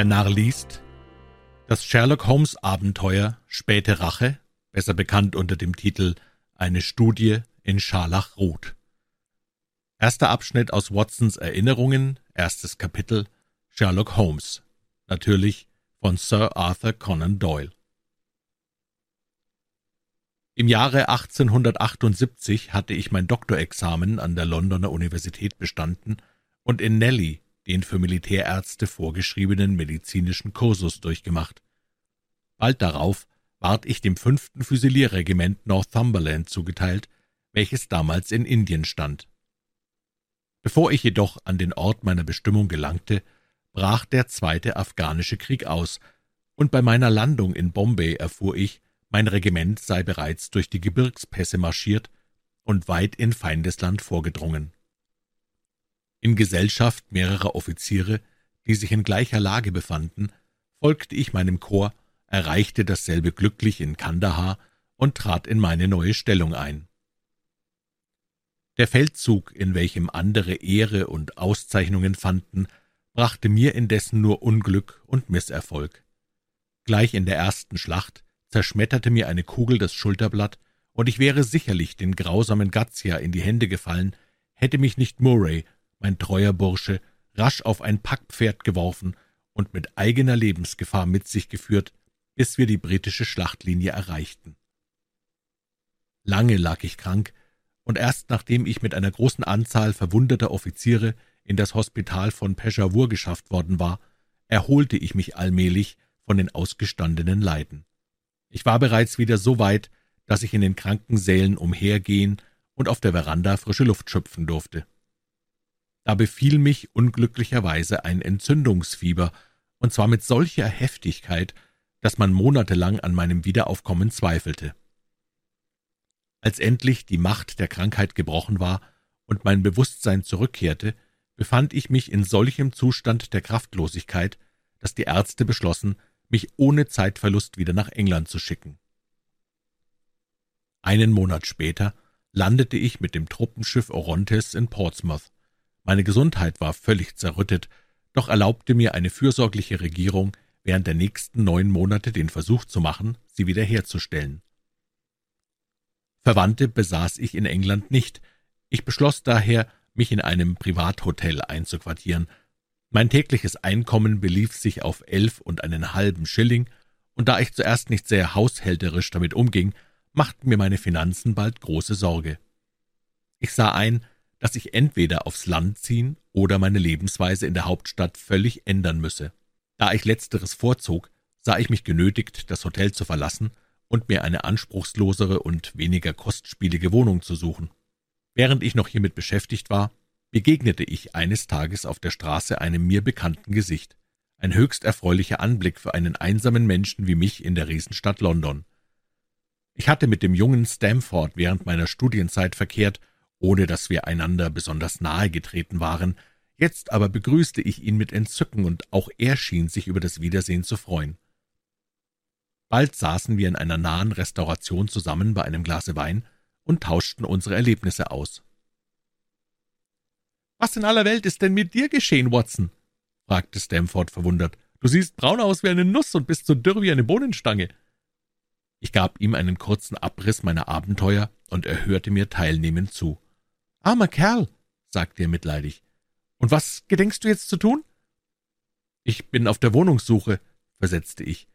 Der Narr liest Das Sherlock Holmes Abenteuer Späte Rache, besser bekannt unter dem Titel Eine Studie in Scharlachrot. Erster Abschnitt aus Watsons Erinnerungen, erstes Kapitel Sherlock Holmes, natürlich von Sir Arthur Conan Doyle. Im Jahre 1878 hatte ich mein Doktorexamen an der Londoner Universität bestanden und in Nelly den für Militärärzte vorgeschriebenen medizinischen Kursus durchgemacht. Bald darauf ward ich dem fünften Füsilierregiment Northumberland zugeteilt, welches damals in Indien stand. Bevor ich jedoch an den Ort meiner Bestimmung gelangte, brach der zweite afghanische Krieg aus, und bei meiner Landung in Bombay erfuhr ich, mein Regiment sei bereits durch die Gebirgspässe marschiert und weit in Feindesland vorgedrungen. In Gesellschaft mehrerer Offiziere, die sich in gleicher Lage befanden, folgte ich meinem Korps, erreichte dasselbe glücklich in Kandahar und trat in meine neue Stellung ein. Der Feldzug, in welchem andere Ehre und Auszeichnungen fanden, brachte mir indessen nur Unglück und Misserfolg. Gleich in der ersten Schlacht zerschmetterte mir eine Kugel das Schulterblatt, und ich wäre sicherlich den grausamen Gazia in die Hände gefallen, hätte mich nicht Murray, mein treuer Bursche, rasch auf ein Packpferd geworfen und mit eigener Lebensgefahr mit sich geführt, bis wir die britische Schlachtlinie erreichten. Lange lag ich krank, und erst nachdem ich mit einer großen Anzahl verwundeter Offiziere in das Hospital von Peshawur geschafft worden war, erholte ich mich allmählich von den ausgestandenen Leiden. Ich war bereits wieder so weit, dass ich in den Krankensälen umhergehen und auf der Veranda frische Luft schöpfen durfte. Da befiel mich unglücklicherweise ein Entzündungsfieber, und zwar mit solcher Heftigkeit, dass man monatelang an meinem Wiederaufkommen zweifelte. Als endlich die Macht der Krankheit gebrochen war und mein Bewusstsein zurückkehrte, befand ich mich in solchem Zustand der Kraftlosigkeit, dass die Ärzte beschlossen, mich ohne Zeitverlust wieder nach England zu schicken. Einen Monat später landete ich mit dem Truppenschiff Orontes in Portsmouth. Meine Gesundheit war völlig zerrüttet, doch erlaubte mir eine fürsorgliche Regierung, während der nächsten neun Monate den Versuch zu machen, sie wiederherzustellen. Verwandte besaß ich in England nicht. Ich beschloss daher, mich in einem Privathotel einzuquartieren. Mein tägliches Einkommen belief sich auf elf und einen halben Schilling, und da ich zuerst nicht sehr haushälterisch damit umging, machten mir meine Finanzen bald große Sorge. Ich sah ein, dass ich entweder aufs Land ziehen oder meine Lebensweise in der Hauptstadt völlig ändern müsse. Da ich letzteres vorzog, sah ich mich genötigt, das Hotel zu verlassen und mir eine anspruchslosere und weniger kostspielige Wohnung zu suchen. Während ich noch hiermit beschäftigt war, begegnete ich eines Tages auf der Straße einem mir bekannten Gesicht. Ein höchst erfreulicher Anblick für einen einsamen Menschen wie mich in der Riesenstadt London. Ich hatte mit dem jungen Stamford während meiner Studienzeit verkehrt ohne dass wir einander besonders nahe getreten waren, jetzt aber begrüßte ich ihn mit Entzücken, und auch er schien sich über das Wiedersehen zu freuen. Bald saßen wir in einer nahen Restauration zusammen bei einem Glase Wein und tauschten unsere Erlebnisse aus. »Was in aller Welt ist denn mit dir geschehen, Watson?« fragte Stamford verwundert. »Du siehst braun aus wie eine Nuss und bist so dürr wie eine Bohnenstange.« Ich gab ihm einen kurzen Abriss meiner Abenteuer, und er hörte mir teilnehmend zu. Armer Kerl, sagte er mitleidig. Und was gedenkst du jetzt zu tun? Ich bin auf der Wohnungssuche, versetzte ich.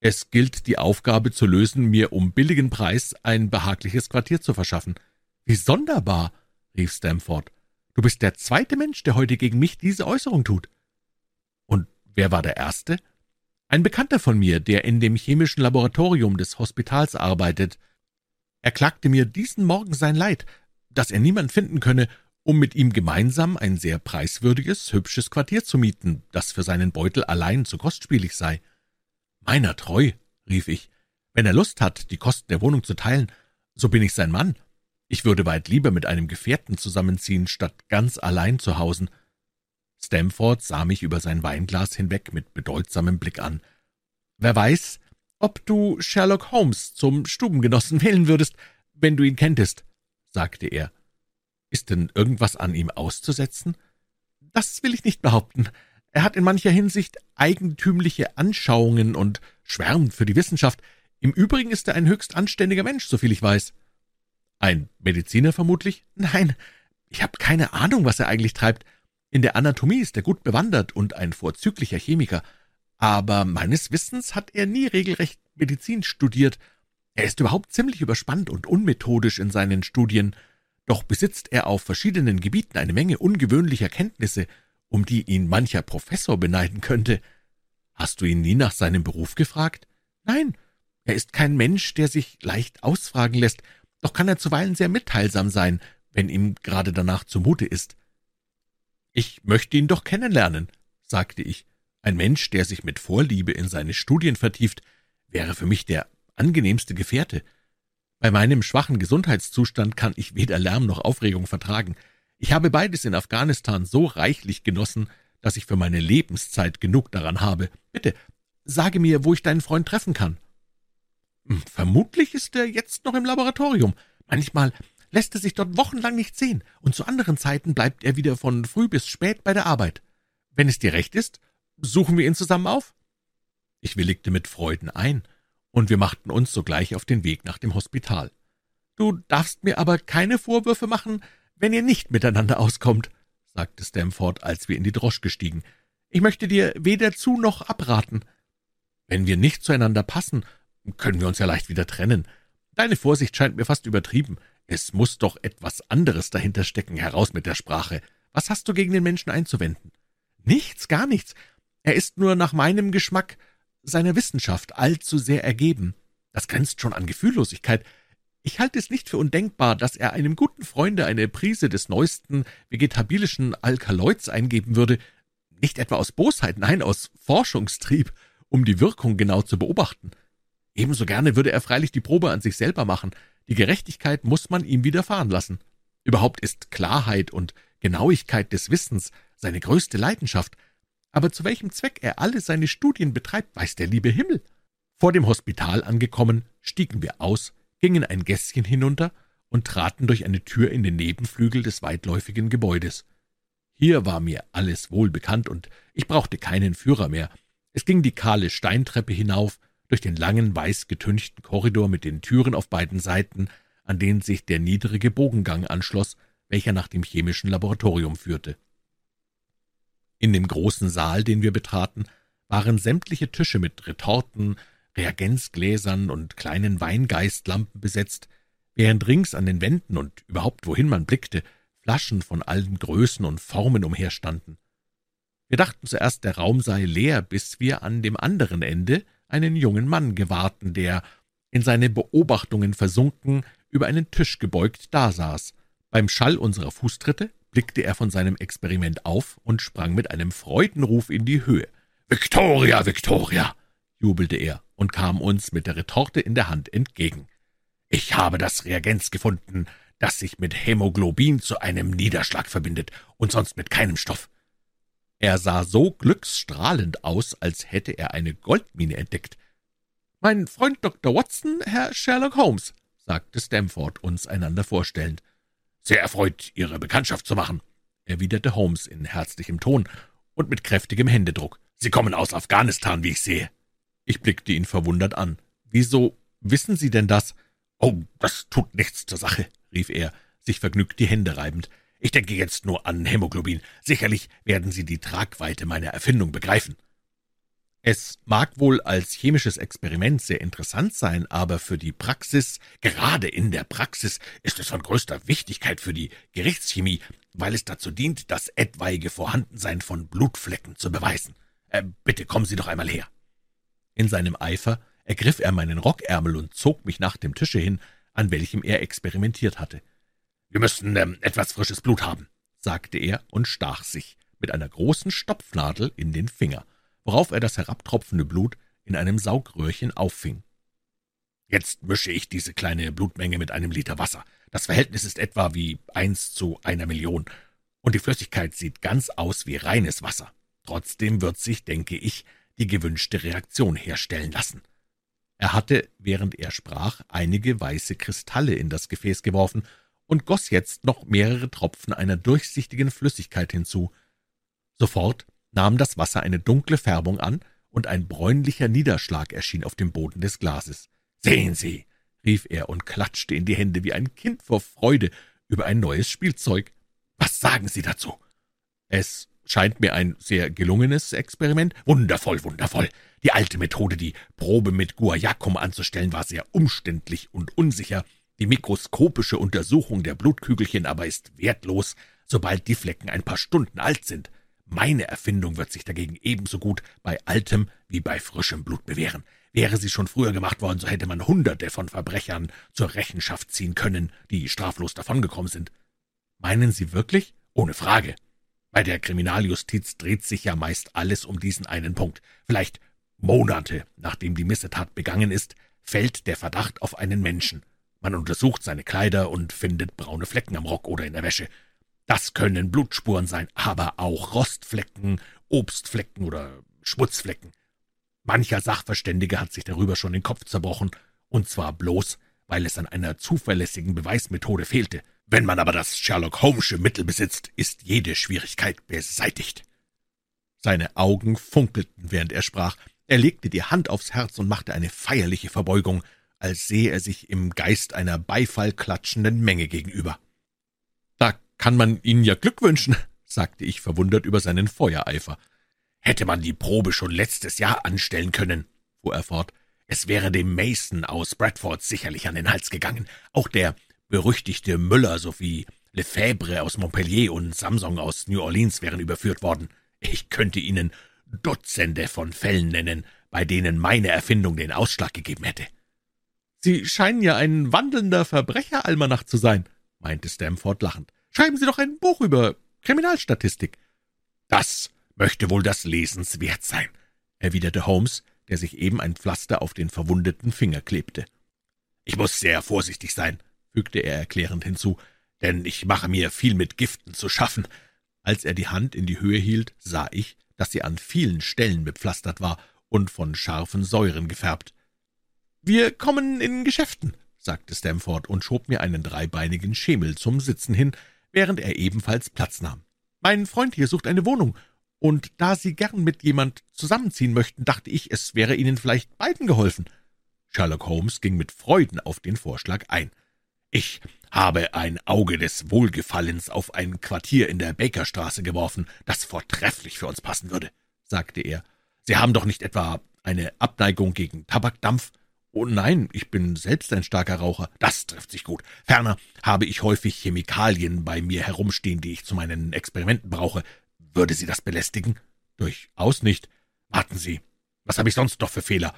Es gilt, die Aufgabe zu lösen, mir um billigen Preis ein behagliches Quartier zu verschaffen. Wie sonderbar, rief Stamford. Du bist der zweite Mensch, der heute gegen mich diese Äußerung tut. Und wer war der Erste? Ein Bekannter von mir, der in dem chemischen Laboratorium des Hospitals arbeitet. Er klagte mir diesen Morgen sein Leid, dass er niemand finden könne, um mit ihm gemeinsam ein sehr preiswürdiges, hübsches Quartier zu mieten, das für seinen Beutel allein zu kostspielig sei. Meiner treu, rief ich, wenn er Lust hat, die Kosten der Wohnung zu teilen, so bin ich sein Mann. Ich würde weit lieber mit einem Gefährten zusammenziehen, statt ganz allein zu hausen. Stamford sah mich über sein Weinglas hinweg mit bedeutsamem Blick an. Wer weiß, ob du Sherlock Holmes zum Stubengenossen wählen würdest, wenn du ihn kenntest sagte er. Ist denn irgendwas an ihm auszusetzen? Das will ich nicht behaupten. Er hat in mancher Hinsicht eigentümliche Anschauungen und schwärmt für die Wissenschaft. Im Übrigen ist er ein höchst anständiger Mensch, soviel ich weiß. Ein Mediziner vermutlich? Nein, ich habe keine Ahnung, was er eigentlich treibt. In der Anatomie ist er gut bewandert und ein vorzüglicher Chemiker. Aber meines Wissens hat er nie regelrecht Medizin studiert. Er ist überhaupt ziemlich überspannt und unmethodisch in seinen Studien. Doch besitzt er auf verschiedenen Gebieten eine Menge ungewöhnlicher Kenntnisse um die ihn mancher Professor beneiden könnte. Hast du ihn nie nach seinem Beruf gefragt? Nein, er ist kein Mensch, der sich leicht ausfragen lässt, doch kann er zuweilen sehr mitteilsam sein, wenn ihm gerade danach zumute ist. Ich möchte ihn doch kennenlernen, sagte ich. Ein Mensch, der sich mit Vorliebe in seine Studien vertieft, wäre für mich der angenehmste Gefährte. Bei meinem schwachen Gesundheitszustand kann ich weder Lärm noch Aufregung vertragen. Ich habe beides in Afghanistan so reichlich genossen, dass ich für meine Lebenszeit genug daran habe. Bitte, sage mir, wo ich deinen Freund treffen kann. Hm, vermutlich ist er jetzt noch im Laboratorium. Manchmal lässt er sich dort wochenlang nicht sehen, und zu anderen Zeiten bleibt er wieder von früh bis spät bei der Arbeit. Wenn es dir recht ist, suchen wir ihn zusammen auf? Ich willigte mit Freuden ein, und wir machten uns sogleich auf den Weg nach dem Hospital. Du darfst mir aber keine Vorwürfe machen, wenn ihr nicht miteinander auskommt, sagte Stamford, als wir in die Droschke stiegen. Ich möchte dir weder zu noch abraten. Wenn wir nicht zueinander passen, können wir uns ja leicht wieder trennen. Deine Vorsicht scheint mir fast übertrieben. Es muss doch etwas anderes dahinter stecken. Heraus mit der Sprache. Was hast du gegen den Menschen einzuwenden? Nichts, gar nichts. Er ist nur nach meinem Geschmack seiner Wissenschaft allzu sehr ergeben. Das grenzt schon an Gefühllosigkeit. Ich halte es nicht für undenkbar, dass er einem guten Freunde eine Prise des neuesten vegetabilischen Alkaloids eingeben würde, nicht etwa aus Bosheit, nein, aus Forschungstrieb, um die Wirkung genau zu beobachten. Ebenso gerne würde er freilich die Probe an sich selber machen. Die Gerechtigkeit muss man ihm widerfahren lassen. Überhaupt ist Klarheit und Genauigkeit des Wissens seine größte Leidenschaft. Aber zu welchem Zweck er alle seine Studien betreibt, weiß der liebe Himmel. Vor dem Hospital angekommen, stiegen wir aus, gingen ein Gässchen hinunter und traten durch eine Tür in den Nebenflügel des weitläufigen Gebäudes. Hier war mir alles wohl bekannt, und ich brauchte keinen Führer mehr. Es ging die kahle Steintreppe hinauf, durch den langen, weiß getünchten Korridor mit den Türen auf beiden Seiten, an denen sich der niedrige Bogengang anschloss, welcher nach dem chemischen Laboratorium führte. In dem großen Saal, den wir betraten, waren sämtliche Tische mit Retorten, Reagenzgläsern und kleinen Weingeistlampen besetzt, während rings an den Wänden und überhaupt wohin man blickte, Flaschen von allen Größen und Formen umherstanden. Wir dachten zuerst, der Raum sei leer, bis wir an dem anderen Ende einen jungen Mann gewahrten, der, in seine Beobachtungen versunken, über einen Tisch gebeugt dasaß. Beim Schall unserer Fußtritte blickte er von seinem Experiment auf und sprang mit einem Freudenruf in die Höhe. »Victoria, Victoria!« jubelte er und kam uns mit der Retorte in der Hand entgegen. »Ich habe das Reagenz gefunden, das sich mit Hämoglobin zu einem Niederschlag verbindet und sonst mit keinem Stoff.« Er sah so glücksstrahlend aus, als hätte er eine Goldmine entdeckt. »Mein Freund Dr. Watson, Herr Sherlock Holmes«, sagte Stamford, uns einander vorstellend. »Sehr erfreut, Ihre Bekanntschaft zu machen«, erwiderte Holmes in herzlichem Ton und mit kräftigem Händedruck. »Sie kommen aus Afghanistan, wie ich sehe.« ich blickte ihn verwundert an. »Wieso wissen Sie denn das?« »Oh, das tut nichts zur Sache«, rief er, sich vergnügt die Hände reibend. »Ich denke jetzt nur an Hämoglobin. Sicherlich werden Sie die Tragweite meiner Erfindung begreifen.« Es mag wohl als chemisches Experiment sehr interessant sein, aber für die Praxis, gerade in der Praxis, ist es von größter Wichtigkeit für die Gerichtschemie, weil es dazu dient, das etwaige Vorhandensein von Blutflecken zu beweisen. Äh, bitte kommen Sie doch einmal her. In seinem Eifer ergriff er meinen Rockärmel und zog mich nach dem Tische hin, an welchem er experimentiert hatte. »Wir müssen ähm, etwas frisches Blut haben«, sagte er und stach sich mit einer großen Stopfnadel in den Finger, worauf er das herabtropfende Blut in einem Saugröhrchen auffing. »Jetzt mische ich diese kleine Blutmenge mit einem Liter Wasser. Das Verhältnis ist etwa wie eins zu einer Million, und die Flüssigkeit sieht ganz aus wie reines Wasser. Trotzdem wird sich, denke ich, die gewünschte Reaktion herstellen lassen. Er hatte, während er sprach, einige weiße Kristalle in das Gefäß geworfen und goss jetzt noch mehrere Tropfen einer durchsichtigen Flüssigkeit hinzu. Sofort nahm das Wasser eine dunkle Färbung an, und ein bräunlicher Niederschlag erschien auf dem Boden des Glases. »Sehen Sie!« rief er und klatschte in die Hände wie ein Kind vor Freude über ein neues Spielzeug. »Was sagen Sie dazu?« »Es scheint mir ein sehr gelungenes Experiment. Wundervoll, wundervoll. Die alte Methode, die Probe mit Guaiacum anzustellen, war sehr umständlich und unsicher. Die mikroskopische Untersuchung der Blutkügelchen aber ist wertlos, sobald die Flecken ein paar Stunden alt sind. Meine Erfindung wird sich dagegen ebenso gut bei altem wie bei frischem Blut bewähren. Wäre sie schon früher gemacht worden, so hätte man Hunderte von Verbrechern zur Rechenschaft ziehen können, die straflos davongekommen sind. Meinen Sie wirklich? Ohne Frage. Bei der Kriminaljustiz dreht sich ja meist alles um diesen einen Punkt. Vielleicht Monate nachdem die Missetat begangen ist, fällt der Verdacht auf einen Menschen. Man untersucht seine Kleider und findet braune Flecken am Rock oder in der Wäsche. Das können Blutspuren sein, aber auch Rostflecken, Obstflecken oder Schmutzflecken. Mancher Sachverständige hat sich darüber schon den Kopf zerbrochen, und zwar bloß, weil es an einer zuverlässigen Beweismethode fehlte. Wenn man aber das Sherlock Holmesche Mittel besitzt, ist jede Schwierigkeit beseitigt. Seine Augen funkelten, während er sprach. Er legte die Hand aufs Herz und machte eine feierliche Verbeugung, als sehe er sich im Geist einer beifallklatschenden Menge gegenüber. »Da kann man Ihnen ja Glück wünschen«, sagte ich verwundert über seinen Feuereifer. »Hätte man die Probe schon letztes Jahr anstellen können«, fuhr er fort, »es wäre dem Mason aus Bradford sicherlich an den Hals gegangen. Auch der berüchtigte Müller sowie Lefebvre aus Montpellier und Samsung aus New Orleans wären überführt worden. Ich könnte Ihnen Dutzende von Fällen nennen, bei denen meine Erfindung den Ausschlag gegeben hätte.« »Sie scheinen ja ein wandelnder Verbrecheralmanach zu sein«, meinte Stamford lachend. »Schreiben Sie doch ein Buch über Kriminalstatistik.« »Das möchte wohl das Lesenswert sein«, erwiderte Holmes, der sich eben ein Pflaster auf den verwundeten Finger klebte. »Ich muss sehr vorsichtig sein«, fügte er erklärend hinzu, »denn ich mache mir viel mit Giften zu schaffen.« Als er die Hand in die Höhe hielt, sah ich, dass sie an vielen Stellen bepflastert war und von scharfen Säuren gefärbt. »Wir kommen in Geschäften«, sagte Stamford und schob mir einen dreibeinigen Schemel zum Sitzen hin, während er ebenfalls Platz nahm. »Mein Freund hier sucht eine Wohnung, und da Sie gern mit jemand zusammenziehen möchten, dachte ich, es wäre Ihnen vielleicht beiden geholfen.« Sherlock Holmes ging mit Freuden auf den Vorschlag ein. »Ich habe ein Auge des Wohlgefallens auf ein Quartier in der Bakerstraße geworfen, das vortrefflich für uns passen würde«, sagte er. »Sie haben doch nicht etwa eine Abneigung gegen Tabakdampf?« »Oh nein, ich bin selbst ein starker Raucher. Das trifft sich gut. Ferner habe ich häufig Chemikalien bei mir herumstehen, die ich zu meinen Experimenten brauche. Würde Sie das belästigen?« »Durchaus nicht. Warten Sie, was habe ich sonst noch für Fehler?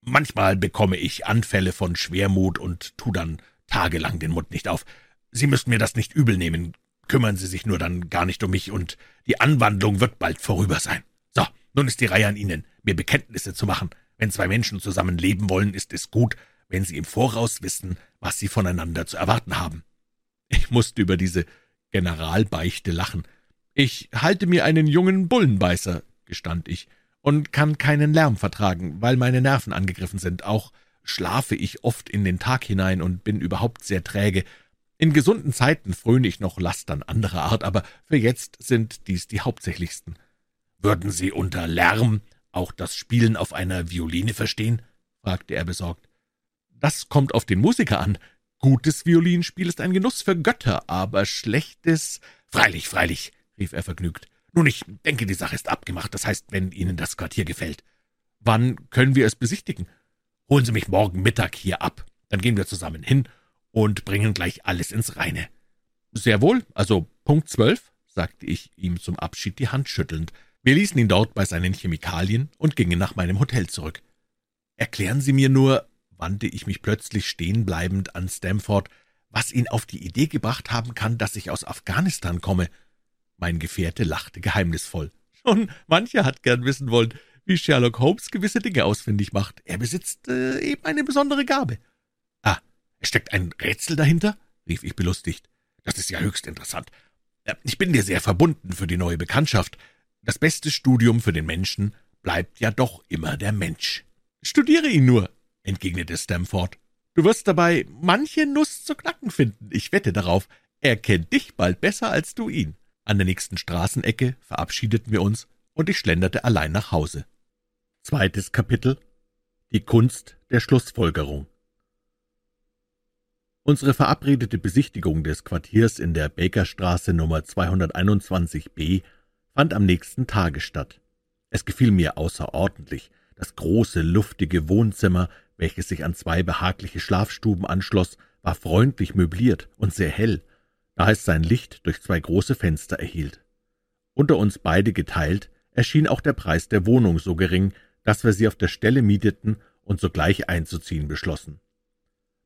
Manchmal bekomme ich Anfälle von Schwermut und tu dann tagelang den Mund nicht auf. Sie müssen mir das nicht übel nehmen. Kümmern Sie sich nur dann gar nicht um mich, und die Anwandlung wird bald vorüber sein. So, nun ist die Reihe an Ihnen, mir Bekenntnisse zu machen. Wenn zwei Menschen zusammen leben wollen, ist es gut, wenn sie im Voraus wissen, was sie voneinander zu erwarten haben. Ich musste über diese Generalbeichte lachen. Ich halte mir einen jungen Bullenbeißer, gestand ich, und kann keinen Lärm vertragen, weil meine Nerven angegriffen sind. Auch schlafe ich oft in den Tag hinein und bin überhaupt sehr träge. In gesunden Zeiten fröne ich noch Lastern anderer Art, aber für jetzt sind dies die hauptsächlichsten. Würden Sie unter Lärm auch das Spielen auf einer Violine verstehen? fragte er besorgt. Das kommt auf den Musiker an. Gutes Violinspiel ist ein Genuss für Götter, aber schlechtes. Freilich, freilich, rief er vergnügt. Nun, ich denke, die Sache ist abgemacht, das heißt, wenn Ihnen das Quartier gefällt. Wann können wir es besichtigen? Holen Sie mich morgen Mittag hier ab, dann gehen wir zusammen hin und bringen gleich alles ins Reine. Sehr wohl, also Punkt zwölf, sagte ich ihm zum Abschied die Hand schüttelnd. Wir ließen ihn dort bei seinen Chemikalien und gingen nach meinem Hotel zurück. Erklären Sie mir nur, wandte ich mich plötzlich stehenbleibend an Stamford, was ihn auf die Idee gebracht haben kann, dass ich aus Afghanistan komme. Mein Gefährte lachte geheimnisvoll. Schon mancher hat gern wissen wollen, wie Sherlock Holmes gewisse Dinge ausfindig macht. Er besitzt äh, eben eine besondere Gabe. Ah, es steckt ein Rätsel dahinter? rief ich belustigt. Das ist ja höchst interessant. Äh, ich bin dir sehr verbunden für die neue Bekanntschaft. Das beste Studium für den Menschen bleibt ja doch immer der Mensch. Studiere ihn nur, entgegnete Stamford. Du wirst dabei manche Nuss zu knacken finden. Ich wette darauf, er kennt dich bald besser als du ihn. An der nächsten Straßenecke verabschiedeten wir uns und ich schlenderte allein nach Hause. Zweites Kapitel Die Kunst der Schlussfolgerung Unsere verabredete Besichtigung des Quartiers in der Bakerstraße Nummer 221b fand am nächsten Tage statt. Es gefiel mir außerordentlich, das große, luftige Wohnzimmer, welches sich an zwei behagliche Schlafstuben anschloss, war freundlich möbliert und sehr hell, da es sein Licht durch zwei große Fenster erhielt. Unter uns beide geteilt, erschien auch der Preis der Wohnung so gering, dass wir sie auf der Stelle mieteten und sogleich einzuziehen beschlossen.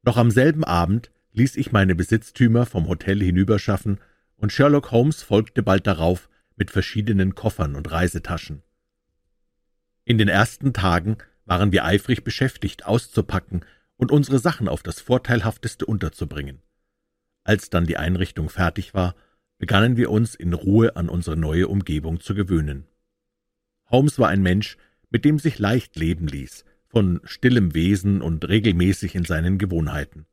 Noch am selben Abend ließ ich meine Besitztümer vom Hotel hinüberschaffen, und Sherlock Holmes folgte bald darauf mit verschiedenen Koffern und Reisetaschen. In den ersten Tagen waren wir eifrig beschäftigt, auszupacken und unsere Sachen auf das Vorteilhafteste unterzubringen. Als dann die Einrichtung fertig war, begannen wir uns in Ruhe an unsere neue Umgebung zu gewöhnen. Holmes war ein Mensch, mit dem sich leicht leben ließ, von stillem Wesen und regelmäßig in seinen Gewohnheiten.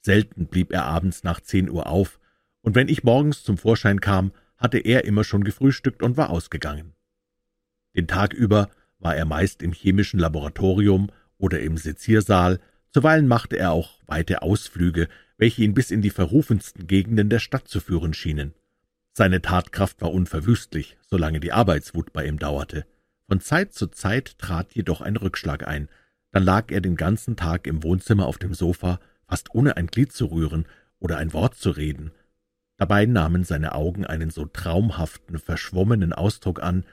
Selten blieb er abends nach zehn Uhr auf, und wenn ich morgens zum Vorschein kam, hatte er immer schon gefrühstückt und war ausgegangen. Den Tag über war er meist im chemischen Laboratorium oder im Seziersaal, zuweilen machte er auch weite Ausflüge, welche ihn bis in die verrufensten Gegenden der Stadt zu führen schienen. Seine Tatkraft war unverwüstlich, solange die Arbeitswut bei ihm dauerte. Von Zeit zu Zeit trat jedoch ein Rückschlag ein. Dann lag er den ganzen Tag im Wohnzimmer auf dem Sofa, fast ohne ein Glied zu rühren oder ein Wort zu reden. Dabei nahmen seine Augen einen so traumhaften, verschwommenen Ausdruck an,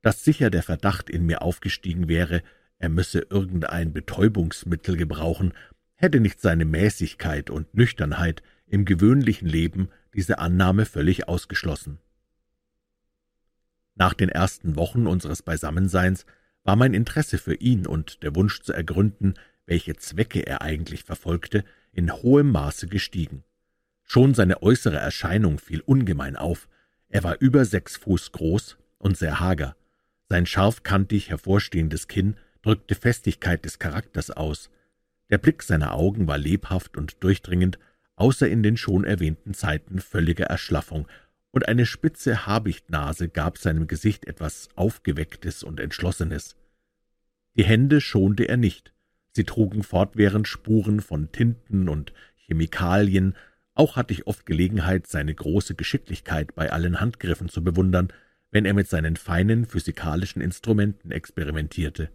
dass sicher der Verdacht in mir aufgestiegen wäre, er müsse irgendein Betäubungsmittel gebrauchen, hätte nicht seine Mäßigkeit und Nüchternheit im gewöhnlichen Leben diese Annahme völlig ausgeschlossen. Nach den ersten Wochen unseres Beisammenseins war mein Interesse für ihn und der Wunsch zu ergründen, welche Zwecke er eigentlich verfolgte, in hohem Maße gestiegen. Schon seine äußere Erscheinung fiel ungemein auf. Er war über sechs Fuß groß und sehr hager. Sein scharfkantig hervorstehendes Kinn drückte Festigkeit des Charakters aus. Der Blick seiner Augen war lebhaft und durchdringend, außer in den schon erwähnten Zeiten völliger Erschlaffung, und eine spitze Habichtnase gab seinem Gesicht etwas Aufgewecktes und Entschlossenes. Die Hände schonte er nicht, sie trugen fortwährend Spuren von Tinten und Chemikalien, auch hatte ich oft Gelegenheit, seine große Geschicklichkeit bei allen Handgriffen zu bewundern, wenn er mit seinen feinen physikalischen Instrumenten experimentierte.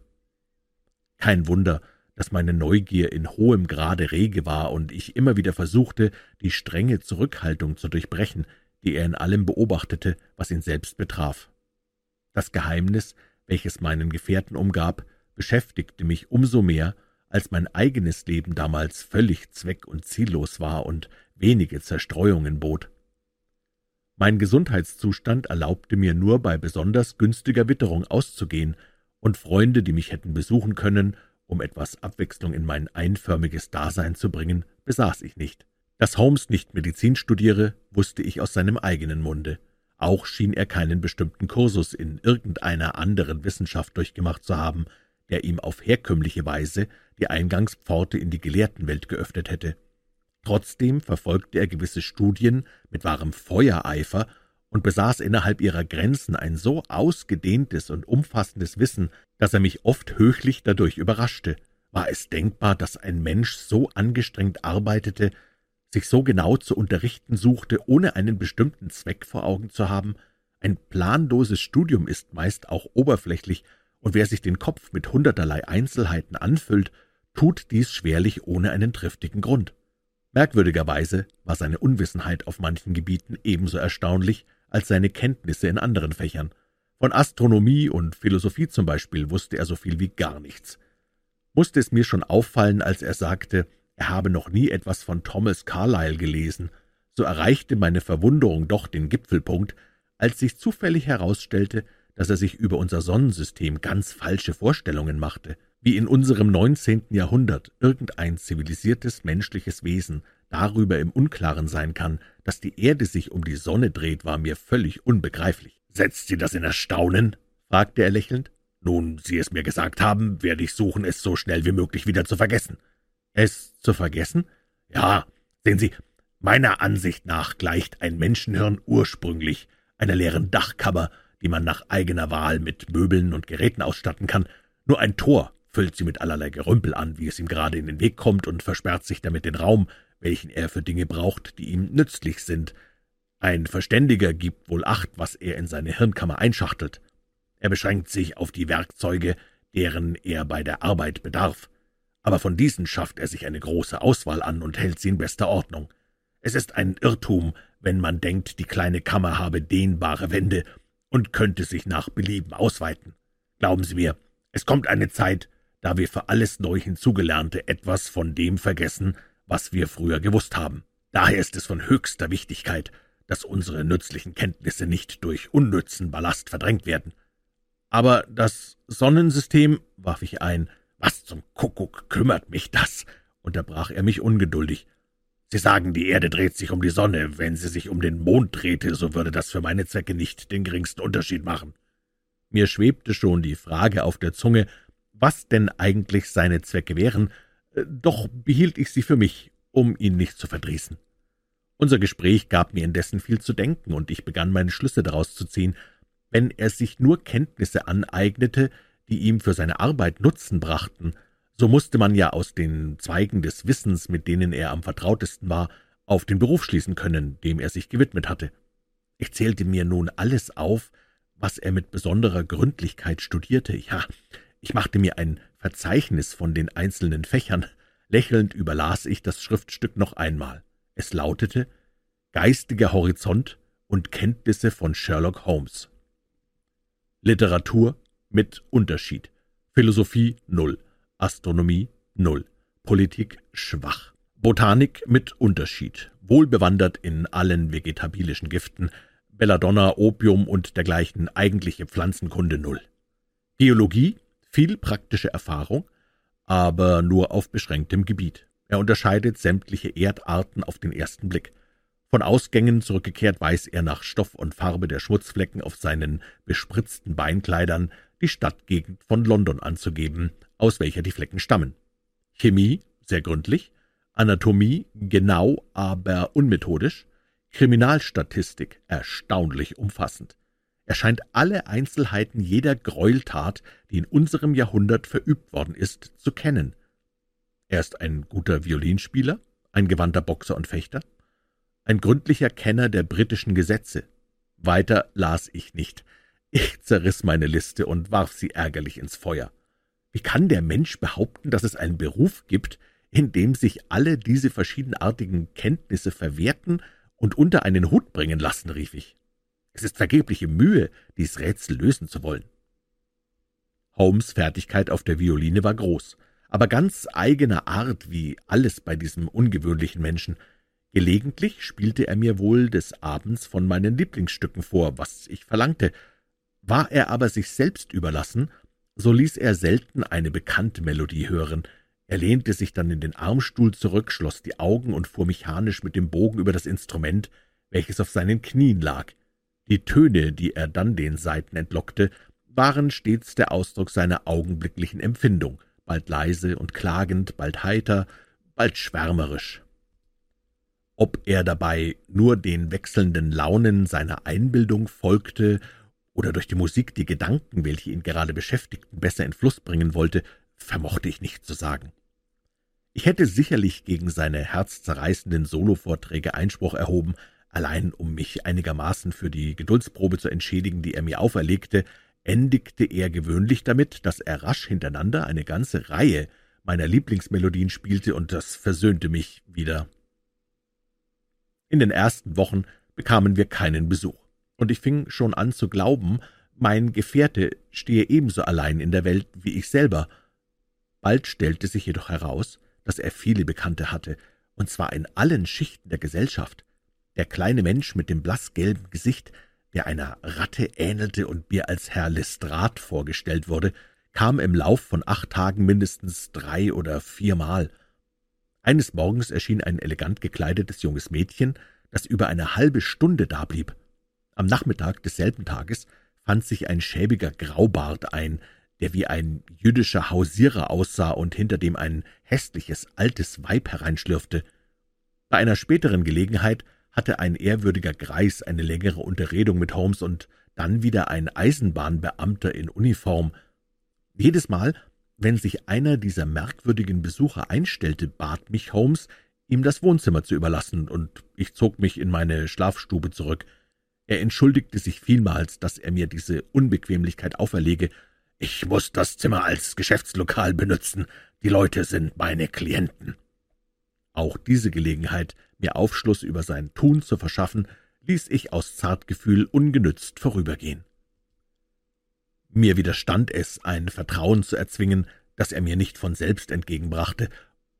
Kein Wunder, dass meine Neugier in hohem Grade rege war und ich immer wieder versuchte, die strenge Zurückhaltung zu durchbrechen, die er in allem beobachtete, was ihn selbst betraf. Das Geheimnis, welches meinen Gefährten umgab, beschäftigte mich umso mehr, als mein eigenes Leben damals völlig zweck- und ziellos war und wenige Zerstreuungen bot. Mein Gesundheitszustand erlaubte mir nur bei besonders günstiger Witterung auszugehen, und Freunde, die mich hätten besuchen können, um etwas Abwechslung in mein einförmiges Dasein zu bringen, besaß ich nicht. Dass Holmes nicht Medizin studiere, wusste ich aus seinem eigenen Munde. Auch schien er keinen bestimmten Kursus in irgendeiner anderen Wissenschaft durchgemacht zu haben, der ihm auf herkömmliche Weise die Eingangspforte in die Gelehrtenwelt geöffnet hätte. Trotzdem verfolgte er gewisse Studien mit wahrem Feuereifer und besaß innerhalb ihrer Grenzen ein so ausgedehntes und umfassendes Wissen, dass er mich oft höchlich dadurch überraschte. War es denkbar, dass ein Mensch so angestrengt arbeitete, sich so genau zu unterrichten suchte, ohne einen bestimmten Zweck vor Augen zu haben? Ein planloses Studium ist meist auch oberflächlich, und wer sich den Kopf mit hunderterlei Einzelheiten anfüllt, tut dies schwerlich ohne einen triftigen Grund. Merkwürdigerweise war seine Unwissenheit auf manchen Gebieten ebenso erstaunlich als seine Kenntnisse in anderen Fächern. Von Astronomie und Philosophie zum Beispiel wusste er so viel wie gar nichts. Musste es mir schon auffallen, als er sagte, er habe noch nie etwas von Thomas Carlyle gelesen, so erreichte meine Verwunderung doch den Gipfelpunkt, als sich zufällig herausstellte, dass er sich über unser Sonnensystem ganz falsche Vorstellungen machte. Wie in unserem neunzehnten Jahrhundert irgendein zivilisiertes menschliches Wesen darüber im Unklaren sein kann, dass die Erde sich um die Sonne dreht, war mir völlig unbegreiflich. »Setzt Sie das in Erstaunen?« fragte er lächelnd. »Nun Sie es mir gesagt haben, werde ich suchen, es so schnell wie möglich wieder zu vergessen.« »Es zu vergessen?« »Ja, sehen Sie, meiner Ansicht nach gleicht ein Menschenhirn ursprünglich einer leeren Dachkammer, die man nach eigener Wahl mit Möbeln und Geräten ausstatten kann. Nur ein Tor füllt sie mit allerlei Gerümpel an, wie es ihm gerade in den Weg kommt, und versperrt sich damit den Raum, welchen er für Dinge braucht, die ihm nützlich sind. Ein Verständiger gibt wohl acht, was er in seine Hirnkammer einschachtelt. Er beschränkt sich auf die Werkzeuge, deren er bei der Arbeit bedarf. Aber von diesen schafft er sich eine große Auswahl an und hält sie in bester Ordnung. Es ist ein Irrtum, wenn man denkt, die kleine Kammer habe dehnbare Wände und könnte sich nach Belieben ausweiten. Glauben Sie mir, es kommt eine Zeit, da wir für alles neu hinzugelernte etwas von dem vergessen, was wir früher gewusst haben. Daher ist es von höchster Wichtigkeit, dass unsere nützlichen Kenntnisse nicht durch unnützen Ballast verdrängt werden. Aber das Sonnensystem, warf ich ein, was zum Kuckuck kümmert mich das? unterbrach er mich ungeduldig. Sie sagen, die Erde dreht sich um die Sonne. Wenn sie sich um den Mond drehte, so würde das für meine Zwecke nicht den geringsten Unterschied machen. Mir schwebte schon die Frage auf der Zunge, was denn eigentlich seine Zwecke wären, doch behielt ich sie für mich, um ihn nicht zu verdrießen. Unser Gespräch gab mir indessen viel zu denken, und ich begann meine Schlüsse daraus zu ziehen. Wenn er sich nur Kenntnisse aneignete, die ihm für seine Arbeit Nutzen brachten, so musste man ja aus den Zweigen des Wissens, mit denen er am vertrautesten war, auf den Beruf schließen können, dem er sich gewidmet hatte. Ich zählte mir nun alles auf, was er mit besonderer Gründlichkeit studierte. Ja, ich machte mir ein Verzeichnis von den einzelnen Fächern. Lächelnd überlas ich das Schriftstück noch einmal. Es lautete Geistiger Horizont und Kenntnisse von Sherlock Holmes. Literatur mit Unterschied. Philosophie null. Astronomie null. Politik schwach. Botanik mit Unterschied. Wohlbewandert in allen vegetabilischen Giften. Belladonna, Opium und dergleichen eigentliche Pflanzenkunde null. Geologie viel praktische Erfahrung, aber nur auf beschränktem Gebiet. Er unterscheidet sämtliche Erdarten auf den ersten Blick. Von Ausgängen zurückgekehrt weiß er nach Stoff und Farbe der Schmutzflecken auf seinen bespritzten Beinkleidern die Stadtgegend von London anzugeben, aus welcher die Flecken stammen. Chemie sehr gründlich, Anatomie genau, aber unmethodisch, Kriminalstatistik erstaunlich umfassend. Scheint alle Einzelheiten jeder Gräueltat, die in unserem Jahrhundert verübt worden ist, zu kennen. Er ist ein guter Violinspieler, ein gewandter Boxer und Fechter, ein gründlicher Kenner der britischen Gesetze. Weiter las ich nicht. Ich zerriss meine Liste und warf sie ärgerlich ins Feuer. Wie kann der Mensch behaupten, dass es einen Beruf gibt, in dem sich alle diese verschiedenartigen Kenntnisse verwerten und unter einen Hut bringen lassen, rief ich. Es ist vergebliche Mühe, dies Rätsel lösen zu wollen. Holmes' Fertigkeit auf der Violine war groß, aber ganz eigener Art wie alles bei diesem ungewöhnlichen Menschen. Gelegentlich spielte er mir wohl des Abends von meinen Lieblingsstücken vor, was ich verlangte, war er aber sich selbst überlassen, so ließ er selten eine bekannte Melodie hören. Er lehnte sich dann in den Armstuhl zurück, schloss die Augen und fuhr mechanisch mit dem Bogen über das Instrument, welches auf seinen Knien lag. Die Töne, die er dann den Saiten entlockte, waren stets der Ausdruck seiner augenblicklichen Empfindung, bald leise und klagend, bald heiter, bald schwärmerisch. Ob er dabei nur den wechselnden Launen seiner Einbildung folgte oder durch die Musik die Gedanken, welche ihn gerade beschäftigten, besser in Fluss bringen wollte, vermochte ich nicht zu sagen. Ich hätte sicherlich gegen seine herzzerreißenden Solovorträge Einspruch erhoben, allein um mich einigermaßen für die Geduldsprobe zu entschädigen, die er mir auferlegte, endigte er gewöhnlich damit, dass er rasch hintereinander eine ganze Reihe meiner Lieblingsmelodien spielte, und das versöhnte mich wieder. In den ersten Wochen bekamen wir keinen Besuch und ich fing schon an zu glauben, mein Gefährte stehe ebenso allein in der Welt wie ich selber. Bald stellte sich jedoch heraus, dass er viele Bekannte hatte, und zwar in allen Schichten der Gesellschaft. Der kleine Mensch mit dem blassgelben Gesicht, der einer Ratte ähnelte und mir als Herr Lestrade vorgestellt wurde, kam im Lauf von acht Tagen mindestens drei oder viermal. Eines Morgens erschien ein elegant gekleidetes junges Mädchen, das über eine halbe Stunde dablieb. Am Nachmittag desselben Tages fand sich ein schäbiger Graubart ein, der wie ein jüdischer Hausierer aussah und hinter dem ein hässliches altes Weib hereinschlürfte. Bei einer späteren Gelegenheit hatte ein ehrwürdiger Greis eine längere Unterredung mit Holmes, und dann wieder ein Eisenbahnbeamter in Uniform. Jedes Mal, wenn sich einer dieser merkwürdigen Besucher einstellte, bat mich Holmes, ihm das Wohnzimmer zu überlassen, und ich zog mich in meine Schlafstube zurück. Er entschuldigte sich vielmals, dass er mir diese Unbequemlichkeit auferlege. Ich muss das Zimmer als Geschäftslokal benutzen. Die Leute sind meine Klienten. Auch diese Gelegenheit, mir Aufschluss über sein Tun zu verschaffen, ließ ich aus Zartgefühl ungenützt vorübergehen. Mir widerstand es, ein Vertrauen zu erzwingen, das er mir nicht von selbst entgegenbrachte,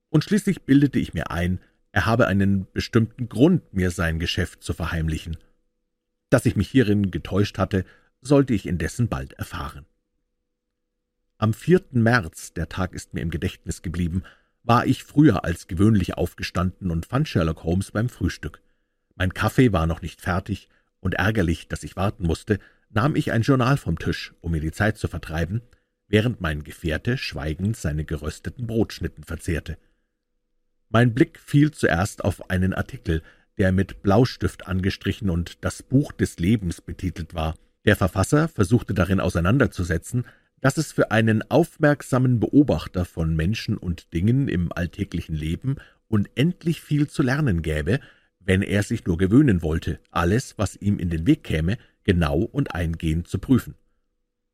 und schließlich bildete ich mir ein, er habe einen bestimmten Grund, mir sein Geschäft zu verheimlichen. Dass ich mich hierin getäuscht hatte, sollte ich indessen bald erfahren. Am 4. März, der Tag ist mir im Gedächtnis geblieben, war ich früher als gewöhnlich aufgestanden und fand Sherlock Holmes beim Frühstück. Mein Kaffee war noch nicht fertig, und ärgerlich, dass ich warten musste, nahm ich ein Journal vom Tisch, um mir die Zeit zu vertreiben, während mein Gefährte schweigend seine gerösteten Brotschnitten verzehrte. Mein Blick fiel zuerst auf einen Artikel, der mit Blaustift angestrichen und das Buch des Lebens betitelt war. Der Verfasser versuchte darin auseinanderzusetzen, dass es für einen aufmerksamen Beobachter von Menschen und Dingen im alltäglichen Leben unendlich viel zu lernen gäbe, wenn er sich nur gewöhnen wollte, alles, was ihm in den Weg käme, genau und eingehend zu prüfen.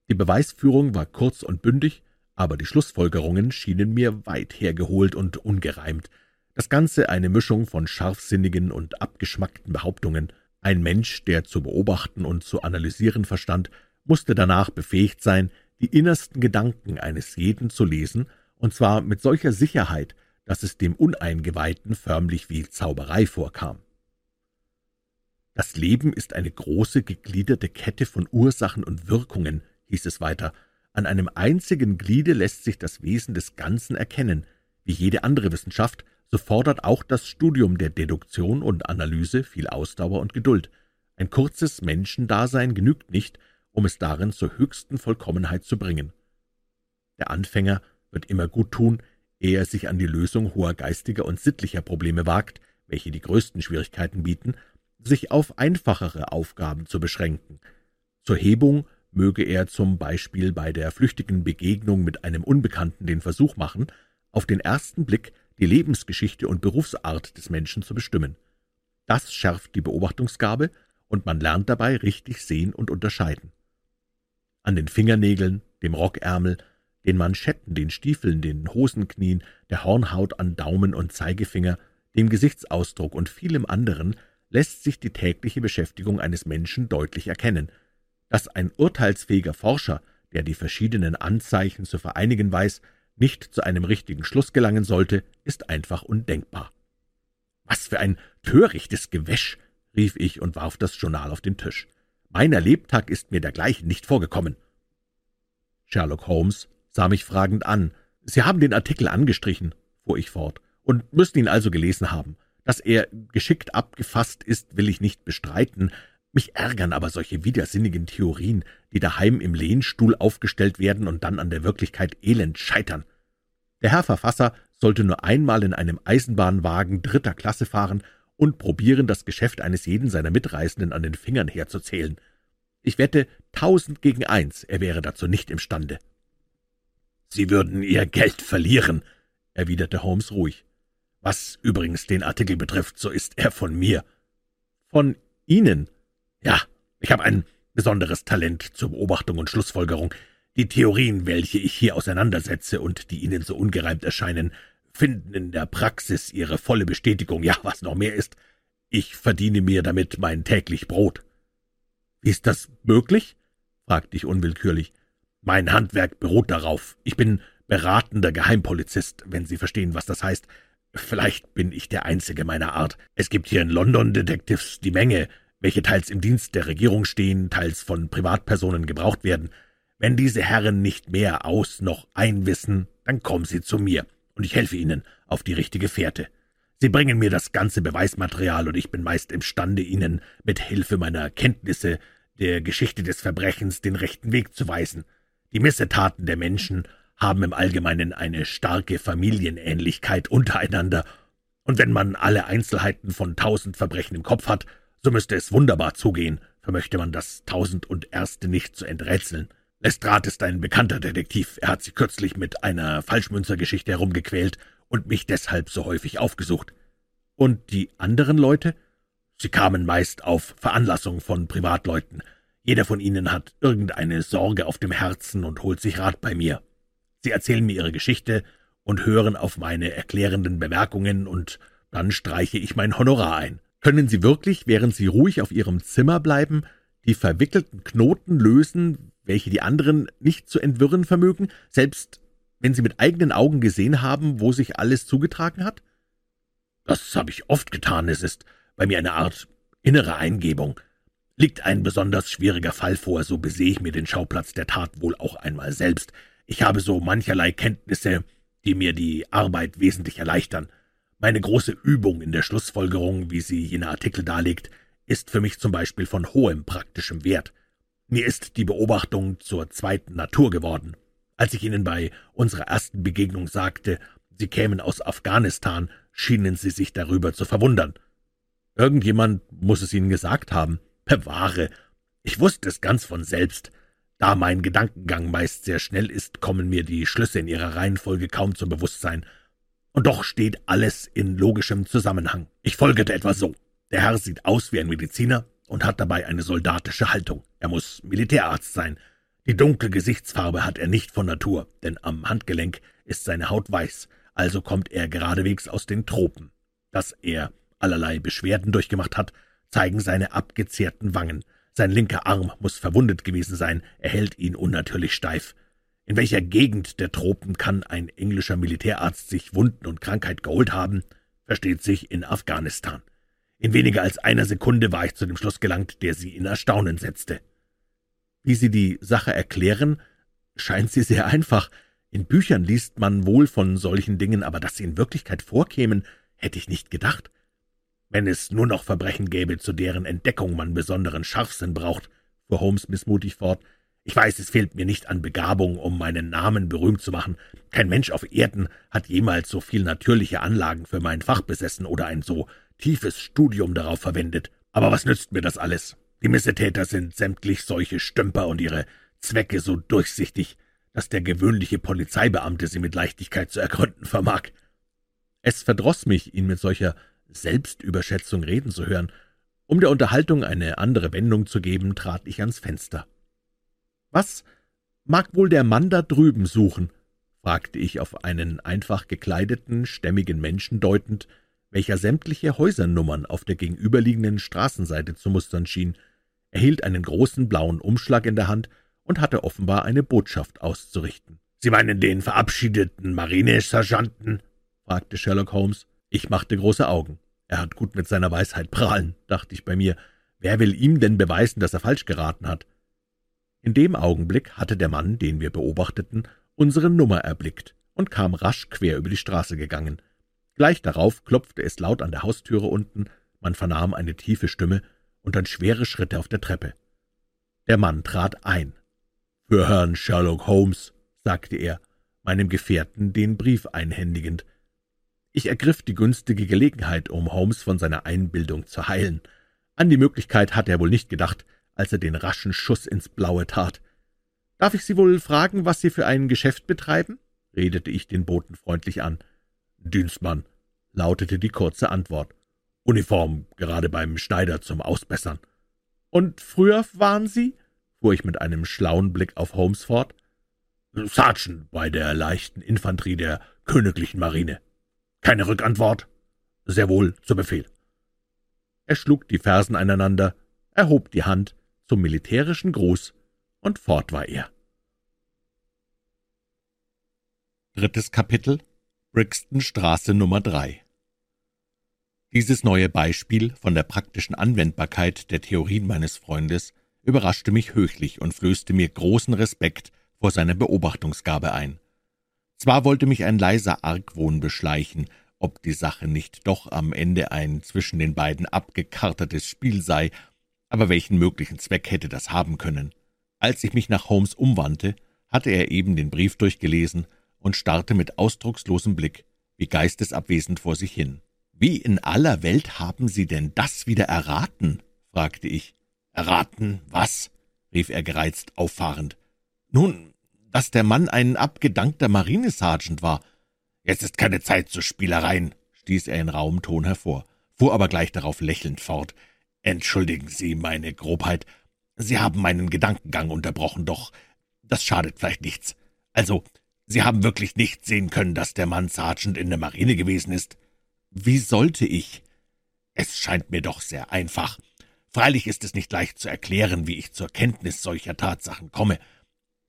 Die Beweisführung war kurz und bündig, aber die Schlussfolgerungen schienen mir weit hergeholt und ungereimt, das Ganze eine Mischung von scharfsinnigen und abgeschmackten Behauptungen. Ein Mensch, der zu beobachten und zu analysieren verstand, musste danach befähigt sein, die innersten Gedanken eines jeden zu lesen, und zwar mit solcher Sicherheit, dass es dem Uneingeweihten förmlich wie Zauberei vorkam. Das Leben ist eine große, gegliederte Kette von Ursachen und Wirkungen, hieß es weiter. An einem einzigen Gliede lässt sich das Wesen des Ganzen erkennen. Wie jede andere Wissenschaft so fordert auch das Studium der Deduktion und Analyse viel Ausdauer und Geduld. Ein kurzes Menschendasein genügt nicht, um es darin zur höchsten Vollkommenheit zu bringen. Der Anfänger wird immer gut tun, ehe er sich an die Lösung hoher geistiger und sittlicher Probleme wagt, welche die größten Schwierigkeiten bieten, sich auf einfachere Aufgaben zu beschränken. Zur Hebung möge er zum Beispiel bei der flüchtigen Begegnung mit einem Unbekannten den Versuch machen, auf den ersten Blick die Lebensgeschichte und Berufsart des Menschen zu bestimmen. Das schärft die Beobachtungsgabe, und man lernt dabei richtig sehen und unterscheiden. An den Fingernägeln, dem Rockärmel, den Manschetten, den Stiefeln, den Hosenknien, der Hornhaut an Daumen und Zeigefinger, dem Gesichtsausdruck und vielem anderen lässt sich die tägliche Beschäftigung eines Menschen deutlich erkennen. Dass ein urteilsfähiger Forscher, der die verschiedenen Anzeichen zu vereinigen weiß, nicht zu einem richtigen Schluss gelangen sollte, ist einfach undenkbar. »Was für ein törichtes Gewäsch!« rief ich und warf das Journal auf den Tisch. »Meiner Lebtag ist mir dergleichen nicht vorgekommen.« Sherlock Holmes sah mich fragend an. »Sie haben den Artikel angestrichen«, fuhr ich fort, »und müssen ihn also gelesen haben. Dass er geschickt abgefasst ist, will ich nicht bestreiten, mich ärgern aber solche widersinnigen Theorien, die daheim im Lehnstuhl aufgestellt werden und dann an der Wirklichkeit elend scheitern. Der Herr Verfasser sollte nur einmal in einem Eisenbahnwagen dritter Klasse fahren und probieren, das Geschäft eines jeden seiner Mitreisenden an den Fingern herzuzählen. Ich wette tausend gegen eins, er wäre dazu nicht imstande. »Sie würden Ihr Geld verlieren«, erwiderte Holmes ruhig. »Was übrigens den Artikel betrifft, so ist er von mir.« »Von Ihnen?« ja, ich habe ein besonderes Talent zur Beobachtung und Schlussfolgerung. Die Theorien, welche ich hier auseinandersetze und die Ihnen so ungereimt erscheinen, finden in der Praxis ihre volle Bestätigung. Ja, was noch mehr ist, ich verdiene mir damit mein täglich Brot. Wie ist das möglich? fragte ich unwillkürlich. Mein Handwerk beruht darauf. Ich bin beratender Geheimpolizist, wenn Sie verstehen, was das heißt. Vielleicht bin ich der Einzige meiner Art. Es gibt hier in London Detectives die Menge, welche teils im Dienst der Regierung stehen, teils von Privatpersonen gebraucht werden. Wenn diese Herren nicht mehr aus noch einwissen, dann kommen sie zu mir, und ich helfe ihnen auf die richtige Fährte. Sie bringen mir das ganze Beweismaterial, und ich bin meist imstande, ihnen mit Hilfe meiner Kenntnisse der Geschichte des Verbrechens den rechten Weg zu weisen. Die Missetaten der Menschen haben im Allgemeinen eine starke Familienähnlichkeit untereinander, und wenn man alle Einzelheiten von tausend Verbrechen im Kopf hat, so müsste es wunderbar zugehen, vermöchte man das Tausend und Erste nicht zu enträtseln. Lestrade ist ein bekannter Detektiv. Er hat sich kürzlich mit einer Falschmünzergeschichte herumgequält und mich deshalb so häufig aufgesucht. Und die anderen Leute? Sie kamen meist auf Veranlassung von Privatleuten. Jeder von ihnen hat irgendeine Sorge auf dem Herzen und holt sich Rat bei mir. Sie erzählen mir ihre Geschichte und hören auf meine erklärenden Bemerkungen, und dann streiche ich mein Honorar ein. Können Sie wirklich, während Sie ruhig auf Ihrem Zimmer bleiben, die verwickelten Knoten lösen, welche die anderen nicht zu entwirren vermögen, selbst wenn Sie mit eigenen Augen gesehen haben, wo sich alles zugetragen hat? Das habe ich oft getan. Es ist bei mir eine Art innere Eingebung. Liegt ein besonders schwieriger Fall vor, so besehe ich mir den Schauplatz der Tat wohl auch einmal selbst. Ich habe so mancherlei Kenntnisse, die mir die Arbeit wesentlich erleichtern. Meine große Übung in der Schlussfolgerung, wie sie jener Artikel darlegt, ist für mich zum Beispiel von hohem praktischem Wert. Mir ist die Beobachtung zur zweiten Natur geworden. Als ich Ihnen bei unserer ersten Begegnung sagte, Sie kämen aus Afghanistan, schienen Sie sich darüber zu verwundern. Irgendjemand muss es Ihnen gesagt haben. Bewahre. Ich wusste es ganz von selbst. Da mein Gedankengang meist sehr schnell ist, kommen mir die Schlüsse in ihrer Reihenfolge kaum zum Bewusstsein. Und doch steht alles in logischem Zusammenhang. Ich folgerte etwa so. Der Herr sieht aus wie ein Mediziner und hat dabei eine soldatische Haltung. Er muss Militärarzt sein. Die dunkle Gesichtsfarbe hat er nicht von Natur, denn am Handgelenk ist seine Haut weiß, also kommt er geradewegs aus den Tropen. Dass er allerlei Beschwerden durchgemacht hat, zeigen seine abgezehrten Wangen. Sein linker Arm muss verwundet gewesen sein, er hält ihn unnatürlich steif. In welcher Gegend der Tropen kann ein englischer Militärarzt sich Wunden und Krankheit geholt haben? Versteht sich in Afghanistan. In weniger als einer Sekunde war ich zu dem Schluss gelangt, der sie in Erstaunen setzte. Wie Sie die Sache erklären, scheint sie sehr einfach. In Büchern liest man wohl von solchen Dingen, aber dass sie in Wirklichkeit vorkämen, hätte ich nicht gedacht. Wenn es nur noch Verbrechen gäbe, zu deren Entdeckung man besonderen Scharfsinn braucht, fuhr Holmes missmutig fort. Ich weiß, es fehlt mir nicht an Begabung, um meinen Namen berühmt zu machen. Kein Mensch auf Erden hat jemals so viel natürliche Anlagen für mein Fach besessen oder ein so tiefes Studium darauf verwendet. Aber was nützt mir das alles? Die Missetäter sind sämtlich solche Stümper und ihre Zwecke so durchsichtig, dass der gewöhnliche Polizeibeamte sie mit Leichtigkeit zu ergründen vermag. Es verdroß mich, ihn mit solcher Selbstüberschätzung reden zu hören. Um der Unterhaltung eine andere Wendung zu geben, trat ich ans Fenster. »Was mag wohl der Mann da drüben suchen?« fragte ich auf einen einfach gekleideten, stämmigen Menschen deutend, welcher sämtliche Häusernummern auf der gegenüberliegenden Straßenseite zu mustern schien. Er hielt einen großen blauen Umschlag in der Hand und hatte offenbar eine Botschaft auszurichten. »Sie meinen den verabschiedeten Marinesergeanten?« fragte Sherlock Holmes. Ich machte große Augen. Er hat gut mit seiner Weisheit prahlen, dachte ich bei mir. Wer will ihm denn beweisen, dass er falsch geraten hat? In dem Augenblick hatte der Mann, den wir beobachteten, unsere Nummer erblickt und kam rasch quer über die Straße gegangen. Gleich darauf klopfte es laut an der Haustüre unten, man vernahm eine tiefe Stimme und dann schwere Schritte auf der Treppe. Der Mann trat ein. »Für Herrn Sherlock Holmes«, sagte er, meinem Gefährten den Brief einhändigend. Ich ergriff die günstige Gelegenheit, um Holmes von seiner Einbildung zu heilen. An die Möglichkeit hatte er wohl nicht gedacht, als er den raschen Schuss ins Blaue tat. »Darf ich Sie wohl fragen, was Sie für ein Geschäft betreiben?« redete ich den Boten freundlich an. Dienstmann, lautete die kurze Antwort. Uniform gerade beim Schneider zum Ausbessern. Und früher waren Sie? fuhr ich mit einem schlauen Blick auf Holmes fort. Sergeant bei der leichten Infanterie der königlichen Marine. Keine Rückantwort? Sehr wohl, zu Befehl. Er schlug die Fersen aneinander, erhob die Hand zum militärischen Gruß, und fort war er. Drittes Kapitel Brixton Straße Nummer 3 Dieses neue Beispiel von der praktischen Anwendbarkeit der Theorien meines Freundes überraschte mich höchlich und flößte mir großen Respekt vor seiner Beobachtungsgabe ein. Zwar wollte mich ein leiser Argwohn beschleichen, ob die Sache nicht doch am Ende ein zwischen den beiden abgekartetes Spiel sei, aber welchen möglichen Zweck hätte das haben können? Als ich mich nach Holmes umwandte, hatte er eben den Brief durchgelesen und starrte mit ausdruckslosem Blick, wie geistesabwesend vor sich hin. »Wie in aller Welt haben Sie denn das wieder erraten?« fragte ich. Erraten, was? rief er gereizt auffahrend. Nun, dass der Mann ein abgedankter Marinesergeant war. Jetzt ist keine Zeit zu Spielereien, stieß er in rauem Ton hervor, fuhr aber gleich darauf lächelnd fort. Entschuldigen Sie meine Grobheit. Sie haben meinen Gedankengang unterbrochen, doch das schadet vielleicht nichts. Also, Sie haben wirklich nicht sehen können, dass der Mann Sergeant in der Marine gewesen ist? Wie sollte ich? Es scheint mir doch sehr einfach. Freilich ist es nicht leicht zu erklären, wie ich zur Kenntnis solcher Tatsachen komme.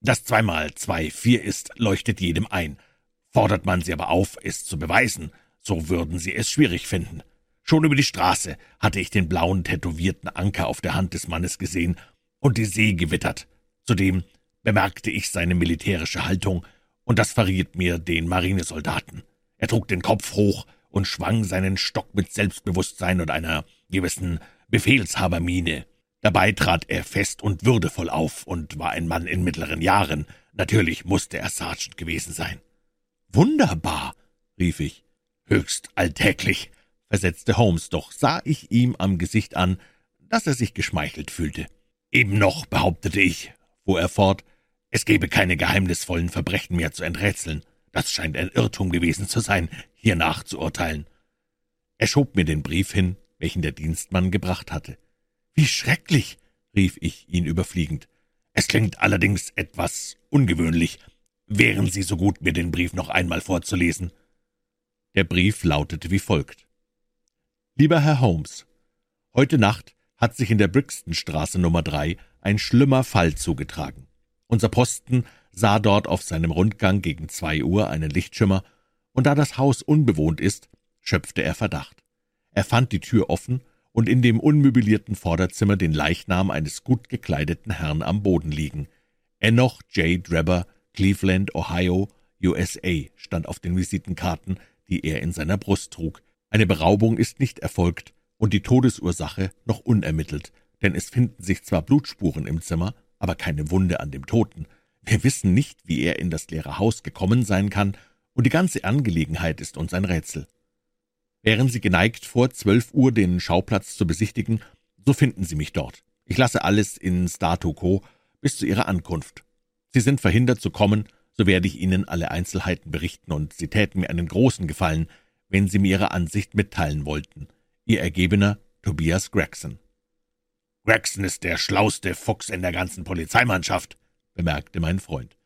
Dass zweimal zwei vier ist, leuchtet jedem ein. Fordert man sie aber auf, es zu beweisen, so würden sie es schwierig finden. Schon über die Straße hatte ich den blauen tätowierten Anker auf der Hand des Mannes gesehen und die See gewittert. Zudem bemerkte ich seine militärische Haltung, und das verriet mir den Marinesoldaten. Er trug den Kopf hoch und schwang seinen Stock mit Selbstbewusstsein und einer gewissen Befehlshabermiene. Dabei trat er fest und würdevoll auf und war ein Mann in mittleren Jahren. Natürlich musste er Sergeant gewesen sein. Wunderbar, rief ich. Höchst alltäglich, versetzte Holmes, doch sah ich ihm am Gesicht an, dass er sich geschmeichelt fühlte. Eben noch, behauptete ich, fuhr er fort, es gebe keine geheimnisvollen Verbrechen mehr zu enträtseln. Das scheint ein Irrtum gewesen zu sein, hier nachzuurteilen. Er schob mir den Brief hin, welchen der Dienstmann gebracht hatte. Wie schrecklich, rief ich ihn überfliegend. Es klingt allerdings etwas ungewöhnlich. Wären Sie so gut, mir den Brief noch einmal vorzulesen? Der Brief lautete wie folgt. Lieber Herr Holmes, heute Nacht hat sich in der Brixtonstraße Nummer drei ein schlimmer Fall zugetragen. Unser Posten sah dort auf seinem Rundgang gegen zwei Uhr einen Lichtschimmer, und da das Haus unbewohnt ist, schöpfte er Verdacht. Er fand die Tür offen und in dem unmöblierten Vorderzimmer den Leichnam eines gut gekleideten Herrn am Boden liegen. Enoch J. Drebber, Cleveland, Ohio, USA, stand auf den Visitenkarten, die er in seiner Brust trug. Eine Beraubung ist nicht erfolgt und die Todesursache noch unermittelt, denn es finden sich zwar Blutspuren im Zimmer, aber keine Wunde an dem Toten. Wir wissen nicht, wie er in das leere Haus gekommen sein kann, und die ganze Angelegenheit ist uns ein Rätsel. Wären Sie geneigt, vor zwölf Uhr den Schauplatz zu besichtigen, so finden Sie mich dort. Ich lasse alles in statu quo bis zu Ihrer Ankunft. Sie sind verhindert zu kommen, so werde ich Ihnen alle Einzelheiten berichten, und Sie täten mir einen großen Gefallen, wenn Sie mir Ihre Ansicht mitteilen wollten. Ihr Ergebener Tobias Gregson. Gregson ist der schlauste Fuchs in der ganzen Polizeimannschaft, bemerkte mein Freund.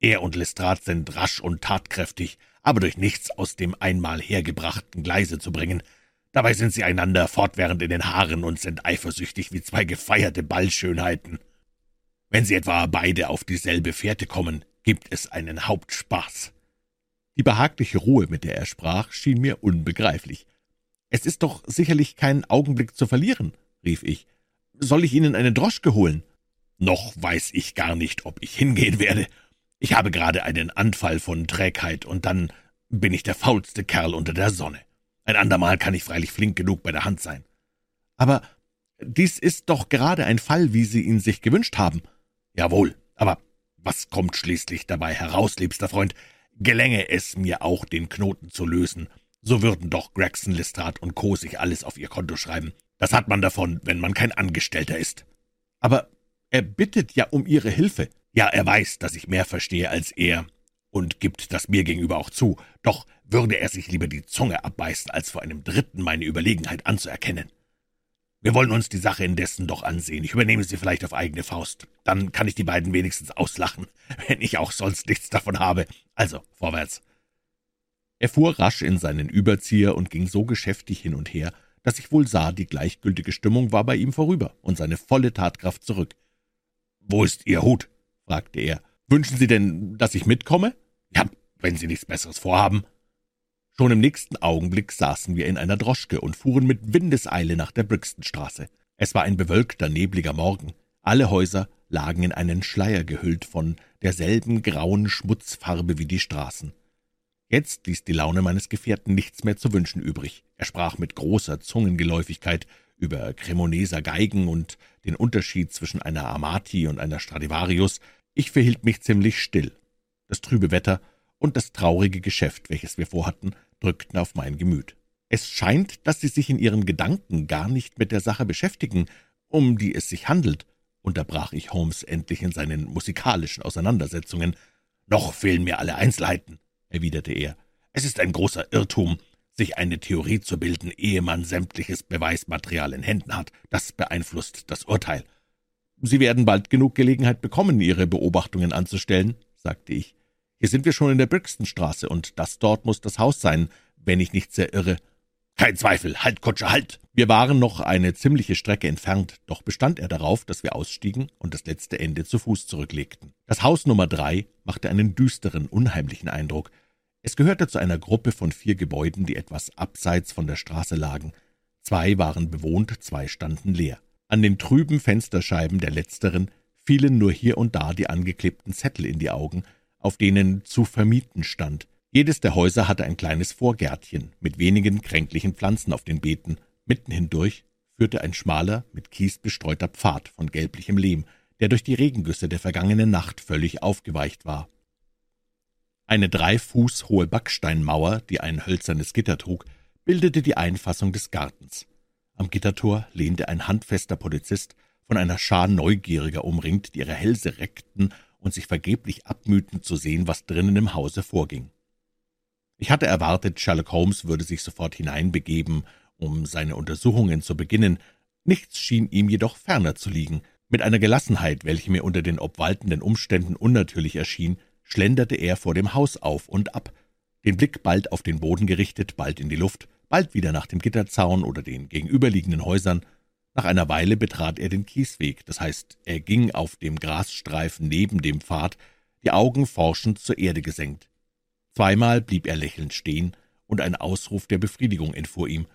Er und Lestrade sind rasch und tatkräftig, aber durch nichts aus dem einmal hergebrachten Gleise zu bringen. Dabei sind sie einander fortwährend in den Haaren und sind eifersüchtig wie zwei gefeierte Ballschönheiten. Wenn sie etwa beide auf dieselbe Fährte kommen, gibt es einen Hauptspaß. Die behagliche Ruhe, mit der er sprach, schien mir unbegreiflich. Es ist doch sicherlich kein Augenblick zu verlieren, rief ich. Soll ich Ihnen eine Droschke holen? Noch weiß ich gar nicht, ob ich hingehen werde. Ich habe gerade einen Anfall von Trägheit, und dann bin ich der faulste Kerl unter der Sonne. Ein andermal kann ich freilich flink genug bei der Hand sein. Aber dies ist doch gerade ein Fall, wie Sie ihn sich gewünscht haben. Jawohl, aber was kommt schließlich dabei heraus, liebster Freund? Gelänge es mir auch, den Knoten zu lösen, so würden doch Gregson, Lestrade und Co. sich alles auf ihr Konto schreiben. Das hat man davon, wenn man kein Angestellter ist. Aber er bittet ja um Ihre Hilfe. Ja, er weiß, dass ich mehr verstehe als er und gibt das mir gegenüber auch zu. Doch würde er sich lieber die Zunge abbeißen, als vor einem Dritten meine Überlegenheit anzuerkennen. Wir wollen uns die Sache indessen doch ansehen. Ich übernehme sie vielleicht auf eigene Faust. Dann kann ich die beiden wenigstens auslachen, wenn ich auch sonst nichts davon habe. Also, vorwärts. Er fuhr rasch in seinen Überzieher und ging so geschäftig hin und her, dass ich wohl sah, die gleichgültige Stimmung war bei ihm vorüber und seine volle Tatkraft zurück. »Wo ist Ihr Hut?« fragte er. »Wünschen Sie denn, dass ich mitkomme?« »Ja, wenn Sie nichts Besseres vorhaben.« Schon im nächsten Augenblick saßen wir in einer Droschke und fuhren mit Windeseile nach der Brixtonstraße. Es war ein bewölkter, nebliger Morgen. Alle Häuser lagen in einen Schleier gehüllt von derselben grauen Schmutzfarbe wie die Straßen. Jetzt ließ die Laune meines Gefährten nichts mehr zu wünschen übrig. Er sprach mit großer Zungengeläufigkeit über Cremoneser Geigen und den Unterschied zwischen einer Amati und einer Stradivarius. Ich verhielt mich ziemlich still. Das trübe Wetter und das traurige Geschäft, welches wir vorhatten, drückten auf mein Gemüt. Es scheint, dass Sie sich in Ihren Gedanken gar nicht mit der Sache beschäftigen. um die es sich handelt, unterbrach ich Holmes endlich in seinen musikalischen Auseinandersetzungen. Noch fehlen mir alle Einzelheiten, erwiderte er. Es ist ein großer Irrtum, sich eine Theorie zu bilden, ehe man sämtliches Beweismaterial in Händen hat. Das beeinflusst das Urteil. Sie werden bald genug Gelegenheit bekommen, Ihre Beobachtungen anzustellen, sagte ich. Hier sind wir schon in der Brixtonstraße, und das dort muss das Haus sein, wenn ich nicht sehr irre. Kein Zweifel, halt, Kutscher, halt! Wir waren noch eine ziemliche Strecke entfernt, doch bestand er darauf, dass wir ausstiegen und das letzte Ende zu Fuß zurücklegten. Das Haus Nummer drei machte einen düsteren, unheimlichen Eindruck. Es gehörte zu einer Gruppe von vier Gebäuden, die etwas abseits von der Straße lagen. Zwei waren bewohnt, zwei standen leer. An den trüben Fensterscheiben der letzteren fielen nur hier und da die angeklebten Zettel in die Augen, auf denen zu vermieten stand. Jedes der Häuser hatte ein kleines Vorgärtchen mit wenigen kränklichen Pflanzen auf den Beeten. Mitten hindurch führte ein schmaler, mit Kies bestreuter Pfad von gelblichem Lehm, der durch die Regengüsse der vergangenen Nacht völlig aufgeweicht war. Eine drei Fuß hohe Backsteinmauer, die ein hölzernes Gitter trug, bildete die Einfassung des Gartens. Am Gittertor lehnte ein handfester Polizist, von einer Schar Neugieriger umringt, die ihre Hälse reckten und sich vergeblich abmühten zu sehen, was drinnen im Hause vorging. Ich hatte erwartet, Sherlock Holmes würde sich sofort hineinbegeben, um seine Untersuchungen zu beginnen. Nichts schien ihm jedoch ferner zu liegen. Mit einer Gelassenheit, welche mir unter den obwaltenden Umständen unnatürlich erschien, schlenderte er vor dem Haus auf und ab, den Blick bald auf den Boden gerichtet, bald in die Luft, bald wieder nach dem Gitterzaun oder den gegenüberliegenden Häusern. Nach einer Weile betrat er den Kiesweg, das heißt, er ging auf dem Grasstreifen neben dem Pfad, die Augen forschend zur Erde gesenkt. Zweimal blieb er lächelnd stehen, und ein Ausruf der Befriedigung entfuhr ihm.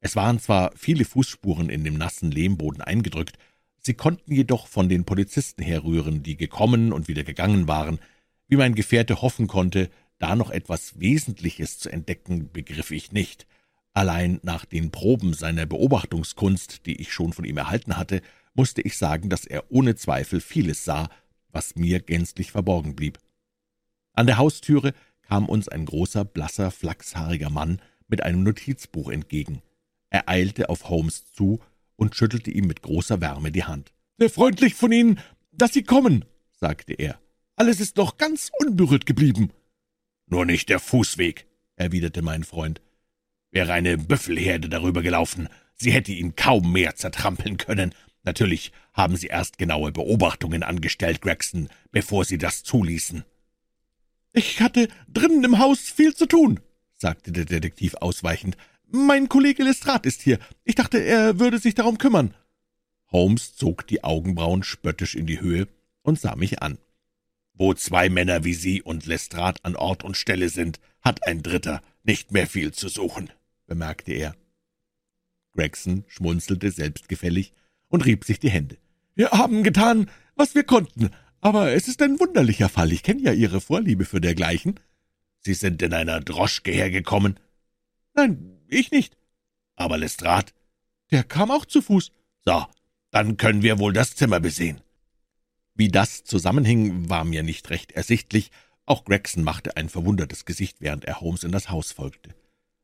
Es waren zwar viele Fußspuren in dem nassen Lehmboden eingedrückt, sie konnten jedoch von den Polizisten herrühren, die gekommen und wieder gegangen waren, wie mein Gefährte hoffen konnte, da noch etwas Wesentliches zu entdecken, begriff ich nicht. Allein nach den Proben seiner Beobachtungskunst, die ich schon von ihm erhalten hatte, musste ich sagen, dass er ohne Zweifel vieles sah, was mir gänzlich verborgen blieb. An der Haustüre kam uns ein großer, blasser, flachshaariger Mann mit einem Notizbuch entgegen. Er eilte auf Holmes zu und schüttelte ihm mit großer Wärme die Hand. »Sehr freundlich von Ihnen, dass Sie kommen«, sagte er. Alles ist noch ganz unberührt geblieben.« »Nur nicht der Fußweg«, erwiderte mein Freund. »Wäre eine Büffelherde darüber gelaufen, sie hätte ihn kaum mehr zertrampeln können. Natürlich haben Sie erst genaue Beobachtungen angestellt, Gregson, bevor Sie das zuließen.« »Ich hatte drinnen im Haus viel zu tun«, sagte der Detektiv ausweichend. »Mein Kollege Lestrade ist hier. Ich dachte, er würde sich darum kümmern.« Holmes zog die Augenbrauen spöttisch in die Höhe und sah mich an. Wo zwei Männer wie Sie und Lestrade an Ort und Stelle sind, hat ein Dritter nicht mehr viel zu suchen, bemerkte er. Gregson schmunzelte selbstgefällig und rieb sich die Hände. »Wir haben getan, was wir konnten, aber es ist ein wunderlicher Fall. Ich kenne ja Ihre Vorliebe für dergleichen.« »Sie sind in einer Droschke hergekommen?« »Nein, ich nicht.« »Aber Lestrade?« »Der kam auch zu Fuß.« »So, dann können wir wohl das Zimmer besehen.« wie das zusammenhing, war mir nicht recht ersichtlich. Auch Gregson machte ein verwundertes Gesicht, während er Holmes in das Haus folgte.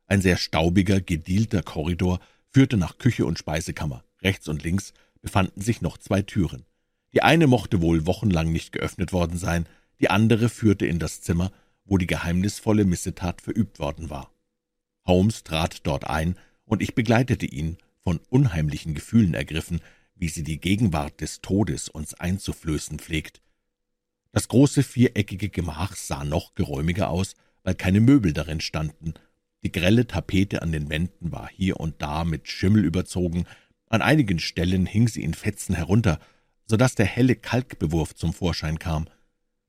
Ein sehr staubiger, gedielter Korridor führte nach Küche und Speisekammer. Rechts und links befanden sich noch zwei Türen. Die eine mochte wohl wochenlang nicht geöffnet worden sein, die andere führte in das Zimmer, wo die geheimnisvolle Missetat verübt worden war. Holmes trat dort ein, und ich begleitete ihn, von unheimlichen Gefühlen ergriffen, wie sie die Gegenwart des Todes uns einzuflößen pflegt. Das große viereckige Gemach sah noch geräumiger aus, weil keine Möbel darin standen. Die grelle Tapete an den Wänden war hier und da mit Schimmel überzogen, an einigen Stellen hing sie in Fetzen herunter, so dass der helle Kalkbewurf zum Vorschein kam.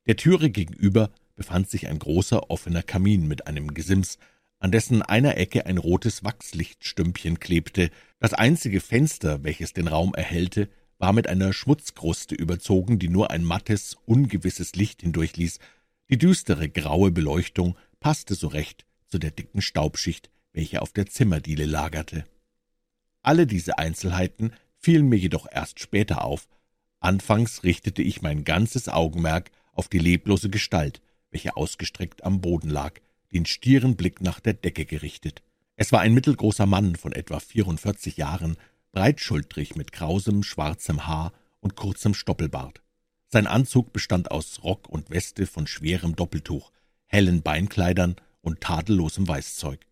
Der Türe gegenüber befand sich ein großer offener Kamin mit einem Gesims, an dessen einer Ecke ein rotes Wachslichtstümpchen klebte. Das einzige Fenster, welches den Raum erhellte, war mit einer Schmutzkruste überzogen, die nur ein mattes, ungewisses Licht hindurchließ. Die düstere, graue Beleuchtung passte so recht zu der dicken Staubschicht, welche auf der Zimmerdiele lagerte. Alle diese Einzelheiten fielen mir jedoch erst später auf. Anfangs richtete ich mein ganzes Augenmerk auf die leblose Gestalt, welche ausgestreckt am Boden lag, den stieren Blick nach der Decke gerichtet. Es war ein mittelgroßer Mann von etwa vierundvierzig Jahren, breitschultrig mit krausem, schwarzem Haar und kurzem Stoppelbart. Sein Anzug bestand aus Rock und Weste von schwerem Doppeltuch, hellen Beinkleidern und tadellosem Weißzeug.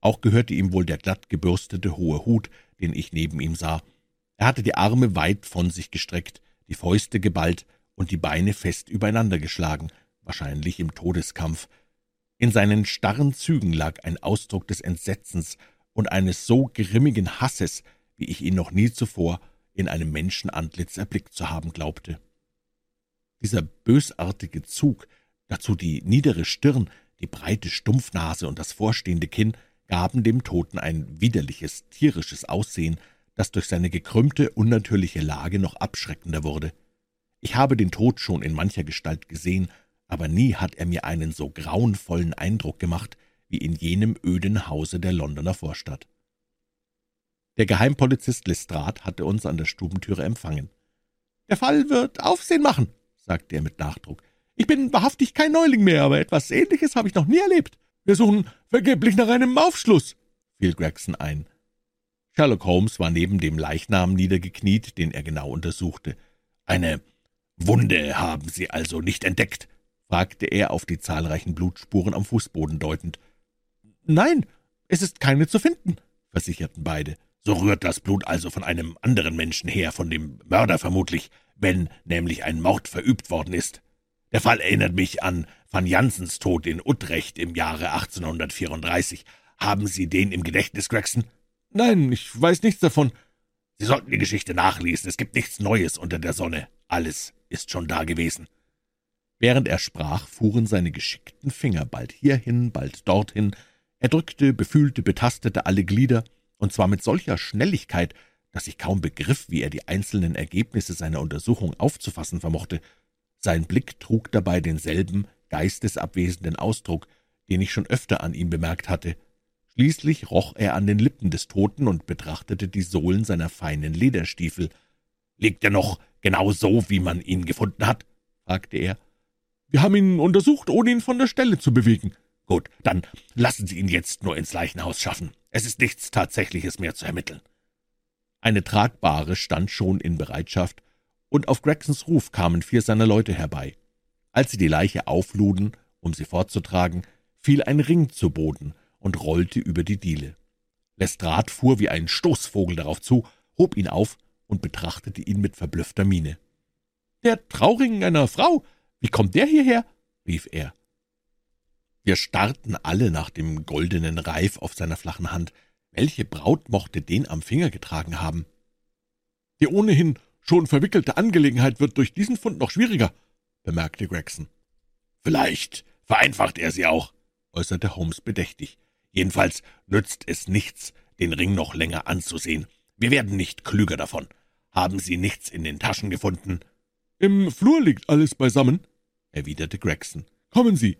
Auch gehörte ihm wohl der glatt gebürstete hohe Hut, den ich neben ihm sah. Er hatte die Arme weit von sich gestreckt, die Fäuste geballt und die Beine fest übereinander geschlagen, wahrscheinlich im Todeskampf. In seinen starren Zügen lag ein Ausdruck des Entsetzens und eines so grimmigen Hasses, wie ich ihn noch nie zuvor in einem Menschenantlitz erblickt zu haben glaubte. Dieser bösartige Zug, dazu die niedere Stirn, die breite Stumpfnase und das vorstehende Kinn, gaben dem Toten ein widerliches, tierisches Aussehen, das durch seine gekrümmte, unnatürliche Lage noch abschreckender wurde. Ich habe den Tod schon in mancher Gestalt gesehen, aber nie hat er mir einen so grauenvollen Eindruck gemacht wie in jenem öden Hause der Londoner Vorstadt. Der Geheimpolizist Lestrade hatte uns an der Stubentüre empfangen. »Der Fall wird Aufsehen machen«, sagte er mit Nachdruck. »Ich bin wahrhaftig kein Neuling mehr, aber etwas Ähnliches habe ich noch nie erlebt. Wir suchen vergeblich nach einem Aufschluss«, fiel Gregson ein. Sherlock Holmes war neben dem Leichnam niedergekniet, den er genau untersuchte. »Eine Wunde haben Sie also nicht entdeckt?« fragte er auf die zahlreichen Blutspuren am Fußboden deutend. »Nein, es ist keine zu finden«, versicherten beide. »So rührt das Blut also von einem anderen Menschen her, von dem Mörder vermutlich, wenn nämlich ein Mord verübt worden ist. Der Fall erinnert mich an van Janssens Tod in Utrecht im Jahre 1834. Haben Sie den im Gedächtnis, Gregson?« »Nein, ich weiß nichts davon.« »Sie sollten die Geschichte nachlesen. Es gibt nichts Neues unter der Sonne. Alles ist schon da gewesen.« Während er sprach, fuhren seine geschickten Finger bald hierhin, bald dorthin. Er drückte, befühlte, betastete alle Glieder, und zwar mit solcher Schnelligkeit, dass ich kaum begriff, wie er die einzelnen Ergebnisse seiner Untersuchung aufzufassen vermochte. Sein Blick trug dabei denselben geistesabwesenden Ausdruck, den ich schon öfter an ihm bemerkt hatte. Schließlich roch er an den Lippen des Toten und betrachtete die Sohlen seiner feinen Lederstiefel. »Liegt er noch genau so, wie man ihn gefunden hat?« fragte er. Wir haben ihn untersucht, ohne ihn von der Stelle zu bewegen. Gut, dann lassen Sie ihn jetzt nur ins Leichenhaus schaffen. Es ist nichts Tatsächliches mehr zu ermitteln. Eine Tragbare stand schon in Bereitschaft, und auf Gregsons Ruf kamen vier seiner Leute herbei. Als sie die Leiche aufluden, um sie fortzutragen, fiel ein Ring zu Boden und rollte über die Diele. Lestrade fuhr wie ein Stoßvogel darauf zu, hob ihn auf und betrachtete ihn mit verblüffter Miene. »Der Trauring einer Frau, wie kommt der hierher?« rief er. Wir starrten alle nach dem goldenen Reif auf seiner flachen Hand. Welche Braut mochte den am Finger getragen haben? Die ohnehin schon verwickelte Angelegenheit wird durch diesen Fund noch schwieriger, bemerkte Gregson. Vielleicht vereinfacht er sie auch, äußerte Holmes bedächtig. Jedenfalls nützt es nichts, den Ring noch länger anzusehen. Wir werden nicht klüger davon. Haben Sie nichts in den Taschen gefunden? Im Flur liegt alles beisammen, erwiderte Gregson. »Kommen Sie!«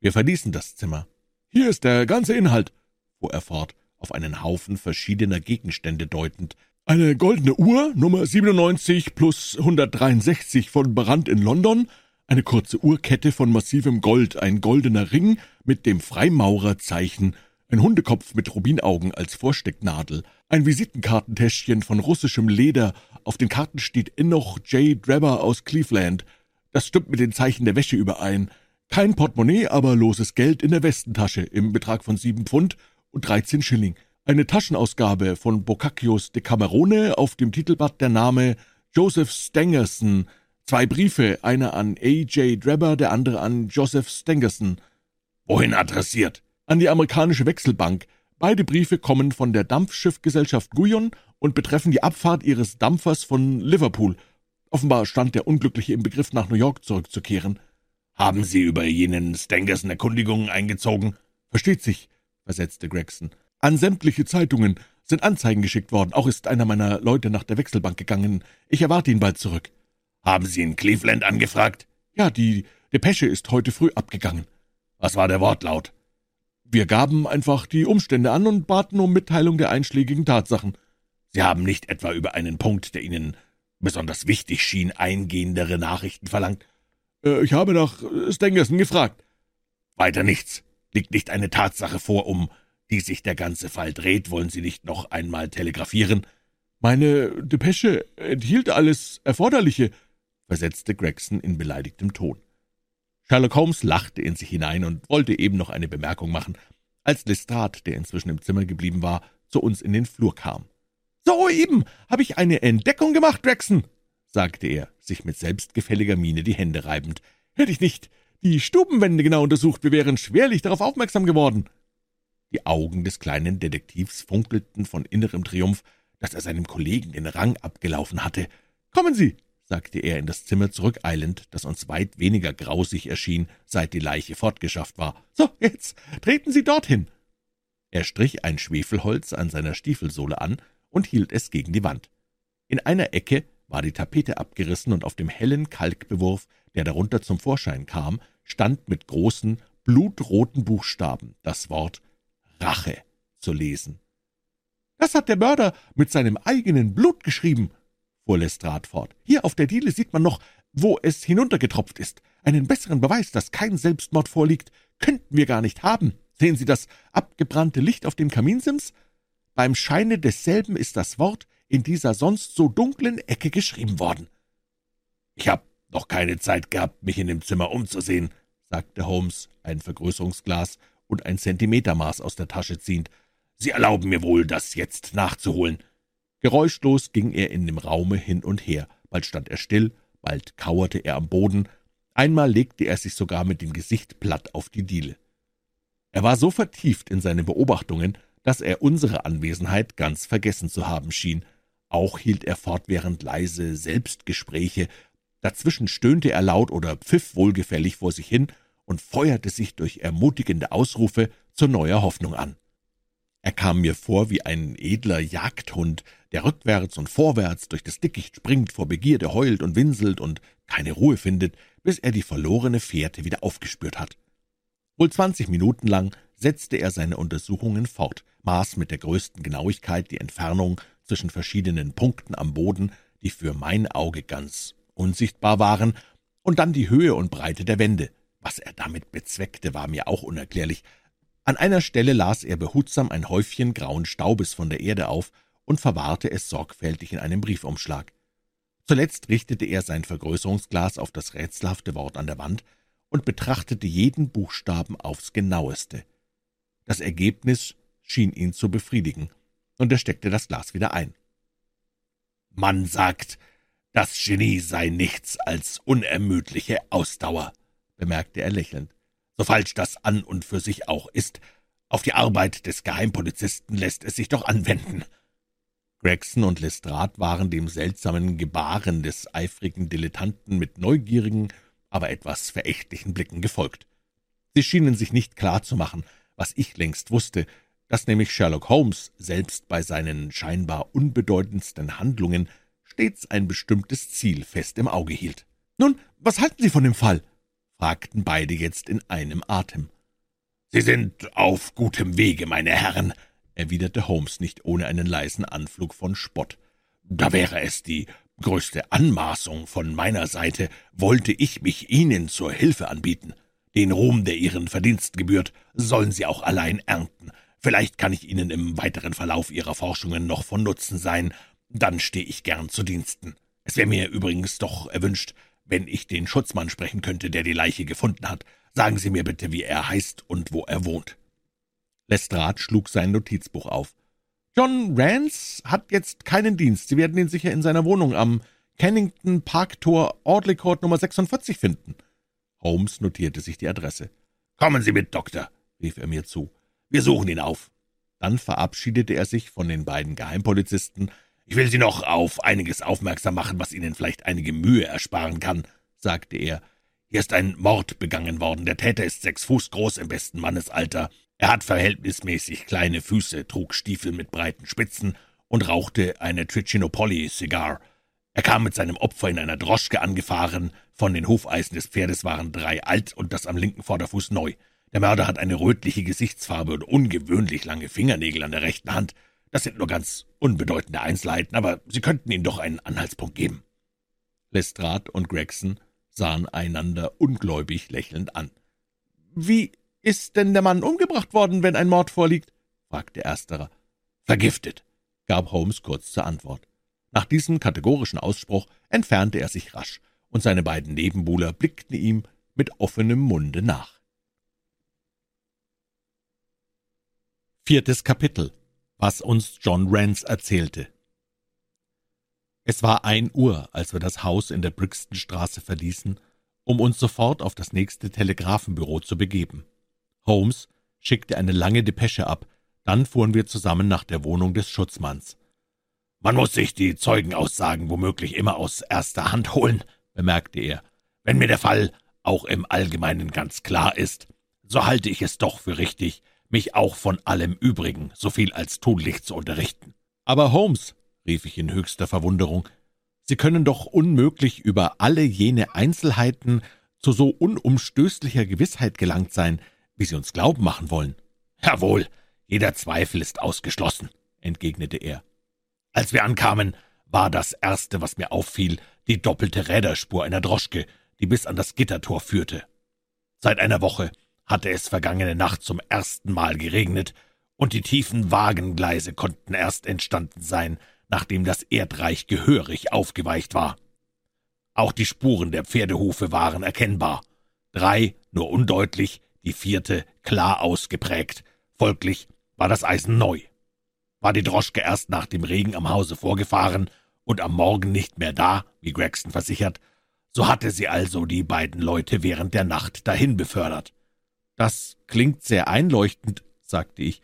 Wir verließen das Zimmer. »Hier ist der ganze Inhalt«, fuhr er fort, auf einen Haufen verschiedener Gegenstände deutend. »Eine goldene Uhr, Nummer 97 plus 163 von Brand in London, eine kurze Uhrkette von massivem Gold, ein goldener Ring mit dem Freimaurerzeichen, ein Hundekopf mit Rubinaugen als Vorstecknadel, ein Visitenkartentäschchen von russischem Leder, auf den Karten steht Enoch J. Drebber aus Cleveland, das stimmt mit den Zeichen der Wäsche überein. Kein Portemonnaie, aber loses Geld in der Westentasche im Betrag von sieben Pfund und dreizehn Schilling. Eine Taschenausgabe von Boccaccios Decamerone, auf dem Titelblatt der Name Joseph Stangerson. Zwei Briefe, einer an A. J. Drebber, der andere an Joseph Stangerson. Wohin adressiert? An die amerikanische Wechselbank. Beide Briefe kommen von der Dampfschiffgesellschaft Guyon und betreffen die Abfahrt ihres Dampfers von Liverpool. Offenbar stand der Unglückliche im Begriff, nach New York zurückzukehren. »Haben Sie über jenen Stangerson Erkundigungen eingezogen?« »Versteht sich«, versetzte Gregson. »An sämtliche Zeitungen sind Anzeigen geschickt worden. Auch ist einer meiner Leute nach der Wechselbank gegangen. Ich erwarte ihn bald zurück.« »Haben Sie in Cleveland angefragt?« »Ja, die Depesche ist heute früh abgegangen.« »Was war der Wortlaut?« »Wir gaben einfach die Umstände an und baten um Mitteilung der einschlägigen Tatsachen.« »Sie haben nicht etwa über einen Punkt, der Ihnen besonders wichtig schien, eingehendere Nachrichten verlangt. Äh, ich habe nach Stangerson gefragt. Weiter nichts. Liegt nicht eine Tatsache vor, um die sich der ganze Fall dreht, wollen Sie nicht noch einmal telegrafieren? Meine Depesche enthielt alles Erforderliche, versetzte Gregson in beleidigtem Ton. Sherlock Holmes lachte in sich hinein und wollte eben noch eine Bemerkung machen, als Lestrade, der inzwischen im Zimmer geblieben war, zu uns in den Flur kam. »Soeben habe ich eine Entdeckung gemacht, Gregson«, sagte er, sich mit selbstgefälliger Miene die Hände reibend. »Hätte ich nicht die Stubenwände genau untersucht, wir wären schwerlich darauf aufmerksam geworden.« Die Augen des kleinen Detektivs funkelten von innerem Triumph, dass er seinem Kollegen den Rang abgelaufen hatte. »Kommen Sie«, sagte er in das Zimmer zurückeilend, das uns weit weniger grausig erschien, seit die Leiche fortgeschafft war. »So, jetzt treten Sie dorthin!« Er strich ein Schwefelholz an seiner Stiefelsohle an und hielt es gegen die Wand. In einer Ecke war die Tapete abgerissen, und auf dem hellen Kalkbewurf, der darunter zum Vorschein kam, stand mit großen, blutroten Buchstaben das Wort Rache zu lesen. »Das hat der Mörder mit seinem eigenen Blut geschrieben«, fuhr Lestrade fort. »Hier auf der Diele sieht man noch, wo es hinuntergetropft ist. Einen besseren Beweis, dass kein Selbstmord vorliegt, könnten wir gar nicht haben. Sehen Sie das abgebrannte Licht auf dem Kaminsims? Beim Scheine desselben ist das Wort in dieser sonst so dunklen Ecke geschrieben worden. »Ich habe noch keine Zeit gehabt, mich in dem Zimmer umzusehen«, sagte Holmes, ein Vergrößerungsglas und ein Zentimetermaß aus der Tasche ziehend. »Sie erlauben mir wohl, das jetzt nachzuholen.« Geräuschlos ging er in dem Raume hin und her, bald stand er still, bald kauerte er am Boden, einmal legte er sich sogar mit dem Gesicht platt auf die Diele. Er war so vertieft in seine Beobachtungen, dass er unsere Anwesenheit ganz vergessen zu haben schien, auch hielt er fortwährend leise Selbstgespräche, dazwischen stöhnte er laut oder pfiff wohlgefällig vor sich hin und feuerte sich durch ermutigende Ausrufe zu neuer Hoffnung an. Er kam mir vor wie ein edler Jagdhund, der rückwärts und vorwärts durch das Dickicht springt, vor Begierde heult und winselt und keine Ruhe findet, bis er die verlorene Fährte wieder aufgespürt hat. Wohl zwanzig Minuten lang setzte er seine Untersuchungen fort, maß mit der größten Genauigkeit die Entfernung zwischen verschiedenen Punkten am Boden, die für mein Auge ganz unsichtbar waren, und dann die Höhe und Breite der Wände. Was er damit bezweckte, war mir auch unerklärlich. An einer Stelle las er behutsam ein Häufchen grauen Staubes von der Erde auf und verwahrte es sorgfältig in einem Briefumschlag. Zuletzt richtete er sein Vergrößerungsglas auf das rätselhafte Wort an der Wand und betrachtete jeden Buchstaben aufs genaueste. Das Ergebnis schien ihn zu befriedigen, und er steckte das Glas wieder ein. »Man sagt, das Genie sei nichts als unermüdliche Ausdauer«, bemerkte er lächelnd. »So falsch das an und für sich auch ist, auf die Arbeit des Geheimpolizisten lässt es sich doch anwenden.« Gregson und Lestrade waren dem seltsamen Gebaren des eifrigen Dilettanten mit neugierigen, aber etwas verächtlichen Blicken gefolgt. Sie schienen sich nicht klar zu machen, was ich längst wusste, dass nämlich Sherlock Holmes selbst bei seinen scheinbar unbedeutendsten Handlungen stets ein bestimmtes Ziel fest im Auge hielt. »Nun, was halten Sie von dem Fall?« Fragten beide jetzt in einem Atem. »Sie sind auf gutem Wege, meine Herren«, erwiderte Holmes nicht ohne einen leisen Anflug von Spott. »Da wäre es die größte Anmaßung von meiner Seite, wollte ich mich Ihnen zur Hilfe anbieten. Den Ruhm, der Ihren Verdienst gebührt, sollen Sie auch allein ernten. Vielleicht kann ich Ihnen im weiteren Verlauf Ihrer Forschungen noch von Nutzen sein, dann stehe ich gern zu Diensten. Es wäre mir übrigens doch erwünscht, wenn ich den Schutzmann sprechen könnte, der die Leiche gefunden hat. Sagen Sie mir bitte, wie er heißt und wo er wohnt.« Lestrade schlug sein Notizbuch auf. »John Rance hat jetzt keinen Dienst. Sie werden ihn sicher in seiner Wohnung am Kennington Park Tor Audley Court Nummer 46 finden.« Holmes notierte sich die Adresse. »Kommen Sie mit, Doktor«, rief er mir zu. »Wir suchen ihn auf.« Dann verabschiedete er sich von den beiden Geheimpolizisten, »Ich will Sie noch auf einiges aufmerksam machen, was Ihnen vielleicht einige Mühe ersparen kann«, sagte er. »Hier ist ein Mord begangen worden. Der Täter ist sechs Fuß groß im besten Mannesalter. Er hat verhältnismäßig kleine Füße, trug Stiefel mit breiten Spitzen und rauchte eine Trichinopoly-Cigar. Er kam mit seinem Opfer in einer Droschke angefahren. Von den Hufeisen des Pferdes waren drei alt und das am linken Vorderfuß neu. Der Mörder hat eine rötliche Gesichtsfarbe und ungewöhnlich lange Fingernägel an der rechten Hand. Das sind nur ganz unbedeutende Einzelheiten, aber Sie könnten ihm doch einen Anhaltspunkt geben.« Lestrade und Gregson sahen einander ungläubig lächelnd an. »Wie ist denn der Mann umgebracht worden, wenn ein Mord vorliegt?« fragte ersterer. »Vergiftet«, gab Holmes kurz zur Antwort. Nach diesem kategorischen Ausspruch entfernte er sich rasch, und seine beiden Nebenbuhler blickten ihm mit offenem Munde nach. Viertes Kapitel Was uns John Rance erzählte Es war ein Uhr, als wir das Haus in der Brixtonstraße verließen, um uns sofort auf das nächste Telegrafenbüro zu begeben. Holmes schickte eine lange Depesche ab, dann fuhren wir zusammen nach der Wohnung des Schutzmanns. Man muss sich die Zeugenaussagen womöglich immer aus erster Hand holen, bemerkte er. Wenn mir der Fall auch im Allgemeinen ganz klar ist, so halte ich es doch für richtig, mich auch von allem Übrigen so viel als tunlich zu unterrichten. Aber Holmes, rief ich in höchster Verwunderung, Sie können doch unmöglich über alle jene Einzelheiten zu so unumstößlicher Gewissheit gelangt sein, wie Sie uns glauben machen wollen. Jawohl, jeder Zweifel ist ausgeschlossen, entgegnete er. Als wir ankamen, war das Erste, was mir auffiel, die doppelte Räderspur einer Droschke, die bis an das Gittertor führte. Seit einer Woche hatte es vergangene Nacht zum ersten Mal geregnet, und die tiefen Wagengleise konnten erst entstanden sein, nachdem das Erdreich gehörig aufgeweicht war. Auch die Spuren der Pferdehufe waren erkennbar. Drei nur undeutlich, die vierte klar ausgeprägt. Folglich war das Eisen neu. War die Droschke erst nach dem Regen am Hause vorgefahren und am Morgen nicht mehr da, wie Gregson versichert, so hatte sie also die beiden Leute während der Nacht dahin befördert. Das klingt sehr einleuchtend, sagte ich.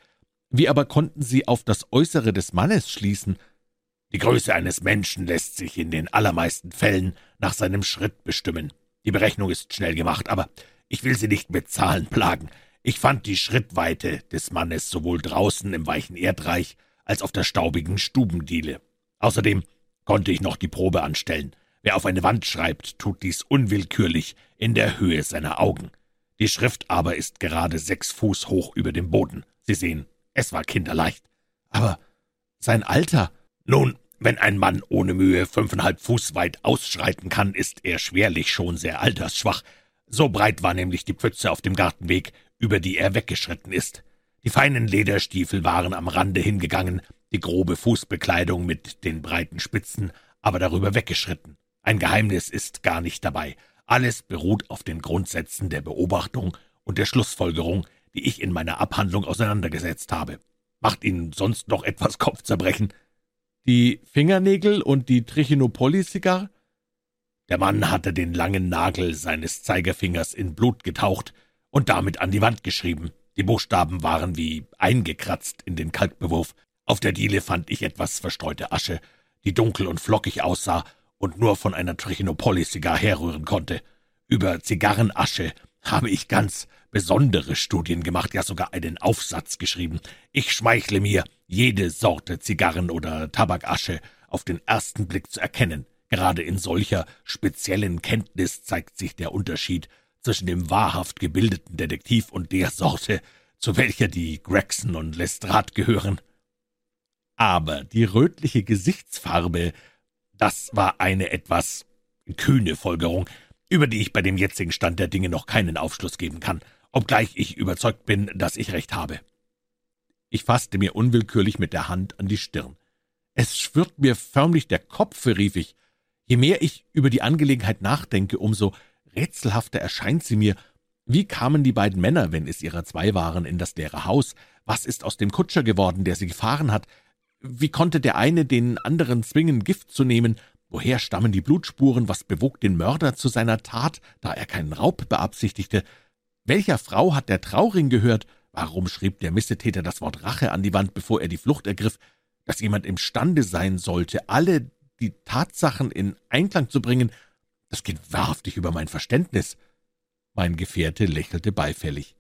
Wie aber konnten Sie auf das Äußere des Mannes schließen? Die Größe eines Menschen lässt sich in den allermeisten Fällen nach seinem Schritt bestimmen. Die Berechnung ist schnell gemacht, aber ich will Sie nicht mit Zahlen plagen. Ich fand die Schrittweite des Mannes sowohl draußen im weichen Erdreich als auf der staubigen Stubendiele. Außerdem konnte ich noch die Probe anstellen. Wer auf eine Wand schreibt, tut dies unwillkürlich in der Höhe seiner Augen. Die Schrift aber ist gerade sechs Fuß hoch über dem Boden. Sie sehen, es war kinderleicht. Aber sein Alter. Nun, wenn ein Mann ohne Mühe fünfeinhalb Fuß weit ausschreiten kann, ist er schwerlich schon sehr altersschwach. So breit war nämlich die Pfütze auf dem Gartenweg, über die er weggeschritten ist. Die feinen Lederstiefel waren am Rande hingegangen, die grobe Fußbekleidung mit den breiten Spitzen aber darüber weggeschritten. Ein Geheimnis ist gar nicht dabei. Alles beruht auf den Grundsätzen der Beobachtung und der Schlussfolgerung, die ich in meiner Abhandlung auseinandergesetzt habe. Macht Ihnen sonst noch etwas Kopfzerbrechen? Die Fingernägel und die Trichinopoly-Zigarre? Der Mann hatte den langen Nagel seines Zeigefingers in Blut getaucht und damit an die Wand geschrieben. Die Buchstaben waren wie eingekratzt in den Kalkbewurf. Auf der Diele fand ich etwas verstreute Asche, die dunkel und flockig aussah und nur von einer Trichinopoly-Zigarre herrühren konnte. Über Zigarrenasche habe ich ganz besondere Studien gemacht, ja sogar einen Aufsatz geschrieben. Ich schmeichle mir, jede Sorte Zigarren oder Tabakasche auf den ersten Blick zu erkennen. Gerade in solcher speziellen Kenntnis zeigt sich der Unterschied zwischen dem wahrhaft gebildeten Detektiv und der Sorte, zu welcher die Gregson und Lestrade gehören. Aber die rötliche Gesichtsfarbe, das war eine etwas kühne Folgerung, über die ich bei dem jetzigen Stand der Dinge noch keinen Aufschluss geben kann, obgleich ich überzeugt bin, dass ich recht habe. Ich fasste mir unwillkürlich mit der Hand an die Stirn. Es schwirrt mir förmlich der Kopf, rief ich. Je mehr ich über die Angelegenheit nachdenke, umso rätselhafter erscheint sie mir. Wie kamen die beiden Männer, wenn es ihrer zwei waren, in das leere Haus? Was ist aus dem Kutscher geworden, der sie gefahren hat? Wie konnte der eine den anderen zwingen, Gift zu nehmen? Woher stammen die Blutspuren? Was bewog den Mörder zu seiner Tat, da er keinen Raub beabsichtigte? Welcher Frau hat der Trauring gehört? Warum schrieb der Missetäter das Wort Rache an die Wand, bevor er die Flucht ergriff? Dass jemand imstande sein sollte, alle die Tatsachen in Einklang zu bringen, das geht wahrhaftig über mein Verständnis. Mein Gefährte lächelte beifällig.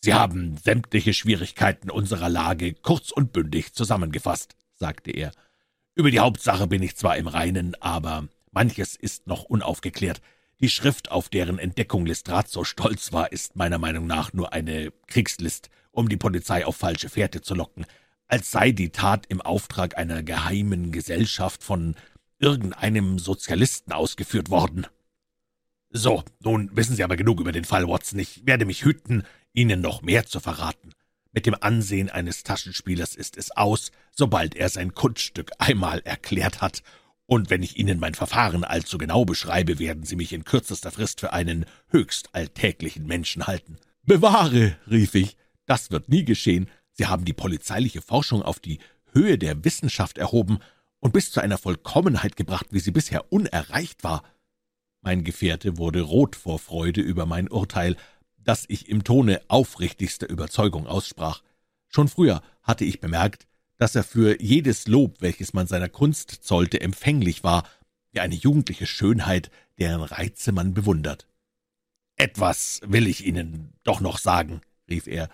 Sie haben sämtliche Schwierigkeiten unserer Lage kurz und bündig zusammengefasst, sagte er. Über die Hauptsache bin ich zwar im Reinen, aber manches ist noch unaufgeklärt. Die Schrift, auf deren Entdeckung Lestrade so stolz war, ist meiner Meinung nach nur eine Kriegslist, um die Polizei auf falsche Fährte zu locken, als sei die Tat im Auftrag einer geheimen Gesellschaft von irgendeinem Sozialisten ausgeführt worden. So, nun wissen Sie aber genug über den Fall, Watson. Ich werde mich hüten, Ihnen noch mehr zu verraten. Mit dem Ansehen eines Taschenspielers ist es aus, sobald er sein Kunststück einmal erklärt hat, und wenn ich Ihnen mein Verfahren allzu genau beschreibe, werden Sie mich in kürzester Frist für einen höchst alltäglichen Menschen halten. Bewahre, rief ich, das wird nie geschehen. Sie haben die polizeiliche Forschung auf die Höhe der Wissenschaft erhoben und bis zu einer Vollkommenheit gebracht, wie sie bisher unerreicht war. Mein Gefährte wurde rot vor Freude über mein Urteil, das ich im Tone aufrichtigster Überzeugung aussprach. Schon früher hatte ich bemerkt, dass er für jedes Lob, welches man seiner Kunst zollte, empfänglich war, wie eine jugendliche Schönheit, deren Reize man bewundert. »Etwas will ich Ihnen doch noch sagen«, rief er.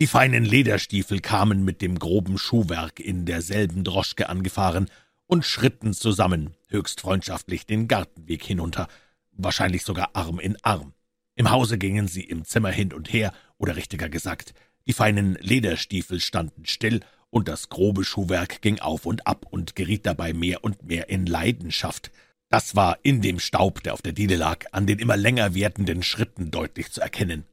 »Die feinen Lederstiefel kamen mit dem groben Schuhwerk in derselben Droschke angefahren und schritten zusammen, höchst freundschaftlich, den Gartenweg hinunter, wahrscheinlich sogar Arm in Arm. Im Hause gingen sie im Zimmer hin und her, oder richtiger gesagt, die feinen Lederstiefel standen still und das grobe Schuhwerk ging auf und ab und geriet dabei mehr und mehr in Leidenschaft. Das war in dem Staub, der auf der Diele lag, an den immer länger werdenden Schritten deutlich zu erkennen.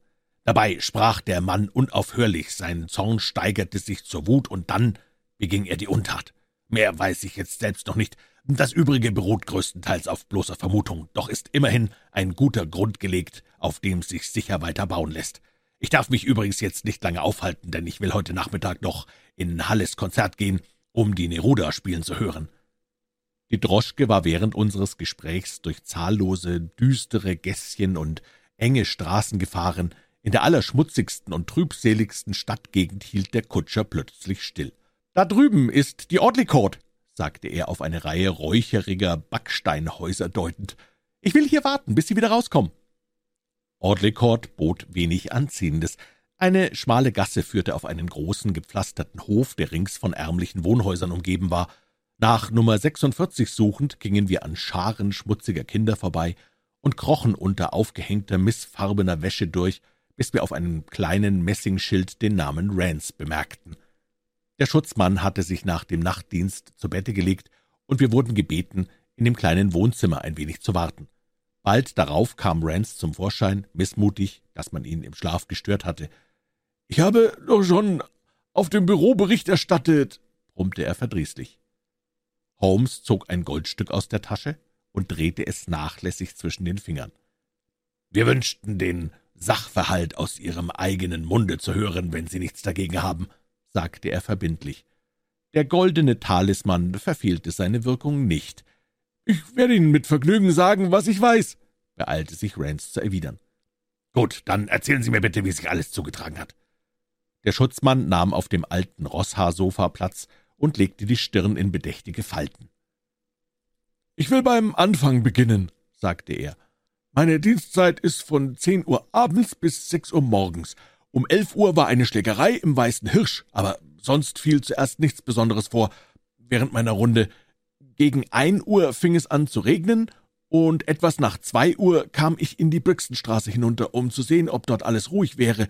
Dabei sprach der Mann unaufhörlich, sein Zorn steigerte sich zur Wut, und dann beging er die Untat. Mehr weiß ich jetzt selbst noch nicht. Das Übrige beruht größtenteils auf bloßer Vermutung, doch ist immerhin ein guter Grund gelegt, auf dem sich sicher weiter bauen lässt. Ich darf mich übrigens jetzt nicht lange aufhalten, denn ich will heute Nachmittag noch in Halles Konzert gehen, um die Neruda spielen zu hören. Die Droschke war während unseres Gesprächs durch zahllose, düstere Gässchen und enge Straßen gefahren. In der allerschmutzigsten und trübseligsten Stadtgegend hielt der Kutscher plötzlich still. »Da drüben ist die Court«, sagte er auf eine Reihe räucheriger Backsteinhäuser deutend. »Ich will hier warten, bis Sie wieder rauskommen.« Audley Court bot wenig Anziehendes. Eine schmale Gasse führte auf einen großen, gepflasterten Hof, der rings von ärmlichen Wohnhäusern umgeben war. Nach Nummer 46 suchend gingen wir an Scharen schmutziger Kinder vorbei und krochen unter aufgehängter, missfarbener Wäsche durch, bis wir auf einem kleinen Messingschild den Namen Rance bemerkten. Der Schutzmann hatte sich nach dem Nachtdienst zu Bette gelegt, und wir wurden gebeten, in dem kleinen Wohnzimmer ein wenig zu warten. Bald darauf kam Rance zum Vorschein, missmutig, dass man ihn im Schlaf gestört hatte. »Ich habe doch schon auf dem Büro Bericht erstattet«, brummte er verdrießlich. Holmes zog ein Goldstück aus der Tasche und drehte es nachlässig zwischen den Fingern. »Wir wünschten, den Sachverhalt aus Ihrem eigenen Munde zu hören, wenn Sie nichts dagegen haben«, sagte er verbindlich. Der goldene Talisman verfehlte seine Wirkung nicht. »Ich werde Ihnen mit Vergnügen sagen, was ich weiß«, beeilte sich Rance zu erwidern. »Gut, dann erzählen Sie mir bitte, wie sich alles zugetragen hat.« Der Schutzmann nahm auf dem alten Rosshaarsofa Platz und legte die Stirn in bedächtige Falten. »Ich will beim Anfang beginnen«, sagte er. »Meine Dienstzeit ist von zehn Uhr abends bis sechs Uhr morgens. Um elf Uhr war eine Schlägerei im Weißen Hirsch, aber sonst fiel zuerst nichts Besonderes vor. Während meiner Runde gegen ein Uhr fing es an zu regnen, und etwas nach zwei Uhr kam ich in die Brixtonstraße hinunter, um zu sehen, ob dort alles ruhig wäre.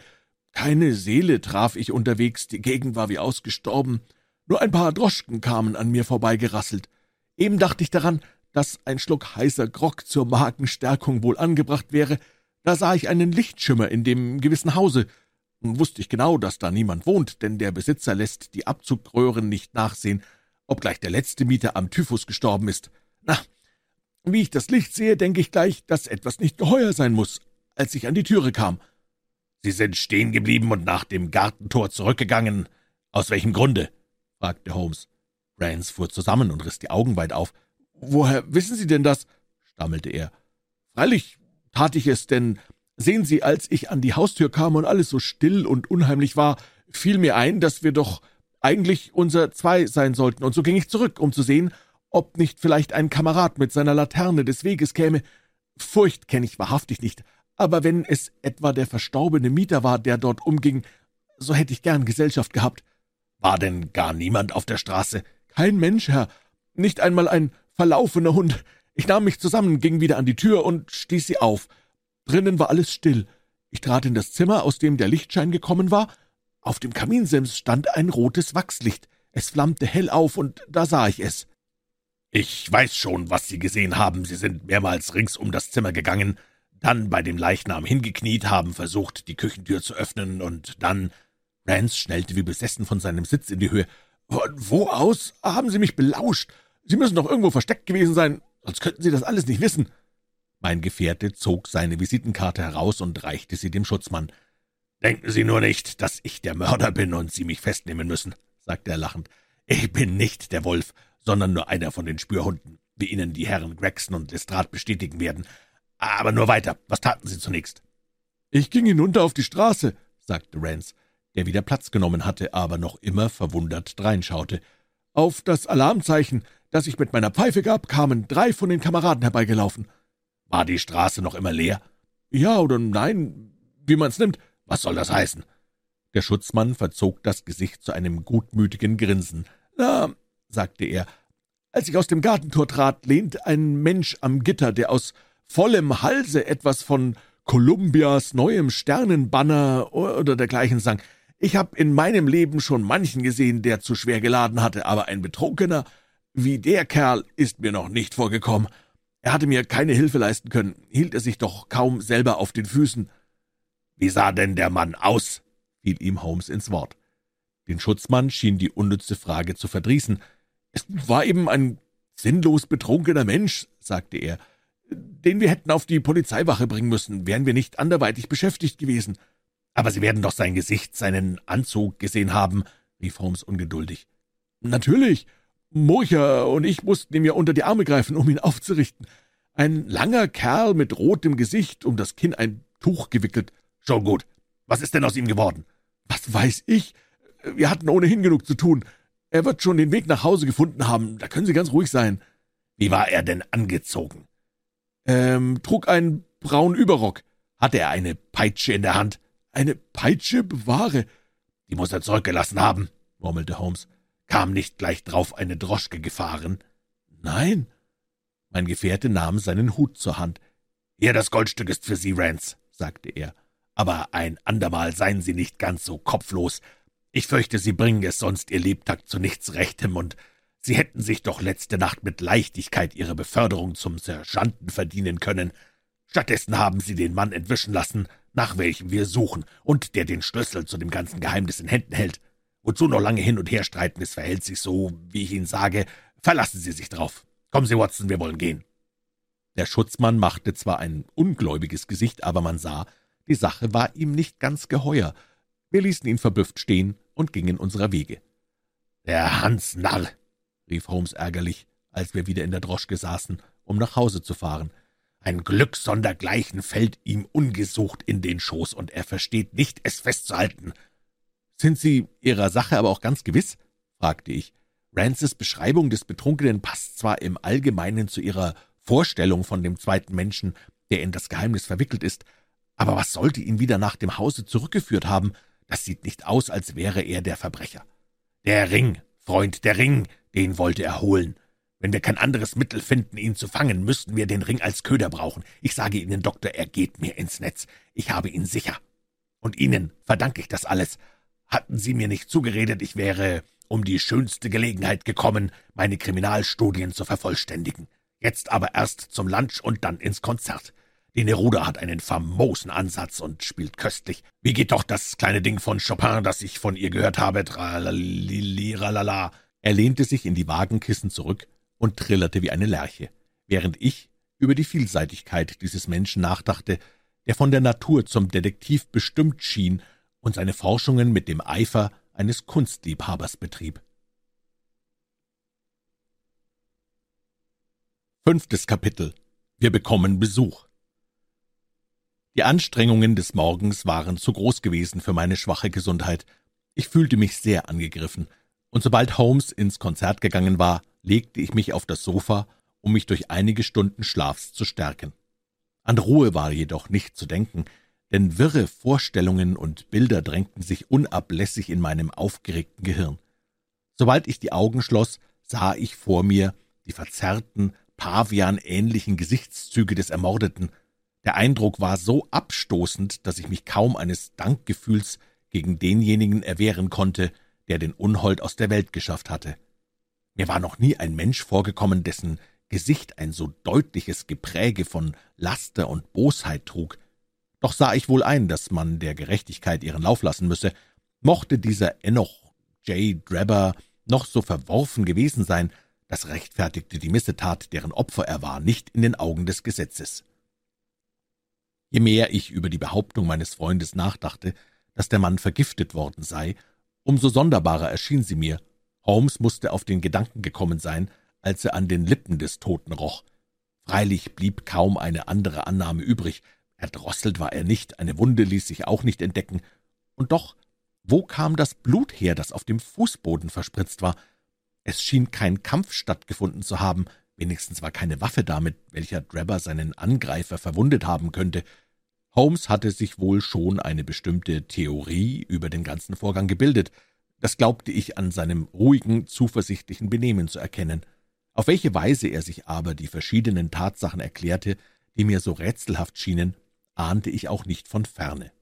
Keine Seele traf ich unterwegs, die Gegend war wie ausgestorben. Nur ein paar Droschken kamen an mir vorbeigerasselt. Eben dachte ich daran, dass ein Schluck heißer Grog zur Magenstärkung wohl angebracht wäre, da sah ich einen Lichtschimmer in dem gewissen Hause. Wusste ich genau, dass da niemand wohnt, denn der Besitzer lässt die Abzugröhren nicht nachsehen, obgleich der letzte Mieter am Typhus gestorben ist. Na, wie ich das Licht sehe, denke ich gleich, dass etwas nicht geheuer sein muss, als ich an die Türe kam. »Sie sind stehen geblieben und nach dem Gartentor zurückgegangen. Aus welchem Grunde?« fragte Holmes. Rance fuhr zusammen und riss die Augen weit auf. »Woher wissen Sie denn das?« stammelte er. »Freilich tat ich es, denn sehen Sie, als ich an die Haustür kam und alles so still und unheimlich war, fiel mir ein, dass wir doch eigentlich unser Zwei sein sollten, und so ging ich zurück, um zu sehen, ob nicht vielleicht ein Kamerad mit seiner Laterne des Weges käme. Furcht kenne ich wahrhaftig nicht, aber wenn es etwa der verstorbene Mieter war, der dort umging, so hätte ich gern Gesellschaft gehabt. War denn gar niemand auf der Straße? Kein Mensch, Herr, nicht einmal ein verlaufener Hund. Ich nahm mich zusammen, ging wieder an die Tür und stieß sie auf. Drinnen war alles still. Ich trat in das Zimmer, aus dem der Lichtschein gekommen war, auf dem Kaminsims stand ein rotes Wachslicht. Es flammte hell auf, und da sah ich es. »Ich weiß schon, was Sie gesehen haben. Sie sind mehrmals rings um das Zimmer gegangen, dann bei dem Leichnam hingekniet, haben versucht, die Küchentür zu öffnen, und dann...« Rance schnellte wie besessen von seinem Sitz in die Höhe. »Von wo aus haben Sie mich belauscht? Sie müssen doch irgendwo versteckt gewesen sein, sonst könnten Sie das alles nicht wissen.« Mein Gefährte zog seine Visitenkarte heraus und reichte sie dem Schutzmann. »Denken Sie nur nicht, dass ich der Mörder bin und Sie mich festnehmen müssen«, sagte er lachend. »Ich bin nicht der Wolf, sondern nur einer von den Spürhunden, wie Ihnen die Herren Gregson und Lestrade bestätigen werden. Aber nur weiter. Was taten Sie zunächst?« »Ich ging hinunter auf die Straße«, sagte Rance, der wieder Platz genommen hatte, aber noch immer verwundert dreinschaute. »Auf das Alarmzeichen, das ich mit meiner Pfeife gab, kamen drei von den Kameraden herbeigelaufen.« »War die Straße noch immer leer?« »Ja oder nein, wie man's nimmt. Was soll das heißen?« Der Schutzmann verzog das Gesicht zu einem gutmütigen Grinsen. »Na«, sagte er, »als ich aus dem Gartentor trat, lehnt ein Mensch am Gitter, der aus vollem Halse etwas von Kolumbias neuem Sternenbanner oder dergleichen sang. Ich habe in meinem Leben schon manchen gesehen, der zu schwer geladen hatte, aber ein Betrunkener wie der Kerl ist mir noch nicht vorgekommen. Er hatte mir keine Hilfe leisten können, hielt er sich doch kaum selber auf den Füßen. Wie sah denn der Mann aus? fiel ihm Holmes ins Wort. Den Schutzmann schien die unnütze Frage zu verdrießen. Es war eben ein sinnlos betrunkener Mensch, sagte er, den wir hätten auf die Polizeiwache bringen müssen, wären wir nicht anderweitig beschäftigt gewesen. Aber Sie werden doch sein Gesicht, seinen Anzug gesehen haben, rief Holmes ungeduldig. Natürlich. Murcher und ich mussten ihm ja unter die Arme greifen, um ihn aufzurichten. Ein langer Kerl mit rotem Gesicht, um das Kinn ein Tuch gewickelt. Schon gut. Was ist denn aus ihm geworden? Was weiß ich? Wir hatten ohnehin genug zu tun. Er wird schon den Weg nach Hause gefunden haben, da können Sie ganz ruhig sein. Wie war er denn angezogen? Ähm, trug einen braunen Überrock. Hatte er eine Peitsche in der Hand? Eine Peitsche bewahre. Die muss er zurückgelassen haben, murmelte Holmes. Kam nicht gleich drauf eine Droschke gefahren? Nein. Mein Gefährte nahm seinen Hut zur Hand. Hier, das Goldstück ist für Sie, Rance, sagte er aber ein andermal seien Sie nicht ganz so kopflos. Ich fürchte, Sie bringen es sonst Ihr Lebtag zu nichts Rechtem, und Sie hätten sich doch letzte Nacht mit Leichtigkeit Ihre Beförderung zum Sergeanten verdienen können. Stattdessen haben Sie den Mann entwischen lassen, nach welchem wir suchen, und der den Schlüssel zu dem ganzen Geheimnis in Händen hält. Wozu noch lange hin und her streiten, es verhält sich so, wie ich Ihnen sage. Verlassen Sie sich drauf. Kommen Sie, Watson, wir wollen gehen. Der Schutzmann machte zwar ein ungläubiges Gesicht, aber man sah, die Sache war ihm nicht ganz geheuer. Wir ließen ihn verblüfft stehen und gingen unserer Wege. »Der Hans Narr«, rief Holmes ärgerlich, als wir wieder in der Droschke saßen, um nach Hause zu fahren. »Ein Glück sondergleichen fällt ihm ungesucht in den Schoß, und er versteht nicht, es festzuhalten.« »Sind Sie Ihrer Sache aber auch ganz gewiss?« fragte ich. Rances Beschreibung des Betrunkenen passt zwar im Allgemeinen zu Ihrer Vorstellung von dem zweiten Menschen, der in das Geheimnis verwickelt ist, aber was sollte ihn wieder nach dem Hause zurückgeführt haben? Das sieht nicht aus, als wäre er der Verbrecher. Der Ring, Freund, der Ring, den wollte er holen. Wenn wir kein anderes Mittel finden, ihn zu fangen, müssten wir den Ring als Köder brauchen. Ich sage Ihnen, Doktor, er geht mir ins Netz. Ich habe ihn sicher. Und Ihnen verdanke ich das alles. Hatten Sie mir nicht zugeredet, ich wäre um die schönste Gelegenheit gekommen, meine Kriminalstudien zu vervollständigen. Jetzt aber erst zum Lunch und dann ins Konzert. Die Neruda hat einen famosen Ansatz und spielt köstlich. Wie geht doch das kleine Ding von Chopin, das ich von ihr gehört habe? Tralaliliralala. Er lehnte sich in die Wagenkissen zurück und trillerte wie eine Lerche, während ich über die Vielseitigkeit dieses Menschen nachdachte, der von der Natur zum Detektiv bestimmt schien und seine Forschungen mit dem Eifer eines Kunstliebhabers betrieb. Fünftes Kapitel Wir bekommen Besuch die Anstrengungen des Morgens waren zu groß gewesen für meine schwache Gesundheit. Ich fühlte mich sehr angegriffen, und sobald Holmes ins Konzert gegangen war, legte ich mich auf das Sofa, um mich durch einige Stunden Schlafs zu stärken. An Ruhe war jedoch nicht zu denken, denn wirre Vorstellungen und Bilder drängten sich unablässig in meinem aufgeregten Gehirn. Sobald ich die Augen schloss, sah ich vor mir die verzerrten, pavianähnlichen Gesichtszüge des Ermordeten, der Eindruck war so abstoßend, dass ich mich kaum eines Dankgefühls gegen denjenigen erwehren konnte, der den Unhold aus der Welt geschafft hatte. Mir war noch nie ein Mensch vorgekommen, dessen Gesicht ein so deutliches Gepräge von Laster und Bosheit trug. Doch sah ich wohl ein, dass man der Gerechtigkeit ihren Lauf lassen müsse, Mochte dieser Enoch J. Drebber noch so verworfen gewesen sein, das rechtfertigte die Missetat, deren Opfer er war, nicht in den Augen des Gesetzes. Je mehr ich über die Behauptung meines Freundes nachdachte, dass der Mann vergiftet worden sei, umso sonderbarer erschien sie mir. Holmes musste auf den Gedanken gekommen sein, als er an den Lippen des Toten roch. Freilich blieb kaum eine andere Annahme übrig. Erdrosselt war er nicht, eine Wunde ließ sich auch nicht entdecken. Und doch, wo kam das Blut her, das auf dem Fußboden verspritzt war? Es schien kein Kampf stattgefunden zu haben, wenigstens war keine Waffe da, mit welcher Drebber seinen Angreifer verwundet haben könnte. Holmes hatte sich wohl schon eine bestimmte Theorie über den ganzen Vorgang gebildet. Das glaubte ich an seinem ruhigen, zuversichtlichen Benehmen zu erkennen. Auf welche Weise er sich aber die verschiedenen Tatsachen erklärte, die mir so rätselhaft schienen, ahnte ich auch nicht von ferne.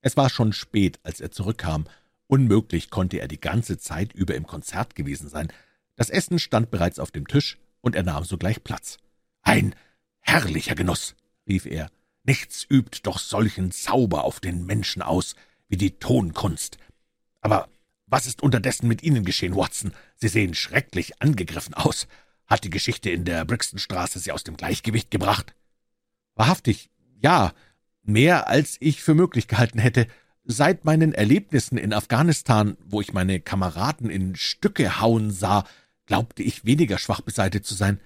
Es war schon spät, als er zurückkam. Unmöglich konnte er die ganze Zeit über im Konzert gewesen sein. Das Essen stand bereits auf dem Tisch, und er nahm sogleich Platz. »Ein herrlicher Genuss«, rief er. »Nichts übt doch solchen Zauber auf den Menschen aus wie die Tonkunst. Aber was ist unterdessen mit Ihnen geschehen, Watson? Sie sehen schrecklich angegriffen aus. Hat die Geschichte in der Brixtonstraße Sie aus dem Gleichgewicht gebracht? Wahrhaftig, ja, mehr als ich für möglich gehalten hätte. Seit meinen Erlebnissen in Afghanistan, wo ich meine Kameraden in Stücke hauen sah, glaubte ich weniger schwach beseitigt zu sein.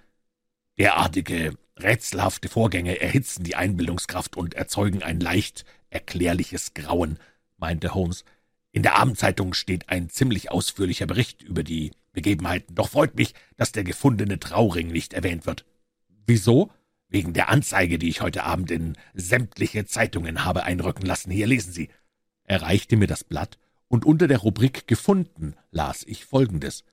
Derartige rätselhafte Vorgänge erhitzen die Einbildungskraft und erzeugen ein leicht erklärliches Grauen, meinte Holmes. In der Abendzeitung steht ein ziemlich ausführlicher Bericht über die Begebenheiten, doch freut mich, dass der gefundene Trauring nicht erwähnt wird. Wieso? Wegen der Anzeige, die ich heute Abend in sämtliche Zeitungen habe einrücken lassen. Hier lesen Sie. Er reichte mir das Blatt, und unter der Rubrik »Gefunden« las ich Folgendes.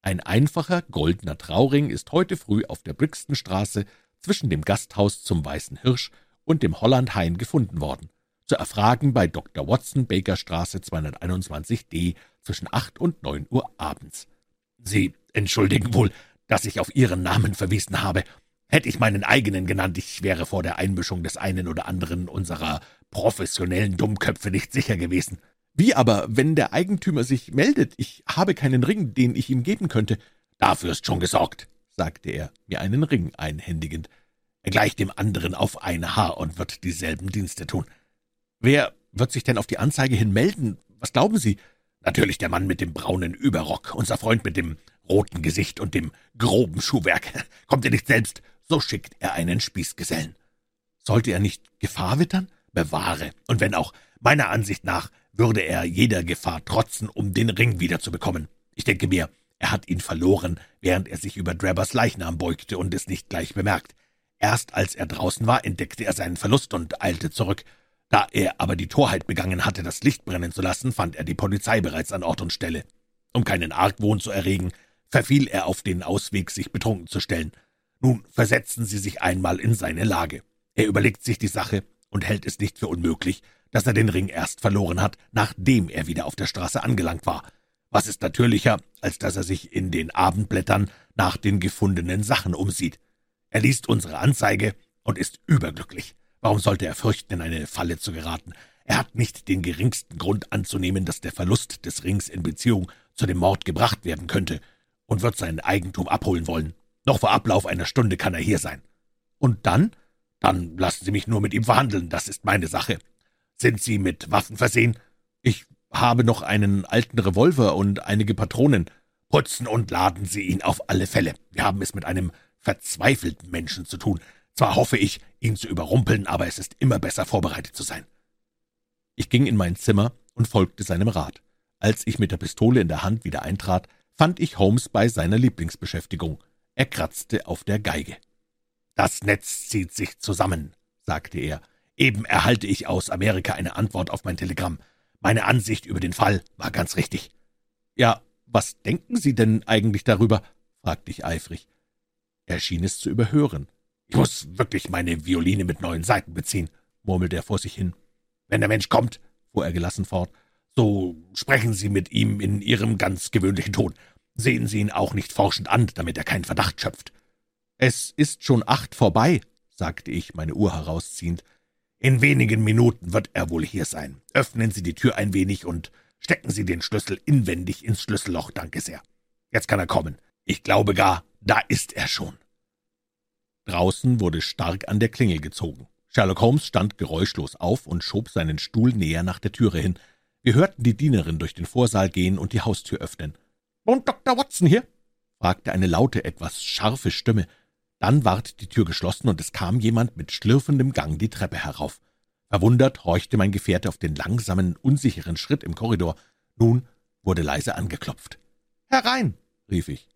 Ein einfacher goldener Trauring ist heute früh auf der Brixtonstraße zwischen dem Gasthaus zum Weißen Hirsch und dem Hollandhain gefunden worden zu erfragen bei Dr. Watson, Bakerstraße 221d, zwischen acht und neun Uhr abends. Sie entschuldigen wohl, dass ich auf Ihren Namen verwiesen habe. Hätte ich meinen eigenen genannt, ich wäre vor der Einmischung des einen oder anderen unserer professionellen Dummköpfe nicht sicher gewesen. Wie aber, wenn der Eigentümer sich meldet, ich habe keinen Ring, den ich ihm geben könnte? Dafür ist schon gesorgt, sagte er, mir einen Ring einhändigend. Er gleicht dem anderen auf ein Haar und wird dieselben Dienste tun. Wer wird sich denn auf die Anzeige hin melden? Was glauben Sie? Natürlich der Mann mit dem braunen Überrock, unser Freund mit dem roten Gesicht und dem groben Schuhwerk. Kommt er nicht selbst, so schickt er einen Spießgesellen. Sollte er nicht Gefahr wittern? Bewahre. Und wenn auch, meiner Ansicht nach, würde er jeder Gefahr trotzen, um den Ring wiederzubekommen. Ich denke mir, er hat ihn verloren, während er sich über Drabbers Leichnam beugte und es nicht gleich bemerkt. Erst als er draußen war, entdeckte er seinen Verlust und eilte zurück. Da er aber die Torheit begangen hatte, das Licht brennen zu lassen, fand er die Polizei bereits an Ort und Stelle. Um keinen Argwohn zu erregen, verfiel er auf den Ausweg, sich betrunken zu stellen. Nun versetzen Sie sich einmal in seine Lage. Er überlegt sich die Sache und hält es nicht für unmöglich, dass er den Ring erst verloren hat, nachdem er wieder auf der Straße angelangt war. Was ist natürlicher, als dass er sich in den Abendblättern nach den gefundenen Sachen umsieht? Er liest unsere Anzeige und ist überglücklich. Warum sollte er fürchten, in eine Falle zu geraten? Er hat nicht den geringsten Grund anzunehmen, dass der Verlust des Rings in Beziehung zu dem Mord gebracht werden könnte, und wird sein Eigentum abholen wollen. Noch vor Ablauf einer Stunde kann er hier sein. Und dann? Dann lassen Sie mich nur mit ihm verhandeln, das ist meine Sache. Sind Sie mit Waffen versehen? Ich habe noch einen alten Revolver und einige Patronen. Putzen und laden Sie ihn auf alle Fälle. Wir haben es mit einem verzweifelten Menschen zu tun. Zwar hoffe ich, ihn zu überrumpeln, aber es ist immer besser, vorbereitet zu sein. Ich ging in mein Zimmer und folgte seinem Rat. Als ich mit der Pistole in der Hand wieder eintrat, fand ich Holmes bei seiner Lieblingsbeschäftigung. Er kratzte auf der Geige. »Das Netz zieht sich zusammen«, sagte er. »Eben erhalte ich aus Amerika eine Antwort auf mein Telegramm. Meine Ansicht über den Fall war ganz richtig.« »Ja, was denken Sie denn eigentlich darüber?« fragte ich eifrig. Er schien es zu überhören. »Ich muss wirklich meine Violine mit neuen Saiten beziehen«, murmelte er vor sich hin. »Wenn der Mensch kommt«, fuhr er gelassen fort, »so sprechen Sie mit ihm in Ihrem ganz gewöhnlichen Ton. Sehen Sie ihn auch nicht forschend an, damit er keinen Verdacht schöpft.« »Es ist schon acht vorbei«, sagte ich, meine Uhr herausziehend. In wenigen Minuten wird er wohl hier sein. Öffnen Sie die Tür ein wenig und stecken Sie den Schlüssel inwendig ins Schlüsselloch, danke sehr. Jetzt kann er kommen. Ich glaube gar, da ist er schon.« Draußen wurde stark an der Klingel gezogen. Sherlock Holmes stand geräuschlos auf und schob seinen Stuhl näher nach der Türe hin. Wir hörten die Dienerin durch den Vorsaal gehen und die Haustür öffnen. »Und Dr. Watson hier?« fragte eine laute, etwas scharfe Stimme. Dann ward die Tür geschlossen, und es kam jemand mit schlürfendem Gang die Treppe herauf. Verwundert horchte mein Gefährte auf den langsamen, unsicheren Schritt im Korridor. Nun wurde leise angeklopft. »Herein!« rief ich.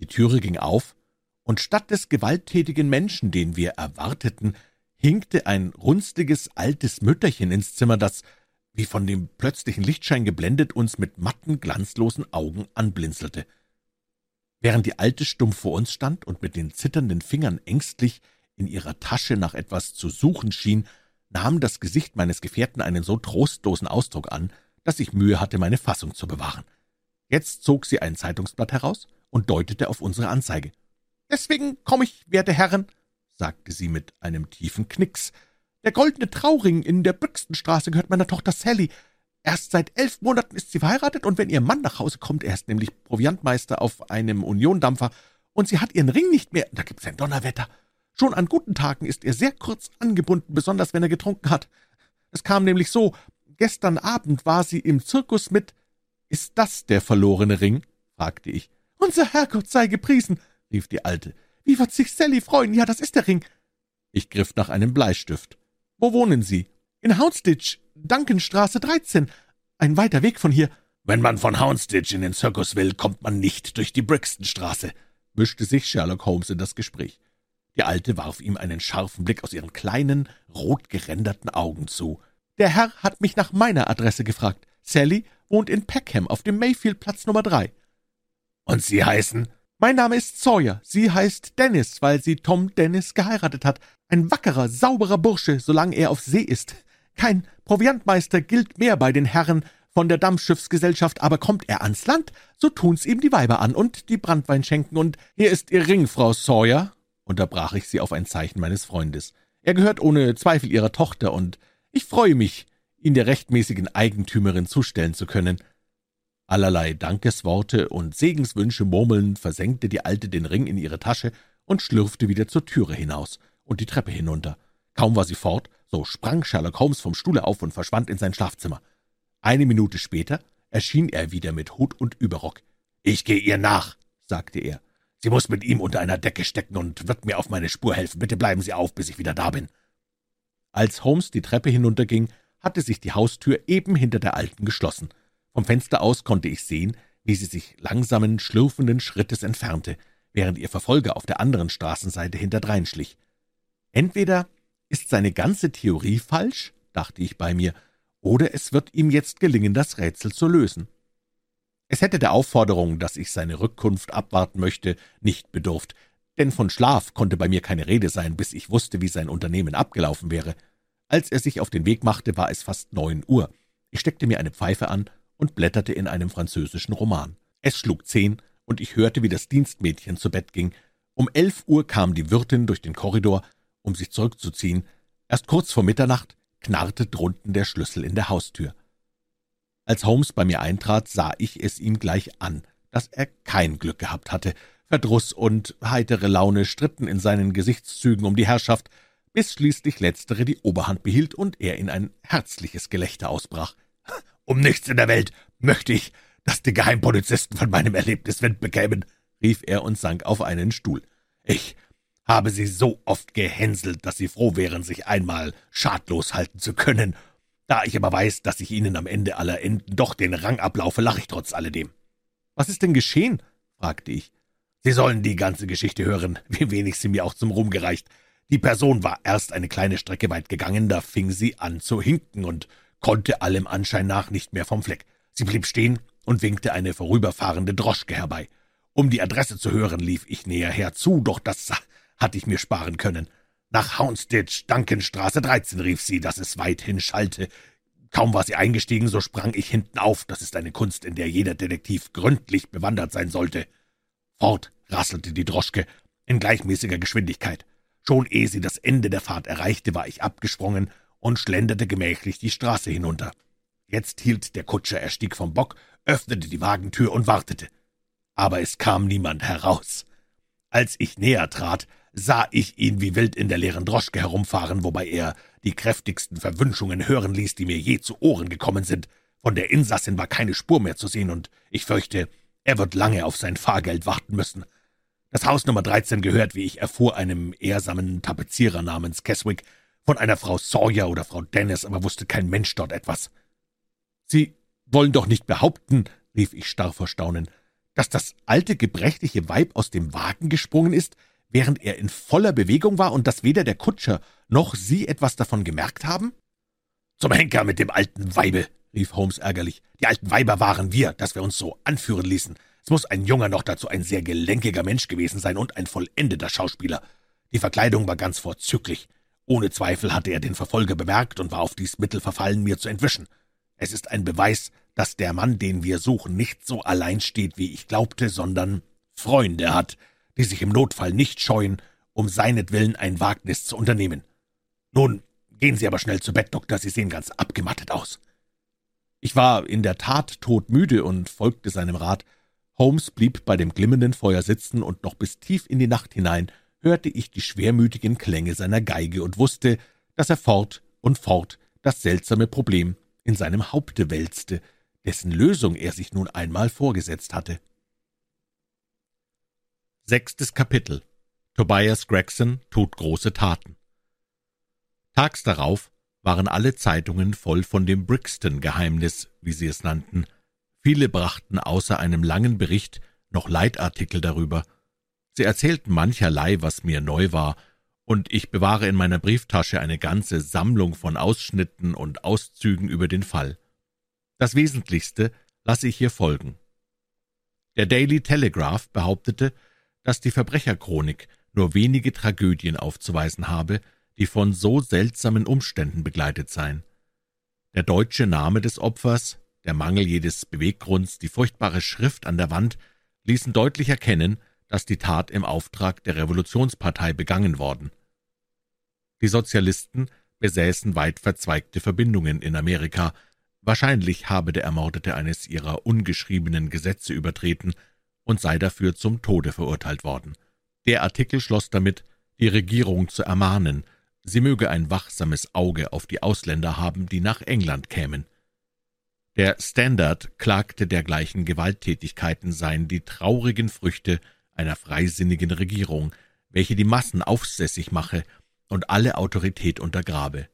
Die Türe ging auf, und statt des gewalttätigen Menschen, den wir erwarteten, hinkte ein runzliges, altes Mütterchen ins Zimmer, das, wie von dem plötzlichen Lichtschein geblendet, uns mit matten, glanzlosen Augen anblinzelte. Während die Alte stumm vor uns stand und mit den zitternden Fingern ängstlich in ihrer Tasche nach etwas zu suchen schien, nahm das Gesicht meines Gefährten einen so trostlosen Ausdruck an, dass ich Mühe hatte, meine Fassung zu bewahren. Jetzt zog sie ein Zeitungsblatt heraus und deutete auf unsere Anzeige. »Deswegen komme ich, werte Herren«, sagte sie mit einem tiefen Knicks. »Der goldene Trauring in der Brixtonstraße gehört meiner Tochter Sally. Erst seit elf Monaten ist sie verheiratet, und wenn ihr Mann nach Hause kommt, er ist nämlich Proviantmeister auf einem Uniondampfer, und sie hat ihren Ring nicht mehr, da gibt's ein Donnerwetter. Schon an guten Tagen ist er sehr kurz angebunden, besonders wenn er getrunken hat. Es kam nämlich so, gestern Abend war sie im Zirkus mit »Ist das der verlorene Ring?« fragte ich. »Unser Herrgott sei gepriesen«, rief die Alte. »Wie wird sich Sally freuen? Ja, das ist der Ring.« Ich griff nach einem Bleistift. »Wo wohnen Sie?« »In Houndsditch, Duncanstraße 13, ein weiter Weg von hier.« »Wenn man von Houndsditch in den Zirkus will, kommt man nicht durch die Brixtonstraße«, mischte sich Sherlock Holmes in das Gespräch. Die Alte warf ihm einen scharfen Blick aus ihren kleinen, rotgeränderten Augen zu. »Der Herr hat mich nach meiner Adresse gefragt. Sally wohnt in Peckham auf dem Mayfield-Platz Nummer drei.« »Und Sie heißen?« »Mein Name ist Sawyer. Sie heißt Dennis, weil sie Tom Dennis geheiratet hat. Ein wackerer, sauberer Bursche, solange er auf See ist. Kein Proviantmeister gilt mehr bei den Herren von der Dampfschiffsgesellschaft, aber kommt er ans Land, so tun's ihm die Weiber an und die Brandweinschenken, und hier ist Ihr Ring, Frau Sawyer«, unterbrach ich sie auf ein Zeichen meines Freundes. »Er gehört ohne Zweifel Ihrer Tochter, und ich freue mich, ihn der rechtmäßigen Eigentümerin zustellen zu können.« Allerlei Dankesworte und Segenswünsche murmelnd versenkte die Alte den Ring in ihre Tasche und schlürfte wieder zur Türe hinaus und die Treppe hinunter. Kaum war sie fort, so sprang Sherlock Holmes vom Stuhle auf und verschwand in sein Schlafzimmer. Eine Minute später erschien er wieder mit Hut und Überrock. »Ich gehe ihr nach«, sagte er. »Sie muss mit ihm unter einer Decke stecken und wird mir auf meine Spur helfen. Bitte bleiben Sie auf, bis ich wieder da bin.« Als Holmes die Treppe hinunterging, hatte sich die Haustür eben hinter der Alten geschlossen. Vom Fenster aus konnte ich sehen, wie sie sich langsamen, schlürfenden Schrittes entfernte, während ihr Verfolger auf der anderen Straßenseite hinterdrein schlich. Entweder ist seine ganze Theorie falsch, dachte ich bei mir, oder es wird ihm jetzt gelingen, das Rätsel zu lösen. Es hätte der Aufforderung, dass ich seine Rückkunft abwarten möchte, nicht bedurft, denn von Schlaf konnte bei mir keine Rede sein, bis ich wusste, wie sein Unternehmen abgelaufen wäre. Als er sich auf den Weg machte, war es fast neun Uhr. Ich steckte mir eine Pfeife an und blätterte in einem französischen Roman. Es schlug zehn, und ich hörte, wie das Dienstmädchen zu Bett ging. Um elf Uhr kam die Wirtin durch den Korridor, um sich zurückzuziehen. Erst kurz vor Mitternacht knarrte drunten der Schlüssel in der Haustür. Als Holmes bei mir eintrat, sah ich es ihm gleich an, dass er kein Glück gehabt hatte. Verdruss und heitere Laune stritten in seinen Gesichtszügen um die Herrschaft, bis schließlich letztere die Oberhand behielt und er in ein herzliches Gelächter ausbrach. »Um nichts in der Welt möchte ich, dass die Geheimpolizisten von meinem Erlebnis Wind bekämen«, rief er und sank auf einen Stuhl. »Ich habe sie so oft gehänselt, dass sie froh wären, sich einmal schadlos halten zu können. Da ich aber weiß, dass ich ihnen am Ende aller Enden doch den Rang ablaufe, lache ich trotz alledem.« »Was ist denn geschehen?« fragte ich. »Sie sollen die ganze Geschichte hören, wie wenig sie mir auch zum Ruhm gereicht. Die Person war erst eine kleine Strecke weit gegangen, da fing sie an zu hinken und konnte allem Anschein nach nicht mehr vom Fleck. Sie blieb stehen und winkte eine vorüberfahrende Droschke herbei. Um die Adresse zu hören, lief ich näher herzu, doch das hatte ich mir sparen können. Nach Houndsditch, Duncanstraße 13, rief sie, dass es weithin schallte. Kaum war sie eingestiegen, so sprang ich hinten auf. Das ist eine Kunst, in der jeder Detektiv gründlich bewandert sein sollte. Fort rasselte die Droschke in gleichmäßiger Geschwindigkeit. Schon ehe sie das Ende der Fahrt erreichte, war ich abgesprungen und schlenderte gemächlich die Straße hinunter. Jetzt hielt der Kutscher, er stieg vom Bock, öffnete die Wagentür und wartete. Aber es kam niemand heraus. Als ich näher trat, sah ich ihn wie wild in der leeren Droschke herumfahren, wobei er die kräftigsten Verwünschungen hören ließ, die mir je zu Ohren gekommen sind. Von der Insassin war keine Spur mehr zu sehen, und ich fürchte, er wird lange auf sein Fahrgeld warten müssen. Das Haus Nummer 13 gehört, wie ich erfuhr, einem ehrsamen Tapezierer namens Keswick, von einer Frau Sawyer oder Frau Dennis, aber wusste kein Mensch dort etwas. »Sie wollen doch nicht behaupten«, rief ich starr vor Staunen, »dass das alte, gebrechliche Weib aus dem Wagen gesprungen ist, während er in voller Bewegung war und dass weder der Kutscher noch Sie etwas davon gemerkt haben?« »Zum Henker mit dem alten Weibe«, rief Holmes ärgerlich. »Die alten Weiber waren wir, dass wir uns so anführen ließen. Es muss ein junger, noch dazu ein sehr gelenkiger Mensch gewesen sein und ein vollendeter Schauspieler. Die Verkleidung war ganz vorzüglich. Ohne Zweifel hatte er den Verfolger bemerkt und war auf dies Mittel verfallen, mir zu entwischen. Es ist ein Beweis, dass der Mann, den wir suchen, nicht so allein steht, wie ich glaubte, sondern Freunde hat, die sich im Notfall nicht scheuen, um seinetwillen ein Wagnis zu unternehmen. Nun, gehen Sie aber schnell zu Bett, Doktor, Sie sehen ganz abgemattet aus. Ich war in der Tat todmüde und folgte seinem Rat. Holmes blieb bei dem glimmenden Feuer sitzen, und noch bis tief in die Nacht hinein hörte ich die schwermütigen Klänge seiner Geige und wusste, dass er fort und fort das seltsame Problem in seinem Haupte wälzte, dessen Lösung er sich nun einmal vorgesetzt hatte. Sechstes Kapitel Tobias Gregson tut große Taten Tags darauf waren alle Zeitungen voll von dem Brixton-Geheimnis, wie sie es nannten. Viele brachten außer einem langen Bericht noch Leitartikel darüber. Sie erzählten mancherlei, was mir neu war, und ich bewahre in meiner Brieftasche eine ganze Sammlung von Ausschnitten und Auszügen über den Fall. Das Wesentlichste lasse ich hier folgen. Der Daily Telegraph behauptete, dass die Verbrecherchronik nur wenige Tragödien aufzuweisen habe, die von so seltsamen Umständen begleitet seien. Der deutsche Name des Opfers, der Mangel jedes Beweggrunds, die furchtbare Schrift an der Wand ließen deutlich erkennen, dass die Tat im Auftrag der Revolutionspartei begangen worden. Die Sozialisten besäßen weit verzweigte Verbindungen in Amerika. Wahrscheinlich habe der Ermordete eines ihrer ungeschriebenen Gesetze übertreten und sei dafür zum Tode verurteilt worden. Der Artikel schloss damit, die Regierung zu ermahnen, sie möge ein wachsames Auge auf die Ausländer haben, die nach England kämen. Der Standard klagte dergleichen Gewalttätigkeiten seien die traurigen Früchte einer freisinnigen Regierung, welche die Massen aufsässig mache und alle Autorität untergrabe.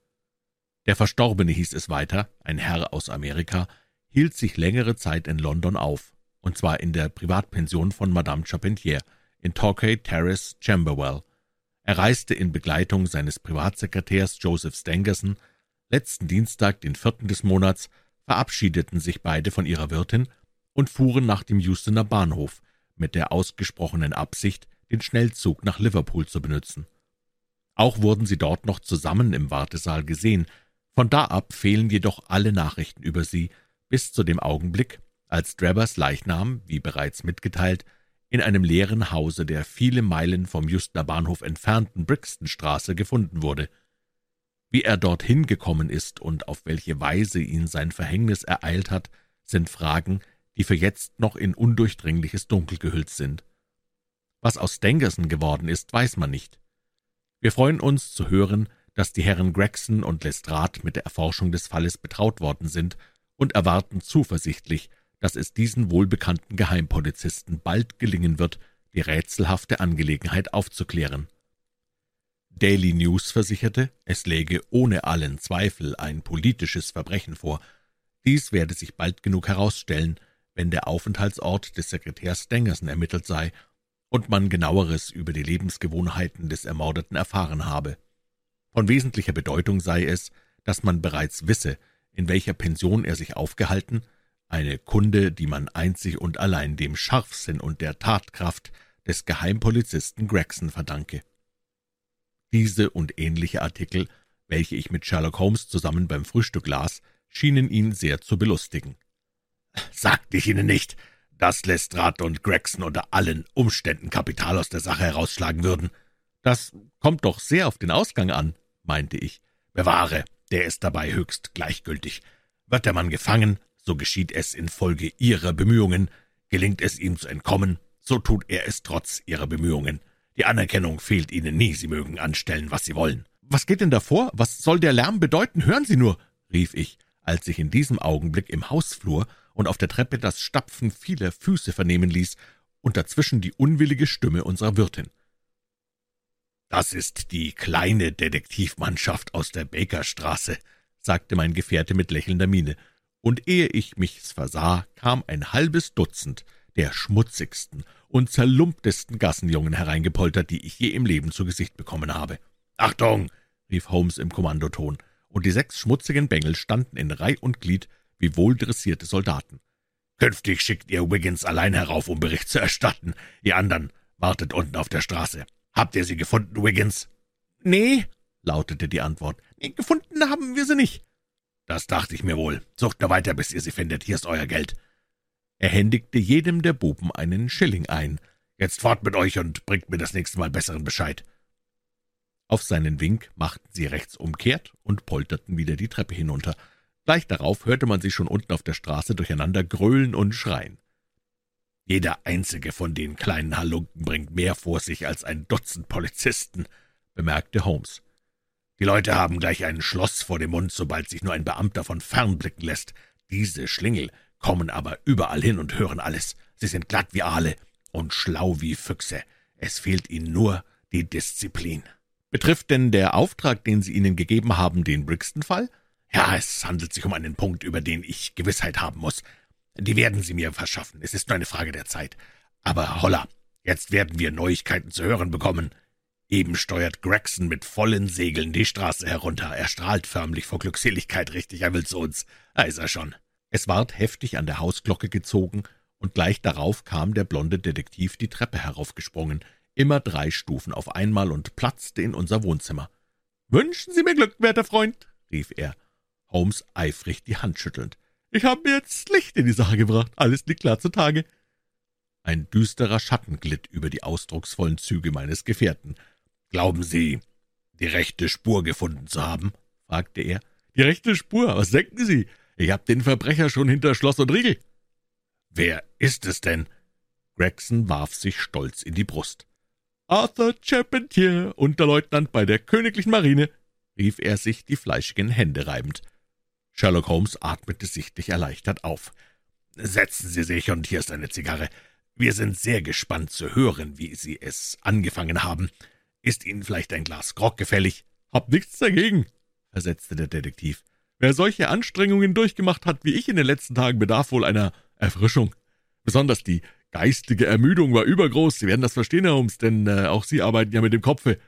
Der Verstorbene, hieß es weiter, ein Herr aus Amerika, hielt sich längere Zeit in London auf, und zwar in der Privatpension von Madame Charpentier in Torquay Terrace, Camberwell, er reiste in Begleitung seines Privatsekretärs Joseph Stangerson. Letzten Dienstag, den vierten des Monats, verabschiedeten sich beide von ihrer Wirtin und fuhren nach dem Houstoner Bahnhof mit der ausgesprochenen Absicht, den Schnellzug nach Liverpool zu benützen. Auch wurden sie dort noch zusammen im Wartesaal gesehen. Von da ab fehlen jedoch alle Nachrichten über sie, bis zu dem Augenblick, als Drabbers Leichnam, wie bereits mitgeteilt, in einem leeren Hause der viele Meilen vom Justner Bahnhof entfernten Brixtonstraße gefunden wurde. Wie er dorthin gekommen ist und auf welche Weise ihn sein Verhängnis ereilt hat, sind Fragen, die für jetzt noch in undurchdringliches Dunkel gehüllt sind. Was aus Stangerson geworden ist, weiß man nicht. Wir freuen uns zu hören, dass die Herren Gregson und Lestrade mit der Erforschung des Falles betraut worden sind und erwarten zuversichtlich, dass es diesen wohlbekannten Geheimpolizisten bald gelingen wird, die rätselhafte Angelegenheit aufzuklären. Daily News versicherte, es läge ohne allen Zweifel ein politisches Verbrechen vor. Dies werde sich bald genug herausstellen, wenn der Aufenthaltsort des Sekretärs Stangerson ermittelt sei und man genaueres über die Lebensgewohnheiten des Ermordeten erfahren habe. Von wesentlicher Bedeutung sei es, dass man bereits wisse, in welcher Pension er sich aufgehalten eine Kunde, die man einzig und allein dem Scharfsinn und der Tatkraft des Geheimpolizisten Gregson verdanke. Diese und ähnliche Artikel, welche ich mit Sherlock Holmes zusammen beim Frühstück las, schienen ihn sehr zu belustigen. »Sagte ich Ihnen nicht, dass Lestrade und Gregson unter allen Umständen Kapital aus der Sache herausschlagen würden?« Das kommt doch sehr auf den Ausgang an, meinte ich. Bewahre, der ist dabei höchst gleichgültig. Wird der Mann gefangen, so geschieht es infolge Ihrer Bemühungen. Gelingt es ihm zu entkommen, so tut er es trotz Ihrer Bemühungen. Die Anerkennung fehlt Ihnen nie, Sie mögen anstellen, was Sie wollen. Was geht denn davor? Was soll der Lärm bedeuten? Hören Sie nur, rief ich, als ich in diesem Augenblick im Hausflur und auf der Treppe das Stapfen vieler Füße vernehmen ließ und dazwischen die unwillige Stimme unserer Wirtin. »Das ist die kleine Detektivmannschaft aus der Bakerstraße«, sagte mein Gefährte mit lächelnder Miene, und ehe ich mich's versah, kam ein halbes Dutzend der schmutzigsten und zerlumptesten Gassenjungen hereingepoltert, die ich je im Leben zu Gesicht bekommen habe. »Achtung!« rief Holmes im Kommandoton, und die sechs schmutzigen Bengel standen in Reih und Glied wie wohldressierte Soldaten. »Künftig schickt ihr Wiggins allein herauf, um Bericht zu erstatten. Ihr anderen wartet unten auf der Straße. Habt ihr sie gefunden, Wiggins?« »Nee«, lautete die Antwort. Nee, »Gefunden haben wir sie nicht.« »Das dachte ich mir wohl. Sucht nur weiter, bis ihr sie findet. Hier ist euer Geld.« Er händigte jedem der Buben einen Schilling ein. »Jetzt fort mit euch und bringt mir das nächste Mal besseren Bescheid.« Auf seinen Wink machten sie rechts umkehrt und polterten wieder die Treppe hinunter. Gleich darauf hörte man sie schon unten auf der Straße durcheinander gröhlen und schreien. Jeder einzige von den kleinen Halunken bringt mehr vor sich als ein Dutzend Polizisten, bemerkte Holmes. Die Leute haben gleich ein Schloss vor dem Mund, sobald sich nur ein Beamter von fern blicken lässt. Diese Schlingel kommen aber überall hin und hören alles. Sie sind glatt wie Aale und schlau wie Füchse. Es fehlt ihnen nur die Disziplin. Betrifft denn der Auftrag, den Sie ihnen gegeben haben, den Brixton-Fall? Ja, es handelt sich um einen Punkt, über den ich Gewissheit haben muss. Die werden Sie mir verschaffen. Es ist nur eine Frage der Zeit. Aber holla, jetzt werden wir Neuigkeiten zu hören bekommen. Eben steuert Gregson mit vollen Segeln die Straße herunter. Er strahlt förmlich vor Glückseligkeit richtig, er will zu uns. Da ist er schon. Es ward heftig an der Hausglocke gezogen, und gleich darauf kam der blonde Detektiv die Treppe heraufgesprungen, immer drei Stufen auf einmal und platzte in unser Wohnzimmer. »Wünschen Sie mir Glück, werter Freund«, rief er, Holmes eifrig die Hand schüttelnd. Ich habe mir jetzt Licht in die Sache gebracht. Alles liegt klar zutage. Ein düsterer Schatten glitt über die ausdrucksvollen Züge meines Gefährten. »Glauben Sie, die rechte Spur gefunden zu haben?« fragte er. »Die rechte Spur? Was denken Sie? Ich habe den Verbrecher schon hinter Schloss und Riegel.« »Wer ist es denn?« Gregson warf sich stolz in die Brust. »Arthur Charpentier, Unterleutnant bei der Königlichen Marine«, rief er sich die fleischigen Hände reibend. Sherlock Holmes atmete sichtlich erleichtert auf. »Setzen Sie sich, und hier ist eine Zigarre. Wir sind sehr gespannt zu hören, wie Sie es angefangen haben. Ist Ihnen vielleicht ein Glas Grog gefällig?« »Hab nichts dagegen«, versetzte der Detektiv. »Wer solche Anstrengungen durchgemacht hat wie ich in den letzten Tagen, bedarf wohl einer Erfrischung. Besonders die geistige Ermüdung war übergroß. Sie werden das verstehen, Herr Holmes, denn äh, auch Sie arbeiten ja mit dem Kopfe.«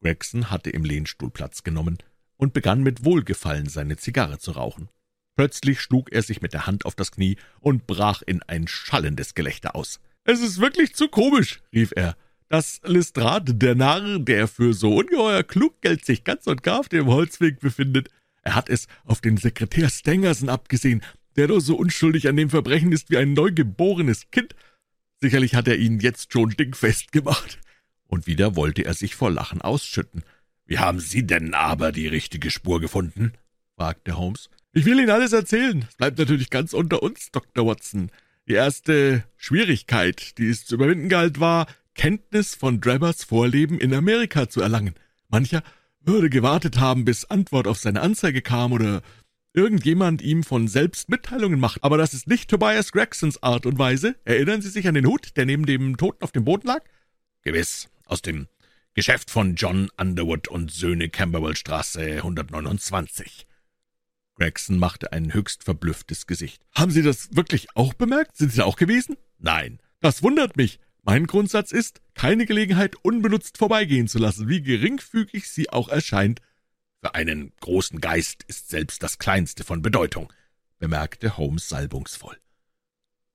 Gregson hatte im Lehnstuhl Platz genommen und begann mit Wohlgefallen seine Zigarre zu rauchen. Plötzlich schlug er sich mit der Hand auf das Knie und brach in ein schallendes Gelächter aus. »Es ist wirklich zu komisch«, rief er, »dass Lestrade, der Narr, der für so ungeheuer Kluggeld sich ganz und gar auf dem Holzweg befindet, er hat es auf den Sekretär Stangerson abgesehen, der doch so unschuldig an dem Verbrechen ist wie ein neugeborenes Kind. Sicherlich hat er ihn jetzt schon dingfest gemacht.« Und wieder wollte er sich vor Lachen ausschütten. »Wie haben Sie denn aber die richtige Spur gefunden?« fragte Holmes. »Ich will Ihnen alles erzählen. Es bleibt natürlich ganz unter uns, Dr. Watson. Die erste Schwierigkeit, die es zu überwinden galt, war, Kenntnis von Drabbers Vorleben in Amerika zu erlangen. Mancher würde gewartet haben, bis Antwort auf seine Anzeige kam oder irgendjemand ihm von selbst Mitteilungen macht. Aber das ist nicht Tobias Gregsons Art und Weise. Erinnern Sie sich an den Hut, der neben dem Toten auf dem Boden lag? Gewiss, aus dem Geschäft von John Underwood und Söhne Camberwell-Straße 129. Gregson machte ein höchst verblüfftes Gesicht. »Haben Sie das wirklich auch bemerkt? Sind Sie da auch gewesen?« »Nein.« »Das wundert mich. Mein Grundsatz ist, keine Gelegenheit unbenutzt vorbeigehen zu lassen, wie geringfügig sie auch erscheint.« »Für einen großen Geist ist selbst das Kleinste von Bedeutung«, bemerkte Holmes salbungsvoll.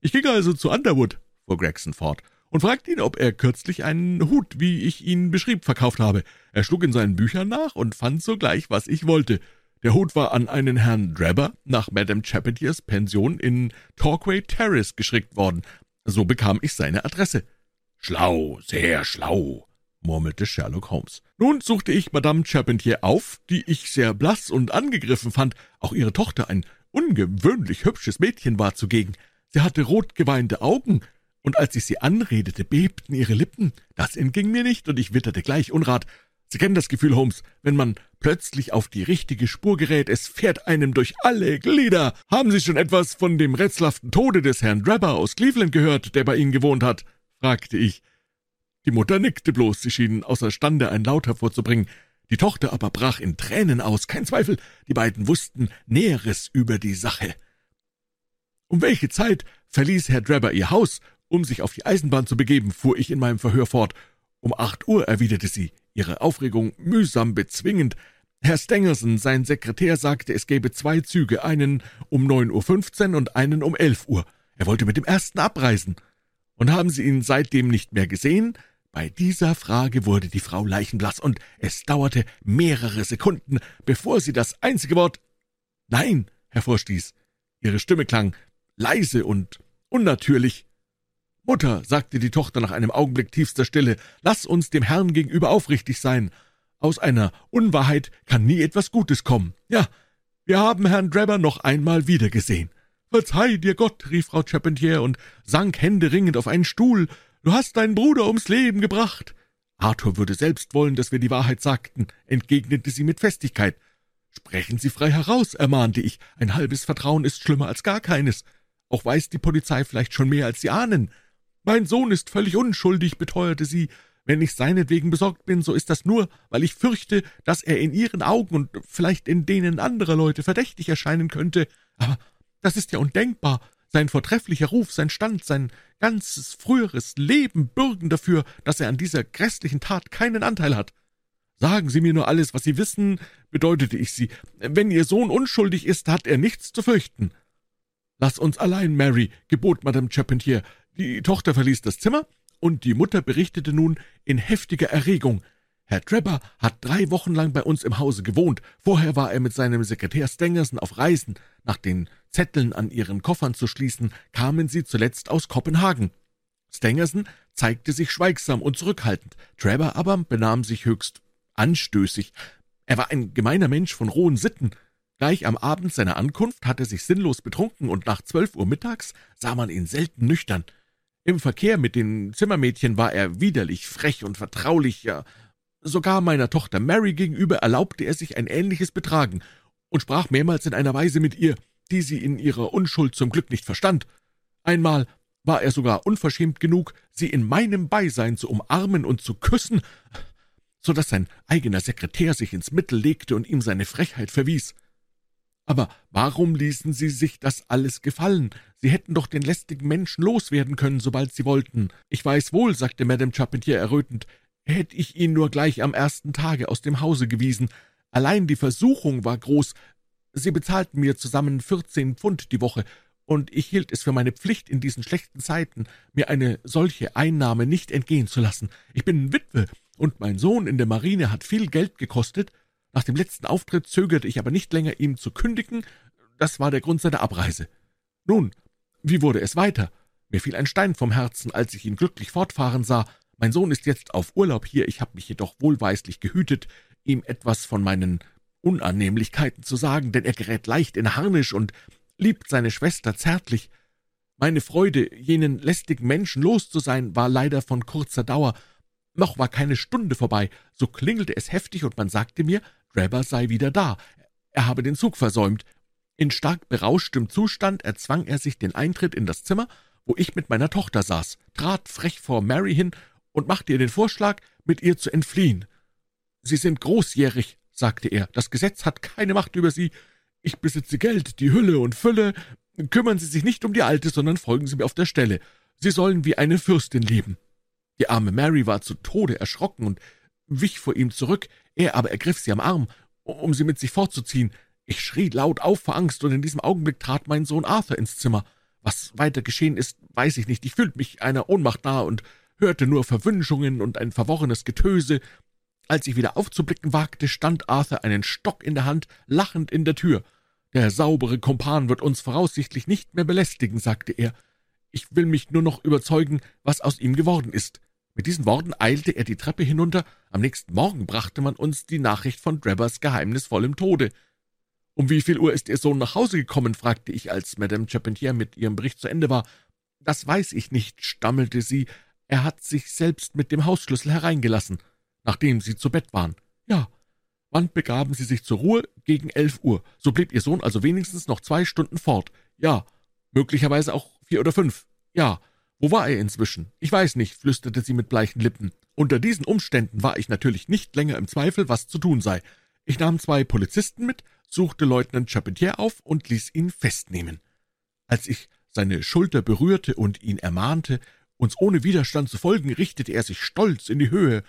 »Ich ging also zu Underwood«, fuhr Gregson fort, und fragte ihn, ob er kürzlich einen Hut, wie ich ihn beschrieb, verkauft habe. Er schlug in seinen Büchern nach und fand sogleich, was ich wollte. Der Hut war an einen Herrn Drebber nach Madame Charpentiers Pension in Torquay Terrace geschickt worden. So bekam ich seine Adresse. »Schlau, sehr schlau«, murmelte Sherlock Holmes. Nun suchte ich Madame Charpentier auf, die ich sehr blass und angegriffen fand. Auch ihre Tochter, ein ungewöhnlich hübsches Mädchen, war zugegen. Sie hatte rotgeweinte Augen, und als ich sie anredete, bebten ihre Lippen. Das entging mir nicht, und ich witterte gleich Unrat. Sie kennen das Gefühl, Holmes, wenn man plötzlich auf die richtige Spur gerät, es fährt einem durch alle Glieder. Haben Sie schon etwas von dem rätselhaften Tode des Herrn Drebber aus Cleveland gehört, der bei Ihnen gewohnt hat? fragte ich. Die Mutter nickte bloß, sie schien außerstande, ein Laut hervorzubringen. Die Tochter aber brach in Tränen aus, kein Zweifel, die beiden wussten Näheres über die Sache. Um welche Zeit verließ Herr Drebber ihr Haus, um sich auf die Eisenbahn zu begeben, fuhr ich in meinem Verhör fort. Um acht Uhr, erwiderte sie, ihre Aufregung mühsam bezwingend. Herr Stengerson, sein Sekretär, sagte, es gäbe zwei Züge, einen um neun Uhr fünfzehn und einen um elf Uhr. Er wollte mit dem ersten abreisen. Und haben Sie ihn seitdem nicht mehr gesehen? Bei dieser Frage wurde die Frau leichenblass, und es dauerte mehrere Sekunden, bevor sie das einzige Wort Nein hervorstieß. Ihre Stimme klang leise und unnatürlich. Mutter, sagte die Tochter nach einem Augenblick tiefster Stille, lass uns dem Herrn gegenüber aufrichtig sein. Aus einer Unwahrheit kann nie etwas Gutes kommen. Ja, wir haben Herrn Drebber noch einmal wiedergesehen. Verzeih dir Gott, rief Frau Charpentier und sank händeringend auf einen Stuhl. Du hast deinen Bruder ums Leben gebracht. Arthur würde selbst wollen, dass wir die Wahrheit sagten, entgegnete sie mit Festigkeit. Sprechen Sie frei heraus, ermahnte ich. Ein halbes Vertrauen ist schlimmer als gar keines. Auch weiß die Polizei vielleicht schon mehr, als Sie ahnen. Mein Sohn ist völlig unschuldig, beteuerte sie. Wenn ich seinetwegen besorgt bin, so ist das nur, weil ich fürchte, dass er in Ihren Augen und vielleicht in denen anderer Leute verdächtig erscheinen könnte. Aber das ist ja undenkbar. Sein vortrefflicher Ruf, sein Stand, sein ganzes früheres Leben bürgen dafür, dass er an dieser grässlichen Tat keinen Anteil hat. Sagen Sie mir nur alles, was Sie wissen, bedeutete ich sie. Wenn Ihr Sohn unschuldig ist, hat er nichts zu fürchten. Lass uns allein, Mary, gebot Madame Charpentier. Die Tochter verließ das Zimmer, und die Mutter berichtete nun in heftiger Erregung. Herr Trepper hat drei Wochen lang bei uns im Hause gewohnt. Vorher war er mit seinem Sekretär Stangerson auf Reisen. Nach den Zetteln an ihren Koffern zu schließen, kamen sie zuletzt aus Kopenhagen. Stangerson zeigte sich schweigsam und zurückhaltend. Trevor aber benahm sich höchst anstößig. Er war ein gemeiner Mensch von rohen Sitten. Gleich am Abend seiner Ankunft hatte er sich sinnlos betrunken, und nach zwölf Uhr mittags sah man ihn selten nüchtern. Im Verkehr mit den Zimmermädchen war er widerlich, frech und vertraulich, ja, sogar meiner Tochter Mary gegenüber erlaubte er sich ein ähnliches Betragen und sprach mehrmals in einer Weise mit ihr, die sie in ihrer Unschuld zum Glück nicht verstand. Einmal war er sogar unverschämt genug, sie in meinem Beisein zu umarmen und zu küssen, so dass sein eigener Sekretär sich ins Mittel legte und ihm seine Frechheit verwies. Aber warum ließen Sie sich das alles gefallen? Sie hätten doch den lästigen Menschen loswerden können, sobald Sie wollten. Ich weiß wohl, sagte Madame Charpentier errötend, hätte ich ihn nur gleich am ersten Tage aus dem Hause gewiesen. Allein die Versuchung war groß. Sie bezahlten mir zusammen vierzehn Pfund die Woche, und ich hielt es für meine Pflicht, in diesen schlechten Zeiten mir eine solche Einnahme nicht entgehen zu lassen. Ich bin Witwe, und mein Sohn in der Marine hat viel Geld gekostet, nach dem letzten Auftritt zögerte ich aber nicht länger, ihm zu kündigen. Das war der Grund seiner Abreise. Nun, wie wurde es weiter? Mir fiel ein Stein vom Herzen, als ich ihn glücklich fortfahren sah. Mein Sohn ist jetzt auf Urlaub hier, ich habe mich jedoch wohlweislich gehütet, ihm etwas von meinen Unannehmlichkeiten zu sagen, denn er gerät leicht in Harnisch und liebt seine Schwester zärtlich. Meine Freude, jenen lästigen Menschen los zu sein, war leider von kurzer Dauer. Noch war keine Stunde vorbei, so klingelte es heftig, und man sagte mir, Grabber sei wieder da. Er habe den Zug versäumt. In stark berauschtem Zustand erzwang er sich den Eintritt in das Zimmer, wo ich mit meiner Tochter saß, trat frech vor Mary hin und machte ihr den Vorschlag, mit ihr zu entfliehen. Sie sind großjährig, sagte er, das Gesetz hat keine Macht über Sie. Ich besitze Geld, die Hülle und Fülle. Kümmern Sie sich nicht um die Alte, sondern folgen Sie mir auf der Stelle. Sie sollen wie eine Fürstin leben. Die arme Mary war zu Tode erschrocken und wich vor ihm zurück, er aber ergriff sie am Arm, um sie mit sich fortzuziehen. Ich schrie laut auf vor Angst, und in diesem Augenblick trat mein Sohn Arthur ins Zimmer. Was weiter geschehen ist, weiß ich nicht. Ich fühlte mich einer Ohnmacht nahe und hörte nur Verwünschungen und ein verworrenes Getöse. Als ich wieder aufzublicken wagte, stand Arthur einen Stock in der Hand, lachend in der Tür. Der saubere Kumpan wird uns voraussichtlich nicht mehr belästigen, sagte er. Ich will mich nur noch überzeugen, was aus ihm geworden ist. Mit diesen Worten eilte er die Treppe hinunter. Am nächsten Morgen brachte man uns die Nachricht von Drabbers geheimnisvollem Tode. »Um wie viel Uhr ist Ihr Sohn nach Hause gekommen?« fragte ich, als Madame Charpentier mit ihrem Bericht zu Ende war. »Das weiß ich nicht«, stammelte sie. »Er hat sich selbst mit dem Hausschlüssel hereingelassen, nachdem Sie zu Bett waren.« »Ja.« »Wann begaben Sie sich zur Ruhe?« »Gegen elf Uhr. So blieb Ihr Sohn also wenigstens noch zwei Stunden fort.« »Ja.« »Möglicherweise auch vier oder fünf.« »Ja.« »Wo war er inzwischen?« »Ich weiß nicht«, flüsterte sie mit bleichen Lippen. »Unter diesen Umständen war ich natürlich nicht länger im Zweifel, was zu tun sei. Ich nahm zwei Polizisten mit, suchte Leutnant Charpentier auf und ließ ihn festnehmen. Als ich seine Schulter berührte und ihn ermahnte, uns ohne Widerstand zu folgen, richtete er sich stolz in die Höhe.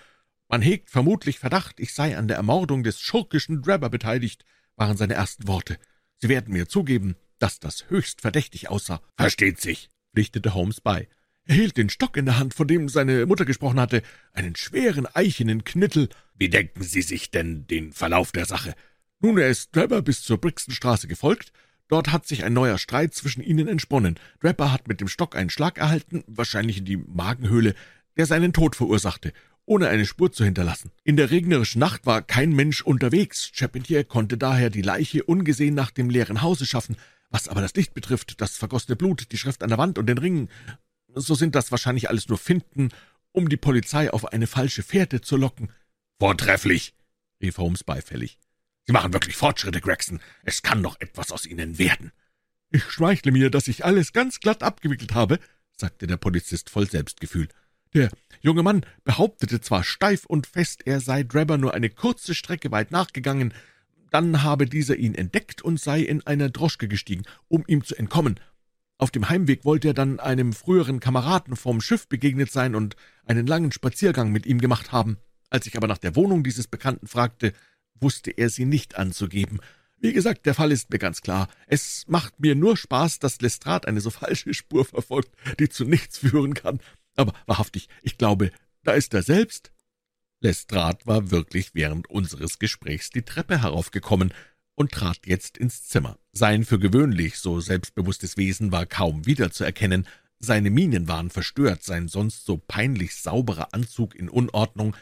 Man hegt vermutlich Verdacht, ich sei an der Ermordung des schurkischen Drabber beteiligt, waren seine ersten Worte. Sie werden mir zugeben, dass das höchst verdächtig aussah. Versteht sich, pflichtete Holmes bei. Er hielt den Stock in der Hand, von dem seine Mutter gesprochen hatte, einen schweren eichenen Knittel. Wie denken Sie sich denn den Verlauf der Sache? Nun, er ist Draper bis zur Brixtonstraße gefolgt. Dort hat sich ein neuer Streit zwischen ihnen entsponnen. Draper hat mit dem Stock einen Schlag erhalten, wahrscheinlich in die Magenhöhle, der seinen Tod verursachte, ohne eine Spur zu hinterlassen. In der regnerischen Nacht war kein Mensch unterwegs. Charpentier konnte daher die Leiche ungesehen nach dem leeren Hause schaffen. Was aber das Licht betrifft, das vergossene Blut, die Schrift an der Wand und den Ring, so sind das wahrscheinlich alles nur Finden, um die Polizei auf eine falsche Fährte zu locken. Vortrefflich, rief Holmes beifällig. Sie machen wirklich Fortschritte, Gregson. Es kann noch etwas aus Ihnen werden. Ich schmeichle mir, dass ich alles ganz glatt abgewickelt habe, sagte der Polizist voll Selbstgefühl. Der junge Mann behauptete zwar steif und fest, er sei Drebber nur eine kurze Strecke weit nachgegangen, dann habe dieser ihn entdeckt und sei in einer Droschke gestiegen, um ihm zu entkommen. Auf dem Heimweg wollte er dann einem früheren Kameraden vom Schiff begegnet sein und einen langen Spaziergang mit ihm gemacht haben. Als ich aber nach der Wohnung dieses Bekannten fragte, wusste er sie nicht anzugeben. Wie gesagt, der Fall ist mir ganz klar. Es macht mir nur Spaß, dass Lestrade eine so falsche Spur verfolgt, die zu nichts führen kann. Aber wahrhaftig, ich glaube, da ist er selbst. Lestrade war wirklich während unseres Gesprächs die Treppe heraufgekommen und trat jetzt ins Zimmer. Sein für gewöhnlich so selbstbewusstes Wesen war kaum wiederzuerkennen, seine Mienen waren verstört, sein sonst so peinlich sauberer Anzug in Unordnung,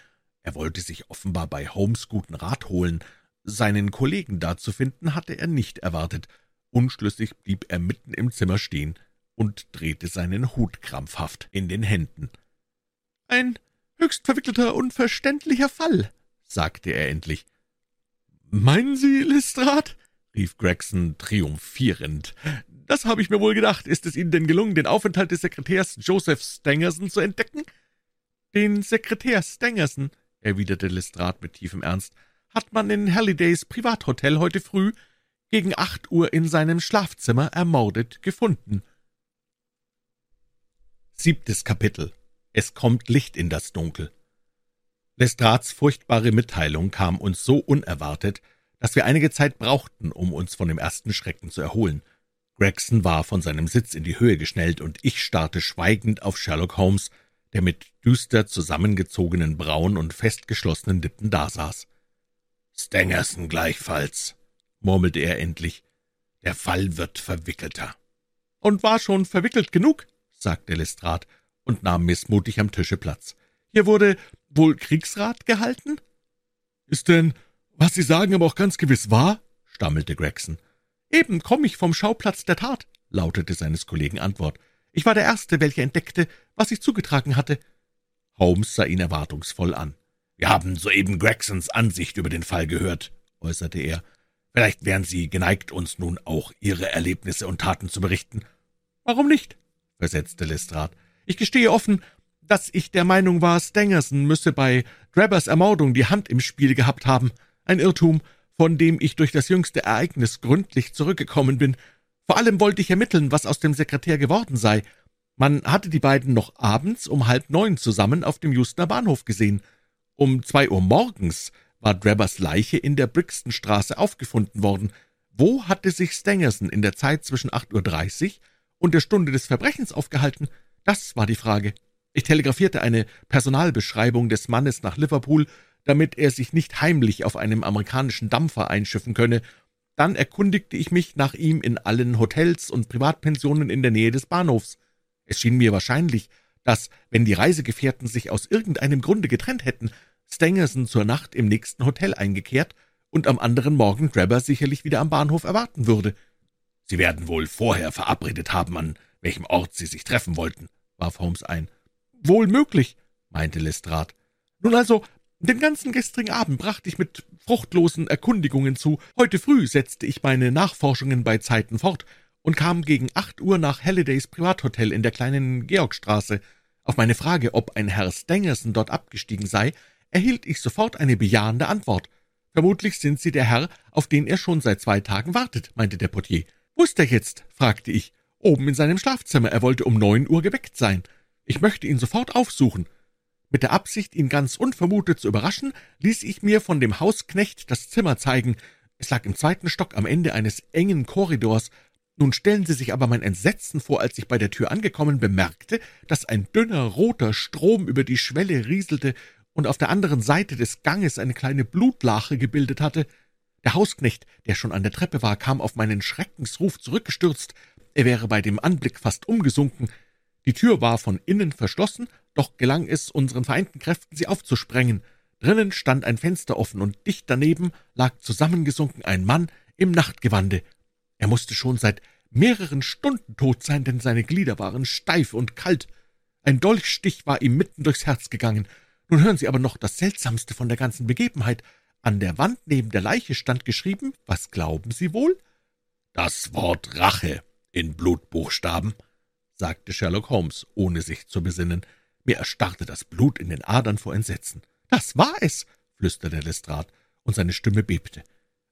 er wollte sich offenbar bei Holmes guten Rat holen, seinen Kollegen da zu finden, hatte er nicht erwartet. Unschlüssig blieb er mitten im Zimmer stehen und drehte seinen Hut krampfhaft in den Händen. »Ein höchst verwickelter, unverständlicher Fall«, sagte er endlich. »Meinen Sie, Lestrade?« rief Gregson triumphierend. »Das habe ich mir wohl gedacht. Ist es Ihnen denn gelungen, den Aufenthalt des Sekretärs Joseph Stangerson zu entdecken?« »Den Sekretär Stangerson«, erwiderte Lestrade mit tiefem Ernst, »hat man in Hallidays Privathotel heute früh gegen acht Uhr in seinem Schlafzimmer ermordet gefunden.« Siebtes Kapitel Es kommt Licht in das Dunkel Lestrades furchtbare Mitteilung kam uns so unerwartet, dass wir einige Zeit brauchten, um uns von dem ersten Schrecken zu erholen. Gregson war von seinem Sitz in die Höhe geschnellt, und ich starrte schweigend auf Sherlock Holmes, der mit düster zusammengezogenen Brauen und festgeschlossenen Lippen dasaß. »Stangerson gleichfalls«, murmelte er endlich, »der Fall wird verwickelter.« »Und war schon verwickelt genug«, sagte Lestrade und nahm missmutig am Tische Platz. »Hier wurde wohl Kriegsrat gehalten?« »Ist denn, was Sie sagen, aber auch ganz gewiss wahr?« stammelte Gregson. »Eben komme ich vom Schauplatz der Tat«, lautete seines Kollegen Antwort. »Ich war der Erste, welcher entdeckte, was sich zugetragen hatte.« Holmes sah ihn erwartungsvoll an. »Wir haben soeben Gregsons Ansicht über den Fall gehört«, äußerte er. »Vielleicht wären Sie geneigt, uns nun auch Ihre Erlebnisse und Taten zu berichten.« »Warum nicht?« versetzte Lestrade. »Ich gestehe offen, dass ich der Meinung war, Stangerson müsse bei Drabbers Ermordung die Hand im Spiel gehabt haben. Ein Irrtum, von dem ich durch das jüngste Ereignis gründlich zurückgekommen bin. Vor allem wollte ich ermitteln, was aus dem Sekretär geworden sei. Man hatte die beiden noch abends um halb neun zusammen auf dem Houstoner Bahnhof gesehen. Um zwei Uhr morgens war Drabbers Leiche in der Brixtonstraße aufgefunden worden. Wo hatte sich Stangerson in der Zeit zwischen acht Uhr dreißig und der Stunde des Verbrechens aufgehalten? Das war die Frage. Ich telegrafierte eine Personalbeschreibung des Mannes nach Liverpool, damit er sich nicht heimlich auf einem amerikanischen Dampfer einschiffen könne. Dann erkundigte ich mich nach ihm in allen Hotels und Privatpensionen in der Nähe des Bahnhofs. Es schien mir wahrscheinlich, dass, wenn die Reisegefährten sich aus irgendeinem Grunde getrennt hätten, Stangerson zur Nacht im nächsten Hotel eingekehrt und am anderen Morgen Drebber sicherlich wieder am Bahnhof erwarten würde. »Sie werden wohl vorher verabredet haben, an welchem Ort Sie sich treffen wollten«, warf Holmes ein. »Wohl möglich«, meinte Lestrade. »Nun also, den ganzen gestrigen Abend brachte ich mit fruchtlosen Erkundigungen zu. Heute früh setzte ich meine Nachforschungen bei Zeiten fort und kam gegen acht Uhr nach Hallidays Privathotel in der kleinen Georgstraße. Auf meine Frage, ob ein Herr Stangerson dort abgestiegen sei, erhielt ich sofort eine bejahende Antwort. Vermutlich sind Sie der Herr, auf den er schon seit zwei Tagen wartet, meinte der Portier. Wo ist er jetzt? fragte ich. Oben in seinem Schlafzimmer. Er wollte um neun Uhr geweckt sein. Ich möchte ihn sofort aufsuchen. Mit der Absicht, ihn ganz unvermutet zu überraschen, ließ ich mir von dem Hausknecht das Zimmer zeigen. Es lag im zweiten Stock am Ende eines engen Korridors. Nun stellen Sie sich aber mein Entsetzen vor, als ich bei der Tür angekommen bemerkte, dass ein dünner roter Strom über die Schwelle rieselte und auf der anderen Seite des Ganges eine kleine Blutlache gebildet hatte. Der Hausknecht, der schon an der Treppe war, kam auf meinen Schreckensruf zurückgestürzt. Er wäre bei dem Anblick fast umgesunken. Die Tür war von innen verschlossen, doch gelang es unseren vereinten Kräften, sie aufzusprengen. Drinnen stand ein Fenster offen, und dicht daneben lag zusammengesunken ein Mann im Nachtgewande. Er musste schon seit mehreren Stunden tot sein, denn seine Glieder waren steif und kalt. Ein Dolchstich war ihm mitten durchs Herz gegangen. Nun hören Sie aber noch das Seltsamste von der ganzen Begebenheit. An der Wand neben der Leiche stand geschrieben, was glauben Sie wohl? Das Wort Rache in Blutbuchstaben, sagte Sherlock Holmes, ohne sich zu besinnen. Mir erstarrte das Blut in den Adern vor Entsetzen. Das war es, flüsterte Lestrade, und seine Stimme bebte.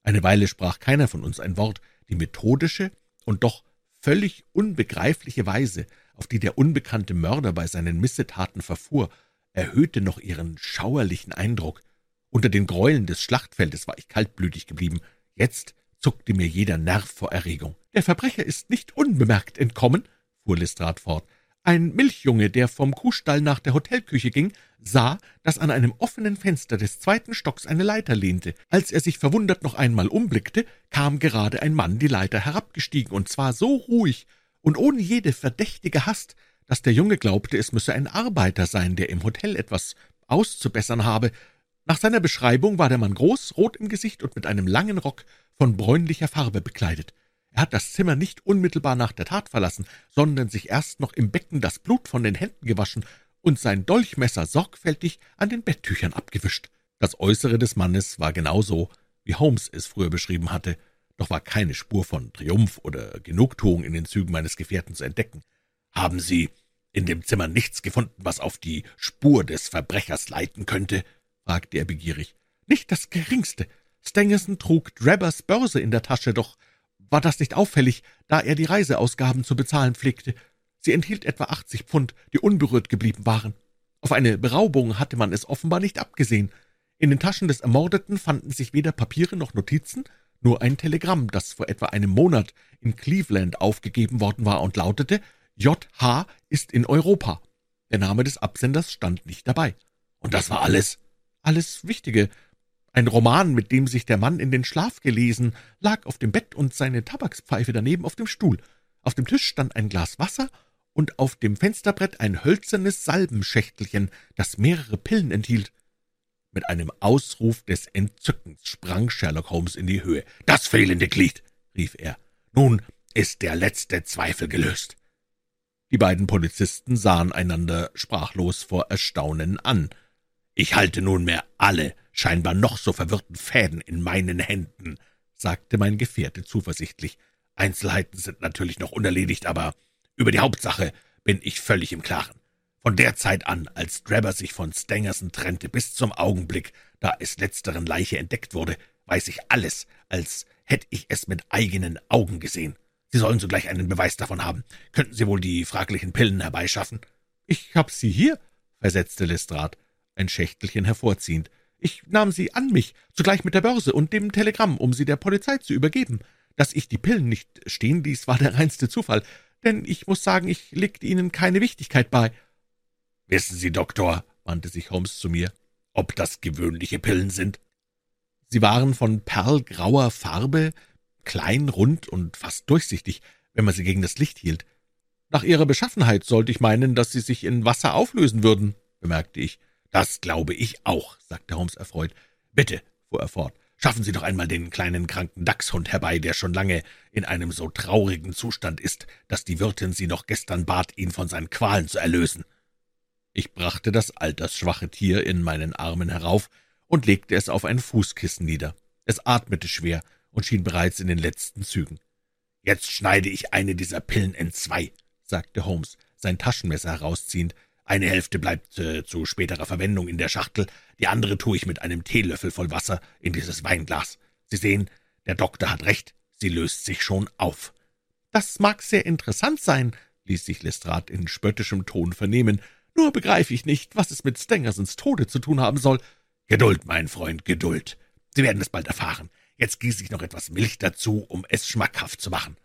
Eine Weile sprach keiner von uns ein Wort. Die methodische und doch völlig unbegreifliche Weise, auf die der unbekannte Mörder bei seinen Missetaten verfuhr, erhöhte noch ihren schauerlichen Eindruck. Unter den Gräueln des Schlachtfeldes war ich kaltblütig geblieben. Jetzt zuckte mir jeder Nerv vor Erregung. Der Verbrecher ist nicht unbemerkt entkommen, fuhr Lestrade fort. Ein Milchjunge, der vom Kuhstall nach der Hotelküche ging, sah, dass an einem offenen Fenster des zweiten Stocks eine Leiter lehnte. Als er sich verwundert noch einmal umblickte, kam gerade ein Mann die Leiter herabgestiegen, und zwar so ruhig und ohne jede verdächtige Hast, dass der Junge glaubte, es müsse ein Arbeiter sein, der im Hotel etwas auszubessern habe. Nach seiner Beschreibung war der Mann groß, rot im Gesicht und mit einem langen Rock von bräunlicher Farbe bekleidet. Er hat das Zimmer nicht unmittelbar nach der Tat verlassen, sondern sich erst noch im Becken das Blut von den Händen gewaschen und sein Dolchmesser sorgfältig an den Betttüchern abgewischt. Das Äußere des Mannes war genauso, wie Holmes es früher beschrieben hatte, doch war keine Spur von Triumph oder Genugtuung in den Zügen meines Gefährten zu entdecken. »Haben Sie in dem Zimmer nichts gefunden, was auf die Spur des Verbrechers leiten könnte?« fragte er begierig. »Nicht das Geringste. Stangerson trug Drabbers Börse in der Tasche, doch war das nicht auffällig, da er die Reiseausgaben zu bezahlen pflegte. Sie enthielt etwa achtzig Pfund, die unberührt geblieben waren. Auf eine Beraubung hatte man es offenbar nicht abgesehen. In den Taschen des Ermordeten fanden sich weder Papiere noch Notizen, nur ein Telegramm, das vor etwa einem Monat in Cleveland aufgegeben worden war und lautete, J.H. ist in Europa. Der Name des Absenders stand nicht dabei. Und das war alles? Alles Wichtige. Ein Roman, mit dem sich der Mann in den Schlaf gelesen, lag auf dem Bett und seine Tabakspfeife daneben auf dem Stuhl. Auf dem Tisch stand ein Glas Wasser und auf dem Fensterbrett ein hölzernes Salbenschächtelchen, das mehrere Pillen enthielt. Mit einem Ausruf des Entzückens sprang Sherlock Holmes in die Höhe. »Das fehlende Glied«, rief er. »Nun ist der letzte Zweifel gelöst.« die beiden Polizisten sahen einander sprachlos vor Erstaunen an. »Ich halte nunmehr alle scheinbar noch so verwirrten Fäden in meinen Händen«, sagte mein Gefährte zuversichtlich. »Einzelheiten sind natürlich noch unerledigt, aber über die Hauptsache bin ich völlig im Klaren. Von der Zeit an, als Drebber sich von Stangerson trennte, bis zum Augenblick, da es letzteren Leiche entdeckt wurde, weiß ich alles, als hätte ich es mit eigenen Augen gesehen. Sie sollen sogleich einen Beweis davon haben. Könnten Sie wohl die fraglichen Pillen herbeischaffen?« »Ich hab sie hier«, versetzte Lestrade, ein Schächtelchen hervorziehend. »Ich nahm sie an mich, zugleich mit der Börse und dem Telegramm, um sie der Polizei zu übergeben. Dass ich die Pillen nicht stehen ließ, war der reinste Zufall, denn ich muss sagen, ich legte ihnen keine Wichtigkeit bei.« »Wissen Sie, Doktor«, wandte sich Holmes zu mir, »ob das gewöhnliche Pillen sind?« Sie waren von perlgrauer Farbe, klein, rund und fast durchsichtig, wenn man sie gegen das Licht hielt. Nach ihrer Beschaffenheit sollte ich meinen, dass sie sich in Wasser auflösen würden, bemerkte ich. Das glaube ich auch, sagte Holmes erfreut. Bitte, fuhr er fort, schaffen Sie doch einmal den kleinen kranken Dachshund herbei, der schon lange in einem so traurigen Zustand ist, dass die Wirtin Sie noch gestern bat, ihn von seinen Qualen zu erlösen. Ich brachte das altersschwache Tier in meinen Armen herauf und legte es auf ein Fußkissen nieder. Es atmete schwer und schien bereits in den letzten Zügen. »Jetzt schneide ich eine dieser Pillen in zwei«, sagte Holmes, sein Taschenmesser herausziehend. »Eine Hälfte bleibt äh, zu späterer Verwendung in der Schachtel, die andere tue ich mit einem Teelöffel voll Wasser in dieses Weinglas. Sie sehen, der Doktor hat recht, sie löst sich schon auf.« »Das mag sehr interessant sein«, ließ sich Lestrade in spöttischem Ton vernehmen, »nur begreife ich nicht, was es mit Stangersons Tode zu tun haben soll.« »Geduld, mein Freund, Geduld. Sie werden es bald erfahren. Jetzt gieße ich noch etwas Milch dazu, um es schmackhaft zu machen.«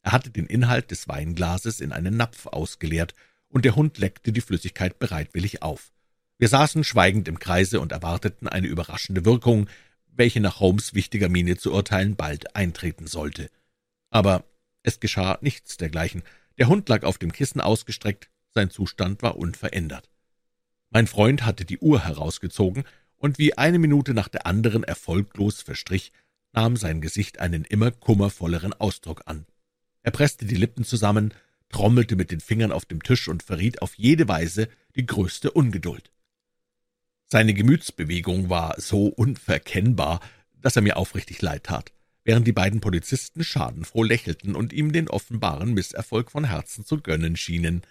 Er hatte den Inhalt des Weinglases in einen Napf ausgeleert, und der Hund leckte die Flüssigkeit bereitwillig auf. Wir saßen schweigend im Kreise und erwarteten eine überraschende Wirkung, welche nach Holmes wichtiger Miene zu urteilen bald eintreten sollte. Aber es geschah nichts dergleichen. Der Hund lag auf dem Kissen ausgestreckt, sein Zustand war unverändert. Mein Freund hatte die Uhr herausgezogen, und wie eine Minute nach der anderen erfolglos verstrich, nahm sein Gesicht einen immer kummervolleren Ausdruck an. Er presste die Lippen zusammen, trommelte mit den Fingern auf dem Tisch und verriet auf jede Weise die größte Ungeduld. Seine Gemütsbewegung war so unverkennbar, dass er mir aufrichtig leid tat, während die beiden Polizisten schadenfroh lächelten und ihm den offenbaren Misserfolg von Herzen zu gönnen schienen.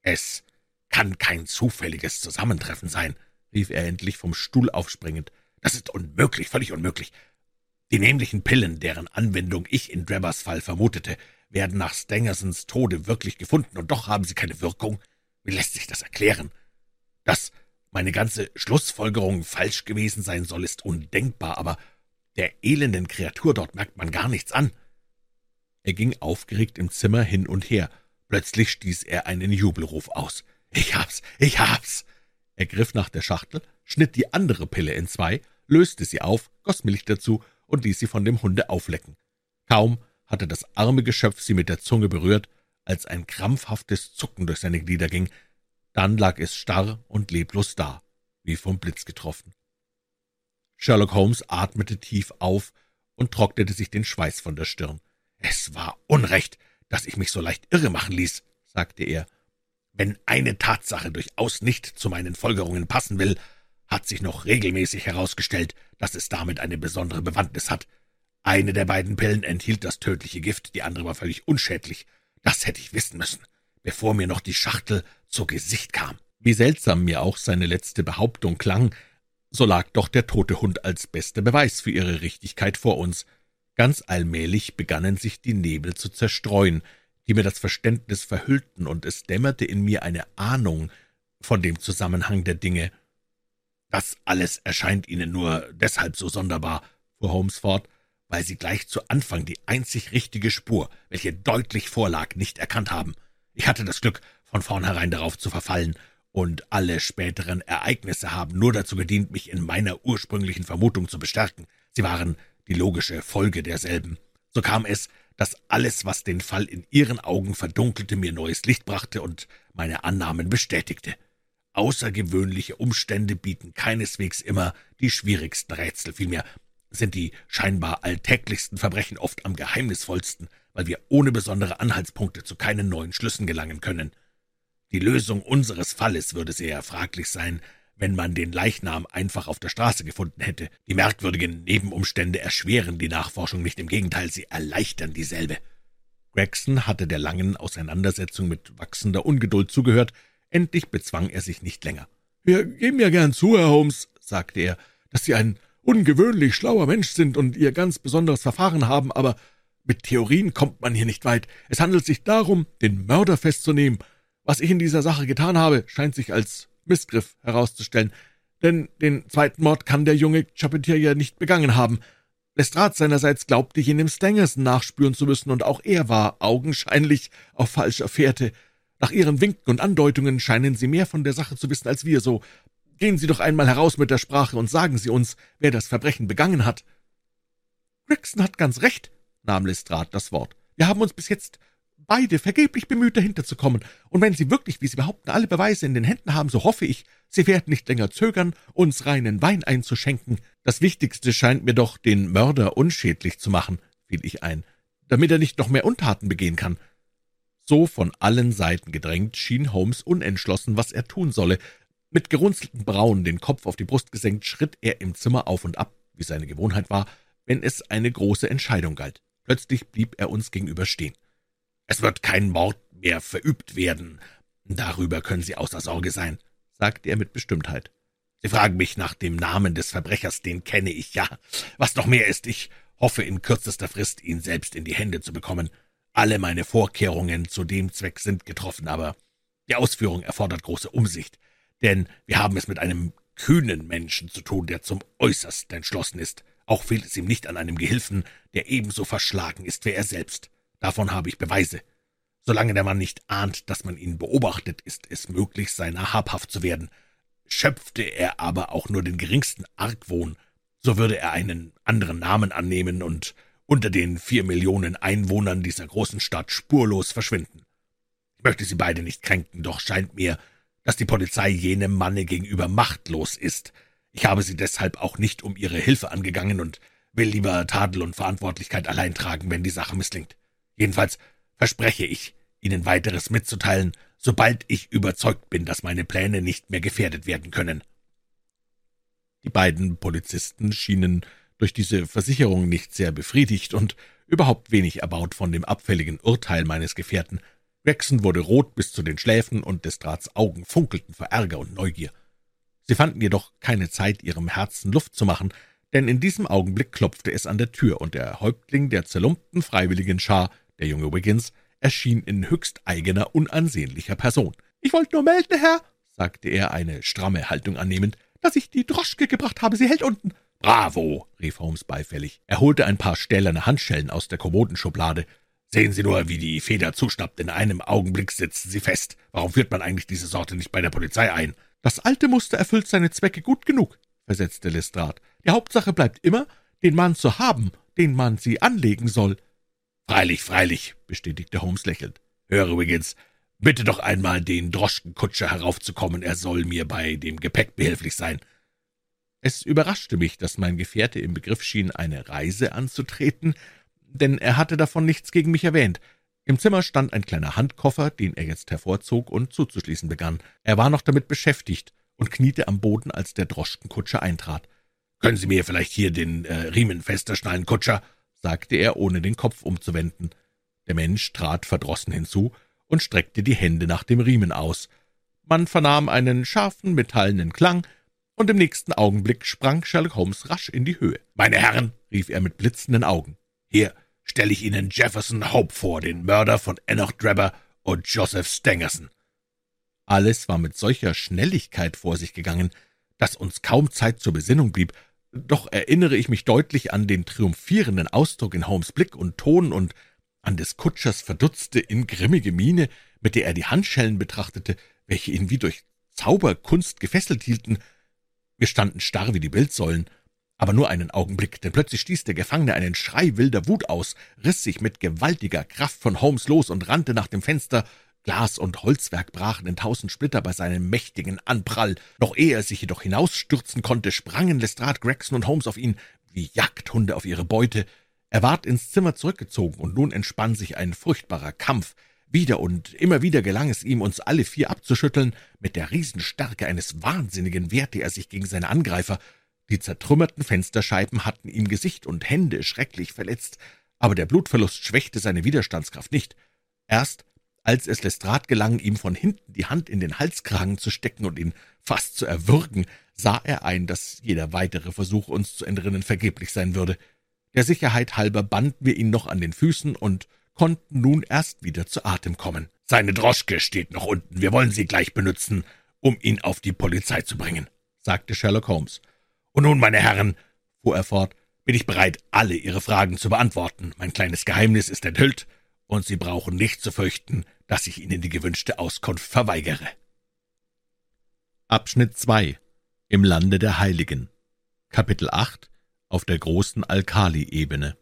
»Es kann kein zufälliges Zusammentreffen sein«, rief er endlich vom Stuhl aufspringend. »Das ist unmöglich, völlig unmöglich. Die nämlichen Pillen, deren Anwendung ich in Drabbers Fall vermutete, werden nach Stangersons Tode wirklich gefunden, und doch haben sie keine Wirkung. Wie lässt sich das erklären? Dass meine ganze Schlussfolgerung falsch gewesen sein soll, ist undenkbar, aber der elenden Kreatur dort merkt man gar nichts an.« Er ging aufgeregt im Zimmer hin und her. Plötzlich stieß er einen Jubelruf aus. »Ich hab's, ich hab's!« Er griff nach der Schachtel, schnitt die andere Pille in zwei, löste sie auf, goss Milch dazu und ließ sie von dem Hunde auflecken. Kaum hatte das arme Geschöpf sie mit der Zunge berührt, als ein krampfhaftes Zucken durch seine Glieder ging. Dann lag es starr und leblos da, wie vom Blitz getroffen. Sherlock Holmes atmete tief auf und trocknete sich den Schweiß von der Stirn. »Es war Unrecht, dass ich mich so leicht irre machen ließ«, sagte er. »Wenn eine Tatsache durchaus nicht zu meinen Folgerungen passen will, hat sich noch regelmäßig herausgestellt, dass es damit eine besondere Bewandtnis hat. Eine der beiden Pillen enthielt das tödliche Gift, die andere war völlig unschädlich. Das hätte ich wissen müssen, bevor mir noch die Schachtel zu Gesicht kam. Wie seltsam mir auch seine letzte Behauptung klang, so lag doch der tote Hund als bester Beweis für ihre Richtigkeit vor uns. Ganz allmählich begannen sich die Nebel zu zerstreuen, die mir das Verständnis verhüllten, und es dämmerte in mir eine Ahnung von dem Zusammenhang der Dinge. Das alles erscheint Ihnen nur deshalb so sonderbar, fuhr Holmes fort, weil Sie gleich zu Anfang die einzig richtige Spur, welche deutlich vorlag, nicht erkannt haben. Ich hatte das Glück, von vornherein darauf zu verfallen, und alle späteren Ereignisse haben nur dazu gedient, mich in meiner ursprünglichen Vermutung zu bestärken. Sie waren die logische Folge derselben. So kam es, dass alles, was den Fall in Ihren Augen verdunkelte, mir neues Licht brachte und meine Annahmen bestätigte. Außergewöhnliche Umstände bieten keineswegs immer die schwierigsten Rätsel, vielmehr sind die scheinbar alltäglichsten Verbrechen oft am geheimnisvollsten, weil wir ohne besondere Anhaltspunkte zu keinen neuen Schlüssen gelangen können. Die Lösung unseres Falles würde sehr fraglich sein, wenn man den Leichnam einfach auf der Straße gefunden hätte. Die merkwürdigen Nebenumstände erschweren die Nachforschung nicht, im Gegenteil, sie erleichtern dieselbe. Gregson hatte der langen Auseinandersetzung mit wachsender Ungeduld zugehört, Endlich bezwang er sich nicht länger. »Wir geben ja gern zu, Herr Holmes«, sagte er, »dass Sie ein ungewöhnlich schlauer Mensch sind und Ihr ganz besonderes Verfahren haben, aber mit Theorien kommt man hier nicht weit. Es handelt sich darum, den Mörder festzunehmen. Was ich in dieser Sache getan habe, scheint sich als Missgriff herauszustellen, denn den zweiten Mord kann der junge Chapetier ja nicht begangen haben. Lestrade seinerseits glaubte, jenem Stangerson nachspüren zu müssen, und auch er war augenscheinlich auf falscher Fährte. Nach Ihren Winken und Andeutungen scheinen Sie mehr von der Sache zu wissen als wir so. Gehen Sie doch einmal heraus mit der Sprache und sagen Sie uns, wer das Verbrechen begangen hat.« »Gregson hat ganz recht«, nahm Lestrade das Wort. »Wir haben uns bis jetzt beide vergeblich bemüht, dahinter zu kommen, und wenn Sie wirklich, wie Sie behaupten, alle Beweise in den Händen haben, so hoffe ich, Sie werden nicht länger zögern, uns reinen Wein einzuschenken. Das Wichtigste scheint mir doch, den Mörder unschädlich zu machen, fiel ich ein, damit er nicht noch mehr Untaten begehen kann. So von allen Seiten gedrängt, schien Holmes unentschlossen, was er tun solle. Mit gerunzelten Brauen, den Kopf auf die Brust gesenkt, schritt er im Zimmer auf und ab, wie seine Gewohnheit war, wenn es eine große Entscheidung galt. Plötzlich blieb er uns gegenüber stehen. »Es wird kein Mord mehr verübt werden. Darüber können Sie außer Sorge sein«, sagte er mit Bestimmtheit. »Sie fragen mich nach dem Namen des Verbrechers, den kenne ich ja. Was noch mehr ist, ich hoffe in kürzester Frist, ihn selbst in die Hände zu bekommen. Alle meine Vorkehrungen zu dem Zweck sind getroffen, aber die Ausführung erfordert große Umsicht, denn wir haben es mit einem kühnen Menschen zu tun, der zum äußersten entschlossen ist. Auch fehlt es ihm nicht an einem Gehilfen, der ebenso verschlagen ist wie er selbst. Davon habe ich Beweise. Solange der Mann nicht ahnt, dass man ihn beobachtet, ist es möglich, seiner habhaft zu werden. Schöpfte er aber auch nur den geringsten Argwohn, so würde er einen anderen Namen annehmen und unter den vier Millionen Einwohnern dieser großen Stadt spurlos verschwinden. Ich möchte Sie beide nicht kränken, doch scheint mir, dass die Polizei jenem Manne gegenüber machtlos ist, ich habe Sie deshalb auch nicht um Ihre Hilfe angegangen und will lieber Tadel und Verantwortlichkeit allein tragen, wenn die Sache misslingt. Jedenfalls verspreche ich, Ihnen weiteres mitzuteilen, sobald ich überzeugt bin, dass meine Pläne nicht mehr gefährdet werden können. Die beiden Polizisten schienen durch diese Versicherung nicht sehr befriedigt und überhaupt wenig erbaut von dem abfälligen Urteil meines Gefährten. Wexen wurde rot bis zu den Schläfen, und des Drahts Augen funkelten vor Ärger und Neugier. Sie fanden jedoch keine Zeit, ihrem Herzen Luft zu machen, denn in diesem Augenblick klopfte es an der Tür, und der Häuptling der zerlumpten freiwilligen Schar, der junge Wiggins, erschien in höchst eigener, unansehnlicher Person. »Ich wollte nur melden, Herr«, sagte er, eine stramme Haltung annehmend, »dass ich die Droschke gebracht habe. Sie hält unten.« »Bravo«, rief Holmes beifällig. Er holte ein paar stählerne Handschellen aus der Kommodenschublade. »Sehen Sie nur, wie die Feder zuschnappt. In einem Augenblick sitzen Sie fest. Warum führt man eigentlich diese Sorte nicht bei der Polizei ein?« »Das alte Muster erfüllt seine Zwecke gut genug«, versetzte Lestrade. »Die Hauptsache bleibt immer, den Mann zu haben, den man sie anlegen soll.« »Freilich, freilich«, bestätigte Holmes lächelnd. »Höre, Wiggins, bitte doch einmal den Droschkenkutscher heraufzukommen, er soll mir bei dem Gepäck behilflich sein.« Es überraschte mich, dass mein Gefährte im Begriff schien, eine Reise anzutreten, denn er hatte davon nichts gegen mich erwähnt. Im Zimmer stand ein kleiner Handkoffer, den er jetzt hervorzog und zuzuschließen begann. Er war noch damit beschäftigt und kniete am Boden, als der Droschkenkutscher eintrat. »Können Sie mir vielleicht hier den äh, Riemen fester schnallen, Kutscher?« sagte er, ohne den Kopf umzuwenden. Der Mensch trat verdrossen hinzu und streckte die Hände nach dem Riemen aus. Man vernahm einen scharfen, metallenen Klang, und im nächsten Augenblick sprang Sherlock Holmes rasch in die Höhe. »Meine Herren«, rief er mit blitzenden Augen, »hier stelle ich Ihnen Jefferson Hope vor, den Mörder von Enoch Drebber und Joseph Stangerson.« Alles war mit solcher Schnelligkeit vor sich gegangen, dass uns kaum Zeit zur Besinnung blieb, doch erinnere ich mich deutlich an den triumphierenden Ausdruck in Holmes Blick und Ton und an des Kutschers verdutzte, ingrimmige Miene, mit der er die Handschellen betrachtete, welche ihn wie durch Zauberkunst gefesselt hielten. Wir standen starr wie die Bildsäulen, aber nur einen Augenblick, denn plötzlich stieß der Gefangene einen Schrei wilder Wut aus, riss sich mit gewaltiger Kraft von Holmes los und rannte nach dem Fenster. Glas und Holzwerk brachen in tausend Splitter bei seinem mächtigen Anprall. Noch ehe er sich jedoch hinausstürzen konnte, sprangen Lestrade, Gregson und Holmes auf ihn, wie Jagdhunde auf ihre Beute. Er ward ins Zimmer zurückgezogen, und nun entspann sich ein furchtbarer Kampf. Wieder und immer wieder gelang es ihm, uns alle vier abzuschütteln. Mit der Riesenstärke eines Wahnsinnigen wehrte er sich gegen seine Angreifer. Die zertrümmerten Fensterscheiben hatten ihm Gesicht und Hände schrecklich verletzt, aber der Blutverlust schwächte seine Widerstandskraft nicht. Erst als es Lestrade gelang, ihm von hinten die Hand in den Halskragen zu stecken und ihn fast zu erwürgen, sah er ein, dass jeder weitere Versuch, uns zu entrinnen, vergeblich sein würde. Der Sicherheit halber banden wir ihn noch an den Füßen und konnten nun erst wieder zu Atem kommen. »Seine Droschke steht noch unten, wir wollen sie gleich benutzen, um ihn auf die Polizei zu bringen«, sagte Sherlock Holmes. »Und nun, meine Herren«, fuhr er fort, »bin ich bereit, alle Ihre Fragen zu beantworten. Mein kleines Geheimnis ist enthüllt, und Sie brauchen nicht zu fürchten, dass ich Ihnen die gewünschte Auskunft verweigere.« Abschnitt 2 Im Lande der Heiligen Kapitel 8 Auf der großen Alkali-Ebene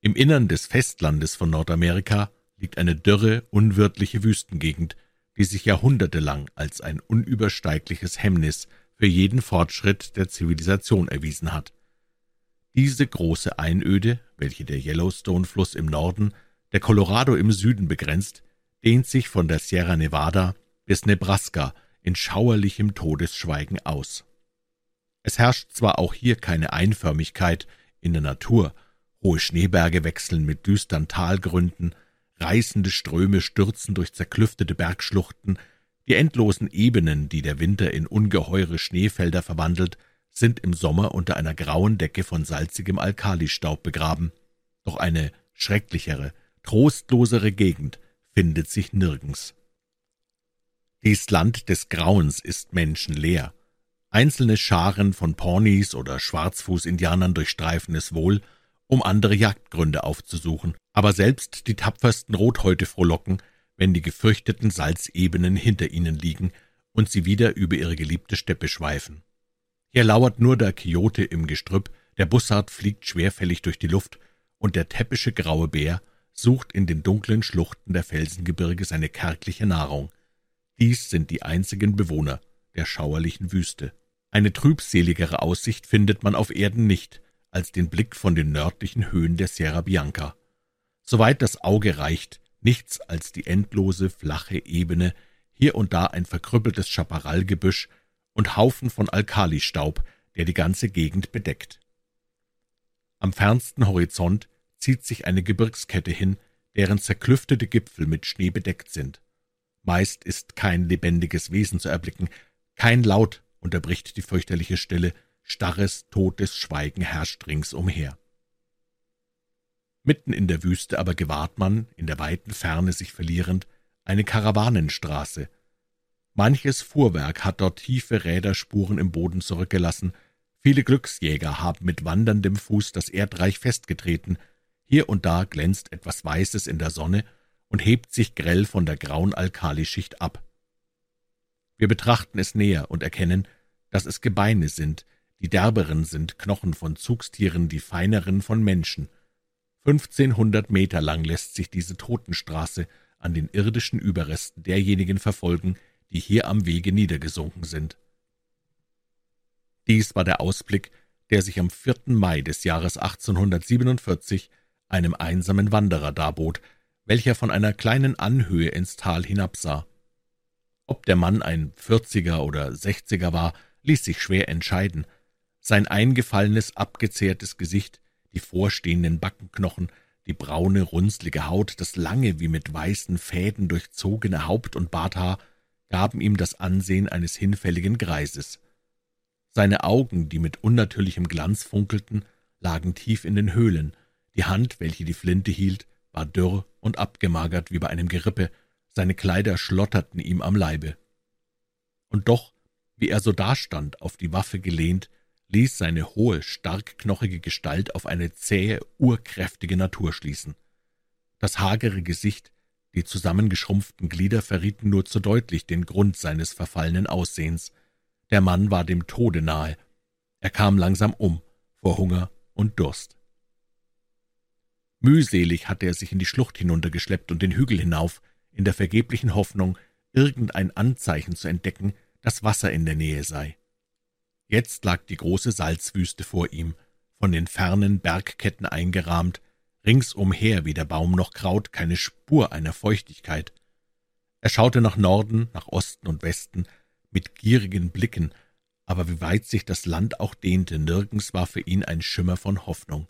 Im Innern des Festlandes von Nordamerika liegt eine dürre, unwirtliche Wüstengegend, die sich jahrhundertelang als ein unübersteigliches Hemmnis für jeden Fortschritt der Zivilisation erwiesen hat. Diese große Einöde, welche der Yellowstone-Fluss im Norden, der Colorado im Süden begrenzt, dehnt sich von der Sierra Nevada bis Nebraska in schauerlichem Todesschweigen aus. Es herrscht zwar auch hier keine Einförmigkeit in der Natur, hohe Schneeberge wechseln mit düstern Talgründen, reißende Ströme stürzen durch zerklüftete Bergschluchten, die endlosen Ebenen, die der Winter in ungeheure Schneefelder verwandelt, sind im Sommer unter einer grauen Decke von salzigem Alkalistaub begraben. Doch eine schrecklichere, trostlosere Gegend findet sich nirgends. Dies Land des Grauens ist menschenleer. Einzelne Scharen von Pawnees oder Schwarzfuß-Indianern durchstreifen es wohl, um andere Jagdgründe aufzusuchen, aber selbst die tapfersten Rothäute frohlocken, wenn die gefürchteten Salzebenen hinter ihnen liegen und sie wieder über ihre geliebte Steppe schweifen. Hier lauert nur der Kiote im Gestrüpp, der Bussard fliegt schwerfällig durch die Luft, und der täppische graue Bär sucht in den dunklen Schluchten der Felsengebirge seine kärgliche Nahrung. Dies sind die einzigen Bewohner der schauerlichen Wüste. Eine trübseligere Aussicht findet man auf Erden nicht, als den Blick von den nördlichen Höhen der Sierra Bianca. Soweit das Auge reicht, nichts als die endlose, flache Ebene, hier und da ein verkrüppeltes Chaparralgebüsch und Haufen von Alkalistaub, der die ganze Gegend bedeckt. Am fernsten Horizont zieht sich eine Gebirgskette hin, deren zerklüftete Gipfel mit Schnee bedeckt sind. Meist ist kein lebendiges Wesen zu erblicken, kein Laut unterbricht die fürchterliche Stille, starres, totes Schweigen herrscht ringsumher. Mitten in der Wüste aber gewahrt man, in der weiten Ferne sich verlierend, eine Karawanenstraße. Manches Fuhrwerk hat dort tiefe Räderspuren im Boden zurückgelassen, viele Glücksjäger haben mit wanderndem Fuß das Erdreich festgetreten, hier und da glänzt etwas Weißes in der Sonne und hebt sich grell von der grauen Alkalischicht ab. Wir betrachten es näher und erkennen, dass es Gebeine sind, die derberen sind Knochen von Zugstieren, die feineren von Menschen. Fünfzehnhundert Meter lang lässt sich diese Totenstraße an den irdischen Überresten derjenigen verfolgen, die hier am Wege niedergesunken sind. Dies war der Ausblick, der sich am 4. Mai des Jahres 1847 einem einsamen Wanderer darbot, welcher von einer kleinen Anhöhe ins Tal hinabsah. Ob der Mann ein Vierziger oder Sechziger war, ließ sich schwer entscheiden, sein eingefallenes, abgezehrtes Gesicht, die vorstehenden Backenknochen, die braune, runzlige Haut, das lange, wie mit weißen Fäden durchzogene Haupt- und Barthaar gaben ihm das Ansehen eines hinfälligen Greises. Seine Augen, die mit unnatürlichem Glanz funkelten, lagen tief in den Höhlen, die Hand, welche die Flinte hielt, war dürr und abgemagert wie bei einem Gerippe, seine Kleider schlotterten ihm am Leibe. Und doch, wie er so dastand, auf die Waffe gelehnt, ließ seine hohe, starkknochige Gestalt auf eine zähe, urkräftige Natur schließen. Das hagere Gesicht, die zusammengeschrumpften Glieder verrieten nur zu deutlich den Grund seines verfallenen Aussehens. Der Mann war dem Tode nahe. Er kam langsam um, vor Hunger und Durst. Mühselig hatte er sich in die Schlucht hinuntergeschleppt und den Hügel hinauf, in der vergeblichen Hoffnung, irgendein Anzeichen zu entdecken, dass Wasser in der Nähe sei. Jetzt lag die große Salzwüste vor ihm, von den fernen Bergketten eingerahmt, ringsumher weder Baum noch Kraut, keine Spur einer Feuchtigkeit. Er schaute nach Norden, nach Osten und Westen, mit gierigen Blicken, aber wie weit sich das Land auch dehnte, nirgends war für ihn ein Schimmer von Hoffnung.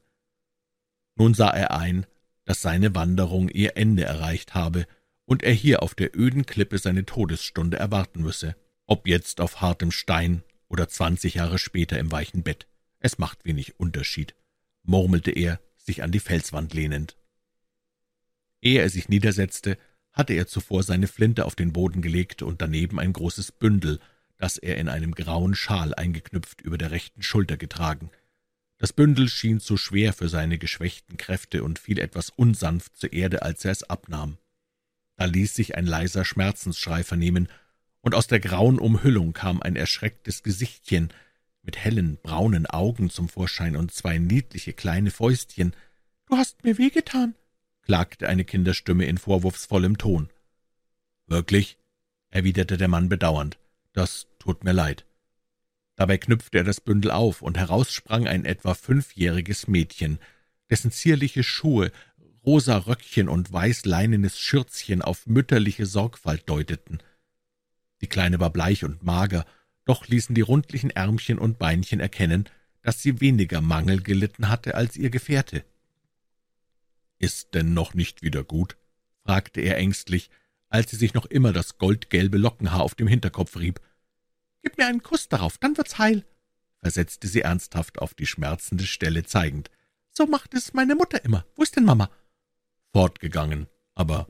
Nun sah er ein, dass seine Wanderung ihr Ende erreicht habe und er hier auf der öden Klippe seine Todesstunde erwarten müsse, ob jetzt auf hartem Stein oder zwanzig Jahre später im weichen Bett. Es macht wenig Unterschied, murmelte er, sich an die Felswand lehnend. Ehe er sich niedersetzte, hatte er zuvor seine Flinte auf den Boden gelegt und daneben ein großes Bündel, das er in einem grauen Schal eingeknüpft über der rechten Schulter getragen. Das Bündel schien zu schwer für seine geschwächten Kräfte und fiel etwas unsanft zur Erde, als er es abnahm. Da ließ sich ein leiser Schmerzensschrei vernehmen, und aus der grauen Umhüllung kam ein erschrecktes Gesichtchen mit hellen, braunen Augen zum Vorschein und zwei niedliche kleine Fäustchen. »Du hast mir wehgetan«, klagte eine Kinderstimme in vorwurfsvollem Ton. Wirklich? erwiderte der Mann bedauernd. Das tut mir leid. Dabei knüpfte er das Bündel auf, und heraus sprang ein etwa fünfjähriges Mädchen, dessen zierliche Schuhe, rosa Röckchen und weißleinenes Schürzchen auf mütterliche Sorgfalt deuteten. Die Kleine war bleich und mager, doch ließen die rundlichen Ärmchen und Beinchen erkennen, dass sie weniger Mangel gelitten hatte als ihr Gefährte. »Ist denn noch nicht wieder gut?« fragte er ängstlich, als sie sich noch immer das goldgelbe Lockenhaar auf dem Hinterkopf rieb. »Gib mir einen Kuss darauf, dann wird's heil«, versetzte sie ernsthaft auf die schmerzende Stelle zeigend. »So macht es meine Mutter immer. Wo ist denn Mama?« »Fortgegangen, aber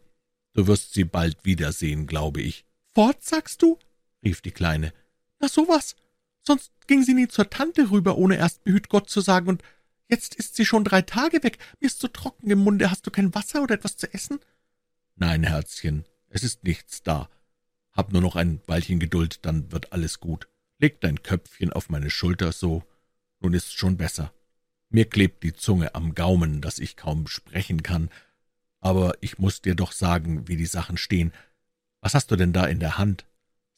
du wirst sie bald wiedersehen, glaube ich.« »Fort, sagst du?« rief die Kleine. »Na sowas. Sonst ging sie nie zur Tante rüber, ohne erst behüt Gott zu sagen, und jetzt ist sie schon drei Tage weg. Mir ist so trocken im Munde. Hast du kein Wasser oder etwas zu essen?« »Nein, Herzchen, es ist nichts da. Hab nur noch ein Weilchen Geduld, dann wird alles gut. Leg dein Köpfchen auf meine Schulter, so. Nun ist's schon besser. Mir klebt die Zunge am Gaumen, dass ich kaum sprechen kann. Aber ich muss dir doch sagen, wie die Sachen stehen. Was hast du denn da in der Hand?«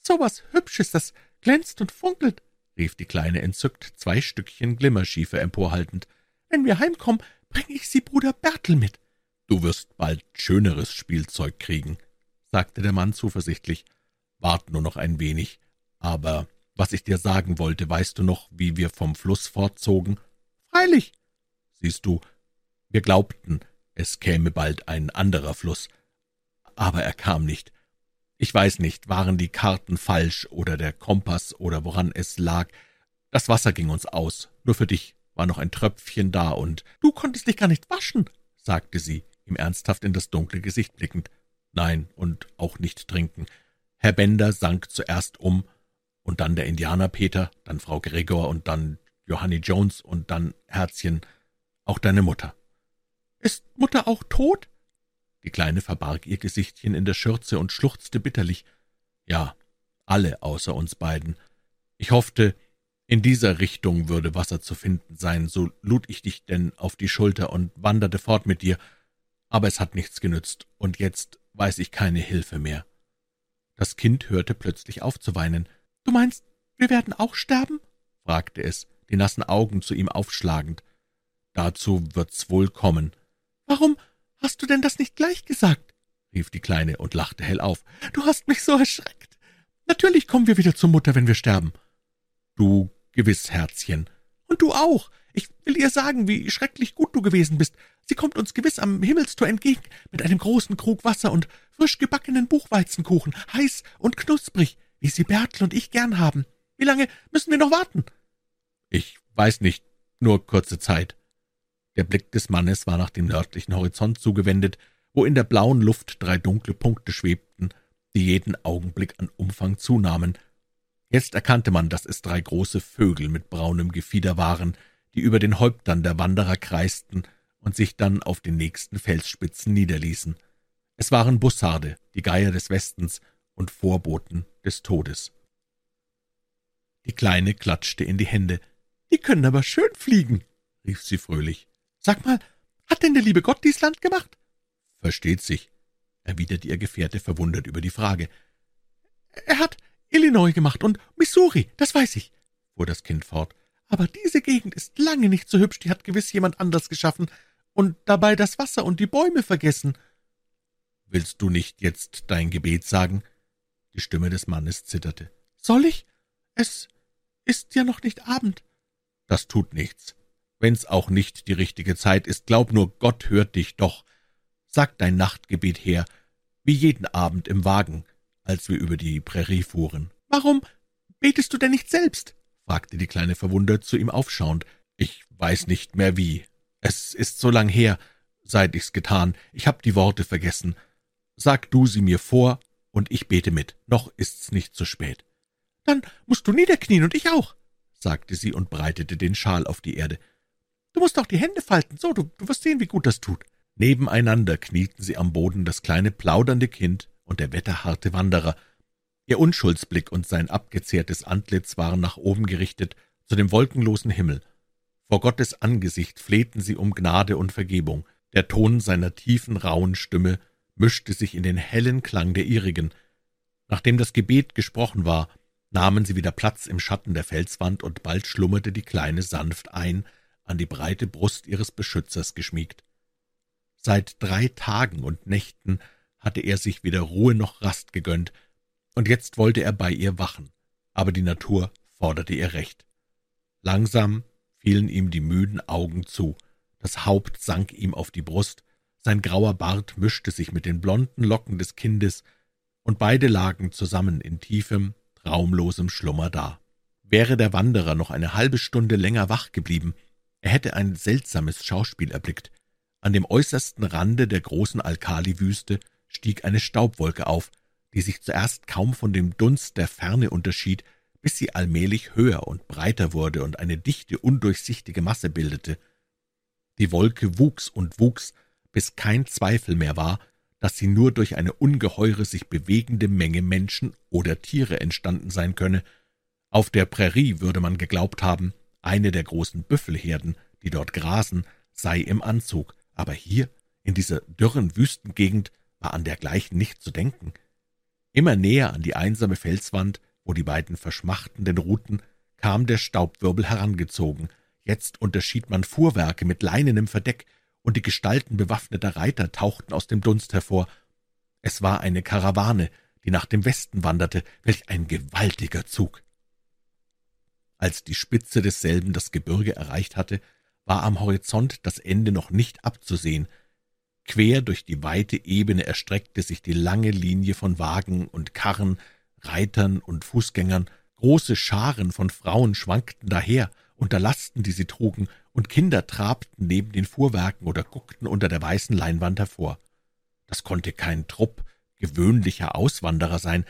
»So was Hübsches, das glänzt und funkelt«, rief die Kleine entzückt, zwei Stückchen Glimmerschiefe emporhaltend. »Wenn wir heimkommen, bringe ich sie Bruder Bertel mit.« »Du wirst bald schöneres Spielzeug kriegen«, sagte der Mann zuversichtlich. »Wart nur noch ein wenig. Aber was ich dir sagen wollte, weißt du noch, wie wir vom Fluss fortzogen?« »Freilich.« »Siehst du, wir glaubten, es käme bald ein anderer Fluss. Aber er kam nicht. Ich weiß nicht, waren die Karten falsch oder der Kompass oder woran es lag. Das Wasser ging uns aus. Nur für dich war noch ein Tröpfchen da und du konntest dich gar nicht waschen, sagte sie, ihm ernsthaft in das dunkle Gesicht blickend. Nein, und auch nicht trinken. Herr Bender sank zuerst um, und dann der Indianer Peter, dann Frau Gregor und dann Johanny Jones und dann Herzchen, auch deine Mutter. Ist Mutter auch tot? Die Kleine verbarg ihr Gesichtchen in der Schürze und schluchzte bitterlich. Ja, alle außer uns beiden. Ich hoffte, in dieser Richtung würde Wasser zu finden sein, so lud ich dich denn auf die Schulter und wanderte fort mit dir, aber es hat nichts genützt, und jetzt weiß ich keine Hilfe mehr. Das Kind hörte plötzlich auf zu weinen. »Du meinst, wir werden auch sterben?« fragte es, die nassen Augen zu ihm aufschlagend. »Dazu wird's wohl kommen.« »Warum Hast du denn das nicht gleich gesagt?« rief die Kleine und lachte hell auf. »Du hast mich so erschreckt. Natürlich kommen wir wieder zur Mutter, wenn wir sterben.« »Du gewiss, Herzchen.« »Und du auch. Ich will ihr sagen, wie schrecklich gut du gewesen bist. Sie kommt uns gewiss am Himmelstor entgegen, mit einem großen Krug Wasser und frisch gebackenen Buchweizenkuchen, heiß und knusprig, wie sie Bertel und ich gern haben. Wie lange müssen wir noch warten?« »Ich weiß nicht, nur kurze Zeit.« Der Blick des Mannes war nach dem nördlichen Horizont zugewendet, wo in der blauen Luft drei dunkle Punkte schwebten, die jeden Augenblick an Umfang zunahmen. Jetzt erkannte man, dass es drei große Vögel mit braunem Gefieder waren, die über den Häuptern der Wanderer kreisten und sich dann auf den nächsten Felsspitzen niederließen. Es waren Bussarde, die Geier des Westens und Vorboten des Todes. Die Kleine klatschte in die Hände. »Die können aber schön fliegen«, rief sie fröhlich. Sag mal, hat denn der liebe Gott dies Land gemacht? Versteht sich, erwiderte ihr Gefährte verwundert über die Frage. Er hat Illinois gemacht und Missouri, das weiß ich, fuhr das Kind fort. Aber diese Gegend ist lange nicht so hübsch, die hat gewiss jemand anders geschaffen und dabei das Wasser und die Bäume vergessen. Willst du nicht jetzt dein Gebet sagen? Die Stimme des Mannes zitterte. Soll ich? Es ist ja noch nicht Abend. Das tut nichts. Wenn's auch nicht die richtige Zeit ist, glaub nur, Gott hört dich doch. Sag dein Nachtgebet her, wie jeden Abend im Wagen, als wir über die Prärie fuhren. Warum betest du denn nicht selbst? fragte die Kleine verwundert zu ihm aufschauend. Ich weiß nicht mehr wie. Es ist so lang her, seit ich's getan. Ich hab die Worte vergessen. Sag du sie mir vor, und ich bete mit. Noch ist's nicht zu spät. Dann musst du niederknien und ich auch, sagte sie und breitete den Schal auf die Erde. Musst auch die Hände falten, so, du, du wirst sehen, wie gut das tut.« Nebeneinander knieten sie am Boden das kleine plaudernde Kind und der wetterharte Wanderer. Ihr Unschuldsblick und sein abgezehrtes Antlitz waren nach oben gerichtet, zu dem wolkenlosen Himmel. Vor Gottes Angesicht flehten sie um Gnade und Vergebung. Der Ton seiner tiefen, rauen Stimme mischte sich in den hellen Klang der ihrigen. Nachdem das Gebet gesprochen war, nahmen sie wieder Platz im Schatten der Felswand, und bald schlummerte die Kleine sanft ein, an die breite Brust ihres Beschützers geschmiegt. Seit drei Tagen und Nächten hatte er sich weder Ruhe noch Rast gegönnt, und jetzt wollte er bei ihr wachen, aber die Natur forderte ihr Recht. Langsam fielen ihm die müden Augen zu, das Haupt sank ihm auf die Brust, sein grauer Bart mischte sich mit den blonden Locken des Kindes, und beide lagen zusammen in tiefem, traumlosem Schlummer da. Wäre der Wanderer noch eine halbe Stunde länger wach geblieben, er hätte ein seltsames Schauspiel erblickt. An dem äußersten Rande der großen Alkaliwüste stieg eine Staubwolke auf, die sich zuerst kaum von dem Dunst der Ferne unterschied, bis sie allmählich höher und breiter wurde und eine dichte, undurchsichtige Masse bildete. Die Wolke wuchs und wuchs, bis kein Zweifel mehr war, dass sie nur durch eine ungeheure, sich bewegende Menge Menschen oder Tiere entstanden sein könne. Auf der Prärie würde man geglaubt haben, eine der großen Büffelherden, die dort grasen, sei im Anzug, aber hier, in dieser dürren Wüstengegend, war an dergleichen nicht zu denken. Immer näher an die einsame Felswand wo die beiden verschmachtenden Ruten, kam der Staubwirbel herangezogen. Jetzt unterschied man Fuhrwerke mit leinenem Verdeck, und die Gestalten bewaffneter Reiter tauchten aus dem Dunst hervor. Es war eine Karawane, die nach dem Westen wanderte, welch ein gewaltiger Zug. Als die Spitze desselben das Gebirge erreicht hatte, war am Horizont das Ende noch nicht abzusehen. Quer durch die weite Ebene erstreckte sich die lange Linie von Wagen und Karren, Reitern und Fußgängern, große Scharen von Frauen schwankten daher unter Lasten, die sie trugen, und Kinder trabten neben den Fuhrwerken oder guckten unter der weißen Leinwand hervor. Das konnte kein Trupp gewöhnlicher Auswanderer sein,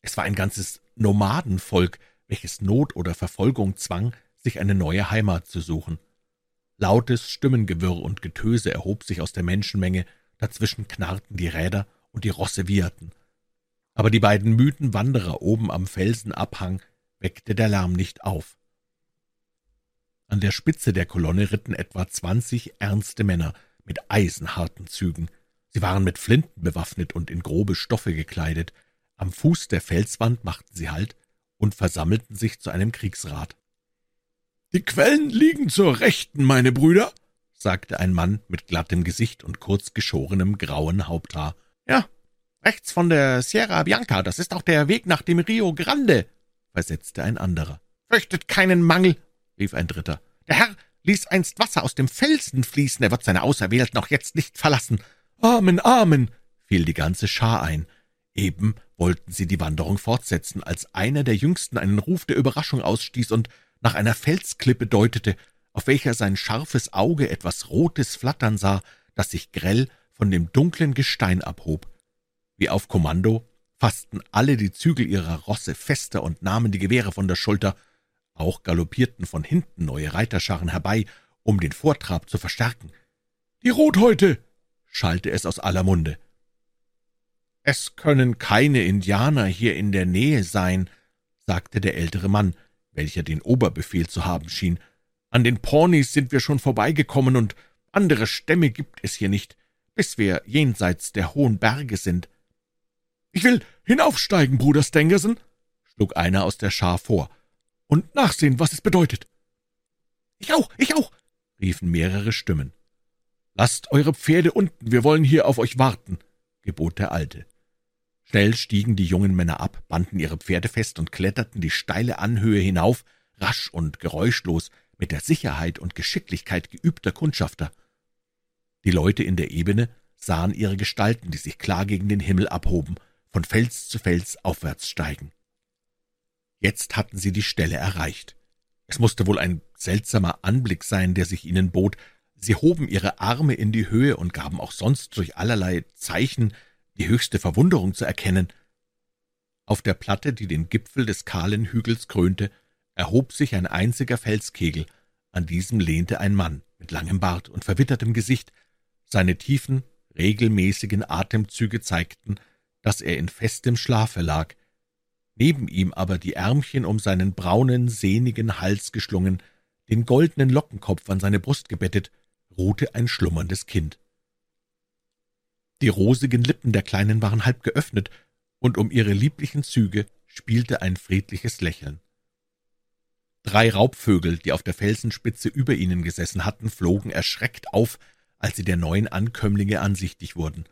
es war ein ganzes Nomadenvolk, welches Not oder Verfolgung zwang, sich eine neue Heimat zu suchen. Lautes Stimmengewirr und Getöse erhob sich aus der Menschenmenge, dazwischen knarrten die Räder und die Rosse wieherten aber die beiden müden Wanderer oben am Felsenabhang weckte der Lärm nicht auf. An der Spitze der Kolonne ritten etwa zwanzig ernste Männer mit eisenharten Zügen. Sie waren mit Flinten bewaffnet und in grobe Stoffe gekleidet. Am Fuß der Felswand machten sie Halt und versammelten sich zu einem Kriegsrat. »Die Quellen liegen zur Rechten, meine Brüder«, sagte ein Mann mit glattem Gesicht und kurz geschorenem grauen Haupthaar. »Ja, Rechts von der Sierra Bianca, das ist auch der Weg nach dem Rio Grande, versetzte ein anderer. Fürchtet keinen Mangel, rief ein dritter. Der Herr ließ einst Wasser aus dem Felsen fließen, er wird seine Auserwählten auch jetzt nicht verlassen. Amen, Amen, fiel die ganze Schar ein. Eben wollten sie die Wanderung fortsetzen, als einer der Jüngsten einen Ruf der Überraschung ausstieß und nach einer Felsklippe deutete, auf welcher sein scharfes Auge etwas Rotes flattern sah, das sich grell von dem dunklen Gestein abhob. Wie auf Kommando fassten alle die Zügel ihrer Rosse fester und nahmen die Gewehre von der Schulter. Auch galoppierten von hinten neue Reiterscharen herbei, um den Vortrab zu verstärken. »Die Rothäute!« schallte es aus aller Munde. »Es können keine Indianer hier in der Nähe sein«, sagte der ältere Mann, welcher den Oberbefehl zu haben schien. »An den Ponys sind wir schon vorbeigekommen, und andere Stämme gibt es hier nicht, bis wir jenseits der hohen Berge sind.« »Ich will hinaufsteigen, Bruder Stangerson«, schlug einer aus der Schar vor, »und nachsehen, was es bedeutet.« »Ich auch, ich auch«, riefen mehrere Stimmen. »Lasst eure Pferde unten, wir wollen hier auf euch warten«, gebot der Alte. Schnell stiegen die jungen Männer ab, banden ihre Pferde fest und kletterten die steile Anhöhe hinauf, rasch und geräuschlos, mit der Sicherheit und Geschicklichkeit geübter Kundschafter. Die Leute in der Ebene sahen ihre Gestalten, die sich klar gegen den Himmel abhoben, von Fels zu Fels aufwärts steigen. Jetzt hatten sie die Stelle erreicht. Es musste wohl ein seltsamer Anblick sein, der sich ihnen bot. Sie hoben ihre Arme in die Höhe und gaben auch sonst durch allerlei Zeichen die höchste Verwunderung zu erkennen. Auf der Platte, die den Gipfel des kahlen Hügels krönte, erhob sich ein einziger Felskegel, an diesem lehnte ein Mann mit langem Bart und verwittertem Gesicht. Seine tiefen, regelmäßigen Atemzüge zeigten, dass er in festem Schlafe lag, neben ihm aber die Ärmchen um seinen braunen, sehnigen Hals geschlungen, den goldenen Lockenkopf an seine Brust gebettet, ruhte ein schlummerndes Kind. Die rosigen Lippen der Kleinen waren halb geöffnet, und um ihre lieblichen Züge spielte ein friedliches Lächeln. Drei Raubvögel, die auf der Felsenspitze über ihnen gesessen hatten, flogen erschreckt auf, als sie der neuen Ankömmlinge ansichtig wurden.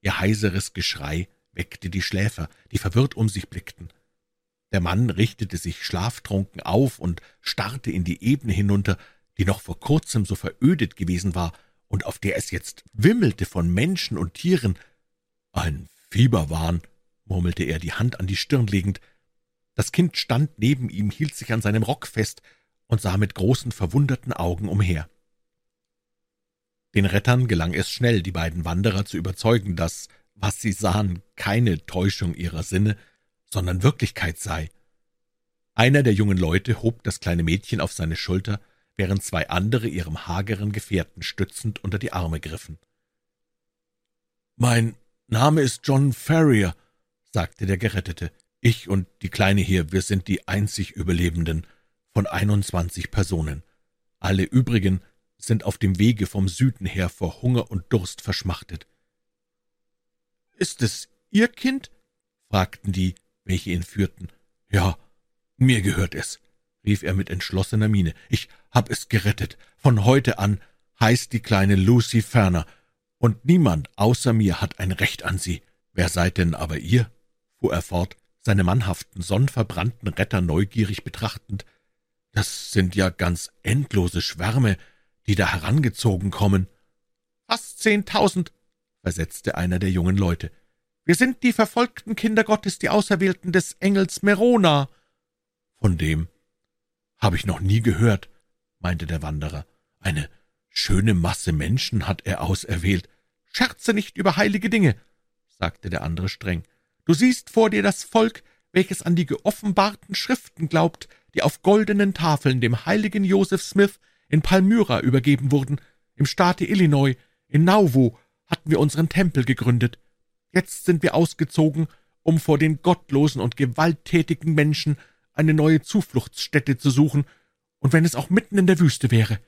Ihr heiseres Geschrei weckte die Schläfer, die verwirrt um sich blickten. Der Mann richtete sich schlaftrunken auf und starrte in die Ebene hinunter, die noch vor kurzem so verödet gewesen war und auf der es jetzt wimmelte von Menschen und Tieren. Ein Fieberwahn, murmelte er, die Hand an die Stirn legend. Das Kind stand neben ihm, hielt sich an seinem Rock fest und sah mit großen, verwunderten Augen umher. Den Rettern gelang es schnell, die beiden Wanderer zu überzeugen, dass, was sie sahen, keine Täuschung ihrer Sinne, sondern Wirklichkeit sei. Einer der jungen Leute hob das kleine Mädchen auf seine Schulter, während zwei andere ihrem hageren Gefährten stützend unter die Arme griffen. »Mein Name ist John Ferrier«, sagte der Gerettete. »Ich und die Kleine hier, wir sind die einzig Überlebenden von einundzwanzig Personen. Alle übrigen sind auf dem Wege vom Süden her vor Hunger und Durst verschmachtet.« »Ist es Ihr Kind?« fragten die, welche ihn führten. »Ja, mir gehört es«, rief er mit entschlossener Miene. »Ich hab es gerettet. Von heute an heißt die kleine Lucy Ferner, und niemand außer mir hat ein Recht an sie. Wer seid denn aber ihr?« fuhr er fort, seine mannhaften, sonnverbrannten Retter neugierig betrachtend. »Das sind ja ganz endlose Schwärme, die da herangezogen kommen.« »Fast zehntausend«, versetzte einer der jungen Leute. »Wir sind die verfolgten Kinder Gottes, die Auserwählten des Engels Merona.« »Von dem habe ich noch nie gehört«, meinte der Wanderer. »Eine schöne Masse Menschen hat er auserwählt.« »Scherze nicht über heilige Dinge«, sagte der andere streng. »Du siehst vor dir das Volk, welches an die geoffenbarten Schriften glaubt, die auf goldenen Tafeln dem heiligen Joseph Smith in Palmyra übergeben wurden. Im Staate Illinois, in Nauvoo, hatten wir unseren Tempel gegründet. Jetzt sind wir ausgezogen, um vor den gottlosen und gewalttätigen Menschen eine neue Zufluchtsstätte zu suchen, und wenn es auch mitten in der Wüste wäre.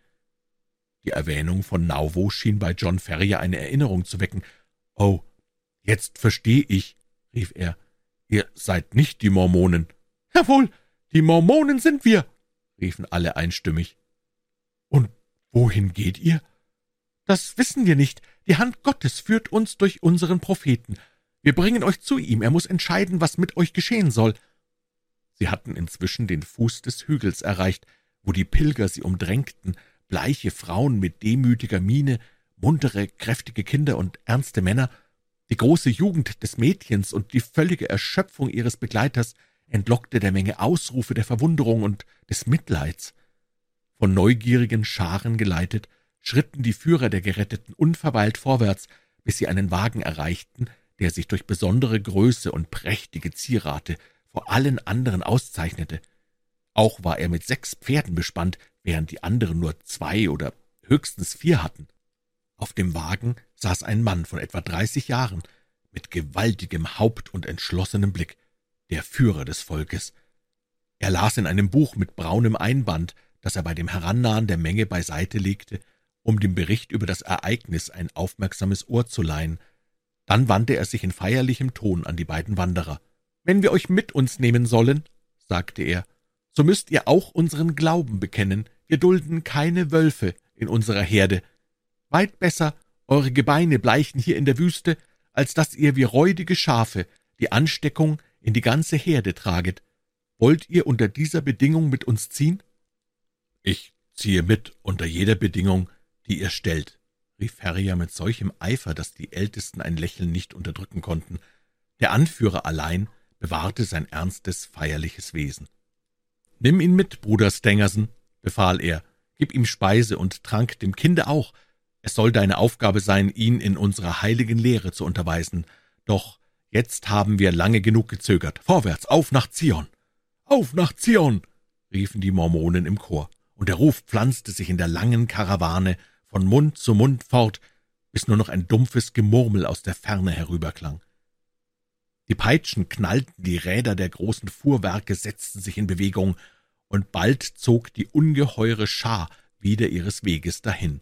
Die Erwähnung von Nauvoo schien bei John Ferrier eine Erinnerung zu wecken. »Oh, jetzt verstehe ich«, rief er, »ihr seid nicht die Mormonen.« »Jawohl, die Mormonen sind wir«, riefen alle einstimmig. »Und wohin geht ihr?« »Das wissen wir nicht. Die Hand Gottes führt uns durch unseren Propheten. Wir bringen euch zu ihm. Er muss entscheiden, was mit euch geschehen soll.« Sie hatten inzwischen den Fuß des Hügels erreicht, wo die Pilger sie umdrängten, bleiche Frauen mit demütiger Miene, muntere, kräftige Kinder und ernste Männer, die große Jugend des Mädchens und die völlige Erschöpfung ihres Begleiters entlockte der Menge Ausrufe der Verwunderung und des Mitleids. Von neugierigen Scharen geleitet, schritten die Führer der Geretteten unverweilt vorwärts, bis sie einen Wagen erreichten, der sich durch besondere Größe und prächtige Zierate vor allen anderen auszeichnete. Auch war er mit sechs Pferden bespannt, während die anderen nur zwei oder höchstens vier hatten. Auf dem Wagen saß ein Mann von etwa dreißig Jahren, mit gewaltigem Haupt und entschlossenem Blick, der Führer des Volkes. Er las in einem Buch mit braunem Einband, das er bei dem Herannahen der Menge beiseite legte, um dem Bericht über das Ereignis ein aufmerksames Ohr zu leihen. Dann wandte er sich in feierlichem Ton an die beiden Wanderer. »Wenn wir euch mit uns nehmen sollen«, sagte er, »so müsst ihr auch unseren Glauben bekennen. Wir dulden keine Wölfe in unserer Herde. Weit besser, eure Gebeine bleichen hier in der Wüste, als dass ihr wie räudige Schafe die Ansteckung in die ganze Herde traget. Wollt ihr unter dieser Bedingung mit uns ziehen?« »Ich ziehe mit unter jeder Bedingung, die ihr stellt«, rief Ferrier mit solchem Eifer, dass die Ältesten ein Lächeln nicht unterdrücken konnten. Der Anführer allein bewahrte sein ernstes, feierliches Wesen. »Nimm ihn mit, Bruder Stangerson«, befahl er, »gib ihm Speise und Trank, dem Kinde auch. Es soll deine Aufgabe sein, ihn in unserer heiligen Lehre zu unterweisen. Doch jetzt haben wir lange genug gezögert. Vorwärts, auf nach Zion!« »Auf nach Zion!« riefen die Mormonen im Chor, und der Ruf pflanzte sich in der langen Karawane von Mund zu Mund fort, bis nur noch ein dumpfes Gemurmel aus der Ferne herüberklang. Die Peitschen knallten, die Räder der großen Fuhrwerke setzten sich in Bewegung, und bald zog die ungeheure Schar wieder ihres Weges dahin.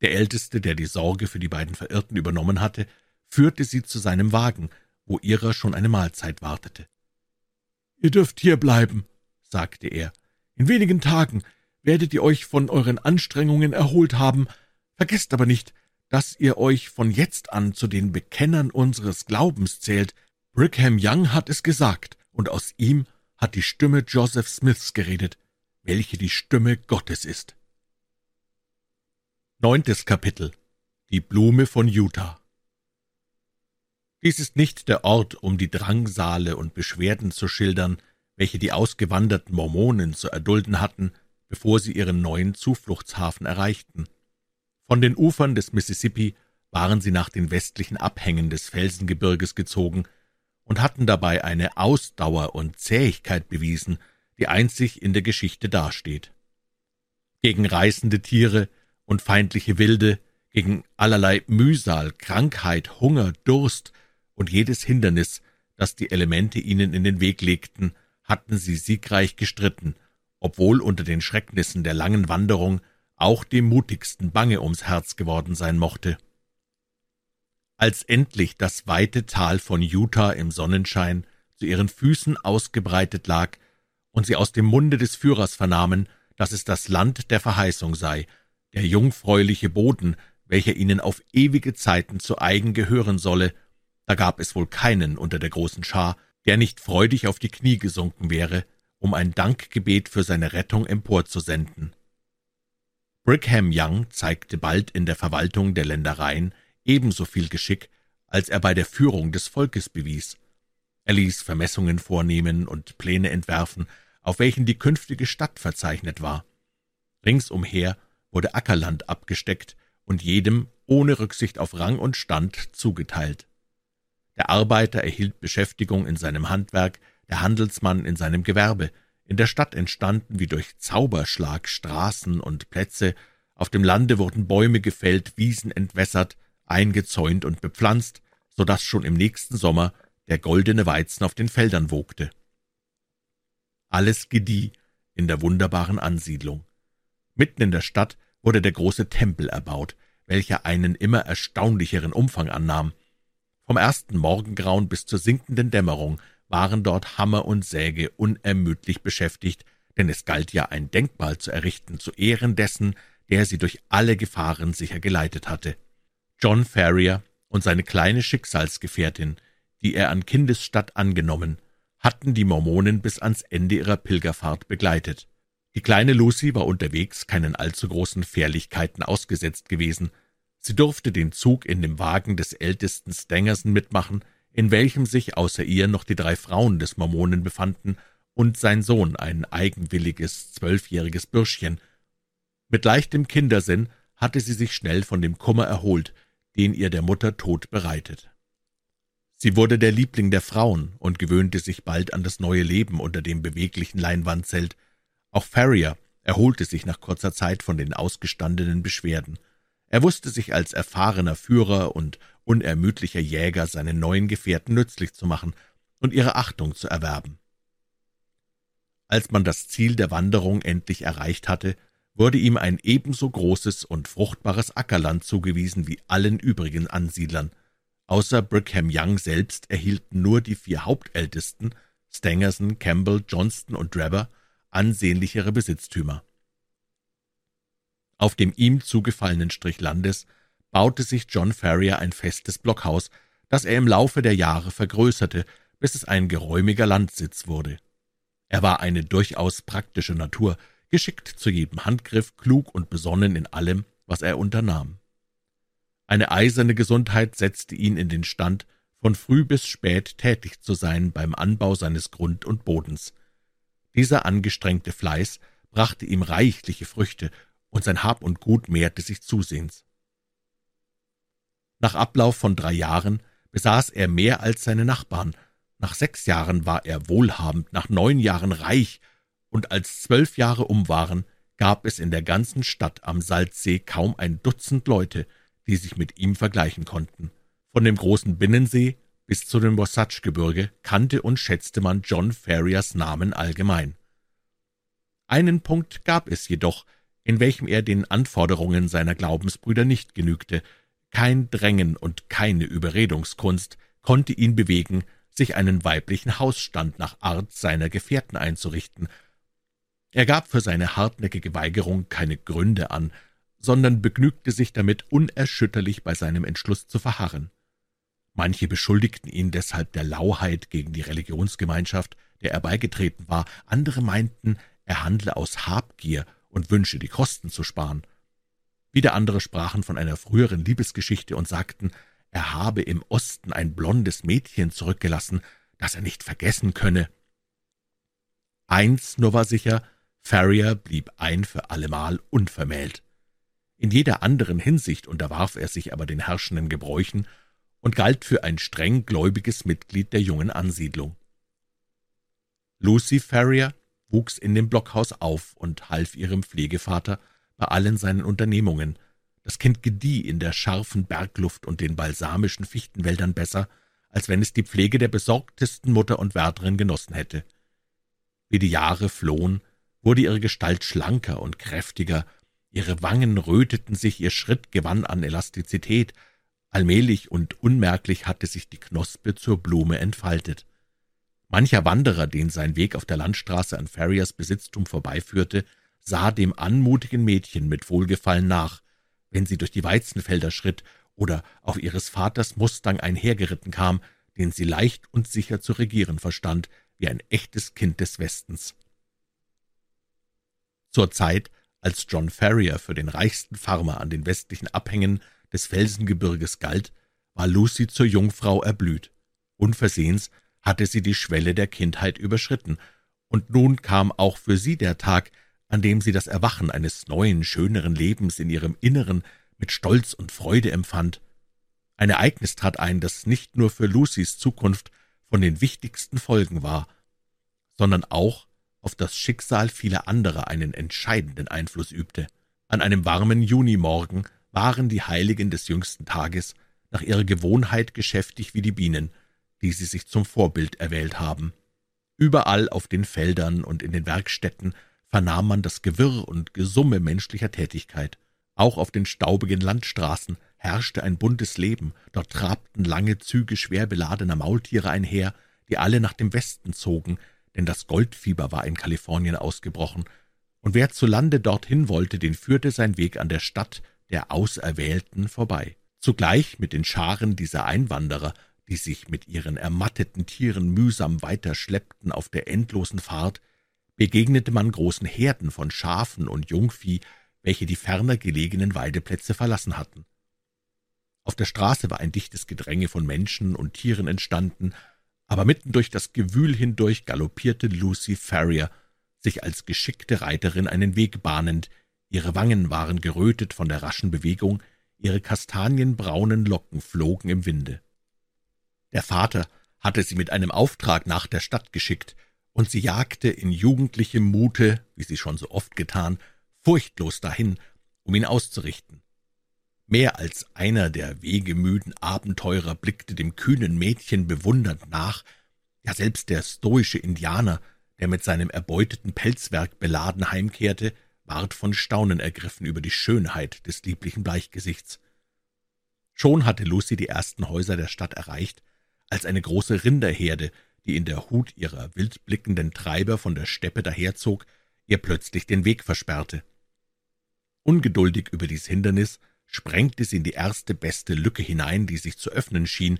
Der Älteste, der die Sorge für die beiden Verirrten übernommen hatte, führte sie zu seinem Wagen, wo ihrer schon eine Mahlzeit wartete. »Ihr dürft hier bleiben«, sagte er. »In wenigen Tagen werdet ihr euch von euren Anstrengungen erholt haben. Vergesst aber nicht, dass ihr euch von jetzt an zu den Bekennern unseres Glaubens zählt. Brigham Young hat es gesagt, und aus ihm hat die Stimme Joseph Smiths geredet, welche die Stimme Gottes ist. Neuntes Kapitel Die Blume von Utah Dies ist nicht der Ort, um die Drangsale und Beschwerden zu schildern, welche die ausgewanderten Mormonen zu erdulden hatten, bevor sie ihren neuen Zufluchtshafen erreichten. Von den Ufern des Mississippi waren sie nach den westlichen Abhängen des Felsengebirges gezogen und hatten dabei eine Ausdauer und Zähigkeit bewiesen, die einzig in der Geschichte dasteht. Gegen reißende Tiere und feindliche Wilde, gegen allerlei Mühsal, Krankheit, Hunger, Durst und jedes Hindernis, das die Elemente ihnen in den Weg legten, hatten sie siegreich gestritten, obwohl unter den Schrecknissen der langen Wanderung auch dem mutigsten bange ums Herz geworden sein mochte. Als endlich das weite Tal von Utah im Sonnenschein zu ihren Füßen ausgebreitet lag und sie aus dem Munde des Führers vernahmen, dass es das Land der Verheißung sei, der jungfräuliche Boden, welcher ihnen auf ewige Zeiten zu eigen gehören solle, da gab es wohl keinen unter der großen Schar, der nicht freudig auf die Knie gesunken wäre, um ein Dankgebet für seine Rettung emporzusenden. Brigham Young zeigte bald in der Verwaltung der Ländereien ebenso viel Geschick, als er bei der Führung des Volkes bewies. Er ließ Vermessungen vornehmen und Pläne entwerfen, auf welchen die künftige Stadt verzeichnet war. Ringsumher wurde Ackerland abgesteckt und jedem ohne Rücksicht auf Rang und Stand zugeteilt. Der Arbeiter erhielt Beschäftigung in seinem Handwerk, der Handelsmann in seinem Gewerbe. In der Stadt entstanden wie durch Zauberschlag Straßen und Plätze, auf dem Lande wurden Bäume gefällt, Wiesen entwässert, eingezäunt und bepflanzt, so dass schon im nächsten Sommer der goldene Weizen auf den Feldern wogte. Alles gedieh in der wunderbaren Ansiedlung. Mitten in der Stadt wurde der große Tempel erbaut, welcher einen immer erstaunlicheren Umfang annahm. Vom ersten Morgengrauen bis zur sinkenden Dämmerung waren dort Hammer und Säge unermüdlich beschäftigt, denn es galt ja ein Denkmal zu errichten zu Ehren dessen, der sie durch alle Gefahren sicher geleitet hatte. John Ferrier und seine kleine Schicksalsgefährtin, die er an Kindesstatt angenommen, hatten die Mormonen bis ans Ende ihrer Pilgerfahrt begleitet. Die kleine Lucy war unterwegs keinen allzu großen Fährlichkeiten ausgesetzt gewesen, Sie durfte den Zug in dem Wagen des ältesten Stangerson mitmachen, in welchem sich außer ihr noch die drei Frauen des Mormonen befanden und sein Sohn, ein eigenwilliges, zwölfjähriges Bürschchen. Mit leichtem Kindersinn hatte sie sich schnell von dem Kummer erholt, den ihr der Mutter Tod bereitet. Sie wurde der Liebling der Frauen und gewöhnte sich bald an das neue Leben unter dem beweglichen Leinwandzelt. Auch Farrier erholte sich nach kurzer Zeit von den ausgestandenen Beschwerden. Er wusste sich als erfahrener Führer und unermüdlicher Jäger seinen neuen Gefährten nützlich zu machen und ihre Achtung zu erwerben. Als man das Ziel der Wanderung endlich erreicht hatte, wurde ihm ein ebenso großes und fruchtbares Ackerland zugewiesen wie allen übrigen Ansiedlern. Außer Brigham Young selbst erhielten nur die vier Hauptältesten, Stangerson, Campbell, Johnston und Drebber, ansehnlichere Besitztümer. Auf dem ihm zugefallenen Strich Landes baute sich John Ferrier ein festes Blockhaus, das er im Laufe der Jahre vergrößerte, bis es ein geräumiger Landsitz wurde. Er war eine durchaus praktische Natur, geschickt zu jedem Handgriff, klug und besonnen in allem, was er unternahm. Eine eiserne Gesundheit setzte ihn in den Stand, von früh bis spät tätig zu sein beim Anbau seines Grund und Bodens. Dieser angestrengte Fleiß brachte ihm reichliche Früchte und sein Hab und Gut mehrte sich zusehends. Nach Ablauf von drei Jahren besaß er mehr als seine Nachbarn, nach sechs Jahren war er wohlhabend, nach neun Jahren reich, und als zwölf Jahre um waren, gab es in der ganzen Stadt am Salzsee kaum ein Dutzend Leute, die sich mit ihm vergleichen konnten. Von dem großen Binnensee bis zu dem Wasatch-Gebirge kannte und schätzte man John Ferriers Namen allgemein. Einen Punkt gab es jedoch, in welchem er den Anforderungen seiner Glaubensbrüder nicht genügte. Kein Drängen und keine Überredungskunst konnte ihn bewegen, sich einen weiblichen Hausstand nach Art seiner Gefährten einzurichten. Er gab für seine hartnäckige Weigerung keine Gründe an, sondern begnügte sich damit, unerschütterlich bei seinem Entschluss zu verharren. Manche beschuldigten ihn deshalb der Lauheit gegen die Religionsgemeinschaft, der er beigetreten war, andere meinten, er handle aus Habgier und wünsche, die Kosten zu sparen. Wieder andere sprachen von einer früheren Liebesgeschichte und sagten, er habe im Osten ein blondes Mädchen zurückgelassen, das er nicht vergessen könne. Eins nur war sicher, Farrier blieb ein für allemal unvermählt. In jeder anderen Hinsicht unterwarf er sich aber den herrschenden Gebräuchen und galt für ein streng gläubiges Mitglied der jungen Ansiedlung. Lucy Ferrier wuchs in dem Blockhaus auf und half ihrem Pflegevater bei allen seinen Unternehmungen. Das Kind gedieh in der scharfen Bergluft und den balsamischen Fichtenwäldern besser, als wenn es die Pflege der besorgtesten Mutter und Wärterin genossen hätte. Wie die Jahre flohen, wurde ihre Gestalt schlanker und kräftiger, ihre Wangen röteten sich, ihr Schritt gewann an Elastizität, Allmählich und unmerklich hatte sich die Knospe zur Blume entfaltet. Mancher Wanderer, den sein Weg auf der Landstraße an Ferriers Besitztum vorbeiführte, sah dem anmutigen Mädchen mit Wohlgefallen nach, wenn sie durch die Weizenfelder schritt oder auf ihres Vaters Mustang einhergeritten kam, den sie leicht und sicher zu regieren verstand, wie ein echtes Kind des Westens. Zur Zeit, als John Ferrier für den reichsten Farmer an den westlichen Abhängen des Felsengebirges galt, war Lucy zur Jungfrau erblüht. Unversehens hatte sie die Schwelle der Kindheit überschritten, und nun kam auch für sie der Tag, an dem sie das Erwachen eines neuen, schöneren Lebens in ihrem Inneren mit Stolz und Freude empfand. Ein Ereignis trat ein, das nicht nur für Lucys Zukunft von den wichtigsten Folgen war, sondern auch auf das Schicksal vieler anderer einen entscheidenden Einfluss übte. An einem warmen Junimorgen waren die Heiligen des jüngsten Tages nach ihrer Gewohnheit geschäftig wie die Bienen, die sie sich zum Vorbild erwählt haben. Überall auf den Feldern und in den Werkstätten vernahm man das Gewirr und Gesumme menschlicher Tätigkeit. Auch auf den staubigen Landstraßen herrschte ein buntes Leben, dort trabten lange Züge schwer beladener Maultiere einher, die alle nach dem Westen zogen, denn das Goldfieber war in Kalifornien ausgebrochen, und wer zu Lande dorthin wollte, den führte sein Weg an der Stadt der Auserwählten vorbei. Zugleich mit den Scharen dieser Einwanderer, die sich mit ihren ermatteten Tieren mühsam weiterschleppten auf der endlosen Fahrt, begegnete man großen Herden von Schafen und Jungvieh, welche die ferner gelegenen Weideplätze verlassen hatten. Auf der Straße war ein dichtes Gedränge von Menschen und Tieren entstanden, aber mitten durch das Gewühl hindurch galoppierte Lucy Farrier, sich als geschickte Reiterin einen Weg bahnend, Ihre Wangen waren gerötet von der raschen Bewegung, ihre kastanienbraunen Locken flogen im Winde. Der Vater hatte sie mit einem Auftrag nach der Stadt geschickt, und sie jagte in jugendlichem Mute, wie sie schon so oft getan, furchtlos dahin, um ihn auszurichten. Mehr als einer der wegemüden Abenteurer blickte dem kühnen Mädchen bewundernd nach, ja selbst der stoische Indianer, der mit seinem erbeuteten Pelzwerk beladen heimkehrte, ward von Staunen ergriffen über die Schönheit des lieblichen Bleichgesichts. Schon hatte Lucy die ersten Häuser der Stadt erreicht, als eine große Rinderherde, die in der Hut ihrer wildblickenden Treiber von der Steppe daherzog, ihr plötzlich den Weg versperrte. Ungeduldig über dies Hindernis sprengte sie in die erste beste Lücke hinein, die sich zu öffnen schien.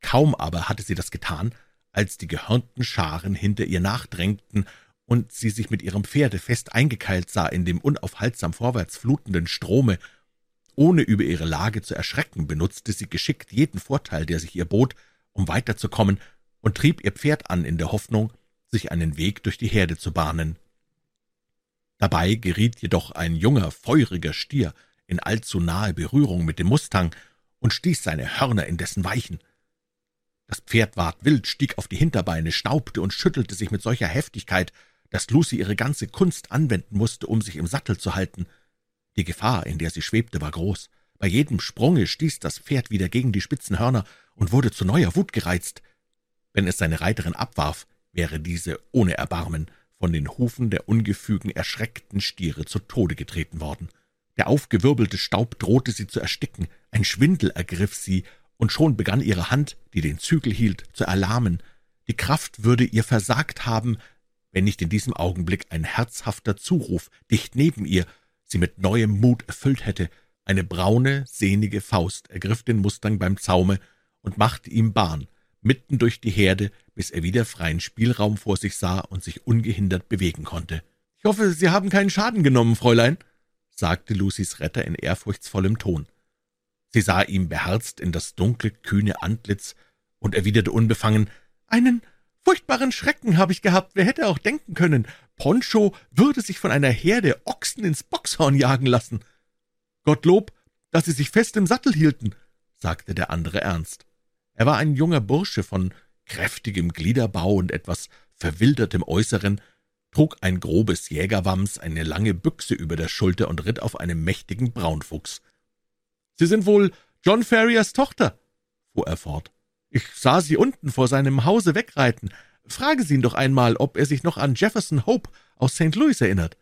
Kaum aber hatte sie das getan, als die gehörnten Scharen hinter ihr nachdrängten und sie sich mit ihrem Pferde fest eingekeilt sah in dem unaufhaltsam vorwärts flutenden Strome. Ohne über ihre Lage zu erschrecken, benutzte sie geschickt jeden Vorteil, der sich ihr bot, um weiterzukommen, und trieb ihr Pferd an in der Hoffnung, sich einen Weg durch die Herde zu bahnen. Dabei geriet jedoch ein junger, feuriger Stier in allzu nahe Berührung mit dem Mustang und stieß seine Hörner in dessen Weichen. Das Pferd ward wild, stieg auf die Hinterbeine, schnaubte und schüttelte sich mit solcher Heftigkeit, dass Lucy ihre ganze Kunst anwenden musste, um sich im Sattel zu halten. Die Gefahr, in der sie schwebte, war groß. Bei jedem Sprunge stieß das Pferd wieder gegen die spitzen Hörner und wurde zu neuer Wut gereizt. Wenn es seine Reiterin abwarf, wäre diese ohne Erbarmen von den Hufen der ungefügen, erschreckten Stiere zu Tode getreten worden. Der aufgewirbelte Staub drohte sie zu ersticken, ein Schwindel ergriff sie, und schon begann ihre Hand, die den Zügel hielt, zu erlahmen. Die Kraft würde ihr versagt haben, wenn nicht in diesem Augenblick ein herzhafter Zuruf dicht neben ihr sie mit neuem Mut erfüllt hätte. Eine braune, sehnige Faust ergriff den Mustang beim Zaume und machte ihm Bahn, mitten durch die Herde, bis er wieder freien Spielraum vor sich sah und sich ungehindert bewegen konnte. »Ich hoffe, Sie haben keinen Schaden genommen, Fräulein«, sagte Lucys Retter in ehrfurchtsvollem Ton. Sie sah ihm beherzt in das dunkle, kühne Antlitz und erwiderte unbefangen, »Einen furchtbaren Schrecken habe ich gehabt, wer hätte auch denken können, Poncho würde sich von einer Herde Ochsen ins Boxhorn jagen lassen.« »Gottlob, dass Sie sich fest im Sattel hielten«, sagte der andere ernst. Er war ein junger Bursche von kräftigem Gliederbau und etwas verwildertem Äußeren, trug ein grobes Jägerwams, eine lange Büchse über der Schulter und ritt auf einem mächtigen Braunfuchs. »Sie sind wohl John Ferriers Tochter?« fuhr er fort. »Ich sah Sie unten vor seinem Hause wegreiten. Frage Sie ihn doch einmal, ob er sich noch an Jefferson Hope aus St. Louis erinnert.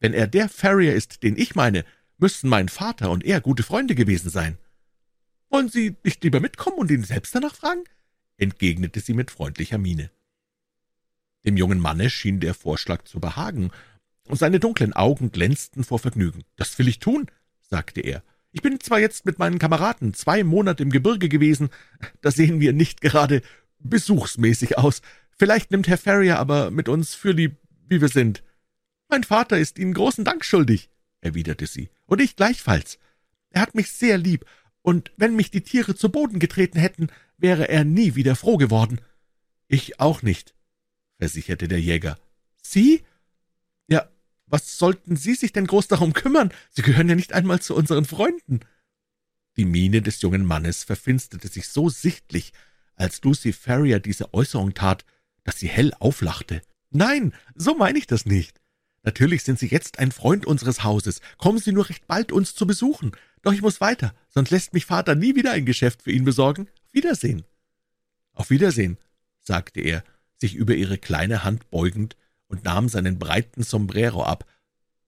Wenn er der Ferrier ist, den ich meine, müssten mein Vater und er gute Freunde gewesen sein.« »Wollen Sie nicht lieber mitkommen und ihn selbst danach fragen?« entgegnete sie mit freundlicher Miene. Dem jungen Manne schien der Vorschlag zu behagen, und seine dunklen Augen glänzten vor Vergnügen. »Das will ich tun«, sagte er. »Ich bin zwar jetzt mit meinen Kameraden zwei Monate im Gebirge gewesen, da sehen wir nicht gerade besuchsmäßig aus. Vielleicht nimmt Herr Ferrier aber mit uns fürlieb, wie wir sind.« »Mein Vater ist Ihnen großen Dank schuldig«, erwiderte sie, »und ich gleichfalls. Er hat mich sehr lieb, und wenn mich die Tiere zu Boden getreten hätten, wäre er nie wieder froh geworden.« »Ich auch nicht«, versicherte der Jäger. »Sie? Ja, was sollten Sie sich denn groß darum kümmern? Sie gehören ja nicht einmal zu unseren Freunden.« Die Miene des jungen Mannes verfinsterte sich so sichtlich, als Lucy Ferrier diese Äußerung tat, dass sie hell auflachte. »Nein, so meine ich das nicht. Natürlich sind Sie jetzt ein Freund unseres Hauses. Kommen Sie nur recht bald uns zu besuchen. Doch ich muss weiter, sonst lässt mich Vater nie wieder ein Geschäft für ihn besorgen. Auf Wiedersehen.« »Auf Wiedersehen«, sagte er, sich über ihre kleine Hand beugend und nahm seinen breiten Sombrero ab.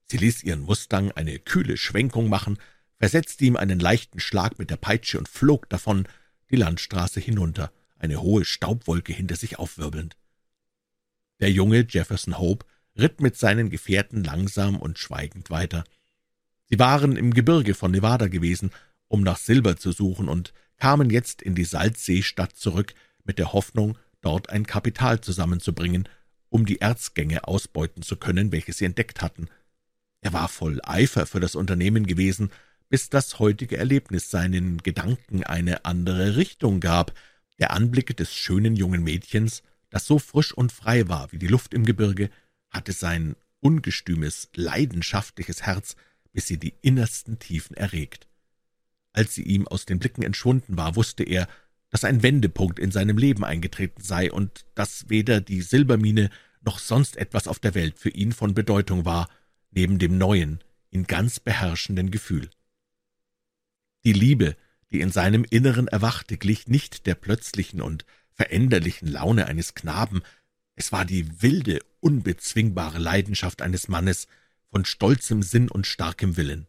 Sie ließ ihren Mustang eine kühle Schwenkung machen, versetzte ihm einen leichten Schlag mit der Peitsche und flog davon die Landstraße hinunter, eine hohe Staubwolke hinter sich aufwirbelnd. Der junge Jefferson Hope ritt mit seinen Gefährten langsam und schweigend weiter. Sie waren im Gebirge von Nevada gewesen, um nach Silber zu suchen, und kamen jetzt in die Salzseestadt zurück, mit der Hoffnung, dort ein Kapital zusammenzubringen, um die Erzgänge ausbeuten zu können, welche sie entdeckt hatten. Er war voll Eifer für das Unternehmen gewesen, bis das heutige Erlebnis seinen Gedanken eine andere Richtung gab. Der Anblick des schönen jungen Mädchens, das so frisch und frei war wie die Luft im Gebirge, hatte sein ungestümes, leidenschaftliches Herz bis in die innersten Tiefen erregt. Als sie ihm aus den Blicken entschwunden war, wusste er, dass ein Wendepunkt in seinem Leben eingetreten sei und dass weder die Silbermine noch sonst etwas auf der Welt für ihn von Bedeutung war, neben dem neuen, ihn ganz beherrschenden Gefühl. Die Liebe, die in seinem Inneren erwachte, glich nicht der plötzlichen und veränderlichen Laune eines Knaben, es war die wilde, unbezwingbare Leidenschaft eines Mannes von stolzem Sinn und starkem Willen.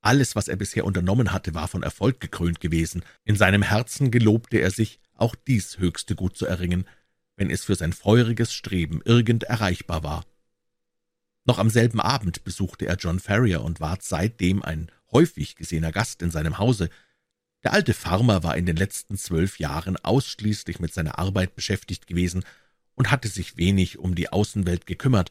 Alles, was er bisher unternommen hatte, war von Erfolg gekrönt gewesen. In seinem Herzen gelobte er sich, auch dies höchste Gut zu erringen, wenn es für sein feuriges Streben irgend erreichbar war. Noch am selben Abend besuchte er John Ferrier und ward seitdem ein häufig gesehener Gast in seinem Hause. Der alte Farmer war in den letzten zwölf Jahren ausschließlich mit seiner Arbeit beschäftigt gewesen und hatte sich wenig um die Außenwelt gekümmert.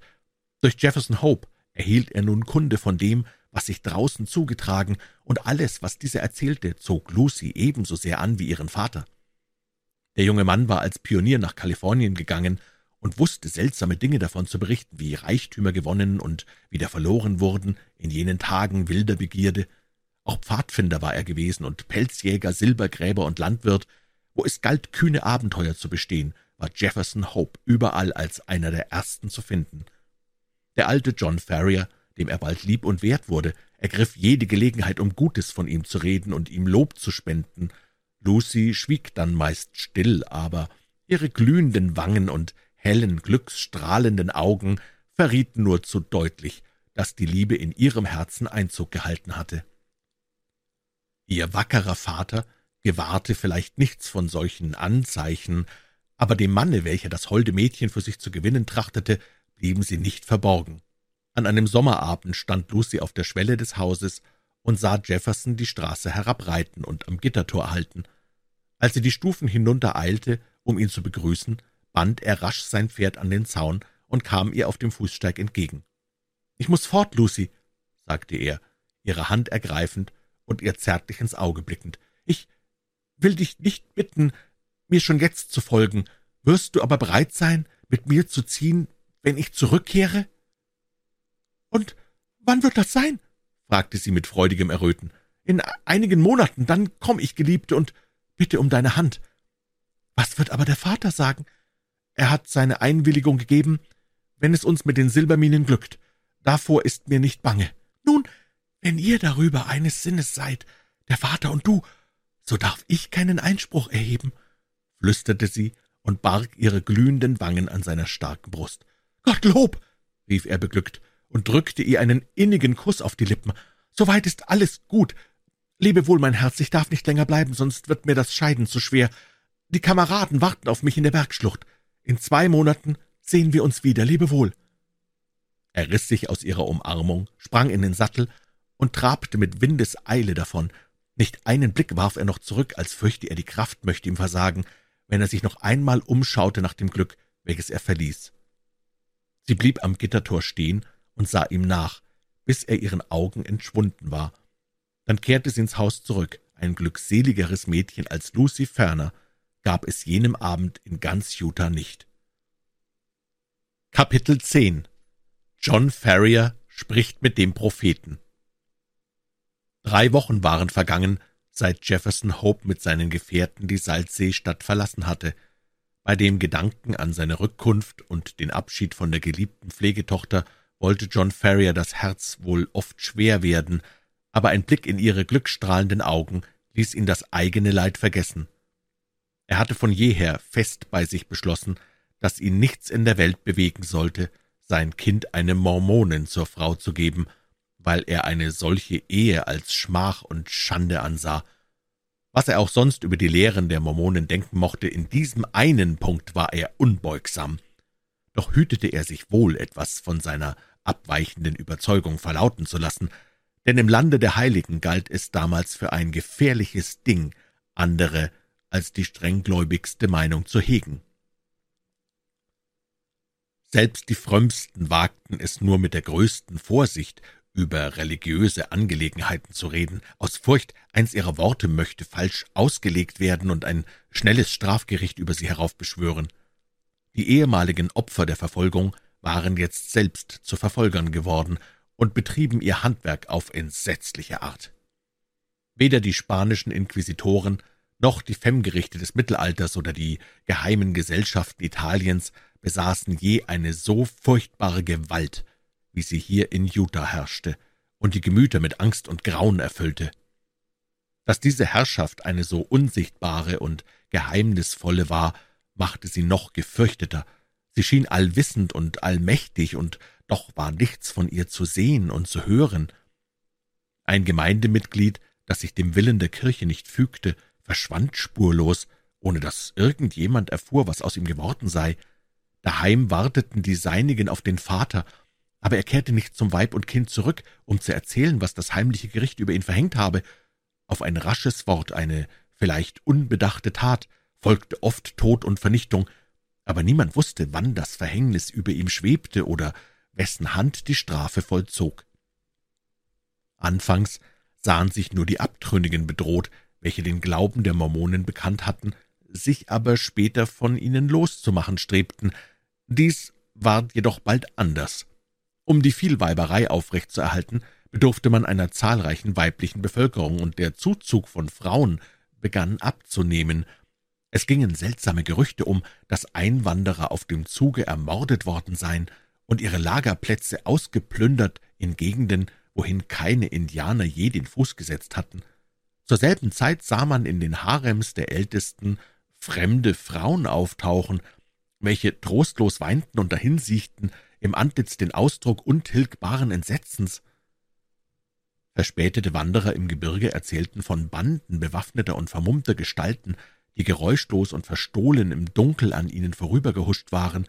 Durch Jefferson Hope erhielt er nun Kunde von dem, was sich draußen zugetragen, und alles, was dieser erzählte, zog Lucy ebenso sehr an wie ihren Vater. Der junge Mann war als Pionier nach Kalifornien gegangen und wusste seltsame Dinge davon zu berichten, wie Reichtümer gewonnen und wieder verloren wurden in jenen Tagen wilder Begierde. Auch Pfadfinder war er gewesen und Pelzjäger, Silbergräber und Landwirt. Wo es galt, kühne Abenteuer zu bestehen, war Jefferson Hope überall als einer der ersten zu finden. Der alte John Ferrier dem er bald lieb und wert wurde, ergriff jede Gelegenheit, um Gutes von ihm zu reden und ihm Lob zu spenden. Lucy schwieg dann meist still, aber ihre glühenden Wangen und hellen, glücksstrahlenden Augen verrieten nur zu deutlich, dass die Liebe in ihrem Herzen Einzug gehalten hatte. Ihr wackerer Vater gewahrte vielleicht nichts von solchen Anzeichen, aber dem Manne, welcher das holde Mädchen für sich zu gewinnen trachtete, blieben sie nicht verborgen. An einem Sommerabend stand Lucy auf der Schwelle des Hauses und sah Jefferson die Straße herabreiten und am Gittertor halten. Als sie die Stufen hinuntereilte, um ihn zu begrüßen, band er rasch sein Pferd an den Zaun und kam ihr auf dem Fußsteig entgegen. »Ich muss fort, Lucy«, sagte er, ihre Hand ergreifend und ihr zärtlich ins Auge blickend. »Ich will dich nicht bitten, mir schon jetzt zu folgen. Wirst du aber bereit sein, mit mir zu ziehen, wenn ich zurückkehre?« »Und wann wird das sein?« fragte sie mit freudigem Erröten. »In einigen Monaten, dann komm ich, Geliebte, und bitte um deine Hand.« »Was wird aber der Vater sagen?« »Er hat seine Einwilligung gegeben, wenn es uns mit den Silberminen glückt. Davor ist mir nicht bange. Nun, wenn ihr darüber eines Sinnes seid, der Vater und du, so darf ich keinen Einspruch erheben«, flüsterte sie und barg ihre glühenden Wangen an seiner starken Brust. »Gottlob«, rief er beglückt und drückte ihr einen innigen Kuss auf die Lippen. »Soweit ist alles gut. Lebe wohl, mein Herz, ich darf nicht länger bleiben, sonst wird mir das Scheiden zu schwer. Die Kameraden warten auf mich in der Bergschlucht. In zwei Monaten sehen wir uns wieder. Lebe wohl.« Er riss sich aus ihrer Umarmung, sprang in den Sattel und trabte mit Windeseile davon. Nicht einen Blick warf er noch zurück, als fürchte er, die Kraft möchte ihm versagen, wenn er sich noch einmal umschaute nach dem Glück, welches er verließ. Sie blieb am Gittertor stehen und sah ihm nach, bis er ihren Augen entschwunden war. Dann kehrte sie ins Haus zurück. Ein glückseligeres Mädchen als Lucy Ferner gab es jenem Abend in ganz Utah nicht. Kapitel 10 John Ferrier spricht mit dem Propheten Drei Wochen waren vergangen, seit Jefferson Hope mit seinen Gefährten die Salzseestadt verlassen hatte. Bei dem Gedanken an seine Rückkunft und den Abschied von der geliebten Pflegetochter wollte John Ferrier das Herz wohl oft schwer werden, aber ein Blick in ihre glückstrahlenden Augen ließ ihn das eigene Leid vergessen. Er hatte von jeher fest bei sich beschlossen, dass ihn nichts in der Welt bewegen sollte, sein Kind einem Mormonen zur Frau zu geben, weil er eine solche Ehe als Schmach und Schande ansah. Was er auch sonst über die Lehren der Mormonen denken mochte, in diesem einen Punkt war er unbeugsam. Doch hütete er sich wohl, etwas von seiner abweichenden Überzeugung verlauten zu lassen, denn im Lande der Heiligen galt es damals für ein gefährliches Ding, andere als die strenggläubigste Meinung zu hegen. Selbst die Frömmsten wagten es nur mit der größten Vorsicht, über religiöse Angelegenheiten zu reden, aus Furcht, eins ihrer Worte möchte falsch ausgelegt werden und ein schnelles Strafgericht über sie heraufbeschwören. Die ehemaligen Opfer der Verfolgung waren jetzt selbst zu Verfolgern geworden und betrieben ihr Handwerk auf entsetzliche Art. Weder die spanischen Inquisitoren noch die Femmgerichte des Mittelalters oder die geheimen Gesellschaften Italiens besaßen je eine so furchtbare Gewalt, wie sie hier in Utah herrschte und die Gemüter mit Angst und Grauen erfüllte. Dass diese Herrschaft eine so unsichtbare und geheimnisvolle war, machte sie noch gefürchteter. Sie schien allwissend und allmächtig, und doch war nichts von ihr zu sehen und zu hören. Ein Gemeindemitglied, das sich dem Willen der Kirche nicht fügte, verschwand spurlos, ohne dass irgendjemand erfuhr, was aus ihm geworden sei. Daheim warteten die Seinigen auf den Vater, aber er kehrte nicht zum Weib und Kind zurück, um zu erzählen, was das heimliche Gericht über ihn verhängt habe. Auf ein rasches Wort, eine vielleicht unbedachte Tat, folgte oft Tod und Vernichtung, aber niemand wusste, wann das Verhängnis über ihm schwebte oder wessen Hand die Strafe vollzog. Anfangs sahen sich nur die Abtrünnigen bedroht, welche den Glauben der Mormonen bekannt hatten, sich aber später von ihnen loszumachen strebten. Dies ward jedoch bald anders. Um die Vielweiberei aufrechtzuerhalten, bedurfte man einer zahlreichen weiblichen Bevölkerung, und der Zuzug von Frauen begann abzunehmen. Es gingen seltsame Gerüchte um, dass Einwanderer auf dem Zuge ermordet worden seien und ihre Lagerplätze ausgeplündert in Gegenden, wohin keine Indianer je den Fuß gesetzt hatten. Zur selben Zeit sah man in den Harems der Ältesten fremde Frauen auftauchen, welche trostlos weinten und dahinsiechten, im Antlitz den Ausdruck untilgbaren Entsetzens. Verspätete Wanderer im Gebirge erzählten von Banden bewaffneter und vermummter Gestalten, die geräuschlos und verstohlen im Dunkel an ihnen vorübergehuscht waren.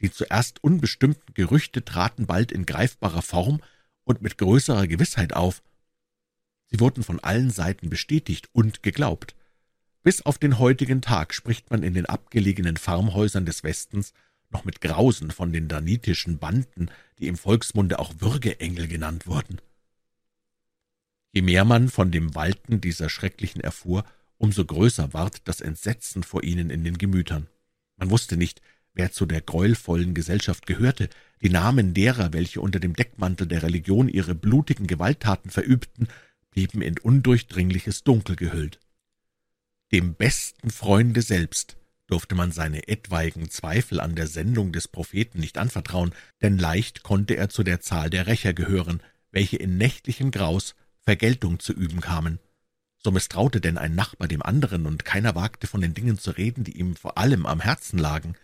Die zuerst unbestimmten Gerüchte traten bald in greifbarer Form und mit größerer Gewissheit auf. Sie wurden von allen Seiten bestätigt und geglaubt. Bis auf den heutigen Tag spricht man in den abgelegenen Farmhäusern des Westens noch mit Grausen von den danitischen Banden, die im Volksmunde auch Würgeengel genannt wurden. Je mehr man von dem Walten dieser Schrecklichen erfuhr, umso größer ward das Entsetzen vor ihnen in den Gemütern. Man wusste nicht, wer zu der greuelvollen Gesellschaft gehörte, die Namen derer, welche unter dem Deckmantel der Religion ihre blutigen Gewalttaten verübten, blieben in undurchdringliches Dunkel gehüllt. Dem besten Freunde selbst durfte man seine etwaigen Zweifel an der Sendung des Propheten nicht anvertrauen, denn leicht konnte er zu der Zahl der Rächer gehören, welche in nächtlichem Graus Vergeltung zu üben kamen. So misstraute denn ein Nachbar dem anderen, und keiner wagte von den Dingen zu reden, die ihm vor allem am Herzen lagen.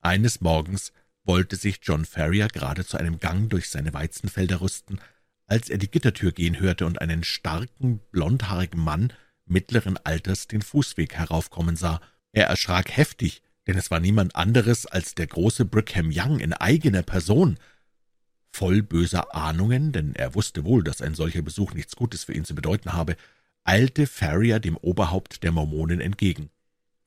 Eines Morgens wollte sich John Ferrier gerade zu einem Gang durch seine Weizenfelder rüsten, als er die Gittertür gehen hörte und einen starken, blondhaarigen Mann mittleren Alters den Fußweg heraufkommen sah. Er erschrak heftig, denn es war niemand anderes als der große Brigham Young in eigener Person, Voll böser Ahnungen, denn er wusste wohl, dass ein solcher Besuch nichts Gutes für ihn zu bedeuten habe, eilte Farrier dem Oberhaupt der Mormonen entgegen.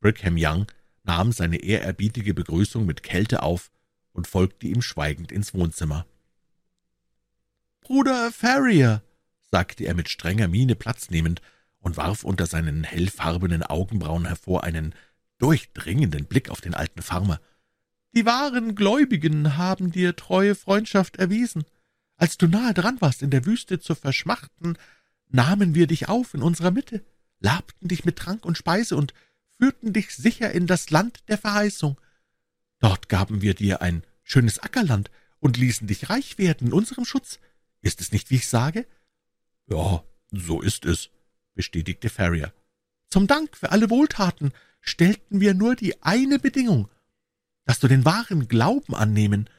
Brigham Young nahm seine ehrerbietige Begrüßung mit Kälte auf und folgte ihm schweigend ins Wohnzimmer. »Bruder Farrier«, sagte er mit strenger Miene Platz nehmend und warf unter seinen hellfarbenen Augenbrauen hervor einen durchdringenden Blick auf den alten Farmer. Die wahren Gläubigen haben dir treue Freundschaft erwiesen. Als du nahe dran warst, in der Wüste zu verschmachten, nahmen wir dich auf in unserer Mitte, labten dich mit Trank und Speise und führten dich sicher in das Land der Verheißung. Dort gaben wir dir ein schönes Ackerland und ließen dich reich werden in unserem Schutz. Ist es nicht, wie ich sage? Ja, so ist es, bestätigte Ferrier. Zum Dank für alle Wohltaten stellten wir nur die eine Bedingung, dass du den wahren Glauben annehmen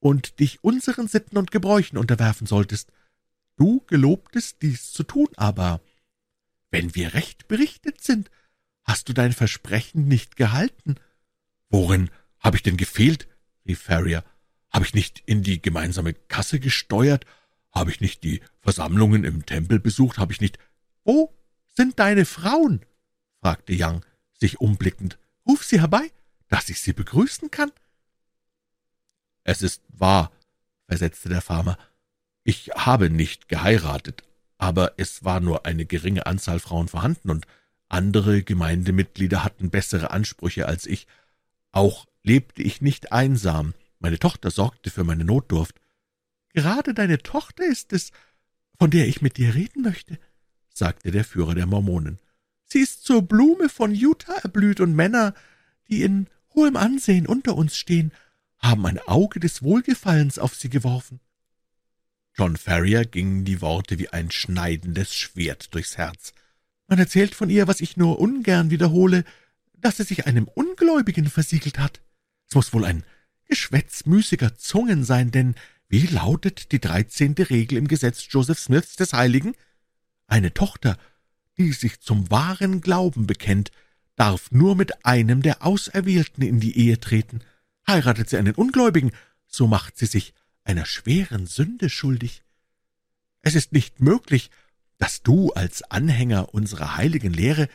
und dich unseren Sitten und Gebräuchen unterwerfen solltest. Du gelobtest, dies zu tun, aber wenn wir recht berichtet sind, hast du dein Versprechen nicht gehalten. Worin habe ich denn gefehlt? rief Ferrier. Habe ich nicht in die gemeinsame Kasse gesteuert? Habe ich nicht die Versammlungen im Tempel besucht? Habe ich nicht... Wo sind deine Frauen? fragte Young, sich umblickend. Ruf sie herbei dass ich Sie begrüßen kann?« »Es ist wahr«, versetzte der Farmer, »ich habe nicht geheiratet, aber es war nur eine geringe Anzahl Frauen vorhanden, und andere Gemeindemitglieder hatten bessere Ansprüche als ich. Auch lebte ich nicht einsam, meine Tochter sorgte für meine Notdurft. »Gerade deine Tochter ist es, von der ich mit dir reden möchte«, sagte der Führer der Mormonen. »Sie ist zur Blume von Utah erblüht, und Männer, die in hohem Ansehen unter uns stehen, haben ein Auge des Wohlgefallens auf sie geworfen. John Ferrier gingen die Worte wie ein schneidendes Schwert durchs Herz. Man erzählt von ihr, was ich nur ungern wiederhole, dass sie sich einem Ungläubigen versiegelt hat. Es muss wohl ein Geschwätz müßiger Zungen sein, denn wie lautet die dreizehnte Regel im Gesetz Joseph Smiths des Heiligen? Eine Tochter, die sich zum wahren Glauben bekennt, darf nur mit einem der Auserwählten in die Ehe treten. Heiratet sie einen Ungläubigen, so macht sie sich einer schweren Sünde schuldig. Es ist nicht möglich, dass du als Anhänger unserer heiligen Lehre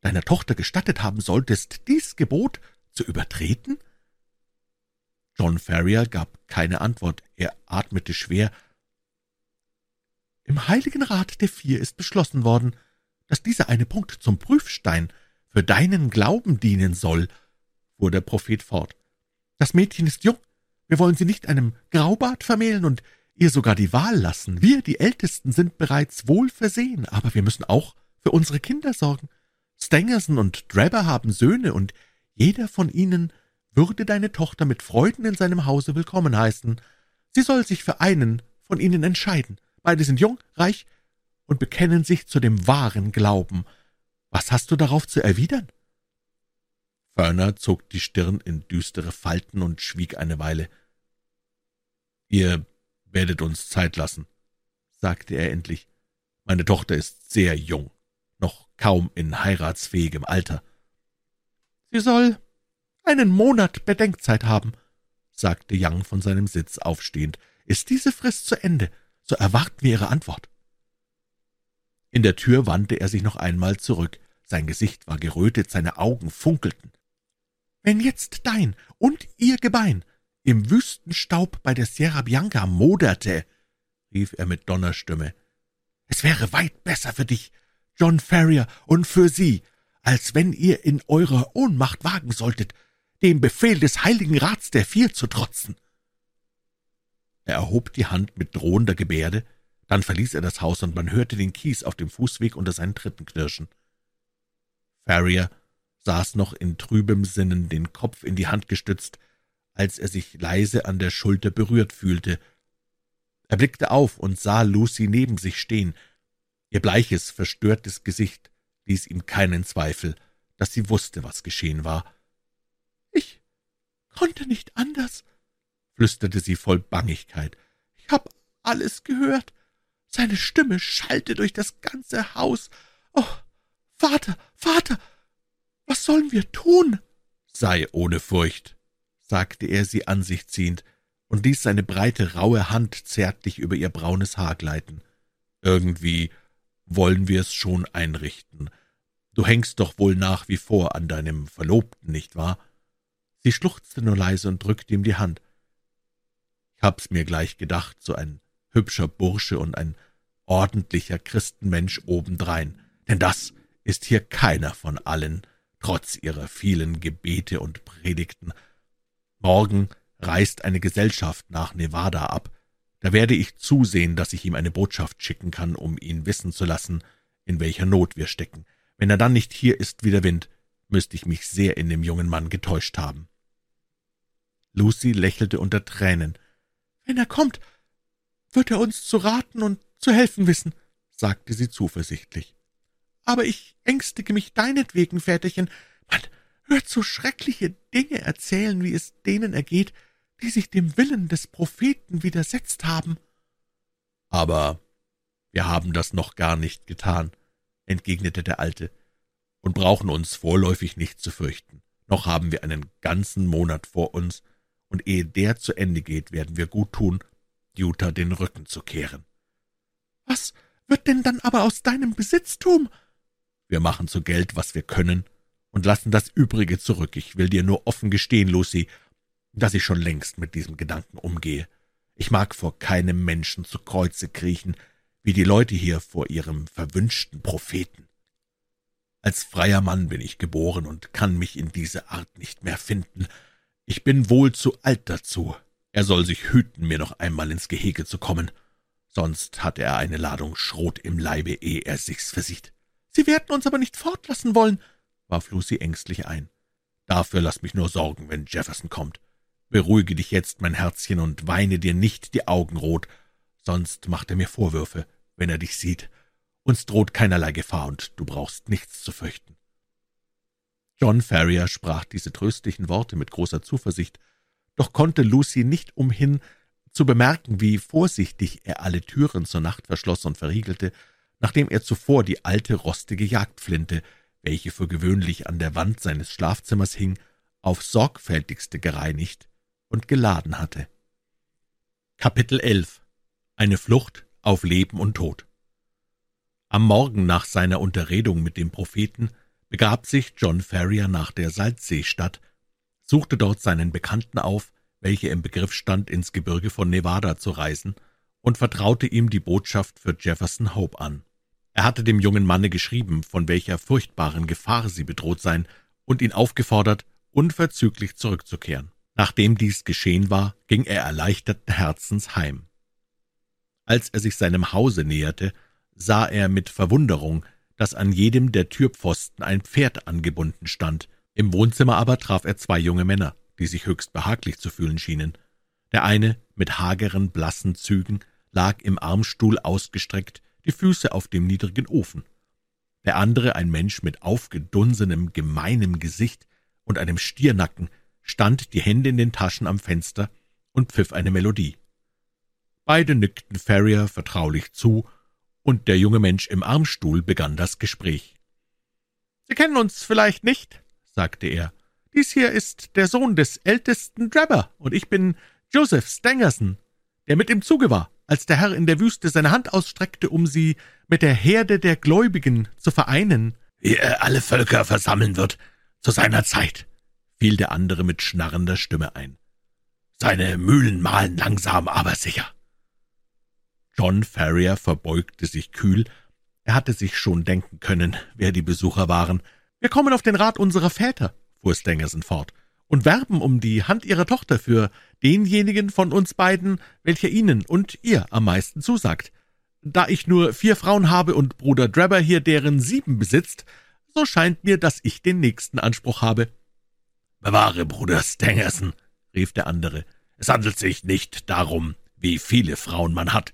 deiner Tochter gestattet haben solltest, dies Gebot zu übertreten? John Ferrier gab keine Antwort, er atmete schwer. Im Heiligen Rat der Vier ist beschlossen worden, dass dieser eine Punkt zum Prüfstein für deinen Glauben dienen soll, fuhr der Prophet fort. Das Mädchen ist jung, wir wollen sie nicht einem Graubart vermählen und ihr sogar die Wahl lassen. Wir, die Ältesten, sind bereits wohl versehen, aber wir müssen auch für unsere Kinder sorgen. Stangerson und Drebber haben Söhne, und jeder von ihnen würde deine Tochter mit Freuden in seinem Hause willkommen heißen. Sie soll sich für einen von ihnen entscheiden. Beide sind jung, reich und bekennen sich zu dem wahren Glauben. Was hast du darauf zu erwidern? Ferner zog die Stirn in düstere Falten und schwieg eine Weile. »Ihr werdet uns Zeit lassen«, sagte er endlich. »Meine Tochter ist sehr jung, noch kaum in heiratsfähigem Alter.« »Sie soll einen Monat Bedenkzeit haben«, sagte Young von seinem Sitz aufstehend. »Ist diese Frist zu Ende, so erwarten wir Ihre Antwort.« In der Tür wandte er sich noch einmal zurück. Sein Gesicht war gerötet, seine Augen funkelten. Wenn jetzt dein und ihr Gebein im Wüstenstaub bei der Sierra Bianca moderte, rief er mit Donnerstimme, es wäre weit besser für dich, John Ferrier, und für Sie, als wenn ihr in eurer Ohnmacht wagen solltet, dem Befehl des Heiligen Rats der Vier zu trotzen. Er erhob die Hand mit drohender Gebärde, dann verließ er das Haus, und man hörte den Kies auf dem Fußweg unter seinen Tritten knirschen. Farrier saß noch in trübem Sinnen, den Kopf in die Hand gestützt, als er sich leise an der Schulter berührt fühlte. Er blickte auf und sah Lucy neben sich stehen. Ihr bleiches, verstörtes Gesicht ließ ihm keinen Zweifel, dass sie wusste, was geschehen war. »Ich konnte nicht anders«, flüsterte sie voll Bangigkeit. »Ich hab alles gehört. Seine Stimme schallte durch das ganze Haus. Oh, Vater, Vater, was sollen wir tun? Sei ohne Furcht, sagte er sie an sich ziehend und ließ seine breite, raue Hand zärtlich über ihr braunes Haar gleiten. Irgendwie wollen wir es schon einrichten. Du hängst doch wohl nach wie vor an deinem Verlobten, nicht wahr? Sie schluchzte nur leise und drückte ihm die Hand. Ich hab's mir gleich gedacht, so ein hübscher Bursche und ein ordentlicher Christenmensch obendrein. Denn das ist hier keiner von allen, trotz ihrer vielen Gebete und Predigten. Morgen reist eine Gesellschaft nach Nevada ab. Da werde ich zusehen, dass ich ihm eine Botschaft schicken kann, um ihn wissen zu lassen, in welcher Not wir stecken. Wenn er dann nicht hier ist wie der Wind, müsste ich mich sehr in dem jungen Mann getäuscht haben. Lucy lächelte unter Tränen. Wenn er kommt, wird er uns zu raten und zu helfen wissen, sagte sie zuversichtlich aber ich ängstige mich deinetwegen, Väterchen. Man hört so schreckliche Dinge erzählen, wie es denen ergeht, die sich dem Willen des Propheten widersetzt haben. Aber wir haben das noch gar nicht getan, entgegnete der Alte, und brauchen uns vorläufig nicht zu fürchten. Noch haben wir einen ganzen Monat vor uns, und ehe der zu Ende geht, werden wir gut tun, Jutta den Rücken zu kehren. Was wird denn dann aber aus deinem Besitztum? Wir machen zu Geld, was wir können, und lassen das Übrige zurück. Ich will dir nur offen gestehen, Lucy, dass ich schon längst mit diesem Gedanken umgehe. Ich mag vor keinem Menschen zu Kreuze kriechen, wie die Leute hier vor ihrem verwünschten Propheten. Als freier Mann bin ich geboren und kann mich in diese Art nicht mehr finden. Ich bin wohl zu alt dazu. Er soll sich hüten, mir noch einmal ins Gehege zu kommen. Sonst hat er eine Ladung Schrot im Leibe, ehe er sich's versieht. Sie werden uns aber nicht fortlassen wollen, warf Lucy ängstlich ein. Dafür lass mich nur sorgen, wenn Jefferson kommt. Beruhige dich jetzt, mein Herzchen, und weine dir nicht die Augen rot, sonst macht er mir Vorwürfe, wenn er dich sieht. Uns droht keinerlei Gefahr, und du brauchst nichts zu fürchten. John Ferrier sprach diese tröstlichen Worte mit großer Zuversicht, doch konnte Lucy nicht umhin, zu bemerken, wie vorsichtig er alle Türen zur Nacht verschloss und verriegelte, nachdem er zuvor die alte rostige Jagdflinte, welche für gewöhnlich an der Wand seines Schlafzimmers hing, auf sorgfältigste gereinigt und geladen hatte. Kapitel 11 Eine Flucht auf Leben und Tod Am Morgen nach seiner Unterredung mit dem Propheten begab sich John Ferrier nach der Salzseestadt, suchte dort seinen Bekannten auf, welcher im Begriff stand, ins Gebirge von Nevada zu reisen, und vertraute ihm die Botschaft für Jefferson Hope an. Er hatte dem jungen Manne geschrieben, von welcher furchtbaren Gefahr sie bedroht seien, und ihn aufgefordert, unverzüglich zurückzukehren. Nachdem dies geschehen war, ging er erleichterten Herzens heim. Als er sich seinem Hause näherte, sah er mit Verwunderung, dass an jedem der Türpfosten ein Pferd angebunden stand. Im Wohnzimmer aber traf er zwei junge Männer, die sich höchst behaglich zu fühlen schienen. Der eine, mit hageren, blassen Zügen, lag im Armstuhl ausgestreckt, die Füße auf dem niedrigen Ofen. Der andere, ein Mensch mit aufgedunsenem, gemeinem Gesicht und einem Stiernacken, stand die Hände in den Taschen am Fenster und pfiff eine Melodie. Beide nickten Ferrier vertraulich zu, und der junge Mensch im Armstuhl begann das Gespräch. »Sie kennen uns vielleicht nicht«, sagte er. »Dies hier ist der Sohn des ältesten Drabber, und ich bin Joseph Stangerson, der mit im Zuge war, als der Herr in der Wüste seine Hand ausstreckte, um sie mit der Herde der Gläubigen zu vereinen.« »Wie er alle Völker versammeln wird, zu seiner Zeit«, fiel der andere mit schnarrender Stimme ein. »Seine Mühlen mahlen langsam, aber sicher.« John Ferrier verbeugte sich kühl. Er hatte sich schon denken können, wer die Besucher waren. »Wir kommen auf den Rat unserer Väter«, fuhr Stangerson fort, »und werben um die Hand ihrer Tochter für denjenigen von uns beiden, welcher Ihnen und ihr am meisten zusagt. Da ich nur vier Frauen habe und Bruder Drebber hier deren sieben besitzt, so scheint mir, dass ich den nächsten Anspruch habe.« »Bewahre, Bruder Stangerson«, rief der andere, »es handelt sich nicht darum, wie viele Frauen man hat,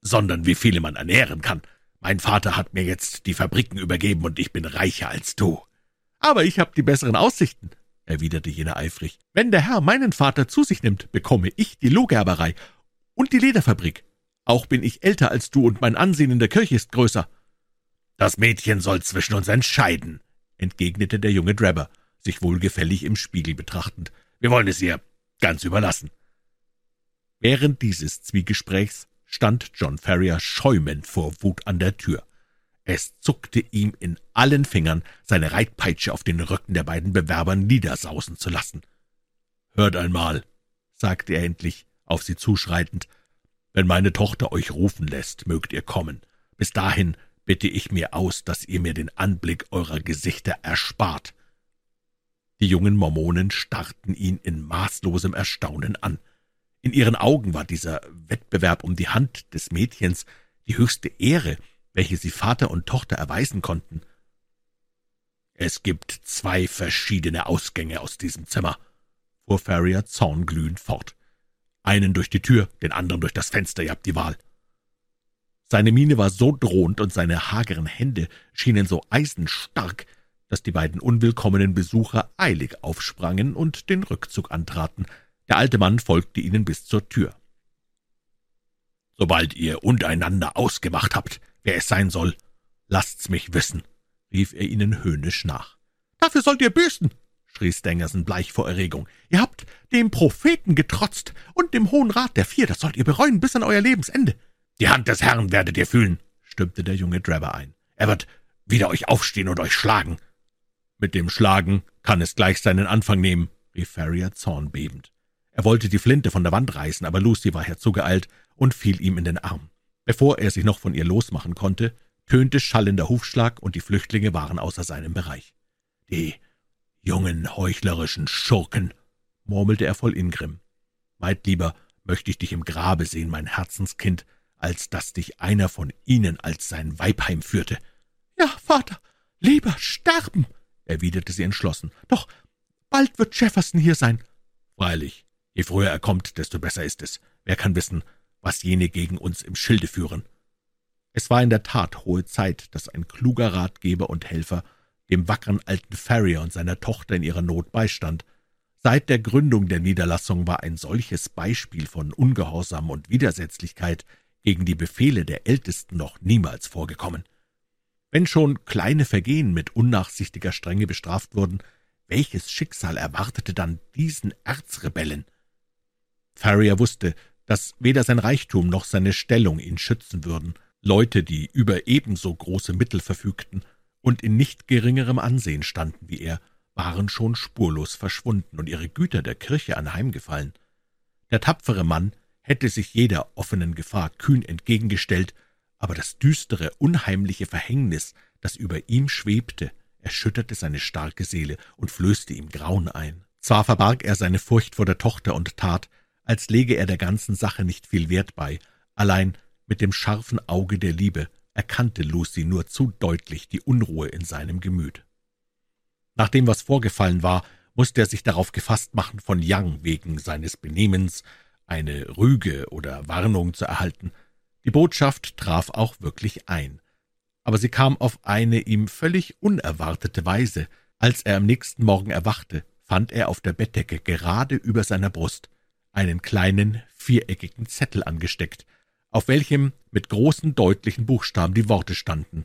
sondern wie viele man ernähren kann. Mein Vater hat mir jetzt die Fabriken übergeben, und ich bin reicher als du.« »Aber ich habe die besseren Aussichten«, erwiderte jener eifrig. »Wenn der Herr meinen Vater zu sich nimmt, bekomme ich die Lohgerberei und die Lederfabrik. Auch bin ich älter als du, und mein Ansehen in der Kirche ist größer.« »Das Mädchen soll zwischen uns entscheiden«, entgegnete der junge Drebber, sich wohlgefällig im Spiegel betrachtend. »Wir wollen es ihr ganz überlassen.« Während dieses Zwiegesprächs stand John Ferrier schäumend vor Wut an der Tür. Es zuckte ihm in allen Fingern, seine Reitpeitsche auf den Rücken der beiden Bewerber niedersausen zu lassen. »Hört einmal«, sagte er endlich, auf sie zuschreitend, »wenn meine Tochter euch rufen lässt, mögt ihr kommen. Bis dahin bitte ich mir aus, dass ihr mir den Anblick eurer Gesichter erspart.« Die jungen Mormonen starrten ihn in maßlosem Erstaunen an. In ihren Augen war dieser Wettbewerb um die Hand des Mädchens die höchste Ehre, welche sie Vater und Tochter erweisen konnten. »Es gibt zwei verschiedene Ausgänge aus diesem Zimmer«, fuhr Ferrier zornglühend fort. »Einen durch die Tür, den anderen durch das Fenster, ihr habt die Wahl.« Seine Miene war so drohend und seine hageren Hände schienen so eisenstark, dass die beiden unwillkommenen Besucher eilig aufsprangen und den Rückzug antraten, der alte Mann folgte ihnen bis zur Tür. »Sobald ihr untereinander ausgemacht habt, wer es sein soll, lasst's mich wissen«, rief er ihnen höhnisch nach. »Dafür sollt ihr büßen«, schrie Stangerson bleich vor Erregung. »Ihr habt dem Propheten getrotzt und dem Hohen Rat der Vier, das sollt ihr bereuen bis an euer Lebensende.« »Die Hand des Herrn werdet ihr fühlen«, stimmte der junge Drebber ein. »Er wird wieder euch aufstehen und euch schlagen.« »Mit dem Schlagen kann es gleich seinen Anfang nehmen«, rief Farrier zornbebend. Er wollte die Flinte von der Wand reißen, aber Lucy war herzugeeilt und fiel ihm in den Arm. Bevor er sich noch von ihr losmachen konnte, tönte schallender Hufschlag, und die Flüchtlinge waren außer seinem Bereich. »Die jungen, heuchlerischen Schurken«, murmelte er voll Ingrimm. »Weit lieber möchte ich dich im Grabe sehen, mein Herzenskind, als dass dich einer von ihnen als sein Weib heimführte.« »Ja, Vater, lieber sterben«, erwiderte sie entschlossen. »Doch bald wird Jefferson hier sein.« »Freilich, Je früher er kommt, desto besser ist es. Wer kann wissen, was jene gegen uns im Schilde führen? Es war in der Tat hohe Zeit, dass ein kluger Ratgeber und Helfer dem wackeren alten Farrier und seiner Tochter in ihrer Not beistand. Seit der Gründung der Niederlassung war ein solches Beispiel von Ungehorsam und Widersetzlichkeit gegen die Befehle der Ältesten noch niemals vorgekommen. Wenn schon kleine Vergehen mit unnachsichtiger Strenge bestraft wurden, welches Schicksal erwartete dann diesen Erzrebellen? Farrier wusste, dass weder sein Reichtum noch seine Stellung ihn schützen würden. Leute, die über ebenso große Mittel verfügten und in nicht geringerem Ansehen standen wie er, waren schon spurlos verschwunden und ihre Güter der Kirche anheimgefallen. Der tapfere Mann hätte sich jeder offenen Gefahr kühn entgegengestellt, aber das düstere, unheimliche Verhängnis, das über ihm schwebte, erschütterte seine starke Seele und flößte ihm Grauen ein. Zwar verbarg er seine Furcht vor der Tochter und tat, als lege er der ganzen Sache nicht viel Wert bei, allein mit dem scharfen Auge der Liebe erkannte Lucy nur zu deutlich die Unruhe in seinem Gemüt. Nach dem, was vorgefallen war, musste er sich darauf gefasst machen, von Young wegen seines Benehmens eine Rüge oder Warnung zu erhalten. Die Botschaft traf auch wirklich ein. Aber sie kam auf eine ihm völlig unerwartete Weise. Als er am nächsten Morgen erwachte, fand er auf der Bettdecke gerade über seiner Brust einen kleinen viereckigen Zettel angesteckt, auf welchem mit großen deutlichen Buchstaben die Worte standen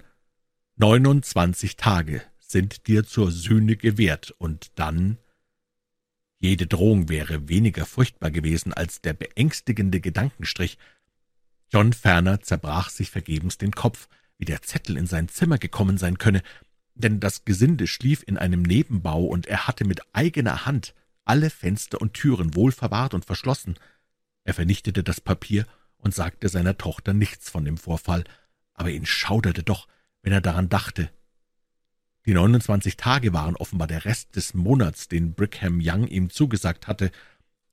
Neunundzwanzig Tage sind dir zur Sühne gewährt, und dann jede Drohung wäre weniger furchtbar gewesen als der beängstigende Gedankenstrich. John Ferner zerbrach sich vergebens den Kopf, wie der Zettel in sein Zimmer gekommen sein könne, denn das Gesinde schlief in einem Nebenbau, und er hatte mit eigener Hand alle Fenster und Türen wohl verwahrt und verschlossen. Er vernichtete das Papier und sagte seiner Tochter nichts von dem Vorfall, aber ihn schauderte doch, wenn er daran dachte. Die 29 Tage waren offenbar der Rest des Monats, den Brigham Young ihm zugesagt hatte.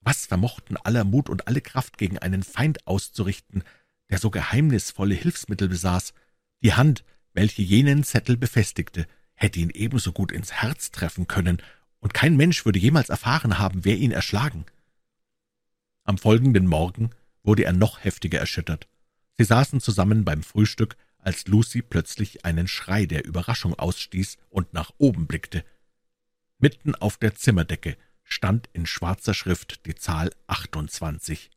Was vermochten aller Mut und alle Kraft gegen einen Feind auszurichten, der so geheimnisvolle Hilfsmittel besaß? Die Hand, welche jenen Zettel befestigte, hätte ihn ebenso gut ins Herz treffen können, und kein Mensch würde jemals erfahren haben, wer ihn erschlagen. Am folgenden Morgen wurde er noch heftiger erschüttert. Sie saßen zusammen beim Frühstück, als Lucy plötzlich einen Schrei der Überraschung ausstieß und nach oben blickte. Mitten auf der Zimmerdecke stand in schwarzer Schrift die Zahl 28.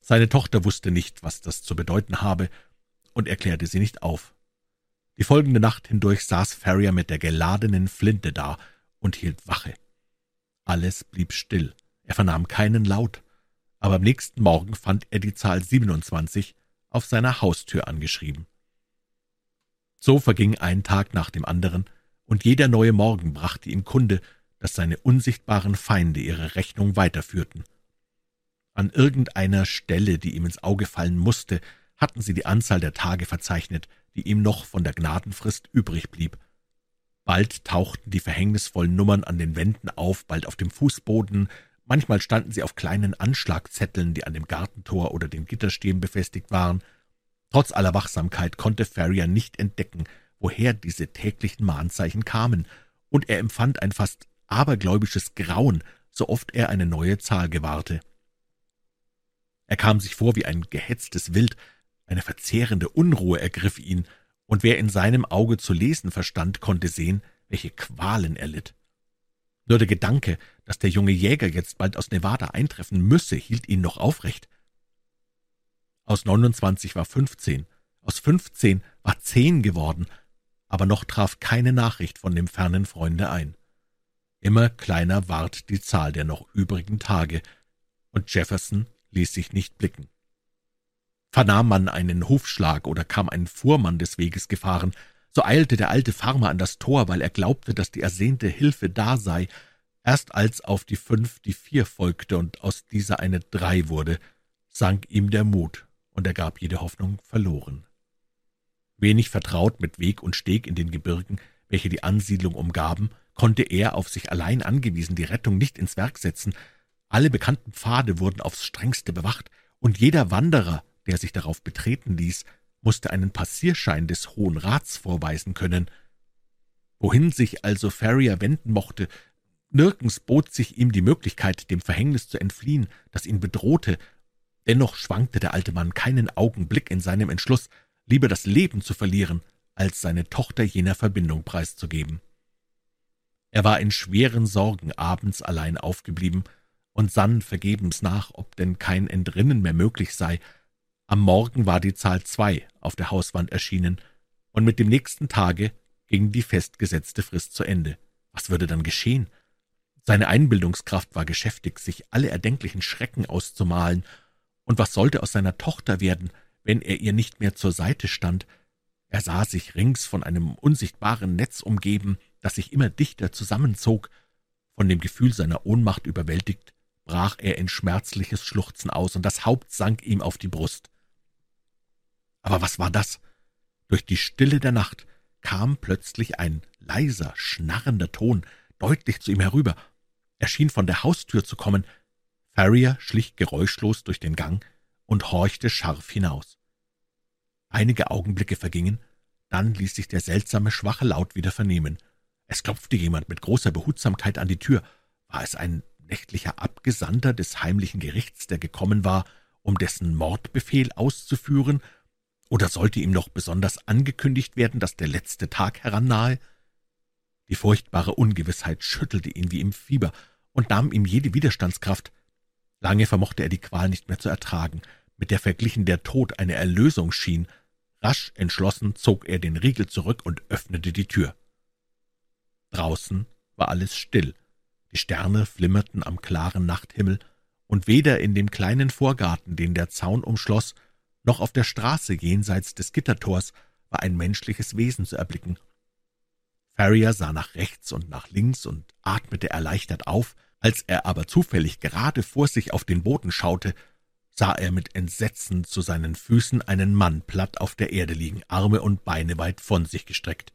Seine Tochter wusste nicht, was das zu bedeuten habe, und erklärte sie nicht auf. Die folgende Nacht hindurch saß Ferrier mit der geladenen Flinte da und hielt Wache. Alles blieb still, er vernahm keinen Laut, aber am nächsten Morgen fand er die Zahl 27 auf seiner Haustür angeschrieben. So verging ein Tag nach dem anderen, und jeder neue Morgen brachte ihm Kunde, dass seine unsichtbaren Feinde ihre Rechnung weiterführten. An irgendeiner Stelle, die ihm ins Auge fallen musste, hatten sie die Anzahl der Tage verzeichnet, die ihm noch von der Gnadenfrist übrig blieb. Bald tauchten die verhängnisvollen Nummern an den Wänden auf, bald auf dem Fußboden, manchmal standen sie auf kleinen Anschlagzetteln, die an dem Gartentor oder den Gitterstäben befestigt waren. Trotz aller Wachsamkeit konnte Ferrier nicht entdecken, woher diese täglichen Mahnzeichen kamen, und er empfand ein fast abergläubisches Grauen, so oft er eine neue Zahl gewahrte. Er kam sich vor wie ein gehetztes Wild, eine verzehrende Unruhe ergriff ihn, und wer in seinem Auge zu lesen verstand, konnte sehen, welche Qualen er litt. Nur der Gedanke, dass der junge Jäger jetzt bald aus Nevada eintreffen müsse, hielt ihn noch aufrecht. Aus 29 war 15, aus 15 war 10 geworden, aber noch traf keine Nachricht von dem fernen Freunde ein. Immer kleiner ward die Zahl der noch übrigen Tage, und Jefferson ließ sich nicht blicken. Vernahm man einen Hufschlag oder kam ein Fuhrmann des Weges gefahren, so eilte der alte Farmer an das Tor, weil er glaubte, dass die ersehnte Hilfe da sei. Erst als auf die fünf die vier folgte und aus dieser eine drei wurde, sank ihm der Mut, und er gab jede Hoffnung verloren. Wenig vertraut mit Weg und Steg in den Gebirgen, welche die Ansiedlung umgaben, konnte er, auf sich allein angewiesen, die Rettung nicht ins Werk setzen. Alle bekannten Pfade wurden aufs strengste bewacht, und jeder Wanderer, der sich darauf betreten ließ, musste einen Passierschein des Hohen Rats vorweisen können. Wohin sich also Ferrier wenden mochte, nirgends bot sich ihm die Möglichkeit, dem Verhängnis zu entfliehen, das ihn bedrohte. Dennoch schwankte der alte Mann keinen Augenblick in seinem Entschluss, lieber das Leben zu verlieren, als seine Tochter jener Verbindung preiszugeben. Er war in schweren Sorgen abends allein aufgeblieben und sann vergebens nach, ob denn kein Entrinnen mehr möglich sei, am Morgen war die Zahl zwei auf der Hauswand erschienen, und mit dem nächsten Tage ging die festgesetzte Frist zu Ende. Was würde dann geschehen? Seine Einbildungskraft war geschäftig, sich alle erdenklichen Schrecken auszumalen, und was sollte aus seiner Tochter werden, wenn er ihr nicht mehr zur Seite stand? Er sah sich rings von einem unsichtbaren Netz umgeben, das sich immer dichter zusammenzog. Von dem Gefühl seiner Ohnmacht überwältigt, brach er in schmerzliches Schluchzen aus, und das Haupt sank ihm auf die Brust. Aber was war das? Durch die Stille der Nacht kam plötzlich ein leiser, schnarrender Ton deutlich zu ihm herüber. Er schien von der Haustür zu kommen. Farrier schlich geräuschlos durch den Gang und horchte scharf hinaus. Einige Augenblicke vergingen, dann ließ sich der seltsame, schwache Laut wieder vernehmen. Es klopfte jemand mit großer Behutsamkeit an die Tür. War es ein nächtlicher Abgesandter des heimlichen Gerichts, der gekommen war, um dessen Mordbefehl auszuführen oder sollte ihm noch besonders angekündigt werden, dass der letzte Tag herannahe? Die furchtbare Ungewissheit schüttelte ihn wie im Fieber und nahm ihm jede Widerstandskraft. Lange vermochte er die Qual nicht mehr zu ertragen, mit der verglichen der Tod eine Erlösung schien. Rasch entschlossen zog er den Riegel zurück und öffnete die Tür. Draußen war alles still. Die Sterne flimmerten am klaren Nachthimmel, und weder in dem kleinen Vorgarten, den der Zaun umschloss, noch auf der Straße jenseits des Gittertors war ein menschliches Wesen zu erblicken. Farrier sah nach rechts und nach links und atmete erleichtert auf, als er aber zufällig gerade vor sich auf den Boden schaute, sah er mit Entsetzen zu seinen Füßen einen Mann platt auf der Erde liegen, Arme und Beine weit von sich gestreckt.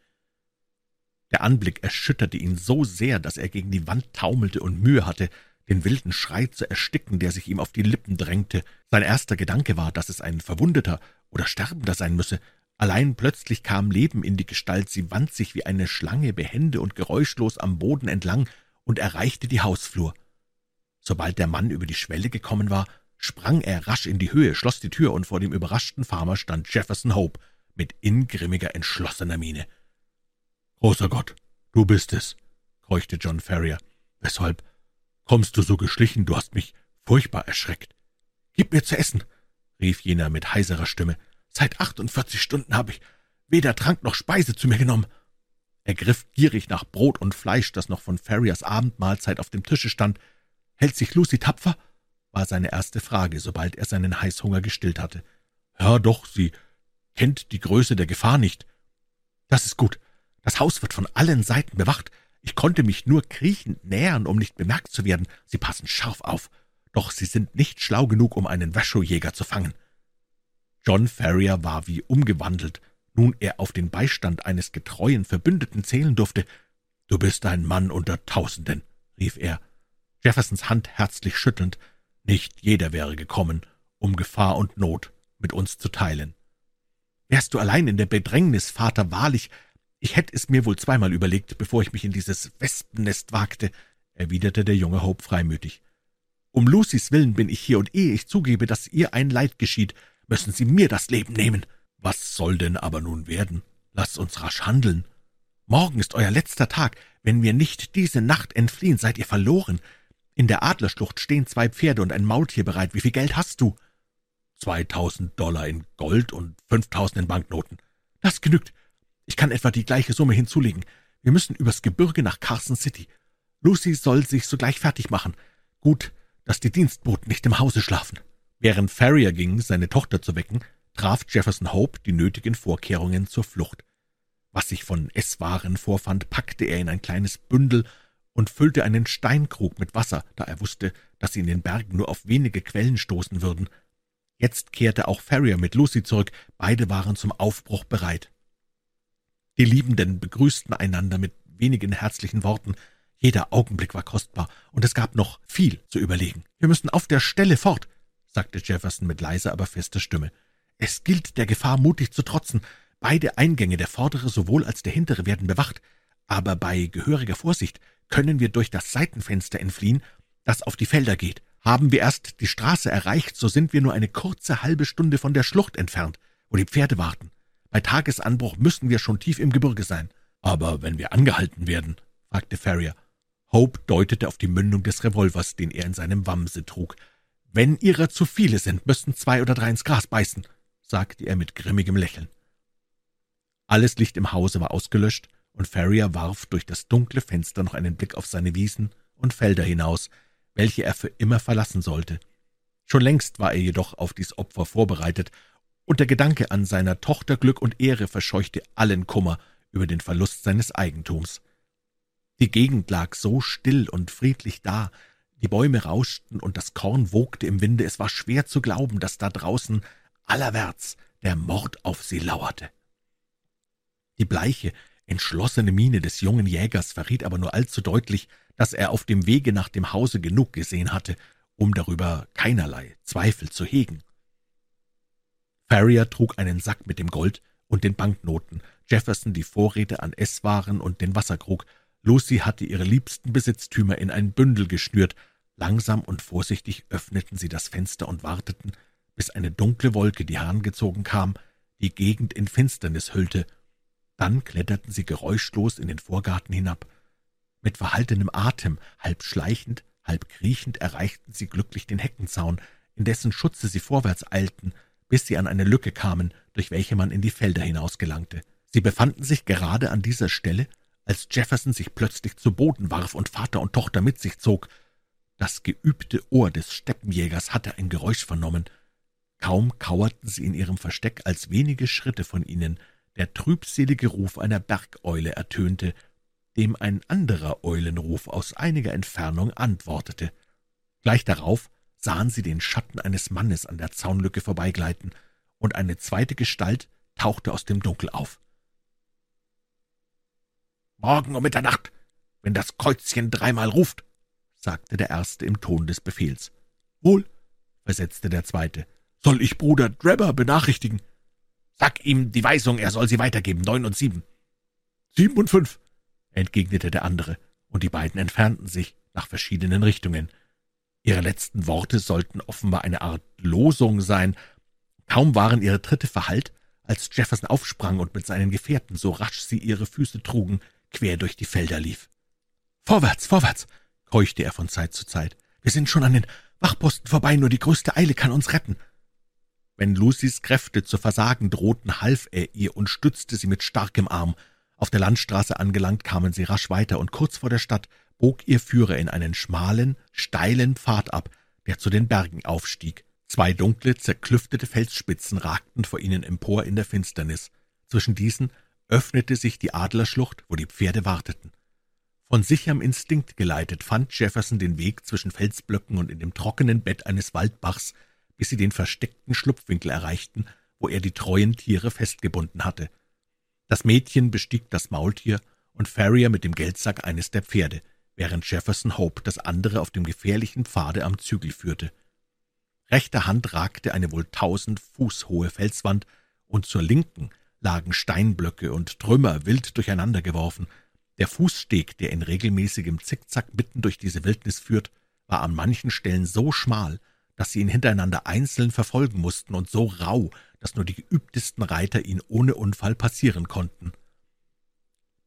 Der Anblick erschütterte ihn so sehr, dass er gegen die Wand taumelte und Mühe hatte, den wilden Schrei zu ersticken, der sich ihm auf die Lippen drängte. Sein erster Gedanke war, dass es ein Verwundeter oder Sterbender sein müsse. Allein plötzlich kam Leben in die Gestalt, sie wand sich wie eine Schlange behende und geräuschlos am Boden entlang und erreichte die Hausflur. Sobald der Mann über die Schwelle gekommen war, sprang er rasch in die Höhe, schloss die Tür, und vor dem überraschten Farmer stand Jefferson Hope mit ingrimmiger, entschlossener Miene. »Großer Gott, du bist es«, keuchte John Ferrier. »Weshalb kommst du so geschlichen? Du hast mich furchtbar erschreckt.« »Gib mir zu essen«, rief jener mit heiserer Stimme. »Seit achtundvierzig Stunden habe ich weder Trank noch Speise zu mir genommen.« Er griff gierig nach Brot und Fleisch, das noch von Ferriers Abendmahlzeit auf dem Tische stand. »Hält sich Lucy tapfer?« war seine erste Frage, sobald er seinen Heißhunger gestillt hatte. »Ja, doch, sie kennt die Größe der Gefahr nicht.« »Das ist gut. Das Haus wird von allen Seiten bewacht. Ich konnte mich nur kriechend nähern, um nicht bemerkt zu werden. Sie passen scharf auf, doch sie sind nicht schlau genug, um einen Wäschojäger zu fangen.« John Ferrier war wie umgewandelt, nun er auf den Beistand eines getreuen Verbündeten zählen durfte. »Du bist ein Mann unter Tausenden«, rief er, Jeffersons Hand herzlich schüttelnd. »Nicht jeder wäre gekommen, um Gefahr und Not mit uns zu teilen.« »Wärst du allein in der Bedrängnis, Vater, wahrlich, ich hätte es mir wohl zweimal überlegt, bevor ich mich in dieses Wespennest wagte«, erwiderte der junge Hope freimütig. »Um Lucys Willen bin ich hier, und ehe ich zugebe, dass ihr ein Leid geschieht, müssen Sie mir das Leben nehmen.« »Was soll denn aber nun werden? Lasst uns rasch handeln. Morgen ist euer letzter Tag. Wenn wir nicht diese Nacht entfliehen, seid ihr verloren. In der Adlerschlucht stehen zwei Pferde und ein Maultier bereit. Wie viel Geld hast du?« »Zweitausend Dollar in Gold und fünftausend in Banknoten.« »Das genügt. Ich kann etwa die gleiche Summe hinzulegen. Wir müssen übers Gebirge nach Carson City. Lucy soll sich sogleich fertig machen. Gut, dass die Dienstboten nicht im Hause schlafen.« Während Farrier ging, seine Tochter zu wecken, traf Jefferson Hope die nötigen Vorkehrungen zur Flucht. Was sich von Esswaren vorfand, packte er in ein kleines Bündel und füllte einen Steinkrug mit Wasser, da er wusste, dass sie in den Bergen nur auf wenige Quellen stoßen würden. Jetzt kehrte auch Farrier mit Lucy zurück, beide waren zum Aufbruch bereit. Die Liebenden begrüßten einander mit wenigen herzlichen Worten. Jeder Augenblick war kostbar, und es gab noch viel zu überlegen. »Wir müssen auf der Stelle fort«, sagte Jefferson mit leiser, aber fester Stimme. »Es gilt, der Gefahr mutig zu trotzen. Beide Eingänge, der vordere sowohl als der hintere, werden bewacht. Aber bei gehöriger Vorsicht können wir durch das Seitenfenster entfliehen, das auf die Felder geht. Haben wir erst die Straße erreicht, so sind wir nur eine kurze halbe Stunde von der Schlucht entfernt, wo die Pferde warten. Bei Tagesanbruch müssen wir schon tief im Gebirge sein. Aber wenn wir angehalten werden, fragte Ferrier. Hope deutete auf die Mündung des Revolvers, den er in seinem Wamse trug. Wenn ihrer zu viele sind, müssten zwei oder drei ins Gras beißen, sagte er mit grimmigem Lächeln. Alles Licht im Hause war ausgelöscht, und Ferrier warf durch das dunkle Fenster noch einen Blick auf seine Wiesen und Felder hinaus, welche er für immer verlassen sollte. Schon längst war er jedoch auf dies Opfer vorbereitet, und der Gedanke an seiner Tochter Glück und Ehre verscheuchte allen Kummer über den Verlust seines Eigentums. Die Gegend lag so still und friedlich da, die Bäume rauschten und das Korn wogte im Winde, es war schwer zu glauben, dass da draußen allerwärts der Mord auf sie lauerte. Die bleiche, entschlossene Miene des jungen Jägers verriet aber nur allzu deutlich, dass er auf dem Wege nach dem Hause genug gesehen hatte, um darüber keinerlei Zweifel zu hegen. Farrier trug einen Sack mit dem Gold und den Banknoten, Jefferson die Vorräte an Esswaren und den Wasserkrug. Lucy hatte ihre liebsten Besitztümer in ein Bündel geschnürt. Langsam und vorsichtig öffneten sie das Fenster und warteten, bis eine dunkle Wolke, die herangezogen kam, die Gegend in Finsternis hüllte. Dann kletterten sie geräuschlos in den Vorgarten hinab. Mit verhaltenem Atem, halb schleichend, halb kriechend, erreichten sie glücklich den Heckenzaun, in dessen Schutze sie vorwärts eilten, bis sie an eine Lücke kamen, durch welche man in die Felder hinausgelangte. Sie befanden sich gerade an dieser Stelle, als Jefferson sich plötzlich zu Boden warf und Vater und Tochter mit sich zog. Das geübte Ohr des Steppenjägers hatte ein Geräusch vernommen. Kaum kauerten sie in ihrem Versteck, als wenige Schritte von ihnen der trübselige Ruf einer Bergeule ertönte, dem ein anderer Eulenruf aus einiger Entfernung antwortete. Gleich darauf sahen sie den Schatten eines Mannes an der Zaunlücke vorbeigleiten, und eine zweite Gestalt tauchte aus dem Dunkel auf. »Morgen um Mitternacht, wenn das Kreuzchen dreimal ruft«, sagte der Erste im Ton des Befehls. »Wohl«, versetzte der Zweite, »soll ich Bruder Drebber benachrichtigen?« »Sag ihm die Weisung, er soll sie weitergeben, neun und sieben.« »Sieben und fünf«, entgegnete der andere, und die beiden entfernten sich nach verschiedenen Richtungen. Ihre letzten Worte sollten offenbar eine Art Losung sein. Kaum waren ihre Tritte verhallt, als Jefferson aufsprang und mit seinen Gefährten, so rasch sie ihre Füße trugen, quer durch die Felder lief. »Vorwärts, vorwärts!« keuchte er von Zeit zu Zeit. »Wir sind schon an den Wachposten vorbei, nur die größte Eile kann uns retten.« Wenn Lucys Kräfte zu versagen drohten, half er ihr und stützte sie mit starkem Arm. Auf der Landstraße angelangt, kamen sie rasch weiter, und kurz vor der Stadt bog ihr Führer in einen schmalen, steilen Pfad ab, der zu den Bergen aufstieg. Zwei dunkle, zerklüftete Felsspitzen ragten vor ihnen empor in der Finsternis. Zwischen diesen öffnete sich die Adlerschlucht, wo die Pferde warteten. Von sicherem Instinkt geleitet fand Jefferson den Weg zwischen Felsblöcken und in dem trockenen Bett eines Waldbachs, bis sie den versteckten Schlupfwinkel erreichten, wo er die treuen Tiere festgebunden hatte. Das Mädchen bestieg das Maultier und Farrier mit dem Geldsack eines der Pferde, während Jefferson Hope das andere auf dem gefährlichen Pfade am Zügel führte. Rechter Hand ragte eine wohl tausend Fuß hohe Felswand, und zur Linken lagen Steinblöcke und Trümmer wild durcheinandergeworfen. Der Fußsteg, der in regelmäßigem Zickzack mitten durch diese Wildnis führt, war an manchen Stellen so schmal, dass sie ihn hintereinander einzeln verfolgen mussten, und so rau, dass nur die geübtesten Reiter ihn ohne Unfall passieren konnten.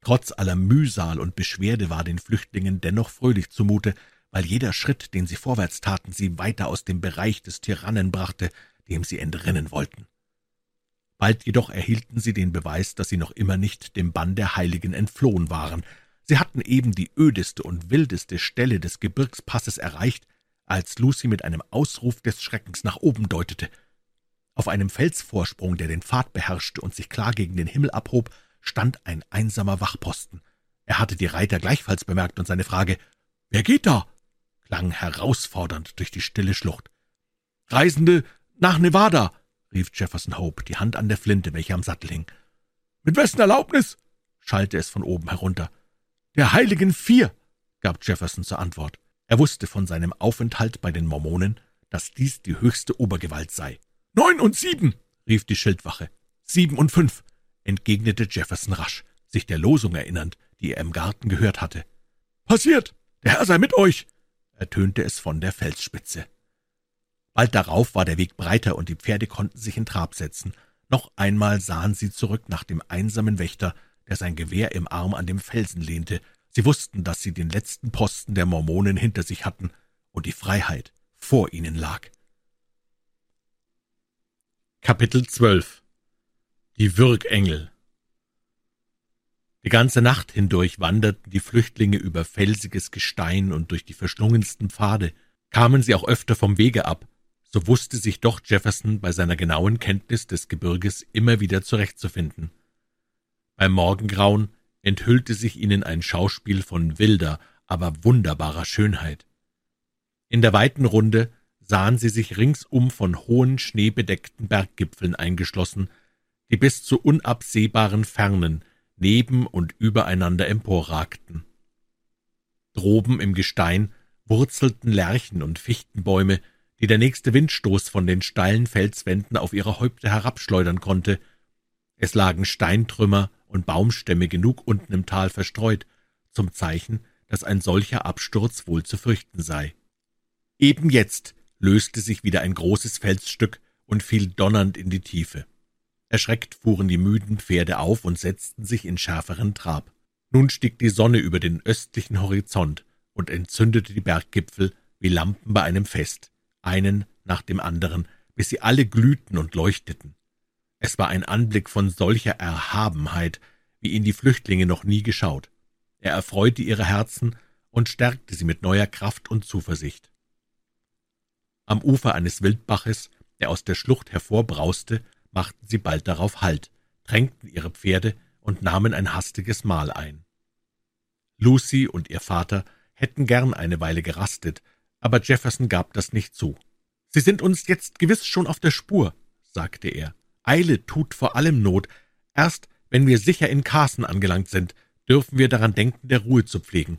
Trotz aller Mühsal und Beschwerde war den Flüchtlingen dennoch fröhlich zumute, weil jeder Schritt, den sie vorwärts taten, sie weiter aus dem Bereich des Tyrannen brachte, dem sie entrinnen wollten. Bald jedoch erhielten sie den Beweis, dass sie noch immer nicht dem Bann der Heiligen entflohen waren. Sie hatten eben die ödeste und wildeste Stelle des Gebirgspasses erreicht, als Lucy mit einem Ausruf des Schreckens nach oben deutete. Auf einem Felsvorsprung, der den Pfad beherrschte und sich klar gegen den Himmel abhob, stand ein einsamer Wachposten. Er hatte die Reiter gleichfalls bemerkt, und seine Frage »Wer geht da?« klang herausfordernd durch die stille Schlucht. »Reisende nach Nevada«, rief Jefferson Hope, die Hand an der Flinte, welche am Sattel hing. »Mit wessen Erlaubnis?« schallte es von oben herunter. »Der Heiligen Vier«, gab Jefferson zur Antwort. Er wusste von seinem Aufenthalt bei den Mormonen, dass dies die höchste Obergewalt sei. »Neun und sieben«, rief die Schildwache. »Sieben und fünf«, entgegnete Jefferson rasch, sich der Losung erinnernd, die er im Garten gehört hatte. »Passiert! Der Herr sei mit euch!« ertönte es von der Felsspitze. Bald darauf war der Weg breiter, und die Pferde konnten sich in Trab setzen. Noch einmal sahen sie zurück nach dem einsamen Wächter, der sein Gewehr im Arm an dem Felsen lehnte. Sie wussten, dass sie den letzten Posten der Mormonen hinter sich hatten und die Freiheit vor ihnen lag. Kapitel 12 Die Würgengel Die ganze Nacht hindurch wanderten die Flüchtlinge über felsiges Gestein und durch die verschlungensten Pfade. Kamen sie auch öfter vom Wege ab, so wusste sich doch Jefferson bei seiner genauen Kenntnis des Gebirges immer wieder zurechtzufinden. Beim Morgengrauen enthüllte sich ihnen ein Schauspiel von wilder, aber wunderbarer Schönheit. In der weiten Runde sahen sie sich ringsum von hohen, schneebedeckten Berggipfeln eingeschlossen, die bis zu unabsehbaren Fernen neben und übereinander emporragten. Droben im Gestein wurzelten Lärchen und Fichtenbäume, die der nächste Windstoß von den steilen Felswänden auf ihre Häupter herabschleudern konnte. Es lagen Steintrümmer und Baumstämme genug unten im Tal verstreut, zum Zeichen, dass ein solcher Absturz wohl zu fürchten sei. Eben jetzt löste sich wieder ein großes Felsstück und fiel donnernd in die Tiefe. Erschreckt fuhren die müden Pferde auf und setzten sich in schärferen Trab. Nun stieg die Sonne über den östlichen Horizont und entzündete die Berggipfel wie Lampen bei einem Fest, einen nach dem anderen, bis sie alle glühten und leuchteten. Es war ein Anblick von solcher Erhabenheit, wie ihn die Flüchtlinge noch nie geschaut. Er erfreute ihre Herzen und stärkte sie mit neuer Kraft und Zuversicht. Am Ufer eines Wildbaches, der aus der Schlucht hervorbrauste, machten sie bald darauf Halt, tränkten ihre Pferde und nahmen ein hastiges Mahl ein. Lucy und ihr Vater hätten gern eine Weile gerastet, aber Jefferson gab das nicht zu. »Sie sind uns jetzt gewiss schon auf der Spur«, sagte er. »Eile tut vor allem Not. Erst wenn wir sicher in Carson angelangt sind, dürfen wir daran denken, der Ruhe zu pflegen.«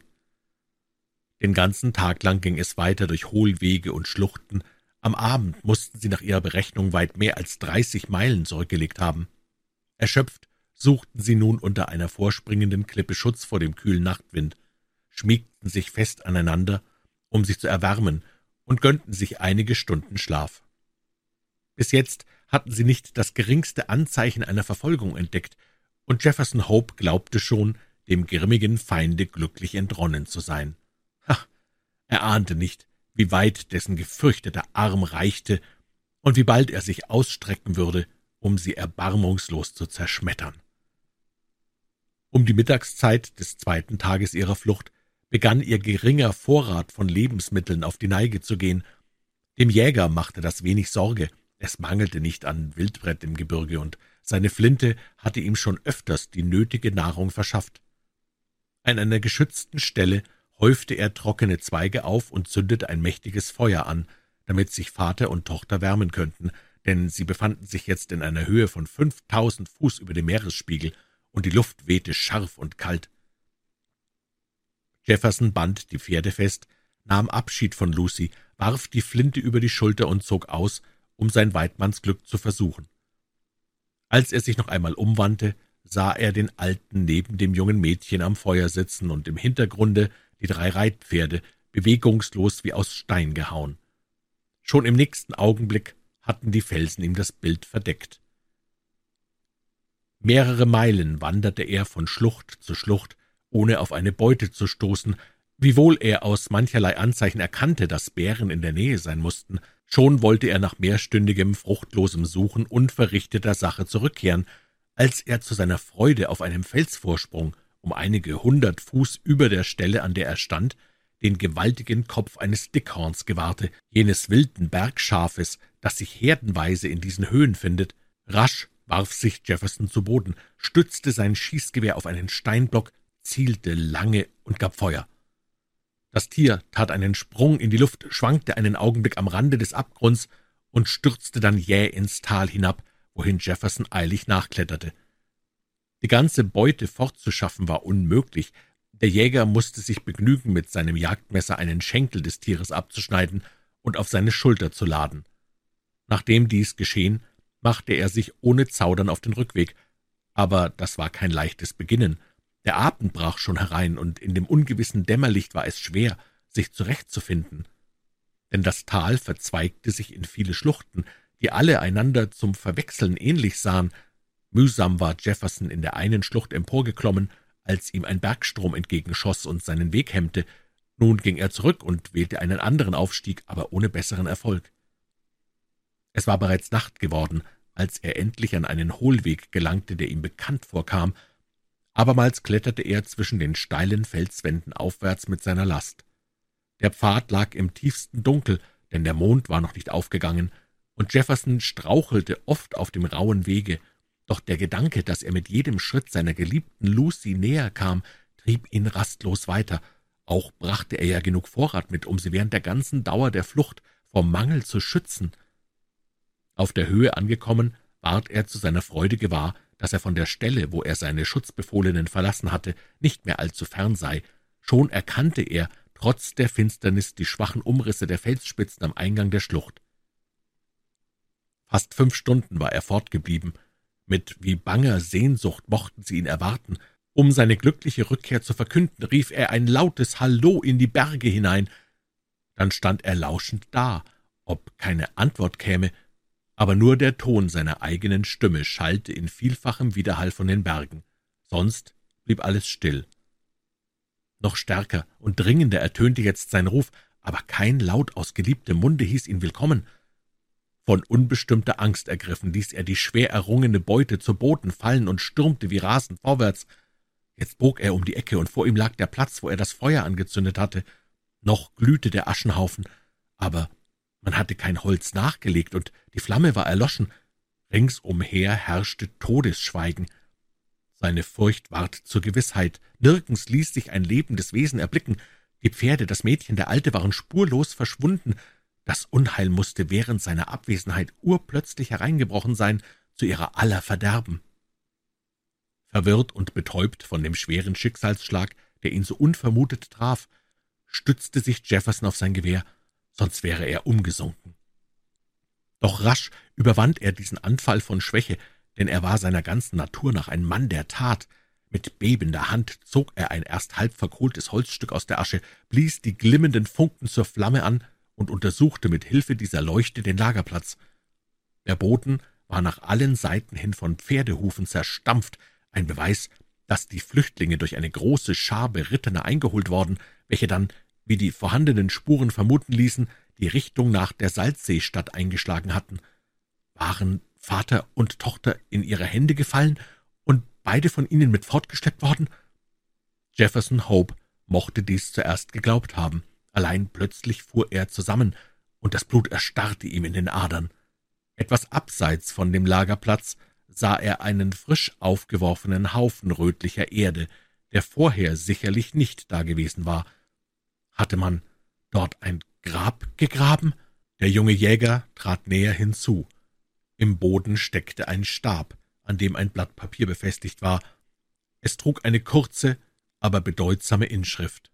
Den ganzen Tag lang ging es weiter durch Hohlwege und Schluchten. Am Abend mussten sie nach ihrer Berechnung weit mehr als dreißig Meilen zurückgelegt haben. Erschöpft suchten sie nun unter einer vorspringenden Klippe Schutz vor dem kühlen Nachtwind, schmiegten sich fest aneinander, um sich zu erwärmen, und gönnten sich einige Stunden Schlaf. Bis jetzt hatten sie nicht das geringste Anzeichen einer Verfolgung entdeckt, und Jefferson Hope glaubte schon, dem grimmigen Feinde glücklich entronnen zu sein. Ha, er ahnte nicht, wie weit dessen gefürchteter Arm reichte und wie bald er sich ausstrecken würde, um sie erbarmungslos zu zerschmettern. Um die Mittagszeit des zweiten Tages ihrer Flucht begann ihr geringer Vorrat von Lebensmitteln auf die Neige zu gehen. Dem Jäger machte das wenig Sorge, es mangelte nicht an Wildbrett im Gebirge, und seine Flinte hatte ihm schon öfters die nötige Nahrung verschafft. An einer geschützten Stelle häufte er trockene Zweige auf und zündete ein mächtiges Feuer an, damit sich Vater und Tochter wärmen könnten, denn sie befanden sich jetzt in einer Höhe von fünftausend Fuß über dem Meeresspiegel, und die Luft wehte scharf und kalt. Jefferson band die Pferde fest, nahm Abschied von Lucy, warf die Flinte über die Schulter und zog aus, um sein Weidmannsglück zu versuchen. Als er sich noch einmal umwandte, sah er den Alten neben dem jungen Mädchen am Feuer sitzen und im Hintergrunde die drei Reitpferde, bewegungslos wie aus Stein gehauen. Schon im nächsten Augenblick hatten die Felsen ihm das Bild verdeckt. Mehrere Meilen wanderte er von Schlucht zu Schlucht, ohne auf eine Beute zu stoßen, wiewohl er aus mancherlei Anzeichen erkannte, dass Bären in der Nähe sein mussten, schon wollte er nach mehrstündigem fruchtlosem Suchen unverrichteter Sache zurückkehren, als er zu seiner Freude auf einem Felsvorsprung, um einige hundert Fuß über der Stelle, an der er stand, den gewaltigen Kopf eines Dickhorns gewahrte, jenes wilden Bergschafes, das sich herdenweise in diesen Höhen findet. Rasch warf sich Jefferson zu Boden, stützte sein Schießgewehr auf einen Steinblock, zielte lange und gab Feuer. Das Tier tat einen Sprung in die Luft, schwankte einen Augenblick am Rande des Abgrunds und stürzte dann jäh ins Tal hinab, wohin Jefferson eilig nachkletterte. Die ganze Beute fortzuschaffen war unmöglich. Der Jäger musste sich begnügen, mit seinem Jagdmesser einen Schenkel des Tieres abzuschneiden und auf seine Schulter zu laden. Nachdem dies geschehen, machte er sich ohne Zaudern auf den Rückweg, aber das war kein leichtes Beginnen. Der Abend brach schon herein, und in dem ungewissen Dämmerlicht war es schwer, sich zurechtzufinden. Denn das Tal verzweigte sich in viele Schluchten, die alle einander zum Verwechseln ähnlich sahen. Mühsam war Jefferson in der einen Schlucht emporgeklommen, als ihm ein Bergstrom entgegenschoss und seinen Weg hemmte. Nun ging er zurück und wählte einen anderen Aufstieg, aber ohne besseren Erfolg. Es war bereits Nacht geworden, als er endlich an einen Hohlweg gelangte, der ihm bekannt vorkam, Abermals kletterte er zwischen den steilen Felswänden aufwärts mit seiner Last. Der Pfad lag im tiefsten Dunkel, denn der Mond war noch nicht aufgegangen, und Jefferson strauchelte oft auf dem rauen Wege, doch der Gedanke, dass er mit jedem Schritt seiner geliebten Lucy näher kam, trieb ihn rastlos weiter. Auch brachte er ja genug Vorrat mit, um sie während der ganzen Dauer der Flucht vom Mangel zu schützen. Auf der Höhe angekommen, ward er zu seiner Freude gewahr, dass er von der Stelle, wo er seine Schutzbefohlenen verlassen hatte, nicht mehr allzu fern sei. Schon erkannte er, trotz der Finsternis, die schwachen Umrisse der Felsspitzen am Eingang der Schlucht. Fast fünf Stunden war er fortgeblieben. Mit wie banger Sehnsucht mochten sie ihn erwarten. Um seine glückliche Rückkehr zu verkünden, rief er ein lautes Hallo in die Berge hinein. Dann stand er lauschend da. Ob keine Antwort käme, aber nur der Ton seiner eigenen Stimme schallte in vielfachem Widerhall von den Bergen. Sonst blieb alles still. Noch stärker und dringender ertönte jetzt sein Ruf, aber kein Laut aus geliebtem Munde hieß ihn willkommen. Von unbestimmter Angst ergriffen ließ er die schwer errungene Beute zu Boden fallen und stürmte wie rasend vorwärts. Jetzt bog er um die Ecke, und vor ihm lag der Platz, wo er das Feuer angezündet hatte. Noch glühte der Aschenhaufen, aber man hatte kein Holz nachgelegt, und die Flamme war erloschen. Ringsumher herrschte Todesschweigen. Seine Furcht ward zur Gewissheit. Nirgends ließ sich ein lebendes Wesen erblicken. Die Pferde, das Mädchen, der Alte waren spurlos verschwunden. Das Unheil musste während seiner Abwesenheit urplötzlich hereingebrochen sein, zu ihrer aller Verderben. Verwirrt und betäubt von dem schweren Schicksalsschlag, der ihn so unvermutet traf, stützte sich Jefferson auf sein Gewehr, sonst wäre er umgesunken. Doch rasch überwand er diesen Anfall von Schwäche, denn er war seiner ganzen Natur nach ein Mann der Tat. Mit bebender Hand zog er ein erst halb verkohltes Holzstück aus der Asche, blies die glimmenden Funken zur Flamme an und untersuchte mit Hilfe dieser Leuchte den Lagerplatz. Der Boden war nach allen Seiten hin von Pferdehufen zerstampft, ein Beweis, dass die Flüchtlinge durch eine große Schar Berittener eingeholt worden, welche dann, wie die vorhandenen Spuren vermuten ließen, die Richtung nach der Salzseestadt eingeschlagen hatten. Waren Vater und Tochter in ihre Hände gefallen und beide von ihnen mit fortgeschleppt worden? Jefferson Hope mochte dies zuerst geglaubt haben, allein plötzlich fuhr er zusammen, und das Blut erstarrte ihm in den Adern. Etwas abseits von dem Lagerplatz sah er einen frisch aufgeworfenen Haufen rötlicher Erde, der vorher sicherlich nicht dagewesen war. Hatte man dort ein Grab gegraben? Der junge Jäger trat näher hinzu. Im Boden steckte ein Stab, an dem ein Blatt Papier befestigt war. Es trug eine kurze, aber bedeutsame Inschrift.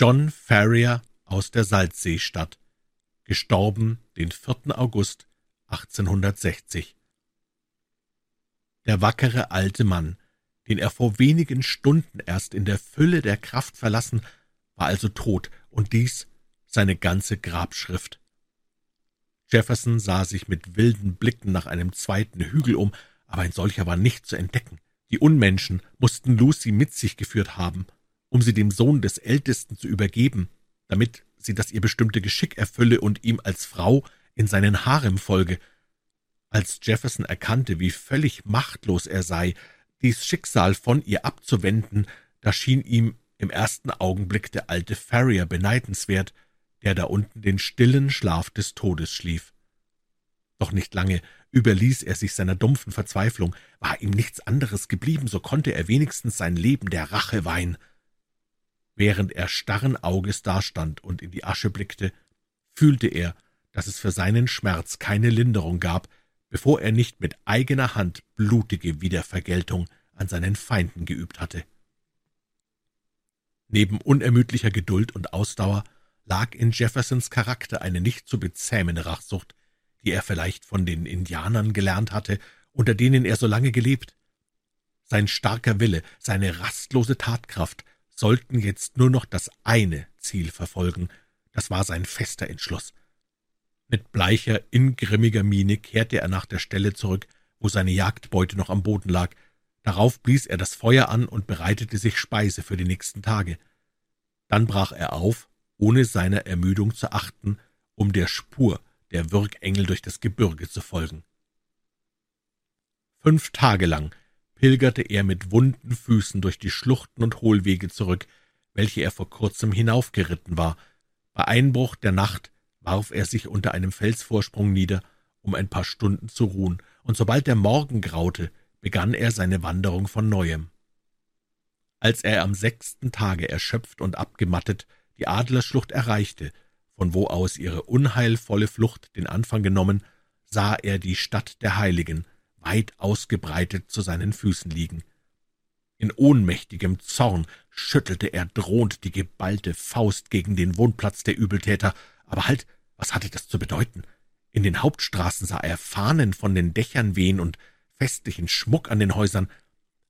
John Ferrier aus der Salzseestadt, gestorben den 4. August 1860. Der wackere alte Mann, den er vor wenigen Stunden erst in der Fülle der Kraft verlassen, war also tot, und dies seine ganze Grabschrift. Jefferson sah sich mit wilden Blicken nach einem zweiten Hügel um, aber ein solcher war nicht zu entdecken. Die Unmenschen mussten Lucy mit sich geführt haben, um sie dem Sohn des Ältesten zu übergeben, damit sie das ihr bestimmte Geschick erfülle und ihm als Frau in seinen Harem folge, als Jefferson erkannte, wie völlig machtlos er sei, dies Schicksal von ihr abzuwenden, da schien ihm im ersten Augenblick der alte Farrier beneidenswert, der da unten den stillen Schlaf des Todes schlief. Doch nicht lange überließ er sich seiner dumpfen Verzweiflung. War ihm nichts anderes geblieben, so konnte er wenigstens sein Leben der Rache weihen. Während er starren Auges dastand und in die Asche blickte, fühlte er, dass es für seinen Schmerz keine Linderung gab, bevor er nicht mit eigener Hand blutige Wiedervergeltung an seinen Feinden geübt hatte. Neben unermüdlicher Geduld und Ausdauer lag in Jeffersons Charakter eine nicht zu bezähmende Rachsucht, die er vielleicht von den Indianern gelernt hatte, unter denen er so lange gelebt. Sein starker Wille, seine rastlose Tatkraft sollten jetzt nur noch das eine Ziel verfolgen, das war sein fester Entschluss. Mit bleicher, ingrimmiger Miene kehrte er nach der Stelle zurück, wo seine Jagdbeute noch am Boden lag. Darauf blies er das Feuer an und bereitete sich Speise für die nächsten Tage. Dann brach er auf, ohne seiner Ermüdung zu achten, um der Spur der Würgengel durch das Gebirge zu folgen. Fünf Tage lang pilgerte er mit wunden Füßen durch die Schluchten und Hohlwege zurück, welche er vor kurzem hinaufgeritten war. Bei Einbruch der Nacht warf er sich unter einem Felsvorsprung nieder, um ein paar Stunden zu ruhen, und sobald der Morgen graute, begann er seine Wanderung von neuem. Als er am sechsten Tage erschöpft und abgemattet die Adlerschlucht erreichte, von wo aus ihre unheilvolle Flucht den Anfang genommen, sah er die Stadt der Heiligen weit ausgebreitet zu seinen Füßen liegen. In ohnmächtigem Zorn schüttelte er drohend die geballte Faust gegen den Wohnplatz der Übeltäter, aber halt, was hatte das zu bedeuten? In den Hauptstraßen sah er Fahnen von den Dächern wehen und festlichen Schmuck an den Häusern.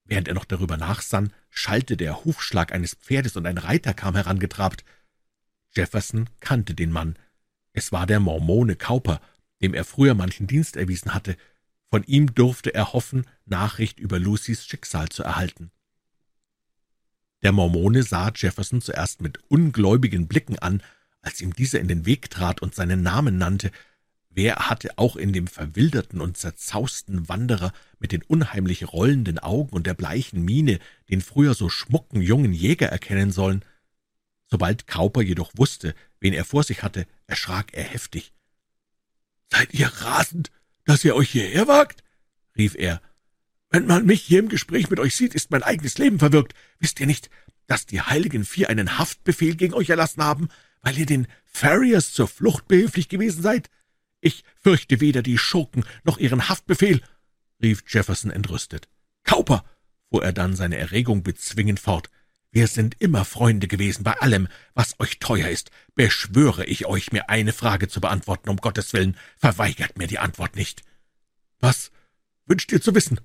Während er noch darüber nachsann, schallte der Hufschlag eines Pferdes und ein Reiter kam herangetrabt. Jefferson kannte den Mann. Es war der Mormone Cowper, dem er früher manchen Dienst erwiesen hatte. Von ihm durfte er hoffen, Nachricht über Lucys Schicksal zu erhalten. Der Mormone sah Jefferson zuerst mit ungläubigen Blicken an, als ihm dieser in den Weg trat und seinen Namen nannte. Wer hatte auch in dem verwilderten und zerzausten Wanderer mit den unheimlich rollenden Augen und der bleichen Miene den früher so schmucken jungen Jäger erkennen sollen? Sobald Kauper jedoch wusste, wen er vor sich hatte, erschrak er heftig. »Seid ihr rasend, dass ihr euch hierher wagt?« rief er. »Wenn man mich hier im Gespräch mit euch sieht, ist mein eigenes Leben verwirkt. Wisst ihr nicht, dass die Heiligen Vier einen Haftbefehl gegen euch erlassen haben, weil ihr den Farriers zur Flucht behilflich gewesen seid? Ich fürchte weder die Schurken noch ihren Haftbefehl«, rief Jefferson entrüstet. »Kauper«, fuhr er dann seine Erregung bezwingend fort, wir sind immer Freunde gewesen bei allem, was euch teuer ist. Beschwöre ich euch, mir eine Frage zu beantworten, um Gottes willen, verweigert mir die Antwort nicht. Was wünscht ihr zu wissen?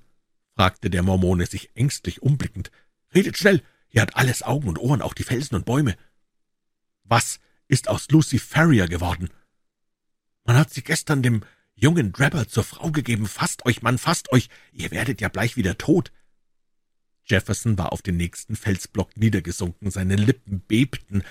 fragte der Mormone sich ängstlich umblickend. Redet schnell, ihr habt alles Augen und Ohren, auch die Felsen und Bäume. Was ist aus Lucy Ferrier geworden? Man hat sie gestern dem jungen Drabber zur Frau gegeben. Fasst euch, Mann, fasst euch, ihr werdet ja gleich wieder tot. Jefferson war auf den nächsten Felsblock niedergesunken, seine Lippen bebten.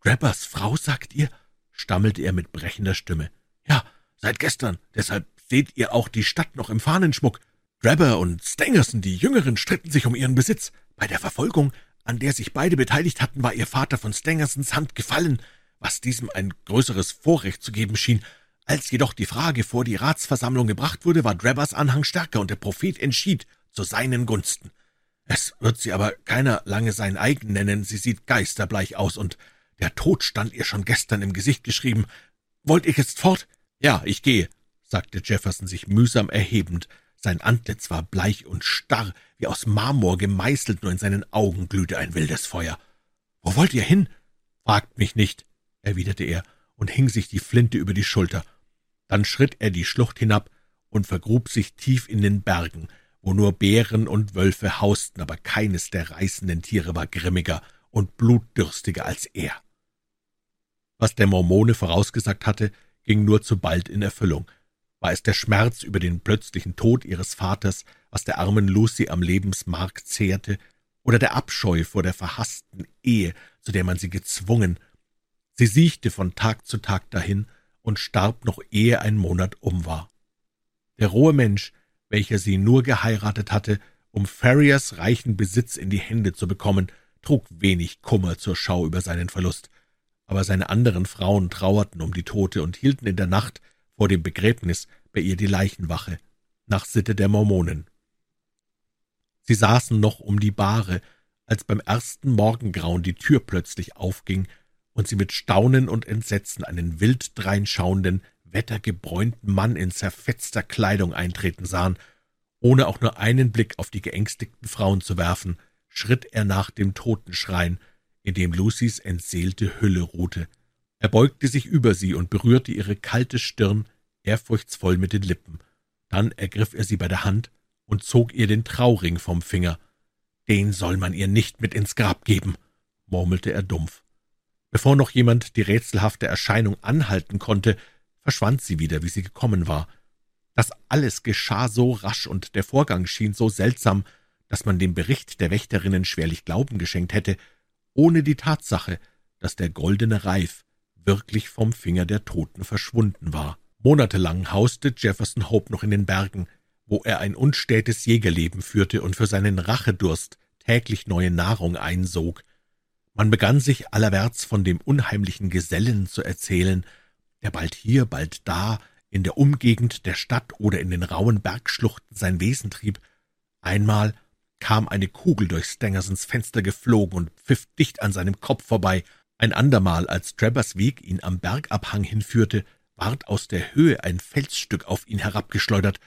»Grabbers Frau, sagt ihr?« stammelte er mit brechender Stimme. »Ja, seit gestern, deshalb seht ihr auch die Stadt noch im Fahnenschmuck. Grabber und Stangerson, die Jüngeren, stritten sich um ihren Besitz. Bei der Verfolgung, an der sich beide beteiligt hatten, war ihr Vater von Stangersons Hand gefallen, was diesem ein größeres Vorrecht zu geben schien. Als jedoch die Frage vor die Ratsversammlung gebracht wurde, war Drabbers Anhang stärker und der Prophet entschied zu seinen Gunsten. Es wird sie aber keiner lange sein eigen nennen, sie sieht geisterbleich aus, und der Tod stand ihr schon gestern im Gesicht geschrieben. Wollt ihr jetzt fort? Ja, ich gehe, sagte Jefferson sich mühsam erhebend. Sein Antlitz war bleich und starr, wie aus Marmor gemeißelt, nur in seinen Augen glühte ein wildes Feuer. Wo wollt ihr hin? Fragt mich nicht, erwiderte er und hing sich die Flinte über die Schulter. Dann schritt er die Schlucht hinab und vergrub sich tief in den Bergen, wo nur Bären und Wölfe hausten, aber keines der reißenden Tiere war grimmiger und blutdürstiger als er. Was der Mormone vorausgesagt hatte, ging nur zu bald in Erfüllung. War es der Schmerz über den plötzlichen Tod ihres Vaters, was der armen Lucy am Lebensmark zehrte, oder der Abscheu vor der verhassten Ehe, zu der man sie gezwungen. Sie siechte von Tag zu Tag dahin und starb noch ehe ein Monat um war. Der rohe Mensch, welcher sie nur geheiratet hatte, um Ferriers reichen Besitz in die Hände zu bekommen, trug wenig Kummer zur Schau über seinen Verlust, aber seine anderen Frauen trauerten um die Tote und hielten in der Nacht vor dem Begräbnis bei ihr die Leichenwache, nach Sitte der Mormonen. Sie saßen noch um die Bahre, als beim ersten Morgengrauen die Tür plötzlich aufging und sie mit Staunen und Entsetzen einen wild dreinschauenden, wettergebräunten Mann in zerfetzter Kleidung eintreten sahen, ohne auch nur einen Blick auf die geängstigten Frauen zu werfen, schritt er nach dem Totenschrein, in dem Lucys entseelte Hülle ruhte. Er beugte sich über sie und berührte ihre kalte Stirn ehrfurchtsvoll mit den Lippen. Dann ergriff er sie bei der Hand und zog ihr den Trauring vom Finger. Den soll man ihr nicht mit ins Grab geben, murmelte er dumpf. Bevor noch jemand die rätselhafte Erscheinung anhalten konnte, verschwand sie wieder, wie sie gekommen war. Das alles geschah so rasch, und der Vorgang schien so seltsam, dass man dem Bericht der Wächterinnen schwerlich Glauben geschenkt hätte, ohne die Tatsache, dass der goldene Reif wirklich vom Finger der Toten verschwunden war. Monatelang hauste Jefferson Hope noch in den Bergen, wo er ein unstätes Jägerleben führte und für seinen Rachedurst täglich neue Nahrung einsog. Man begann sich allerwärts von dem unheimlichen Gesellen zu erzählen, der bald hier, bald da, in der Umgegend der Stadt oder in den rauen Bergschluchten sein Wesen trieb. Einmal kam eine Kugel durch Stangersons Fenster geflogen und pfiff dicht an seinem Kopf vorbei. Ein andermal, als Trebbers Weg ihn am Bergabhang hinführte, ward aus der Höhe ein Felsstück auf ihn herabgeschleudert.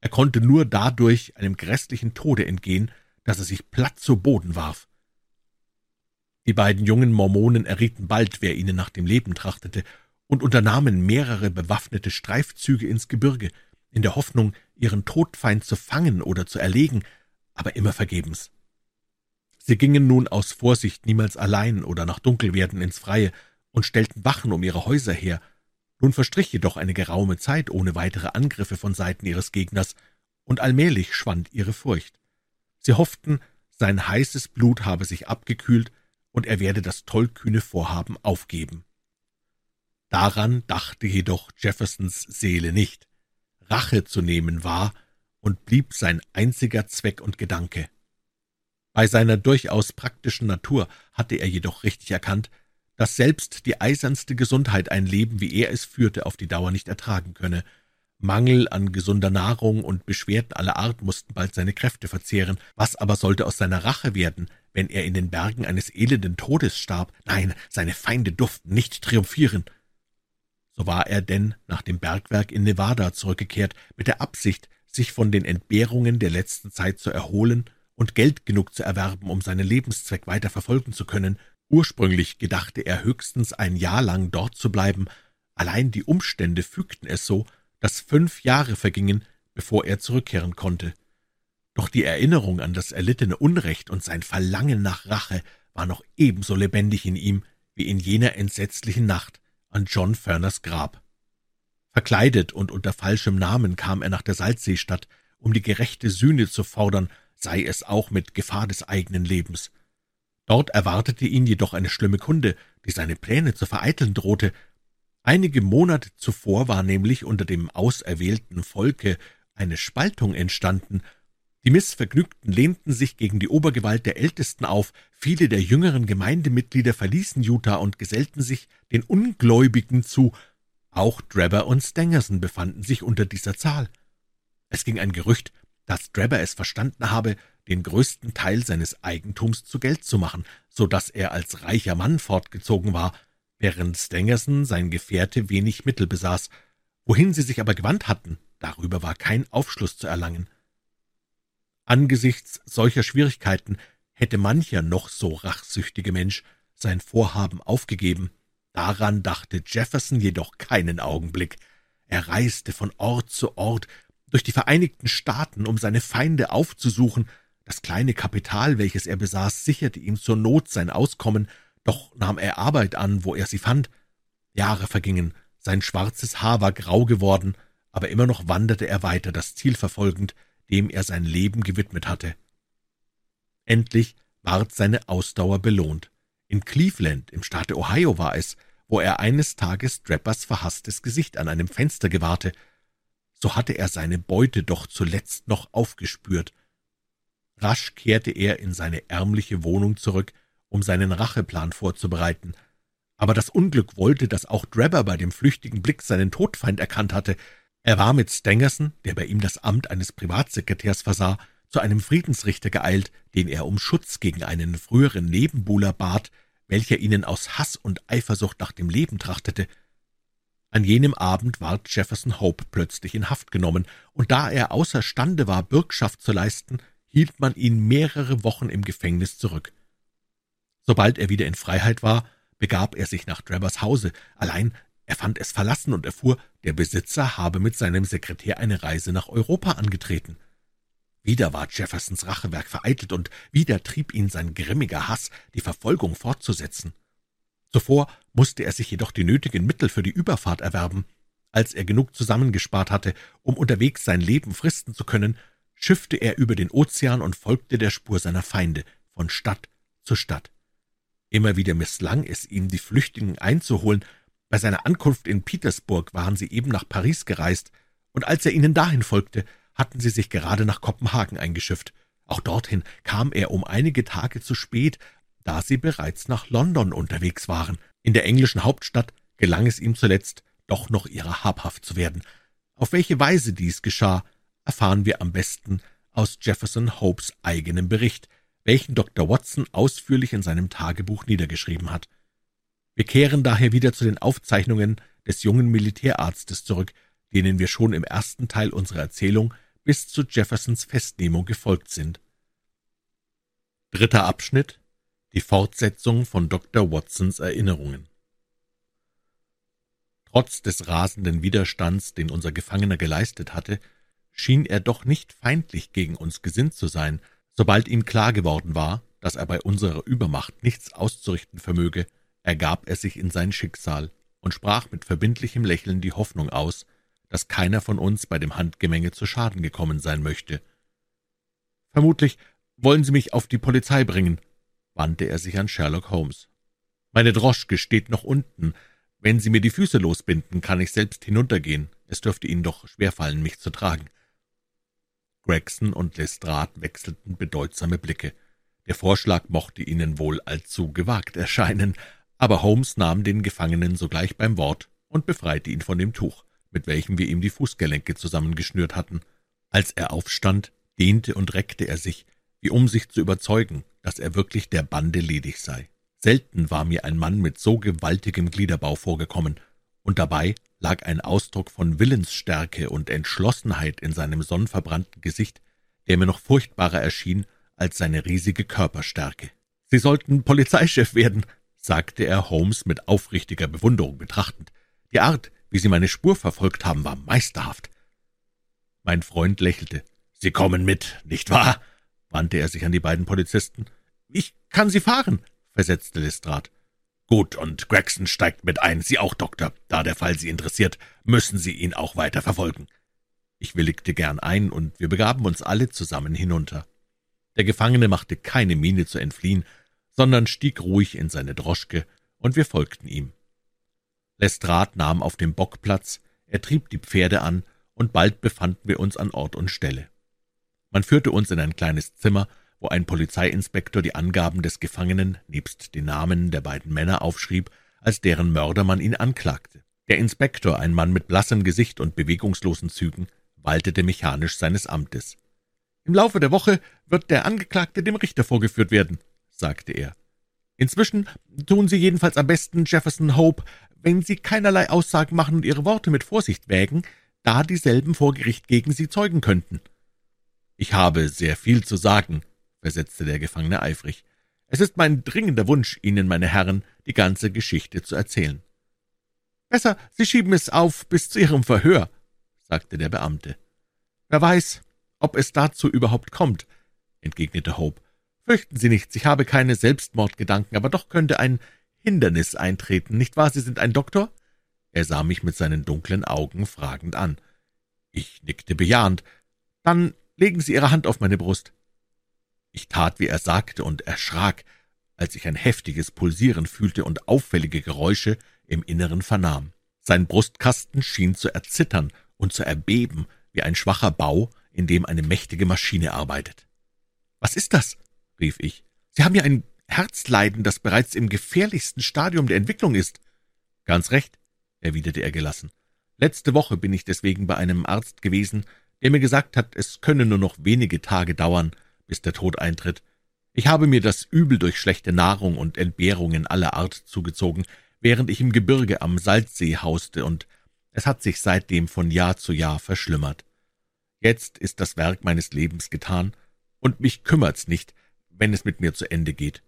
Er konnte nur dadurch einem grässlichen Tode entgehen, dass er sich platt zu Boden warf. Die beiden jungen Mormonen errieten bald, wer ihnen nach dem Leben trachtete, und unternahmen mehrere bewaffnete Streifzüge ins Gebirge, in der Hoffnung, ihren Todfeind zu fangen oder zu erlegen, aber immer vergebens. Sie gingen nun aus Vorsicht niemals allein oder nach Dunkelwerden ins Freie und stellten Wachen um ihre Häuser her. Nun verstrich jedoch eine geraume Zeit ohne weitere Angriffe von Seiten ihres Gegners, und allmählich schwand ihre Furcht. Sie hofften, sein heißes Blut habe sich abgekühlt, und er werde das tollkühne Vorhaben aufgeben. Daran dachte jedoch Jeffersons Seele nicht. Rache zu nehmen war und blieb sein einziger Zweck und Gedanke. Bei seiner durchaus praktischen Natur hatte er jedoch richtig erkannt, dass selbst die eisernste Gesundheit ein Leben, wie er es führte, auf die Dauer nicht ertragen könne. Mangel an gesunder Nahrung und Beschwerden aller Art mussten bald seine Kräfte verzehren. Was aber sollte aus seiner Rache werden, wenn er in den Bergen eines elenden Todes starb? Nein, seine Feinde durften nicht triumphieren. So war er denn nach dem Bergwerk in Nevada zurückgekehrt, mit der Absicht, sich von den Entbehrungen der letzten Zeit zu erholen und Geld genug zu erwerben, um seinen Lebenszweck weiter verfolgen zu können. Ursprünglich gedachte er höchstens ein Jahr lang dort zu bleiben, allein die Umstände fügten es so, dass fünf Jahre vergingen, bevor er zurückkehren konnte. Doch die Erinnerung an das erlittene Unrecht und sein Verlangen nach Rache war noch ebenso lebendig in ihm wie in jener entsetzlichen Nacht an John Furners Grab. Verkleidet und unter falschem Namen kam er nach der Salzseestadt, um die gerechte Sühne zu fordern, sei es auch mit Gefahr des eigenen Lebens. Dort erwartete ihn jedoch eine schlimme Kunde, die seine Pläne zu vereiteln drohte. Einige Monate zuvor war nämlich unter dem auserwählten Volke eine Spaltung entstanden. Die Missvergnügten lehnten sich gegen die Obergewalt der Ältesten auf, viele der jüngeren Gemeindemitglieder verließen Utah und gesellten sich den Ungläubigen zu. Auch Drebber und Stangerson befanden sich unter dieser Zahl. Es ging ein Gerücht, dass Drebber es verstanden habe, den größten Teil seines Eigentums zu Geld zu machen, so dass er als reicher Mann fortgezogen war, während Stangerson, sein Gefährte, wenig Mittel besaß. Wohin sie sich aber gewandt hatten, darüber war kein Aufschluss zu erlangen. Angesichts solcher Schwierigkeiten hätte mancher noch so rachsüchtige Mensch sein Vorhaben aufgegeben. Daran dachte Jefferson jedoch keinen Augenblick. Er reiste von Ort zu Ort durch die Vereinigten Staaten, um seine Feinde aufzusuchen, das kleine Kapital, welches er besaß, sicherte ihm zur Not sein Auskommen, doch nahm er Arbeit an, wo er sie fand. Jahre vergingen, sein schwarzes Haar war grau geworden, aber immer noch wanderte er weiter, das Ziel verfolgend, dem er sein Leben gewidmet hatte. Endlich ward seine Ausdauer belohnt. In Cleveland, im Staate Ohio war es, wo er eines Tages Drappers verhaßtes Gesicht an einem Fenster gewahrte. So hatte er seine Beute doch zuletzt noch aufgespürt. Rasch kehrte er in seine ärmliche Wohnung zurück, um seinen Racheplan vorzubereiten. Aber das Unglück wollte, dass auch Drebber bei dem flüchtigen Blick seinen Todfeind erkannt hatte. Er war mit Stangerson, der bei ihm das Amt eines Privatsekretärs versah, zu einem Friedensrichter geeilt, den er um Schutz gegen einen früheren Nebenbuhler bat, welcher ihnen aus Hass und Eifersucht nach dem Leben trachtete. An jenem Abend ward Jefferson Hope plötzlich in Haft genommen, und da er außerstande war, Bürgschaft zu leisten, hielt man ihn mehrere Wochen im Gefängnis zurück. Sobald er wieder in Freiheit war, begab er sich nach Drabbers Hause, allein er fand es verlassen und erfuhr, der Besitzer habe mit seinem Sekretär eine Reise nach Europa angetreten. Wieder war Jeffersons Rachewerk vereitelt, und wieder trieb ihn sein grimmiger Hass, die Verfolgung fortzusetzen. Zuvor musste er sich jedoch die nötigen Mittel für die Überfahrt erwerben. Als er genug zusammengespart hatte, um unterwegs sein Leben fristen zu können, schiffte er über den Ozean und folgte der Spur seiner Feinde von Stadt zu Stadt. Immer wieder misslang es ihm, die Flüchtigen einzuholen. Bei seiner Ankunft in Petersburg waren sie eben nach Paris gereist, und als er ihnen dahin folgte, hatten sie sich gerade nach Kopenhagen eingeschifft. Auch dorthin kam er um einige Tage zu spät, da sie bereits nach London unterwegs waren. In der englischen Hauptstadt gelang es ihm zuletzt, doch noch ihrer habhaft zu werden. Auf welche Weise dies geschah, erfahren wir am besten aus Jefferson Hopes eigenem Bericht, welchen Dr. Watson ausführlich in seinem Tagebuch niedergeschrieben hat. Wir kehren daher wieder zu den Aufzeichnungen des jungen Militärarztes zurück, denen wir schon im ersten Teil unserer Erzählung bis zu Jeffersons Festnehmung gefolgt sind. Dritter Abschnitt Die Fortsetzung von Dr. Watsons Erinnerungen Trotz des rasenden Widerstands, den unser Gefangener geleistet hatte, schien er doch nicht feindlich gegen uns gesinnt zu sein, sobald ihm klar geworden war, dass er bei unserer Übermacht nichts auszurichten vermöge, ergab er sich in sein Schicksal und sprach mit verbindlichem Lächeln die Hoffnung aus, dass keiner von uns bei dem Handgemenge zu Schaden gekommen sein möchte. »Vermutlich wollen Sie mich auf die Polizei bringen«, wandte er sich an Sherlock Holmes. »Meine Droschke steht noch unten. Wenn Sie mir die Füße losbinden, kann ich selbst hinuntergehen. Es dürfte Ihnen doch schwerfallen, mich zu tragen.« Gregson und Lestrade wechselten bedeutsame Blicke. Der Vorschlag mochte ihnen wohl allzu gewagt erscheinen, aber Holmes nahm den Gefangenen sogleich beim Wort und befreite ihn von dem Tuch, mit welchem wir ihm die Fußgelenke zusammengeschnürt hatten. Als er aufstand, dehnte und reckte er sich, wie um sich zu überzeugen, dass er wirklich der Bande ledig sei. Selten war mir ein Mann mit so gewaltigem Gliederbau vorgekommen, und dabei lag ein Ausdruck von Willensstärke und Entschlossenheit in seinem sonnenverbrannten Gesicht, der mir noch furchtbarer erschien als seine riesige Körperstärke. »Sie sollten Polizeichef werden«, sagte er Holmes mit aufrichtiger Bewunderung betrachtend. »Die Art, wie Sie meine Spur verfolgt haben, war meisterhaft.« Mein Freund lächelte. »Sie kommen mit, nicht wahr?« wandte er sich an die beiden Polizisten. »Ich kann Sie fahren«, versetzte Lestrade. »Gut, und Gregson steigt mit ein, Sie auch, Doktor. Da der Fall Sie interessiert, müssen Sie ihn auch weiter verfolgen.« Ich willigte gern ein, und wir begaben uns alle zusammen hinunter. Der Gefangene machte keine Miene zu entfliehen, sondern stieg ruhig in seine Droschke, und wir folgten ihm. Lestrade nahm auf dem Bock Platz, er trieb die Pferde an, und bald befanden wir uns an Ort und Stelle. Man führte uns in ein kleines Zimmer, wo ein Polizeiinspektor die Angaben des Gefangenen nebst den Namen der beiden Männer aufschrieb, als deren Mörder man ihn anklagte. Der Inspektor, ein Mann mit blassem Gesicht und bewegungslosen Zügen, waltete mechanisch seines Amtes. Im Laufe der Woche wird der Angeklagte dem Richter vorgeführt werden, sagte er. Inzwischen tun Sie jedenfalls am besten, Jefferson Hope, wenn Sie keinerlei Aussagen machen und Ihre Worte mit Vorsicht wägen, da dieselben vor Gericht gegen Sie zeugen könnten. Ich habe sehr viel zu sagen, versetzte der Gefangene eifrig. Es ist mein dringender Wunsch, Ihnen, meine Herren, die ganze Geschichte zu erzählen. Besser, Sie schieben es auf bis zu Ihrem Verhör, sagte der Beamte. Wer weiß, ob es dazu überhaupt kommt, entgegnete Hope. Fürchten Sie nichts, ich habe keine Selbstmordgedanken, aber doch könnte ein Hindernis eintreten, nicht wahr? Sie sind ein Doktor? Er sah mich mit seinen dunklen Augen fragend an. Ich nickte bejahend. Dann legen Sie Ihre Hand auf meine Brust. Ich tat, wie er sagte, und erschrak, als ich ein heftiges Pulsieren fühlte und auffällige Geräusche im Inneren vernahm. Sein Brustkasten schien zu erzittern und zu erbeben, wie ein schwacher Bau, in dem eine mächtige Maschine arbeitet. »Was ist das?« Rief ich. »Sie haben ja ein Herzleiden, das bereits im gefährlichsten Stadium der Entwicklung ist.« »Ganz recht«, erwiderte er gelassen. »Letzte Woche bin ich deswegen bei einem Arzt gewesen, der mir gesagt hat, es könne nur noch wenige Tage dauern, bis der Tod eintritt. Ich habe mir das Übel durch schlechte Nahrung und Entbehrungen aller Art zugezogen, während ich im Gebirge am Salzsee hauste, und es hat sich seitdem von Jahr zu Jahr verschlimmert. Jetzt ist das Werk meines Lebens getan, und mich kümmert's nicht, wenn es mit mir zu Ende geht.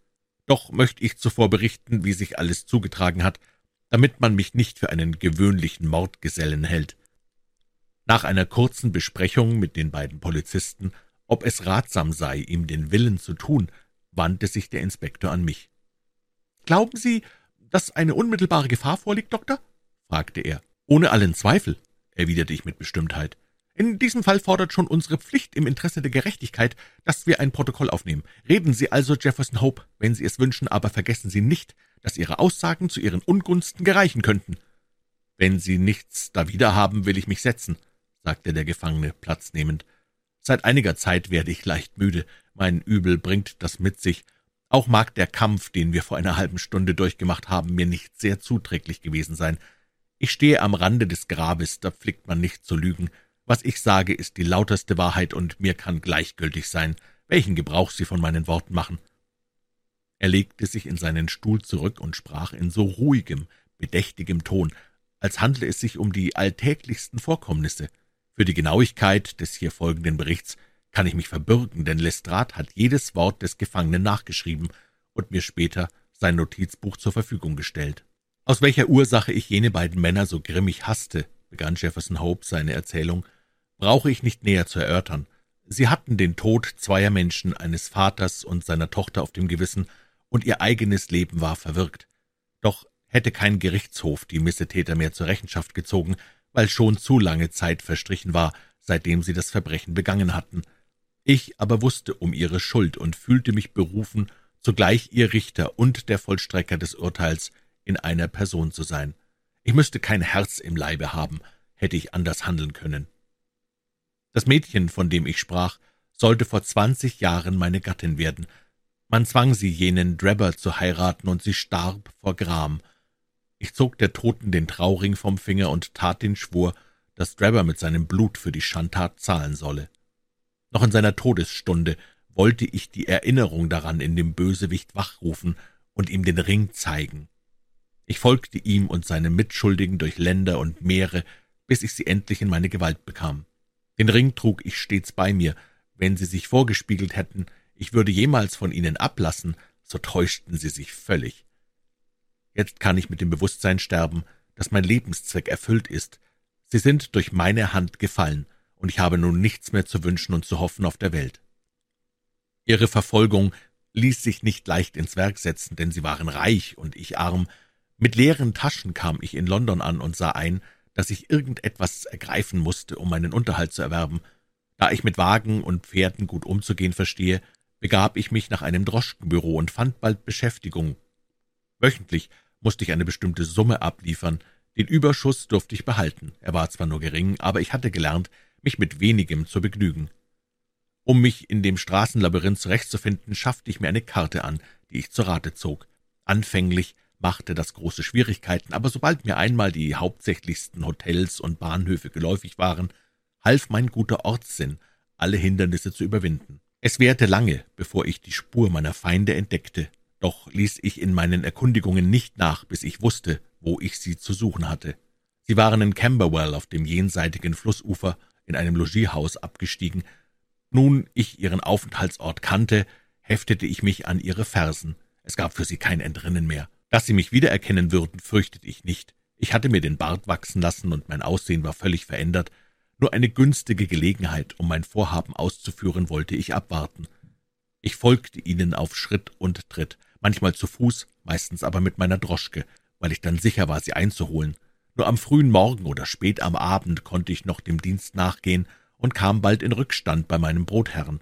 Doch möchte ich zuvor berichten, wie sich alles zugetragen hat, damit man mich nicht für einen gewöhnlichen Mordgesellen hält. Nach einer kurzen Besprechung mit den beiden Polizisten ob es ratsam sei, ihm den Willen zu tun, wandte sich der Inspektor an mich. »Glauben Sie, dass eine unmittelbare Gefahr vorliegt, Doktor?« fragte er. »Ohne allen Zweifel«, erwiderte ich mit Bestimmtheit. »In diesem Fall fordert schon unsere Pflicht im Interesse der Gerechtigkeit, dass wir ein Protokoll aufnehmen. Reden Sie also, Jefferson Hope, wenn Sie es wünschen, aber vergessen Sie nicht, dass Ihre Aussagen zu Ihren Ungunsten gereichen könnten.« »Wenn Sie nichts dawider haben, will ich mich setzen«, sagte der Gefangene, Platz nehmend. Seit einiger Zeit werde ich leicht müde, mein Übel bringt das mit sich. Auch mag der Kampf, den wir vor einer halben Stunde durchgemacht haben, mir nicht sehr zuträglich gewesen sein. Ich stehe am Rande des Grabes, da pflegt man nicht zu lügen. Was ich sage, ist die lauterste Wahrheit, und mir kann gleichgültig sein, welchen Gebrauch Sie von meinen Worten machen. Er legte sich in seinen Stuhl zurück und sprach in so ruhigem, bedächtigem Ton, als handle es sich um die alltäglichsten Vorkommnisse. Für die Genauigkeit des hier folgenden Berichts kann ich mich verbürgen, denn Lestrade hat jedes Wort des Gefangenen nachgeschrieben und mir später sein Notizbuch zur Verfügung gestellt. Aus welcher Ursache ich jene beiden Männer so grimmig hasste, begann Jefferson Hope seine Erzählung, brauche ich nicht näher zu erörtern. Sie hatten den Tod zweier Menschen, eines Vaters und seiner Tochter auf dem Gewissen, und ihr eigenes Leben war verwirkt. Doch hätte kein Gerichtshof die Missetäter mehr zur Rechenschaft gezogen, weil schon zu lange Zeit verstrichen war, seitdem sie das Verbrechen begangen hatten. Ich aber wusste um ihre Schuld und fühlte mich berufen, zugleich ihr Richter und der Vollstrecker des Urteils in einer Person zu sein. Ich müsste kein Herz im Leibe haben, hätte ich anders handeln können. Das Mädchen, von dem ich sprach, sollte vor zwanzig Jahren meine Gattin werden. Man zwang sie, jenen Drebber zu heiraten, und sie starb vor Gram. Ich zog der Toten den Trauring vom Finger und tat den Schwur, dass Drebber mit seinem Blut für die Schandtat zahlen solle. Noch in seiner Todesstunde wollte ich die Erinnerung daran in dem Bösewicht wachrufen und ihm den Ring zeigen. Ich folgte ihm und seinem Mitschuldigen durch Länder und Meere, bis ich sie endlich in meine Gewalt bekam. Den Ring trug ich stets bei mir. Wenn sie sich vorgespiegelt hätten, ich würde jemals von ihnen ablassen, so täuschten sie sich völlig. Jetzt kann ich mit dem Bewusstsein sterben, dass mein Lebenszweck erfüllt ist. Sie sind durch meine Hand gefallen, und ich habe nun nichts mehr zu wünschen und zu hoffen auf der Welt. Ihre Verfolgung ließ sich nicht leicht ins Werk setzen, denn sie waren reich und ich arm. Mit leeren Taschen kam ich in London an und sah ein, dass ich irgendetwas ergreifen musste, um meinen Unterhalt zu erwerben. Da ich mit Wagen und Pferden gut umzugehen verstehe, begab ich mich nach einem Droschkenbüro und fand bald Beschäftigung. Wöchentlich musste ich eine bestimmte Summe abliefern, den Überschuss durfte ich behalten. Er war zwar nur gering, aber ich hatte gelernt, mich mit wenigem zu begnügen. Um mich in dem Straßenlabyrinth zurechtzufinden, schaffte ich mir eine Karte an, die ich zu Rate zog. Anfänglich machte das große Schwierigkeiten, aber sobald mir einmal die hauptsächlichsten Hotels und Bahnhöfe geläufig waren, half mein guter Ortssinn, alle Hindernisse zu überwinden. Es währte lange, bevor ich die Spur meiner Feinde entdeckte, doch ließ ich in meinen Erkundigungen nicht nach, bis ich wusste, wo ich sie zu suchen hatte. Sie waren in Camberwell auf dem jenseitigen Flussufer in einem Logierhaus abgestiegen. Nun ich ihren Aufenthaltsort kannte, heftete ich mich an ihre Fersen. Es gab für sie kein Entrinnen mehr. Dass sie mich wiedererkennen würden, fürchtete ich nicht. Ich hatte mir den Bart wachsen lassen, und mein Aussehen war völlig verändert. Nur eine günstige Gelegenheit, um mein Vorhaben auszuführen, wollte ich abwarten. Ich folgte ihnen auf Schritt und Tritt, manchmal zu Fuß, meistens aber mit meiner Droschke, weil ich dann sicher war, sie einzuholen. Nur am frühen Morgen oder spät am Abend konnte ich noch dem Dienst nachgehen und kam bald in Rückstand bei meinem Brotherrn.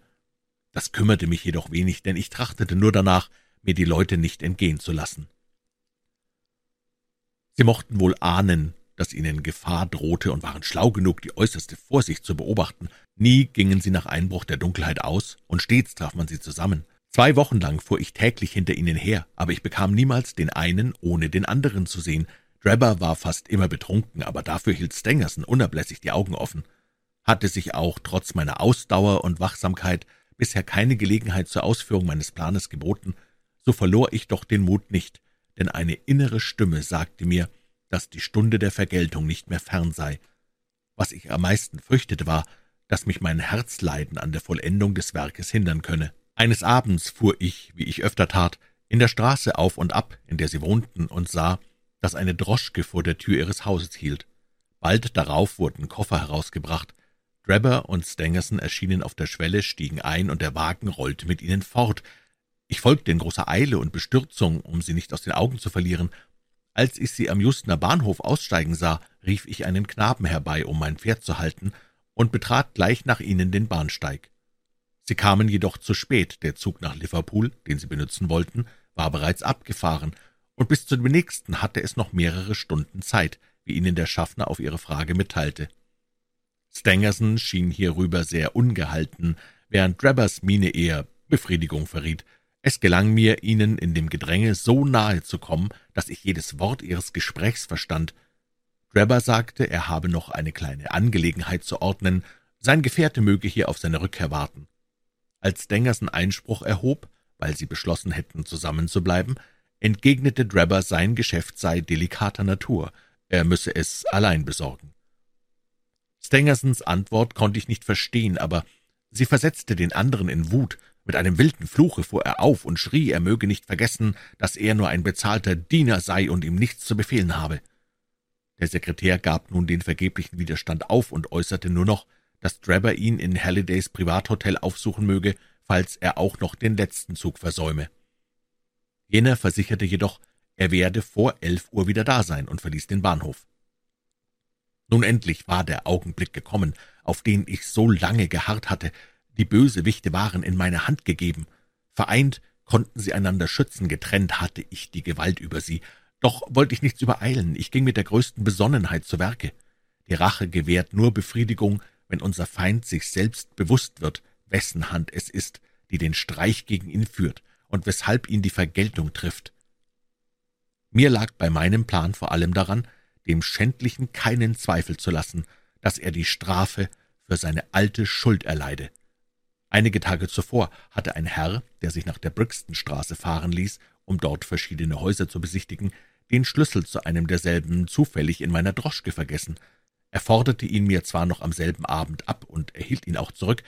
Das kümmerte mich jedoch wenig, denn ich trachtete nur danach, mir die Leute nicht entgehen zu lassen. Sie mochten wohl ahnen, dass ihnen Gefahr drohte und waren schlau genug, die äußerste Vorsicht zu beobachten. Nie gingen sie nach Einbruch der Dunkelheit aus, und stets traf man sie zusammen. Zwei Wochen lang fuhr ich täglich hinter ihnen her, aber ich bekam niemals den einen, ohne den anderen zu sehen. Drebber war fast immer betrunken, aber dafür hielt Stangerson unablässig die Augen offen. Hatte sich auch trotz meiner Ausdauer und Wachsamkeit bisher keine Gelegenheit zur Ausführung meines Planes geboten, so verlor ich doch den Mut nicht, denn eine innere Stimme sagte mir, dass die Stunde der Vergeltung nicht mehr fern sei. Was ich am meisten fürchtete, war, dass mich mein Herzleiden an der Vollendung des Werkes hindern könne. Eines Abends fuhr ich, wie ich öfter tat, in der Straße auf und ab, in der sie wohnten, und sah, dass eine Droschke vor der Tür ihres Hauses hielt. Bald darauf wurden Koffer herausgebracht. Drebber und Stangerson erschienen auf der Schwelle, stiegen ein, und der Wagen rollte mit ihnen fort. Ich folgte in großer Eile und Bestürzung, um sie nicht aus den Augen zu verlieren. Als ich sie am Justener Bahnhof aussteigen sah, rief ich einen Knaben herbei, um mein Pferd zu halten, und betrat gleich nach ihnen den Bahnsteig. Sie kamen jedoch zu spät, der Zug nach Liverpool, den sie benutzen wollten, war bereits abgefahren, und bis zu dem nächsten hatte es noch mehrere Stunden Zeit, wie ihnen der Schaffner auf ihre Frage mitteilte. Stangerson schien hierüber sehr ungehalten, während Drabbers Miene eher Befriedigung verriet. Es gelang mir, ihnen in dem Gedränge so nahe zu kommen, dass ich jedes Wort ihres Gesprächs verstand. Drebber sagte, er habe noch eine kleine Angelegenheit zu ordnen, sein Gefährte möge hier auf seine Rückkehr warten. Als Stangerson Einspruch erhob, weil sie beschlossen hätten, zusammenzubleiben, entgegnete Drebber, sein Geschäft sei delikater Natur, er müsse es allein besorgen. Stangersons Antwort konnte ich nicht verstehen, aber sie versetzte den anderen in Wut, mit einem wilden Fluche fuhr er auf und schrie, er möge nicht vergessen, dass er nur ein bezahlter Diener sei und ihm nichts zu befehlen habe. Der Sekretär gab nun den vergeblichen Widerstand auf und äußerte nur noch, dass Drebber ihn in Hallidays Privathotel aufsuchen möge, falls er auch noch den letzten Zug versäume. Jener versicherte jedoch, er werde vor elf Uhr wieder da sein und verließ den Bahnhof. Nun endlich war der Augenblick gekommen, auf den ich so lange geharrt hatte. Die Bösewichte waren in meine Hand gegeben. Vereint konnten sie einander schützen, getrennt hatte ich die Gewalt über sie. Doch wollte ich nichts übereilen, ich ging mit der größten Besonnenheit zu Werke. Die Rache gewährt nur Befriedigung, wenn unser Feind sich selbst bewusst wird, wessen Hand es ist, die den Streich gegen ihn führt und weshalb ihn die Vergeltung trifft. Mir lag bei meinem Plan vor allem daran, dem Schändlichen keinen Zweifel zu lassen, dass er die Strafe für seine alte Schuld erleide. Einige Tage zuvor hatte ein Herr, der sich nach der Brixtonstraße fahren ließ, um dort verschiedene Häuser zu besichtigen, den Schlüssel zu einem derselben zufällig in meiner Droschke vergessen. Er forderte ihn mir zwar noch am selben Abend ab und erhielt ihn auch zurück,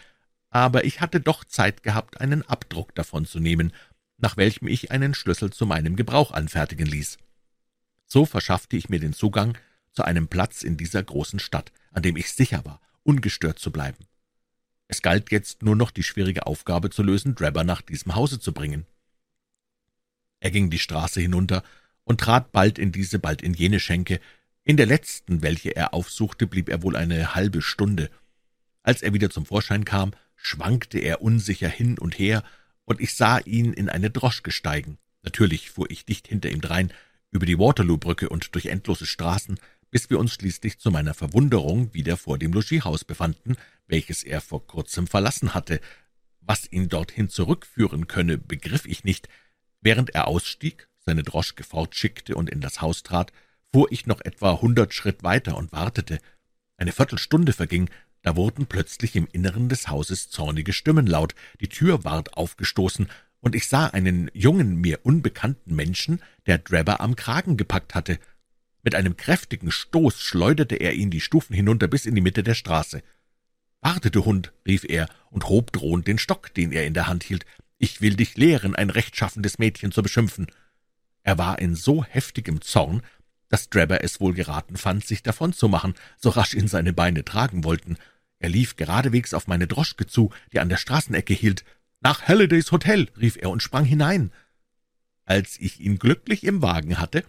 aber ich hatte doch Zeit gehabt, einen Abdruck davon zu nehmen, nach welchem ich einen Schlüssel zu meinem Gebrauch anfertigen ließ. So verschaffte ich mir den Zugang zu einem Platz in dieser großen Stadt, an dem ich sicher war, ungestört zu bleiben. Es galt jetzt nur noch die schwierige Aufgabe zu lösen, Drebber nach diesem Hause zu bringen. Er ging die Straße hinunter und trat bald in diese, bald in jene Schenke. In der letzten, welche er aufsuchte, blieb er wohl eine halbe Stunde. Als er wieder zum Vorschein kam, schwankte er unsicher hin und her, und ich sah ihn in eine Droschke steigen. Natürlich fuhr ich dicht hinter ihm drein, über die Waterloo-Brücke und durch endlose Straßen, bis wir uns schließlich zu meiner Verwunderung wieder vor dem Logiehaus befanden, welches er vor kurzem verlassen hatte. Was ihn dorthin zurückführen könne, begriff ich nicht. Während er ausstieg, seine Droschke fortschickte und in das Haus trat, fuhr ich noch etwa hundert Schritt weiter und wartete. Eine Viertelstunde verging, da wurden plötzlich im Inneren des Hauses zornige Stimmen laut, die Tür ward aufgestoßen, und ich sah einen jungen, mir unbekannten Menschen, der Drebber am Kragen gepackt hatte. Mit einem kräftigen Stoß schleuderte er ihn die Stufen hinunter bis in die Mitte der Straße. »Warte, du Hund«, rief er und hob drohend den Stock, den er in der Hand hielt. »Ich will dich lehren, ein rechtschaffendes Mädchen zu beschimpfen.« Er war in so heftigem Zorn, dass Drebber es wohl geraten fand, sich davonzumachen, so rasch ihn seine Beine tragen wollten. Er lief geradewegs auf meine Droschke zu, die an der Straßenecke hielt. »Nach Hallidays Hotel«, rief er und sprang hinein. Als ich ihn glücklich im Wagen hatte,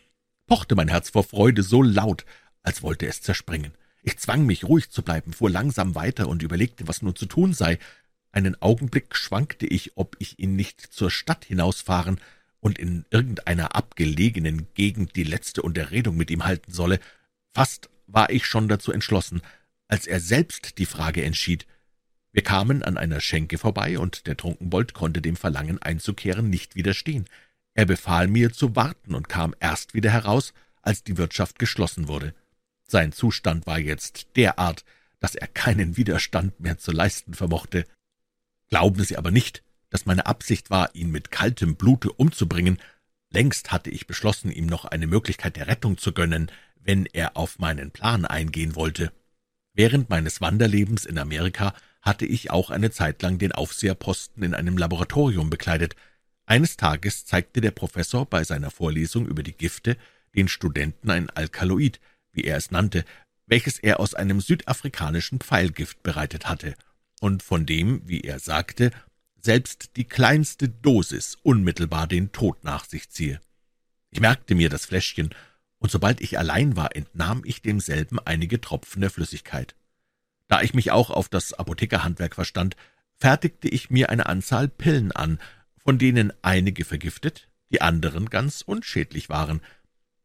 pochte mein Herz vor Freude so laut, als wollte es zerspringen. Ich zwang mich, ruhig zu bleiben, fuhr langsam weiter und überlegte, was nun zu tun sei. Einen Augenblick schwankte ich, ob ich ihn nicht zur Stadt hinausfahren und in irgendeiner abgelegenen Gegend die letzte Unterredung mit ihm halten solle. Fast war ich schon dazu entschlossen, als er selbst die Frage entschied. Wir kamen an einer Schenke vorbei, und der Trunkenbold konnte dem Verlangen einzukehren nicht widerstehen. Er befahl mir zu warten und kam erst wieder heraus, als die Wirtschaft geschlossen wurde. Sein Zustand war jetzt derart, dass er keinen Widerstand mehr zu leisten vermochte. Glauben Sie aber nicht, dass meine Absicht war, ihn mit kaltem Blute umzubringen. Längst hatte ich beschlossen, ihm noch eine Möglichkeit der Rettung zu gönnen, wenn er auf meinen Plan eingehen wollte. Während meines Wanderlebens in Amerika hatte ich auch eine Zeit lang den Aufseherposten in einem Laboratorium bekleidet, eines Tages zeigte der Professor bei seiner Vorlesung über die Gifte den Studenten ein Alkaloid, wie er es nannte, welches er aus einem südafrikanischen Pfeilgift bereitet hatte und von dem, wie er sagte, selbst die kleinste Dosis unmittelbar den Tod nach sich ziehe. Ich merkte mir das Fläschchen, und sobald ich allein war, entnahm ich demselben einige Tropfen der Flüssigkeit. Da ich mich auch auf das Apothekerhandwerk verstand, fertigte ich mir eine Anzahl Pillen an, von denen einige vergiftet, die anderen ganz unschädlich waren.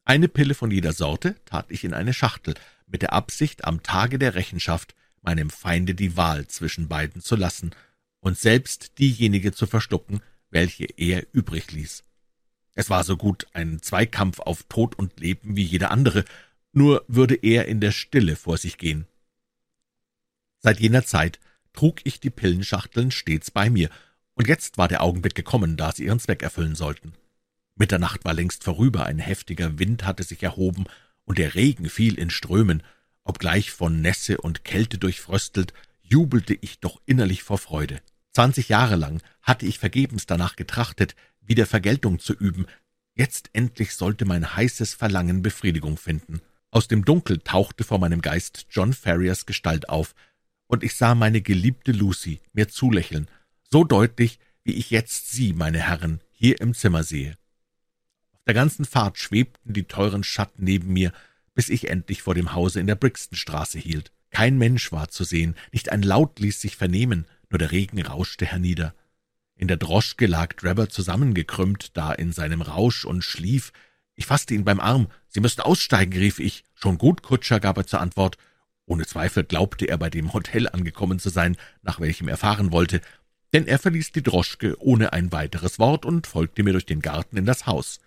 Eine Pille von jeder Sorte tat ich in eine Schachtel, mit der Absicht, am Tage der Rechenschaft meinem Feinde die Wahl zwischen beiden zu lassen und selbst diejenige zu verschlucken, welche er übrig ließ. Es war so gut ein Zweikampf auf Tod und Leben wie jeder andere, nur würde er in der Stille vor sich gehen. Seit jener Zeit trug ich die Pillenschachteln stets bei mir und jetzt war der Augenblick gekommen, da sie ihren Zweck erfüllen sollten. Mitternacht war längst vorüber, ein heftiger Wind hatte sich erhoben, und der Regen fiel in Strömen. Obgleich von Nässe und Kälte durchfröstelt, jubelte ich doch innerlich vor Freude. Zwanzig Jahre lang hatte ich vergebens danach getrachtet, wieder Vergeltung zu üben. Jetzt endlich sollte mein heißes Verlangen Befriedigung finden. Aus dem Dunkel tauchte vor meinem Geist John Ferriers Gestalt auf, und ich sah meine geliebte Lucy mir zulächeln so deutlich, wie ich jetzt Sie, meine Herren, hier im Zimmer sehe. Auf Der ganzen Fahrt schwebten die teuren Schatten neben mir, bis ich endlich vor dem Hause in der Brixtonstraße hielt. Kein Mensch war zu sehen, nicht ein Laut ließ sich vernehmen, nur der Regen rauschte hernieder. In der Droschke lag Drebber zusammengekrümmt, da in seinem Rausch und schlief. Ich fasste ihn beim Arm. »Sie müssen aussteigen«, rief ich. »Schon gut, Kutscher«, gab er zur Antwort. Ohne Zweifel glaubte er bei dem Hotel angekommen zu sein, nach welchem er fahren wollte, denn er verließ die Droschke ohne ein weiteres Wort und folgte mir durch den Garten in das Haus.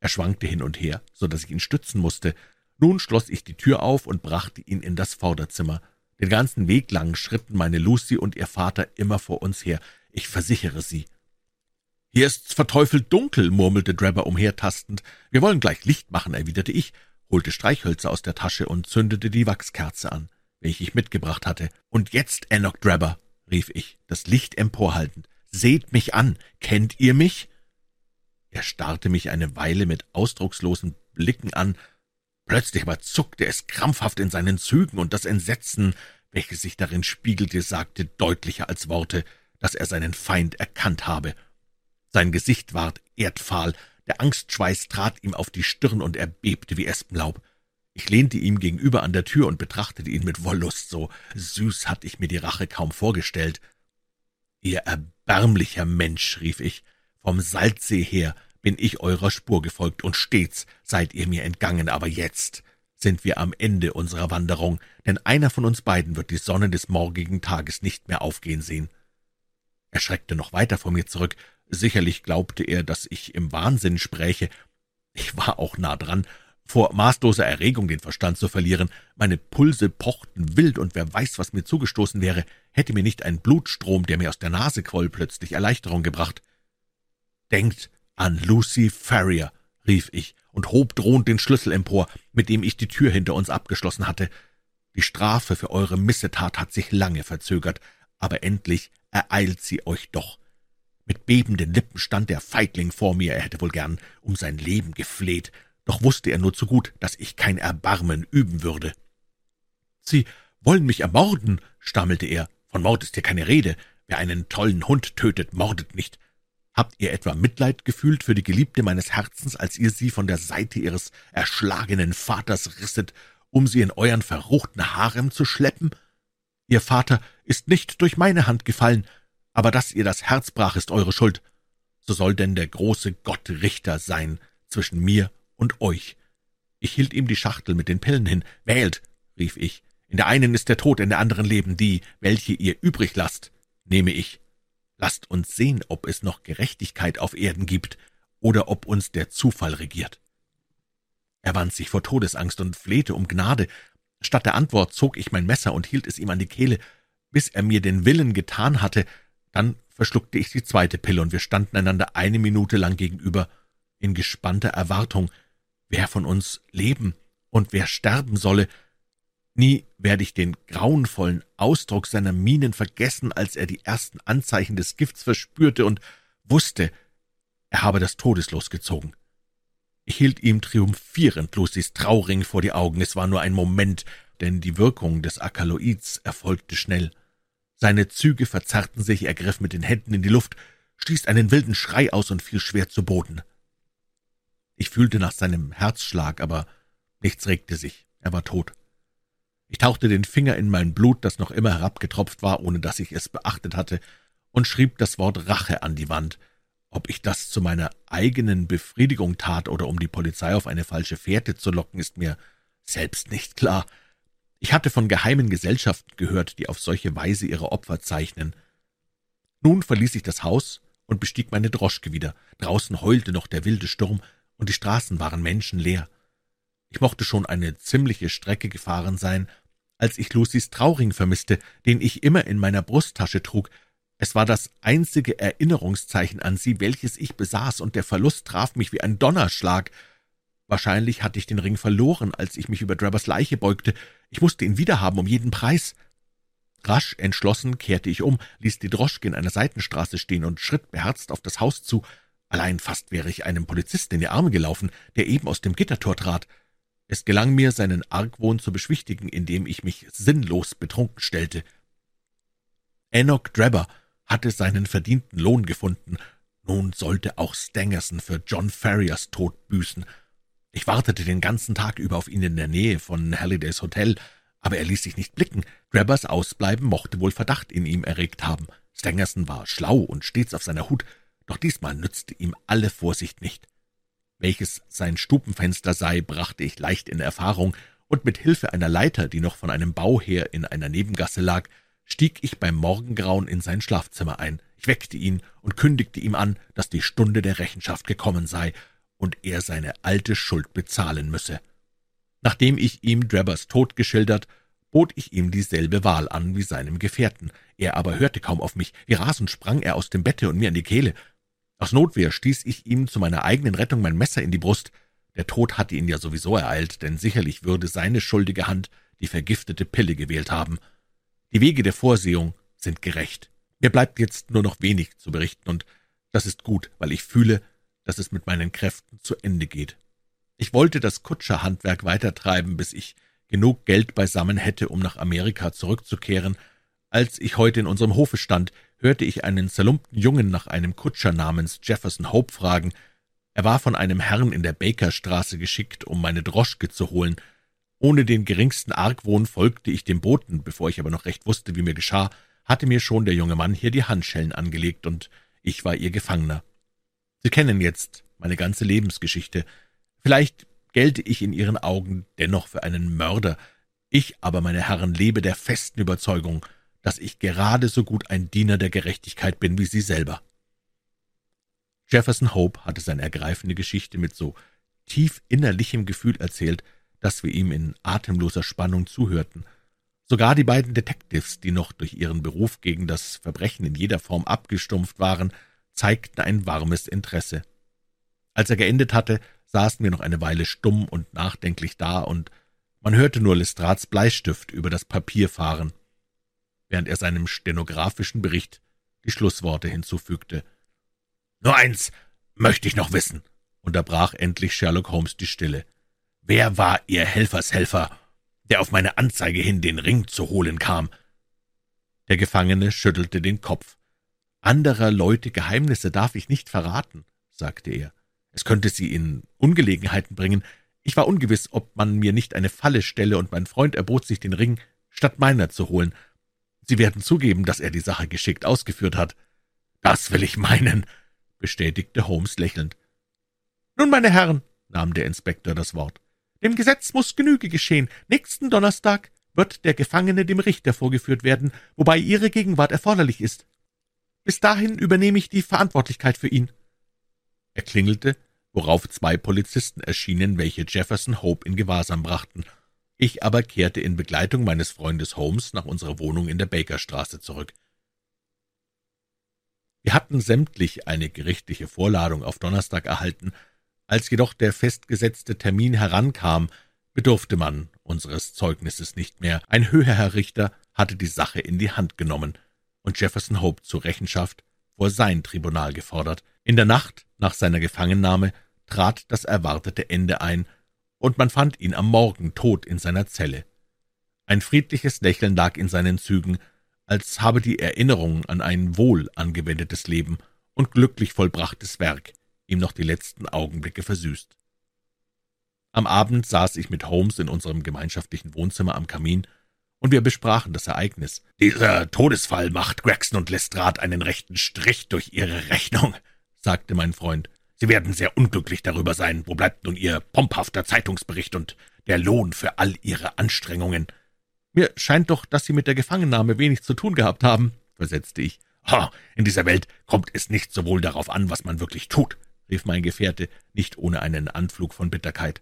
Er schwankte hin und her, so dass ich ihn stützen musste. Nun schloss ich die Tür auf und brachte ihn in das Vorderzimmer. Den ganzen Weg lang schritten meine Lucy und ihr Vater immer vor uns her. Ich versichere Sie. »Hier ist's verteufelt dunkel«, murmelte Drebber umhertastend. »Wir wollen gleich Licht machen«, erwiderte ich, holte Streichhölzer aus der Tasche und zündete die Wachskerze an, welche ich mitgebracht hatte. »Und jetzt, Enoch Drebber«, rief ich, das Licht emporhaltend, »seht mich an. Kennt ihr mich?« Er starrte mich eine Weile mit ausdruckslosen Blicken an, plötzlich aber zuckte es krampfhaft in seinen Zügen, und das Entsetzen, welches sich darin spiegelte, sagte deutlicher als Worte, dass er seinen Feind erkannt habe. Sein Gesicht ward erdfahl, der Angstschweiß trat ihm auf die Stirn und er bebte wie Espenlaub. Ich lehnte ihm gegenüber an der Tür und betrachtete ihn mit Wollust, so süß hatte ich mir die Rache kaum vorgestellt. »Ihr erbärmlicher Mensch«, rief ich, »vom Salzsee her bin ich eurer Spur gefolgt, und stets seid ihr mir entgangen, aber jetzt sind wir am Ende unserer Wanderung, denn einer von uns beiden wird die Sonne des morgigen Tages nicht mehr aufgehen sehen.« Er schreckte noch weiter vor mir zurück, Sicherlich glaubte er, dass ich im Wahnsinn spräche. Ich war auch nah dran, vor maßloser Erregung den Verstand zu verlieren. Meine Pulse pochten wild, und wer weiß, was mir zugestoßen wäre, hätte mir nicht ein Blutstrom, der mir aus der Nase quoll, plötzlich Erleichterung gebracht. »Denkt an Lucy Ferrier«, rief ich und hob drohend den Schlüssel empor, mit dem ich die Tür hinter uns abgeschlossen hatte. »Die Strafe für eure Missetat hat sich lange verzögert, aber endlich ereilt sie euch doch. Mit bebenden Lippen stand der Feigling vor mir, er hätte wohl gern um sein Leben gefleht, doch wusste er nur zu gut, dass ich kein Erbarmen üben würde. »Sie wollen mich ermorden«, stammelte er. »Von Mord ist hier keine Rede. Wer einen tollen Hund tötet, mordet nicht. Habt ihr etwa Mitleid gefühlt für die Geliebte meines Herzens, als ihr sie von der Seite ihres erschlagenen Vaters risset, um sie in euren verruchten Harem zu schleppen? Ihr Vater ist nicht durch meine Hand gefallen, aber dass ihr das Herz brach, ist eure Schuld. So soll denn der große Gott Richter sein zwischen mir und euch. Ich hielt ihm die Schachtel mit den Pillen hin. Wählt, rief ich. In der einen ist der Tod, in der anderen Leben die, welche ihr übrig lasst, nehme ich. Lasst uns sehen, ob es noch Gerechtigkeit auf Erden gibt oder ob uns der Zufall regiert. Er wand sich vor Todesangst und flehte um Gnade. Statt der Antwort zog ich mein Messer und hielt es ihm an die Kehle. Bis er mir den Willen getan hatte, dann verschluckte ich die zweite Pille, und wir standen einander eine Minute lang gegenüber, in gespannter Erwartung, wer von uns leben und wer sterben solle. Nie werde ich den grauenvollen Ausdruck seiner Mienen vergessen, als er die ersten Anzeichen des Gifts verspürte und wusste, er habe das Todeslos gezogen. Ich hielt ihm triumphierend Lucys Trauring vor die Augen. Es war nur ein Moment, denn die Wirkung des Alkaloids erfolgte schnell. Seine Züge verzerrten sich, er griff mit den Händen in die Luft, stieß einen wilden Schrei aus und fiel schwer zu Boden. Ich fühlte nach seinem Herzschlag, aber nichts regte sich, er war tot. Ich tauchte den Finger in mein Blut, das noch immer herabgetropft war, ohne dass ich es beachtet hatte, und schrieb das Wort Rache an die Wand. Ob ich das zu meiner eigenen Befriedigung tat oder um die Polizei auf eine falsche Fährte zu locken, ist mir selbst nicht klar. Ich hatte von geheimen Gesellschaften gehört, die auf solche Weise ihre Opfer zeichnen. Nun verließ ich das Haus und bestieg meine Droschke wieder. Draußen heulte noch der wilde Sturm, und die Straßen waren menschenleer. Ich mochte schon eine ziemliche Strecke gefahren sein, als ich Lucys Trauring vermisste, den ich immer in meiner Brusttasche trug. Es war das einzige Erinnerungszeichen an sie, welches ich besaß, und der Verlust traf mich wie ein Donnerschlag. Wahrscheinlich hatte ich den Ring verloren, als ich mich über Drabbers Leiche beugte. Ich musste ihn wiederhaben, um jeden Preis. Rasch entschlossen kehrte ich um, ließ die Droschke in einer Seitenstraße stehen und schritt beherzt auf das Haus zu. Allein fast wäre ich einem Polizisten in die Arme gelaufen, der eben aus dem Gittertor trat. Es gelang mir, seinen Argwohn zu beschwichtigen, indem ich mich sinnlos betrunken stellte. Enoch Drebber hatte seinen verdienten Lohn gefunden. Nun sollte auch Stangerson für John Ferriers Tod büßen. Ich wartete den ganzen Tag über auf ihn in der Nähe von Hallidays Hotel, aber er ließ sich nicht blicken. Grabbers Ausbleiben mochte wohl Verdacht in ihm erregt haben. Stangerson war schlau und stets auf seiner Hut, doch diesmal nützte ihm alle Vorsicht nicht. Welches sein Stubenfenster sei, brachte ich leicht in Erfahrung, und mit Hilfe einer Leiter, die noch von einem Bau her in einer Nebengasse lag, stieg ich beim Morgengrauen in sein Schlafzimmer ein. Ich weckte ihn und kündigte ihm an, dass die Stunde der Rechenschaft gekommen sei und er seine alte Schuld bezahlen müsse. Nachdem ich ihm Drabbers Tod geschildert, bot ich ihm dieselbe Wahl an wie seinem Gefährten. Er aber hörte kaum auf mich. Wie rasend sprang er aus dem Bette und mir an die Kehle. Aus Notwehr stieß ich ihm zu meiner eigenen Rettung mein Messer in die Brust. Der Tod hatte ihn ja sowieso ereilt, denn sicherlich würde seine schuldige Hand die vergiftete Pille gewählt haben. Die Wege der Vorsehung sind gerecht. Mir bleibt jetzt nur noch wenig zu berichten, und das ist gut, weil ich fühle, dass es mit meinen Kräften zu Ende geht. Ich wollte das Kutscherhandwerk weitertreiben, bis ich genug Geld beisammen hätte, um nach Amerika zurückzukehren. Als ich heute in unserem Hofe stand, hörte ich einen zerlumpten Jungen nach einem Kutscher namens Jefferson Hope fragen. Er war von einem Herrn in der Bakerstraße geschickt, um meine Droschke zu holen. Ohne den geringsten Argwohn folgte ich dem Boten, bevor ich aber noch recht wusste, wie mir geschah, hatte mir schon der junge Mann hier die Handschellen angelegt, und ich war ihr Gefangener. Sie kennen jetzt meine ganze Lebensgeschichte. Vielleicht gelte ich in Ihren Augen dennoch für einen Mörder. Ich aber, meine Herren, lebe der festen Überzeugung, dass ich gerade so gut ein Diener der Gerechtigkeit bin wie Sie selber. Jefferson Hope hatte seine ergreifende Geschichte mit so tief innerlichem Gefühl erzählt, dass wir ihm in atemloser Spannung zuhörten. Sogar die beiden Detectives, die noch durch ihren Beruf gegen das Verbrechen in jeder Form abgestumpft waren, zeigten ein warmes Interesse. Als er geendet hatte, saßen wir noch eine Weile stumm und nachdenklich da, und man hörte nur Lestrats Bleistift über das Papier fahren, während er seinem stenografischen Bericht die Schlussworte hinzufügte. »Nur eins möchte ich noch wissen«, unterbrach endlich Sherlock Holmes die Stille. »Wer war Ihr Helfershelfer, der auf meine Anzeige hin den Ring zu holen kam?« Der Gefangene schüttelte den Kopf. »Anderer Leute Geheimnisse darf ich nicht verraten«, sagte er. Es könnte sie in Ungelegenheiten bringen. Ich war ungewiss, ob man mir nicht eine Falle stelle, und mein Freund erbot sich den Ring, statt meiner zu holen. Sie werden zugeben, dass er die Sache geschickt ausgeführt hat. Das will ich meinen, bestätigte Holmes lächelnd. Nun, meine Herren, nahm der Inspektor das Wort, dem Gesetz muss Genüge geschehen. Nächsten Donnerstag wird der Gefangene dem Richter vorgeführt werden, wobei Ihre Gegenwart erforderlich ist. Bis dahin übernehme ich die Verantwortlichkeit für ihn. Er klingelte, worauf zwei Polizisten erschienen, welche Jefferson Hope in Gewahrsam brachten. Ich aber kehrte in Begleitung meines Freundes Holmes nach unserer Wohnung in der Bakerstraße zurück. Wir hatten sämtlich eine gerichtliche Vorladung auf Donnerstag erhalten. Als jedoch der festgesetzte Termin herankam, bedurfte man unseres Zeugnisses nicht mehr. Ein höherer Richter hatte die Sache in die Hand genommen und Jefferson Hope zur Rechenschaft vor sein Tribunal gefordert. In der Nacht nach seiner Gefangennahme trat das erwartete Ende ein, und man fand ihn am Morgen tot in seiner Zelle. Ein friedliches Lächeln lag in seinen Zügen, als habe die Erinnerung an ein wohl angewendetes Leben und glücklich vollbrachtes Werk ihm noch die letzten Augenblicke versüßt. Am Abend saß ich mit Holmes in unserem gemeinschaftlichen Wohnzimmer am Kamin, und wir besprachen das Ereignis. »Dieser Todesfall macht Gregson und Lestrade einen rechten Strich durch ihre Rechnung«, sagte mein Freund. Sie werden sehr unglücklich darüber sein. Wo bleibt nun Ihr pomphafter Zeitungsbericht und der Lohn für all Ihre Anstrengungen? Mir scheint doch, dass Sie mit der Gefangennahme wenig zu tun gehabt haben, versetzte ich. Ha, in dieser Welt kommt es nicht sowohl darauf an, was man wirklich tut, rief mein Gefährte, nicht ohne einen Anflug von Bitterkeit,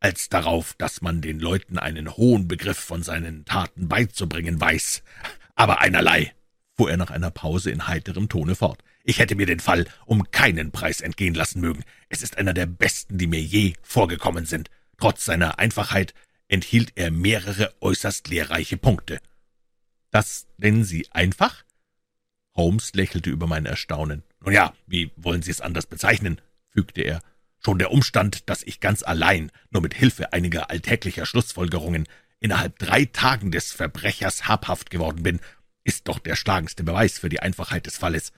als darauf, dass man den Leuten einen hohen Begriff von seinen Taten beizubringen weiß. Aber einerlei, fuhr er nach einer Pause in heiterem Tone fort. Ich hätte mir den Fall um keinen Preis entgehen lassen mögen. Es ist einer der besten, die mir je vorgekommen sind. Trotz seiner Einfachheit enthielt er mehrere äußerst lehrreiche Punkte. Das nennen Sie einfach? Holmes lächelte über mein Erstaunen. Nun ja, wie wollen Sie es anders bezeichnen? fügte er. Schon der Umstand, dass ich ganz allein, nur mit Hilfe einiger alltäglicher Schlussfolgerungen, innerhalb drei Tagen des Verbrechers habhaft geworden bin, ist doch der schlagendste Beweis für die Einfachheit des Falles.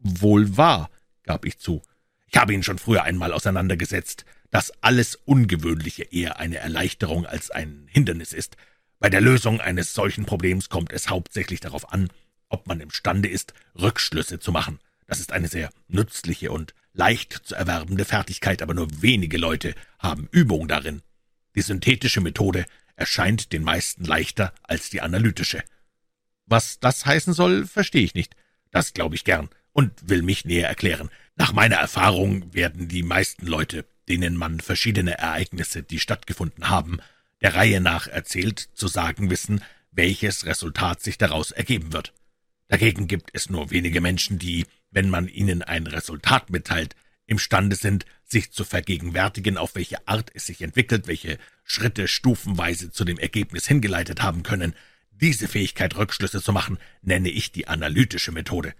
Wohl wahr, gab ich zu. Ich habe ihn schon früher einmal auseinandergesetzt, dass alles Ungewöhnliche eher eine Erleichterung als ein Hindernis ist. Bei der Lösung eines solchen Problems kommt es hauptsächlich darauf an, ob man imstande ist, Rückschlüsse zu machen. Das ist eine sehr nützliche und leicht zu erwerbende Fertigkeit, aber nur wenige Leute haben Übung darin. Die synthetische Methode erscheint den meisten leichter als die analytische. Was das heißen soll, verstehe ich nicht. Das glaube ich gern und will mich näher erklären. Nach meiner Erfahrung werden die meisten Leute, denen man verschiedene Ereignisse, die stattgefunden haben, der Reihe nach erzählt, zu sagen wissen, welches Resultat sich daraus ergeben wird. Dagegen gibt es nur wenige Menschen, die, wenn man ihnen ein Resultat mitteilt, imstande sind, sich zu vergegenwärtigen, auf welche Art es sich entwickelt, welche Schritte stufenweise zu dem Ergebnis hingeleitet haben können. Diese Fähigkeit, Rückschlüsse zu machen, nenne ich die analytische Methode.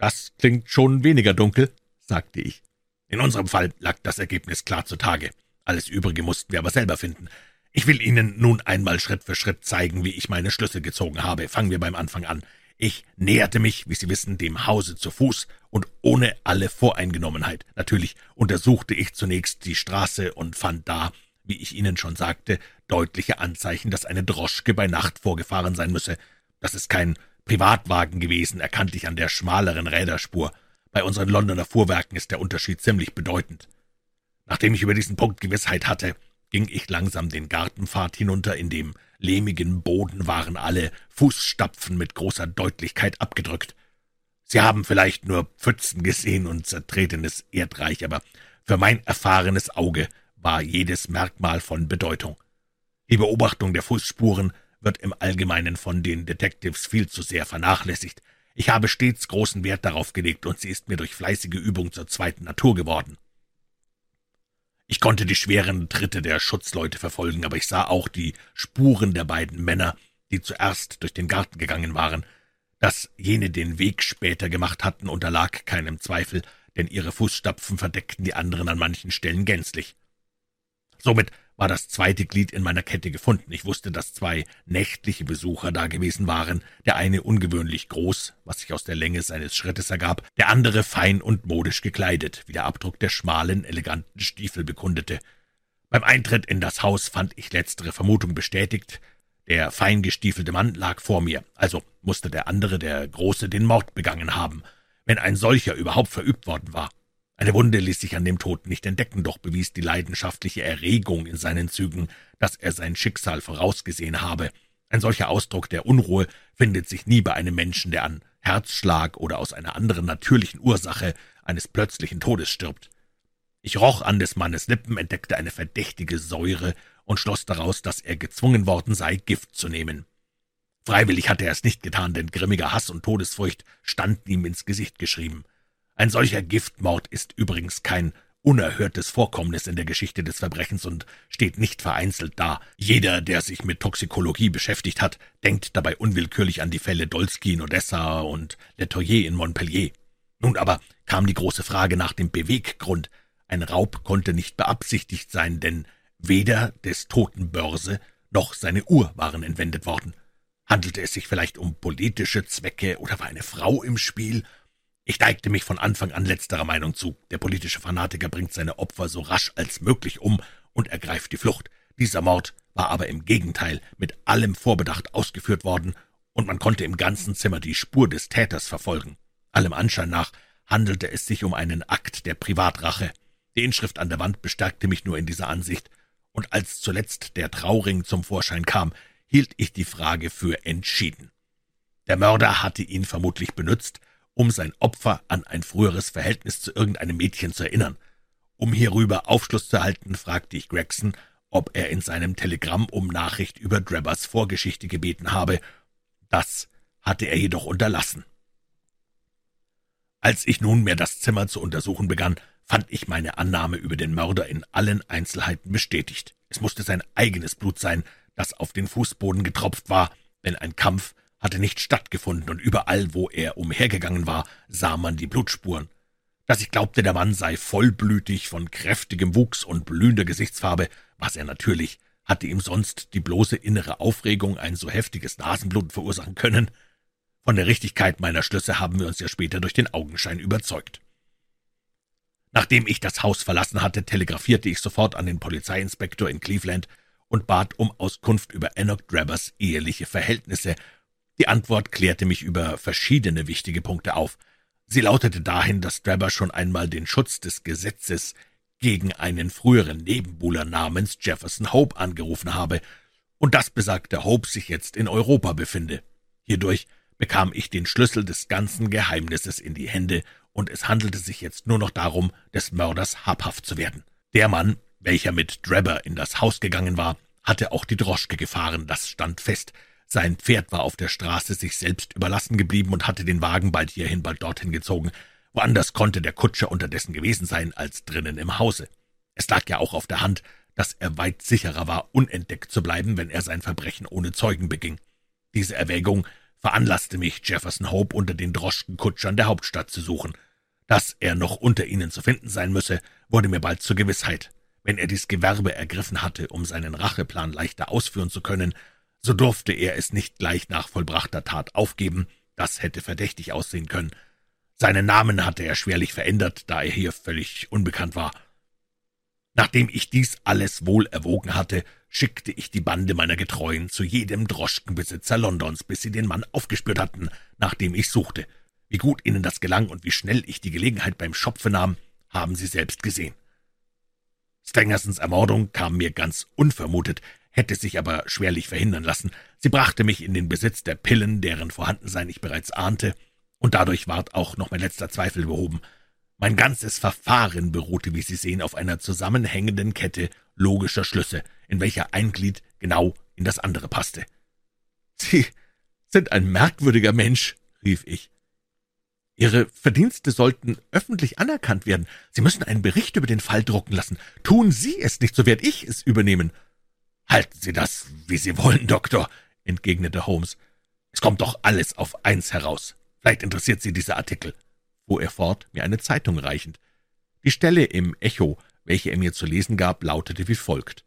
Das klingt schon weniger dunkel, sagte ich. In unserem Fall lag das Ergebnis klar zutage. Alles Übrige mussten wir aber selber finden. Ich will Ihnen nun einmal Schritt für Schritt zeigen, wie ich meine Schlüsse gezogen habe. Fangen wir beim Anfang an. Ich näherte mich, wie Sie wissen, dem Hause zu Fuß und ohne alle Voreingenommenheit. Natürlich untersuchte ich zunächst die Straße und fand da, wie ich Ihnen schon sagte, deutliche Anzeichen, dass eine Droschke bei Nacht vorgefahren sein müsse. Das ist kein Privatwagen gewesen, erkannte ich an der schmaleren Räderspur. Bei unseren Londoner Fuhrwerken ist der Unterschied ziemlich bedeutend. Nachdem ich über diesen Punkt Gewissheit hatte, ging ich langsam den Gartenpfad hinunter, in dem lehmigen Boden waren alle Fußstapfen mit großer Deutlichkeit abgedrückt. Sie haben vielleicht nur Pfützen gesehen und zertretenes Erdreich, aber für mein erfahrenes Auge war jedes Merkmal von Bedeutung. Die Beobachtung der Fußspuren wird im Allgemeinen von den Detectives viel zu sehr vernachlässigt. Ich habe stets großen Wert darauf gelegt, und sie ist mir durch fleißige Übung zur zweiten Natur geworden. Ich konnte die schweren Tritte der Schutzleute verfolgen, aber ich sah auch die Spuren der beiden Männer, die zuerst durch den Garten gegangen waren. Dass jene den Weg später gemacht hatten, unterlag keinem Zweifel, denn ihre Fußstapfen verdeckten die anderen an manchen Stellen gänzlich. Somit war das zweite Glied in meiner Kette gefunden. Ich wusste, dass zwei nächtliche Besucher da gewesen waren, der eine ungewöhnlich groß, was sich aus der Länge seines Schrittes ergab, der andere fein und modisch gekleidet, wie der Abdruck der schmalen, eleganten Stiefel bekundete. Beim Eintritt in das Haus fand ich letztere Vermutung bestätigt. Der feingestiefelte Mann lag vor mir, also musste der andere, der Große, den Mord begangen haben, wenn ein solcher überhaupt verübt worden war. Eine Wunde ließ sich an dem Toten nicht entdecken, doch bewies die leidenschaftliche Erregung in seinen Zügen, dass er sein Schicksal vorausgesehen habe. Ein solcher Ausdruck der Unruhe findet sich nie bei einem Menschen, der an Herzschlag oder aus einer anderen natürlichen Ursache eines plötzlichen Todes stirbt. Ich roch an des Mannes Lippen, entdeckte eine verdächtige Säure und schloss daraus, dass er gezwungen worden sei, Gift zu nehmen. Freiwillig hatte er es nicht getan, denn grimmiger Hass und Todesfurcht standen ihm ins Gesicht geschrieben. Ein solcher Giftmord ist übrigens kein unerhörtes Vorkommnis in der Geschichte des Verbrechens und steht nicht vereinzelt da. Jeder, der sich mit Toxikologie beschäftigt hat, denkt dabei unwillkürlich an die Fälle Dolsky in Odessa und Letoyer in Montpellier. Nun aber kam die große Frage nach dem Beweggrund. Ein Raub konnte nicht beabsichtigt sein, denn weder des Toten Börse noch seine Uhr waren entwendet worden. Handelte es sich vielleicht um politische Zwecke oder war eine Frau im Spiel? Ich neigte mich von Anfang an letzterer Meinung zu. Der politische Fanatiker bringt seine Opfer so rasch als möglich um und ergreift die Flucht. Dieser Mord war aber im Gegenteil mit allem Vorbedacht ausgeführt worden, und man konnte im ganzen Zimmer die Spur des Täters verfolgen. Allem Anschein nach handelte es sich um einen Akt der Privatrache. Die Inschrift an der Wand bestärkte mich nur in dieser Ansicht, und als zuletzt der Trauring zum Vorschein kam, hielt ich die Frage für entschieden. Der Mörder hatte ihn vermutlich benützt, um sein Opfer an ein früheres Verhältnis zu irgendeinem Mädchen zu erinnern. Um hierüber Aufschluss zu erhalten, fragte ich Gregson, ob er in seinem Telegramm um Nachricht über Drabbers Vorgeschichte gebeten habe. Das hatte er jedoch unterlassen. Als ich nunmehr das Zimmer zu untersuchen begann, fand ich meine Annahme über den Mörder in allen Einzelheiten bestätigt. Es musste sein eigenes Blut sein, das auf den Fußboden getropft war, denn ein Kampf hatte nicht stattgefunden, und überall, wo er umhergegangen war, sah man die Blutspuren. Dass ich glaubte, der Mann sei vollblütig, von kräftigem Wuchs und blühender Gesichtsfarbe, war sehr natürlich. Hatte ihm sonst die bloße innere Aufregung ein so heftiges Nasenbluten verursachen können? Von der Richtigkeit meiner Schlüsse haben wir uns ja später durch den Augenschein überzeugt. Nachdem ich das Haus verlassen hatte, telegrafierte ich sofort an den Polizeiinspektor in Cleveland und bat um Auskunft über Enoch Drabbers eheliche Verhältnisse. Die Antwort klärte mich über verschiedene wichtige Punkte auf. Sie lautete dahin, dass Drabber schon einmal den Schutz des Gesetzes gegen einen früheren Nebenbuhler namens Jefferson Hope angerufen habe und dass besagter Hope sich jetzt in Europa befinde. Hierdurch bekam ich den Schlüssel des ganzen Geheimnisses in die Hände, und es handelte sich jetzt nur noch darum, des Mörders habhaft zu werden. Der Mann, welcher mit Drebber in das Haus gegangen war, hatte auch die Droschke gefahren, das stand fest. Sein Pferd war auf der Straße sich selbst überlassen geblieben und hatte den Wagen bald hierhin, bald dorthin gezogen. Woanders konnte der Kutscher unterdessen gewesen sein als drinnen im Hause. Es lag ja auch auf der Hand, dass er weit sicherer war, unentdeckt zu bleiben, wenn er sein Verbrechen ohne Zeugen beging. Diese Erwägung veranlasste mich, Jefferson Hope unter den Droschkenkutschern der Hauptstadt zu suchen. Dass er noch unter ihnen zu finden sein müsse, wurde mir bald zur Gewissheit. Wenn er dies Gewerbe ergriffen hatte, um seinen Racheplan leichter ausführen zu können, so durfte er es nicht gleich nach vollbrachter Tat aufgeben, das hätte verdächtig aussehen können. Seinen Namen hatte er schwerlich verändert, da er hier völlig unbekannt war. Nachdem ich dies alles wohl erwogen hatte, schickte ich die Bande meiner Getreuen zu jedem Droschkenbesitzer Londons, bis sie den Mann aufgespürt hatten, nach dem ich suchte. Wie gut ihnen das gelang und wie schnell ich die Gelegenheit beim Schopfe nahm, haben Sie selbst gesehen. Stangersons Ermordung kam mir ganz unvermutet, hätte sich aber schwerlich verhindern lassen. Sie brachte mich in den Besitz der Pillen, deren Vorhandensein ich bereits ahnte, und dadurch ward auch noch mein letzter Zweifel behoben. Mein ganzes Verfahren beruhte, wie Sie sehen, auf einer zusammenhängenden Kette logischer Schlüsse, in welcher ein Glied genau in das andere passte. Sie sind ein merkwürdiger Mensch, rief ich. Ihre Verdienste sollten öffentlich anerkannt werden. Sie müssen einen Bericht über den Fall drucken lassen. Tun Sie es nicht, so werde ich es übernehmen. Halten Sie das, wie Sie wollen, Doktor, entgegnete Holmes. Es kommt doch alles auf eins heraus. Vielleicht interessiert Sie dieser Artikel fuhr er fort, mir eine Zeitung reichend. Die Stelle im Echo, welche er mir zu lesen gab, lautete wie folgt.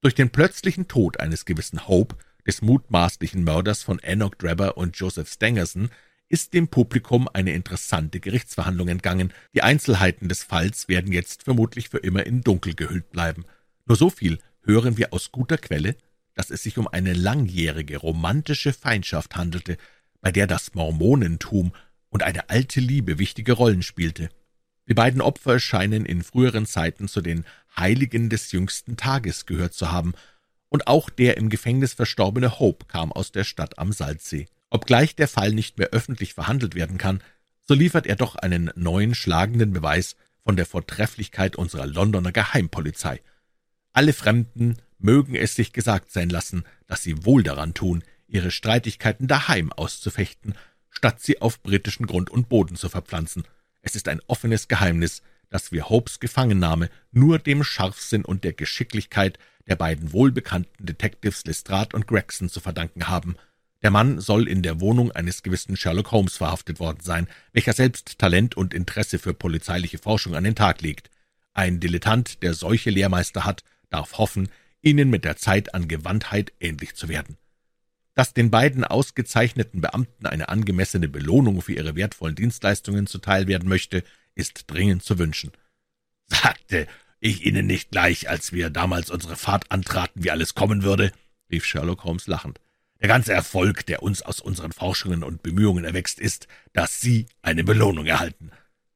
Durch den plötzlichen Tod eines gewissen Hope, des mutmaßlichen Mörders von Enoch Drebber und Joseph Stangerson, ist dem Publikum eine interessante Gerichtsverhandlung entgangen. Die Einzelheiten des Falls werden jetzt vermutlich für immer in Dunkel gehüllt bleiben. Nur so viel hören wir aus guter Quelle, dass es sich um eine langjährige romantische Feindschaft handelte, bei der das Mormonentum und eine alte Liebe wichtige Rollen spielte. Die beiden Opfer scheinen in früheren Zeiten zu den Heiligen des jüngsten Tages gehört zu haben, und auch der im Gefängnis verstorbene Hope kam aus der Stadt am Salzsee. Obgleich der Fall nicht mehr öffentlich verhandelt werden kann, so liefert er doch einen neuen schlagenden Beweis von der Vortrefflichkeit unserer Londoner Geheimpolizei. Alle Fremden mögen es sich gesagt sein lassen, dass sie wohl daran tun, ihre Streitigkeiten daheim auszufechten statt sie auf britischen Grund und Boden zu verpflanzen. Es ist ein offenes Geheimnis, dass wir Hopes Gefangennahme nur dem Scharfsinn und der Geschicklichkeit der beiden wohlbekannten Detectives Lestrade und Gregson zu verdanken haben. Der Mann soll in der Wohnung eines gewissen Sherlock Holmes verhaftet worden sein, welcher selbst Talent und Interesse für polizeiliche Forschung an den Tag legt. Ein Dilettant, der solche Lehrmeister hat, darf hoffen, ihnen mit der Zeit an Gewandtheit ähnlich zu werden dass den beiden ausgezeichneten Beamten eine angemessene Belohnung für ihre wertvollen Dienstleistungen zuteil werden möchte, ist dringend zu wünschen. Sagte ich Ihnen nicht gleich, als wir damals unsere Fahrt antraten, wie alles kommen würde? rief Sherlock Holmes lachend. Der ganze Erfolg, der uns aus unseren Forschungen und Bemühungen erwächst, ist, dass Sie eine Belohnung erhalten.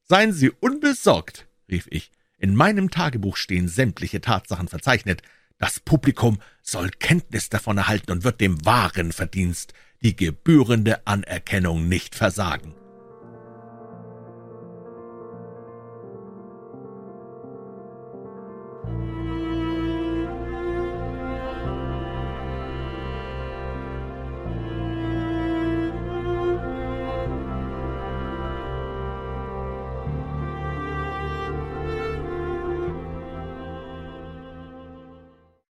Seien Sie unbesorgt, rief ich. In meinem Tagebuch stehen sämtliche Tatsachen verzeichnet, das Publikum soll Kenntnis davon erhalten und wird dem wahren Verdienst die gebührende Anerkennung nicht versagen.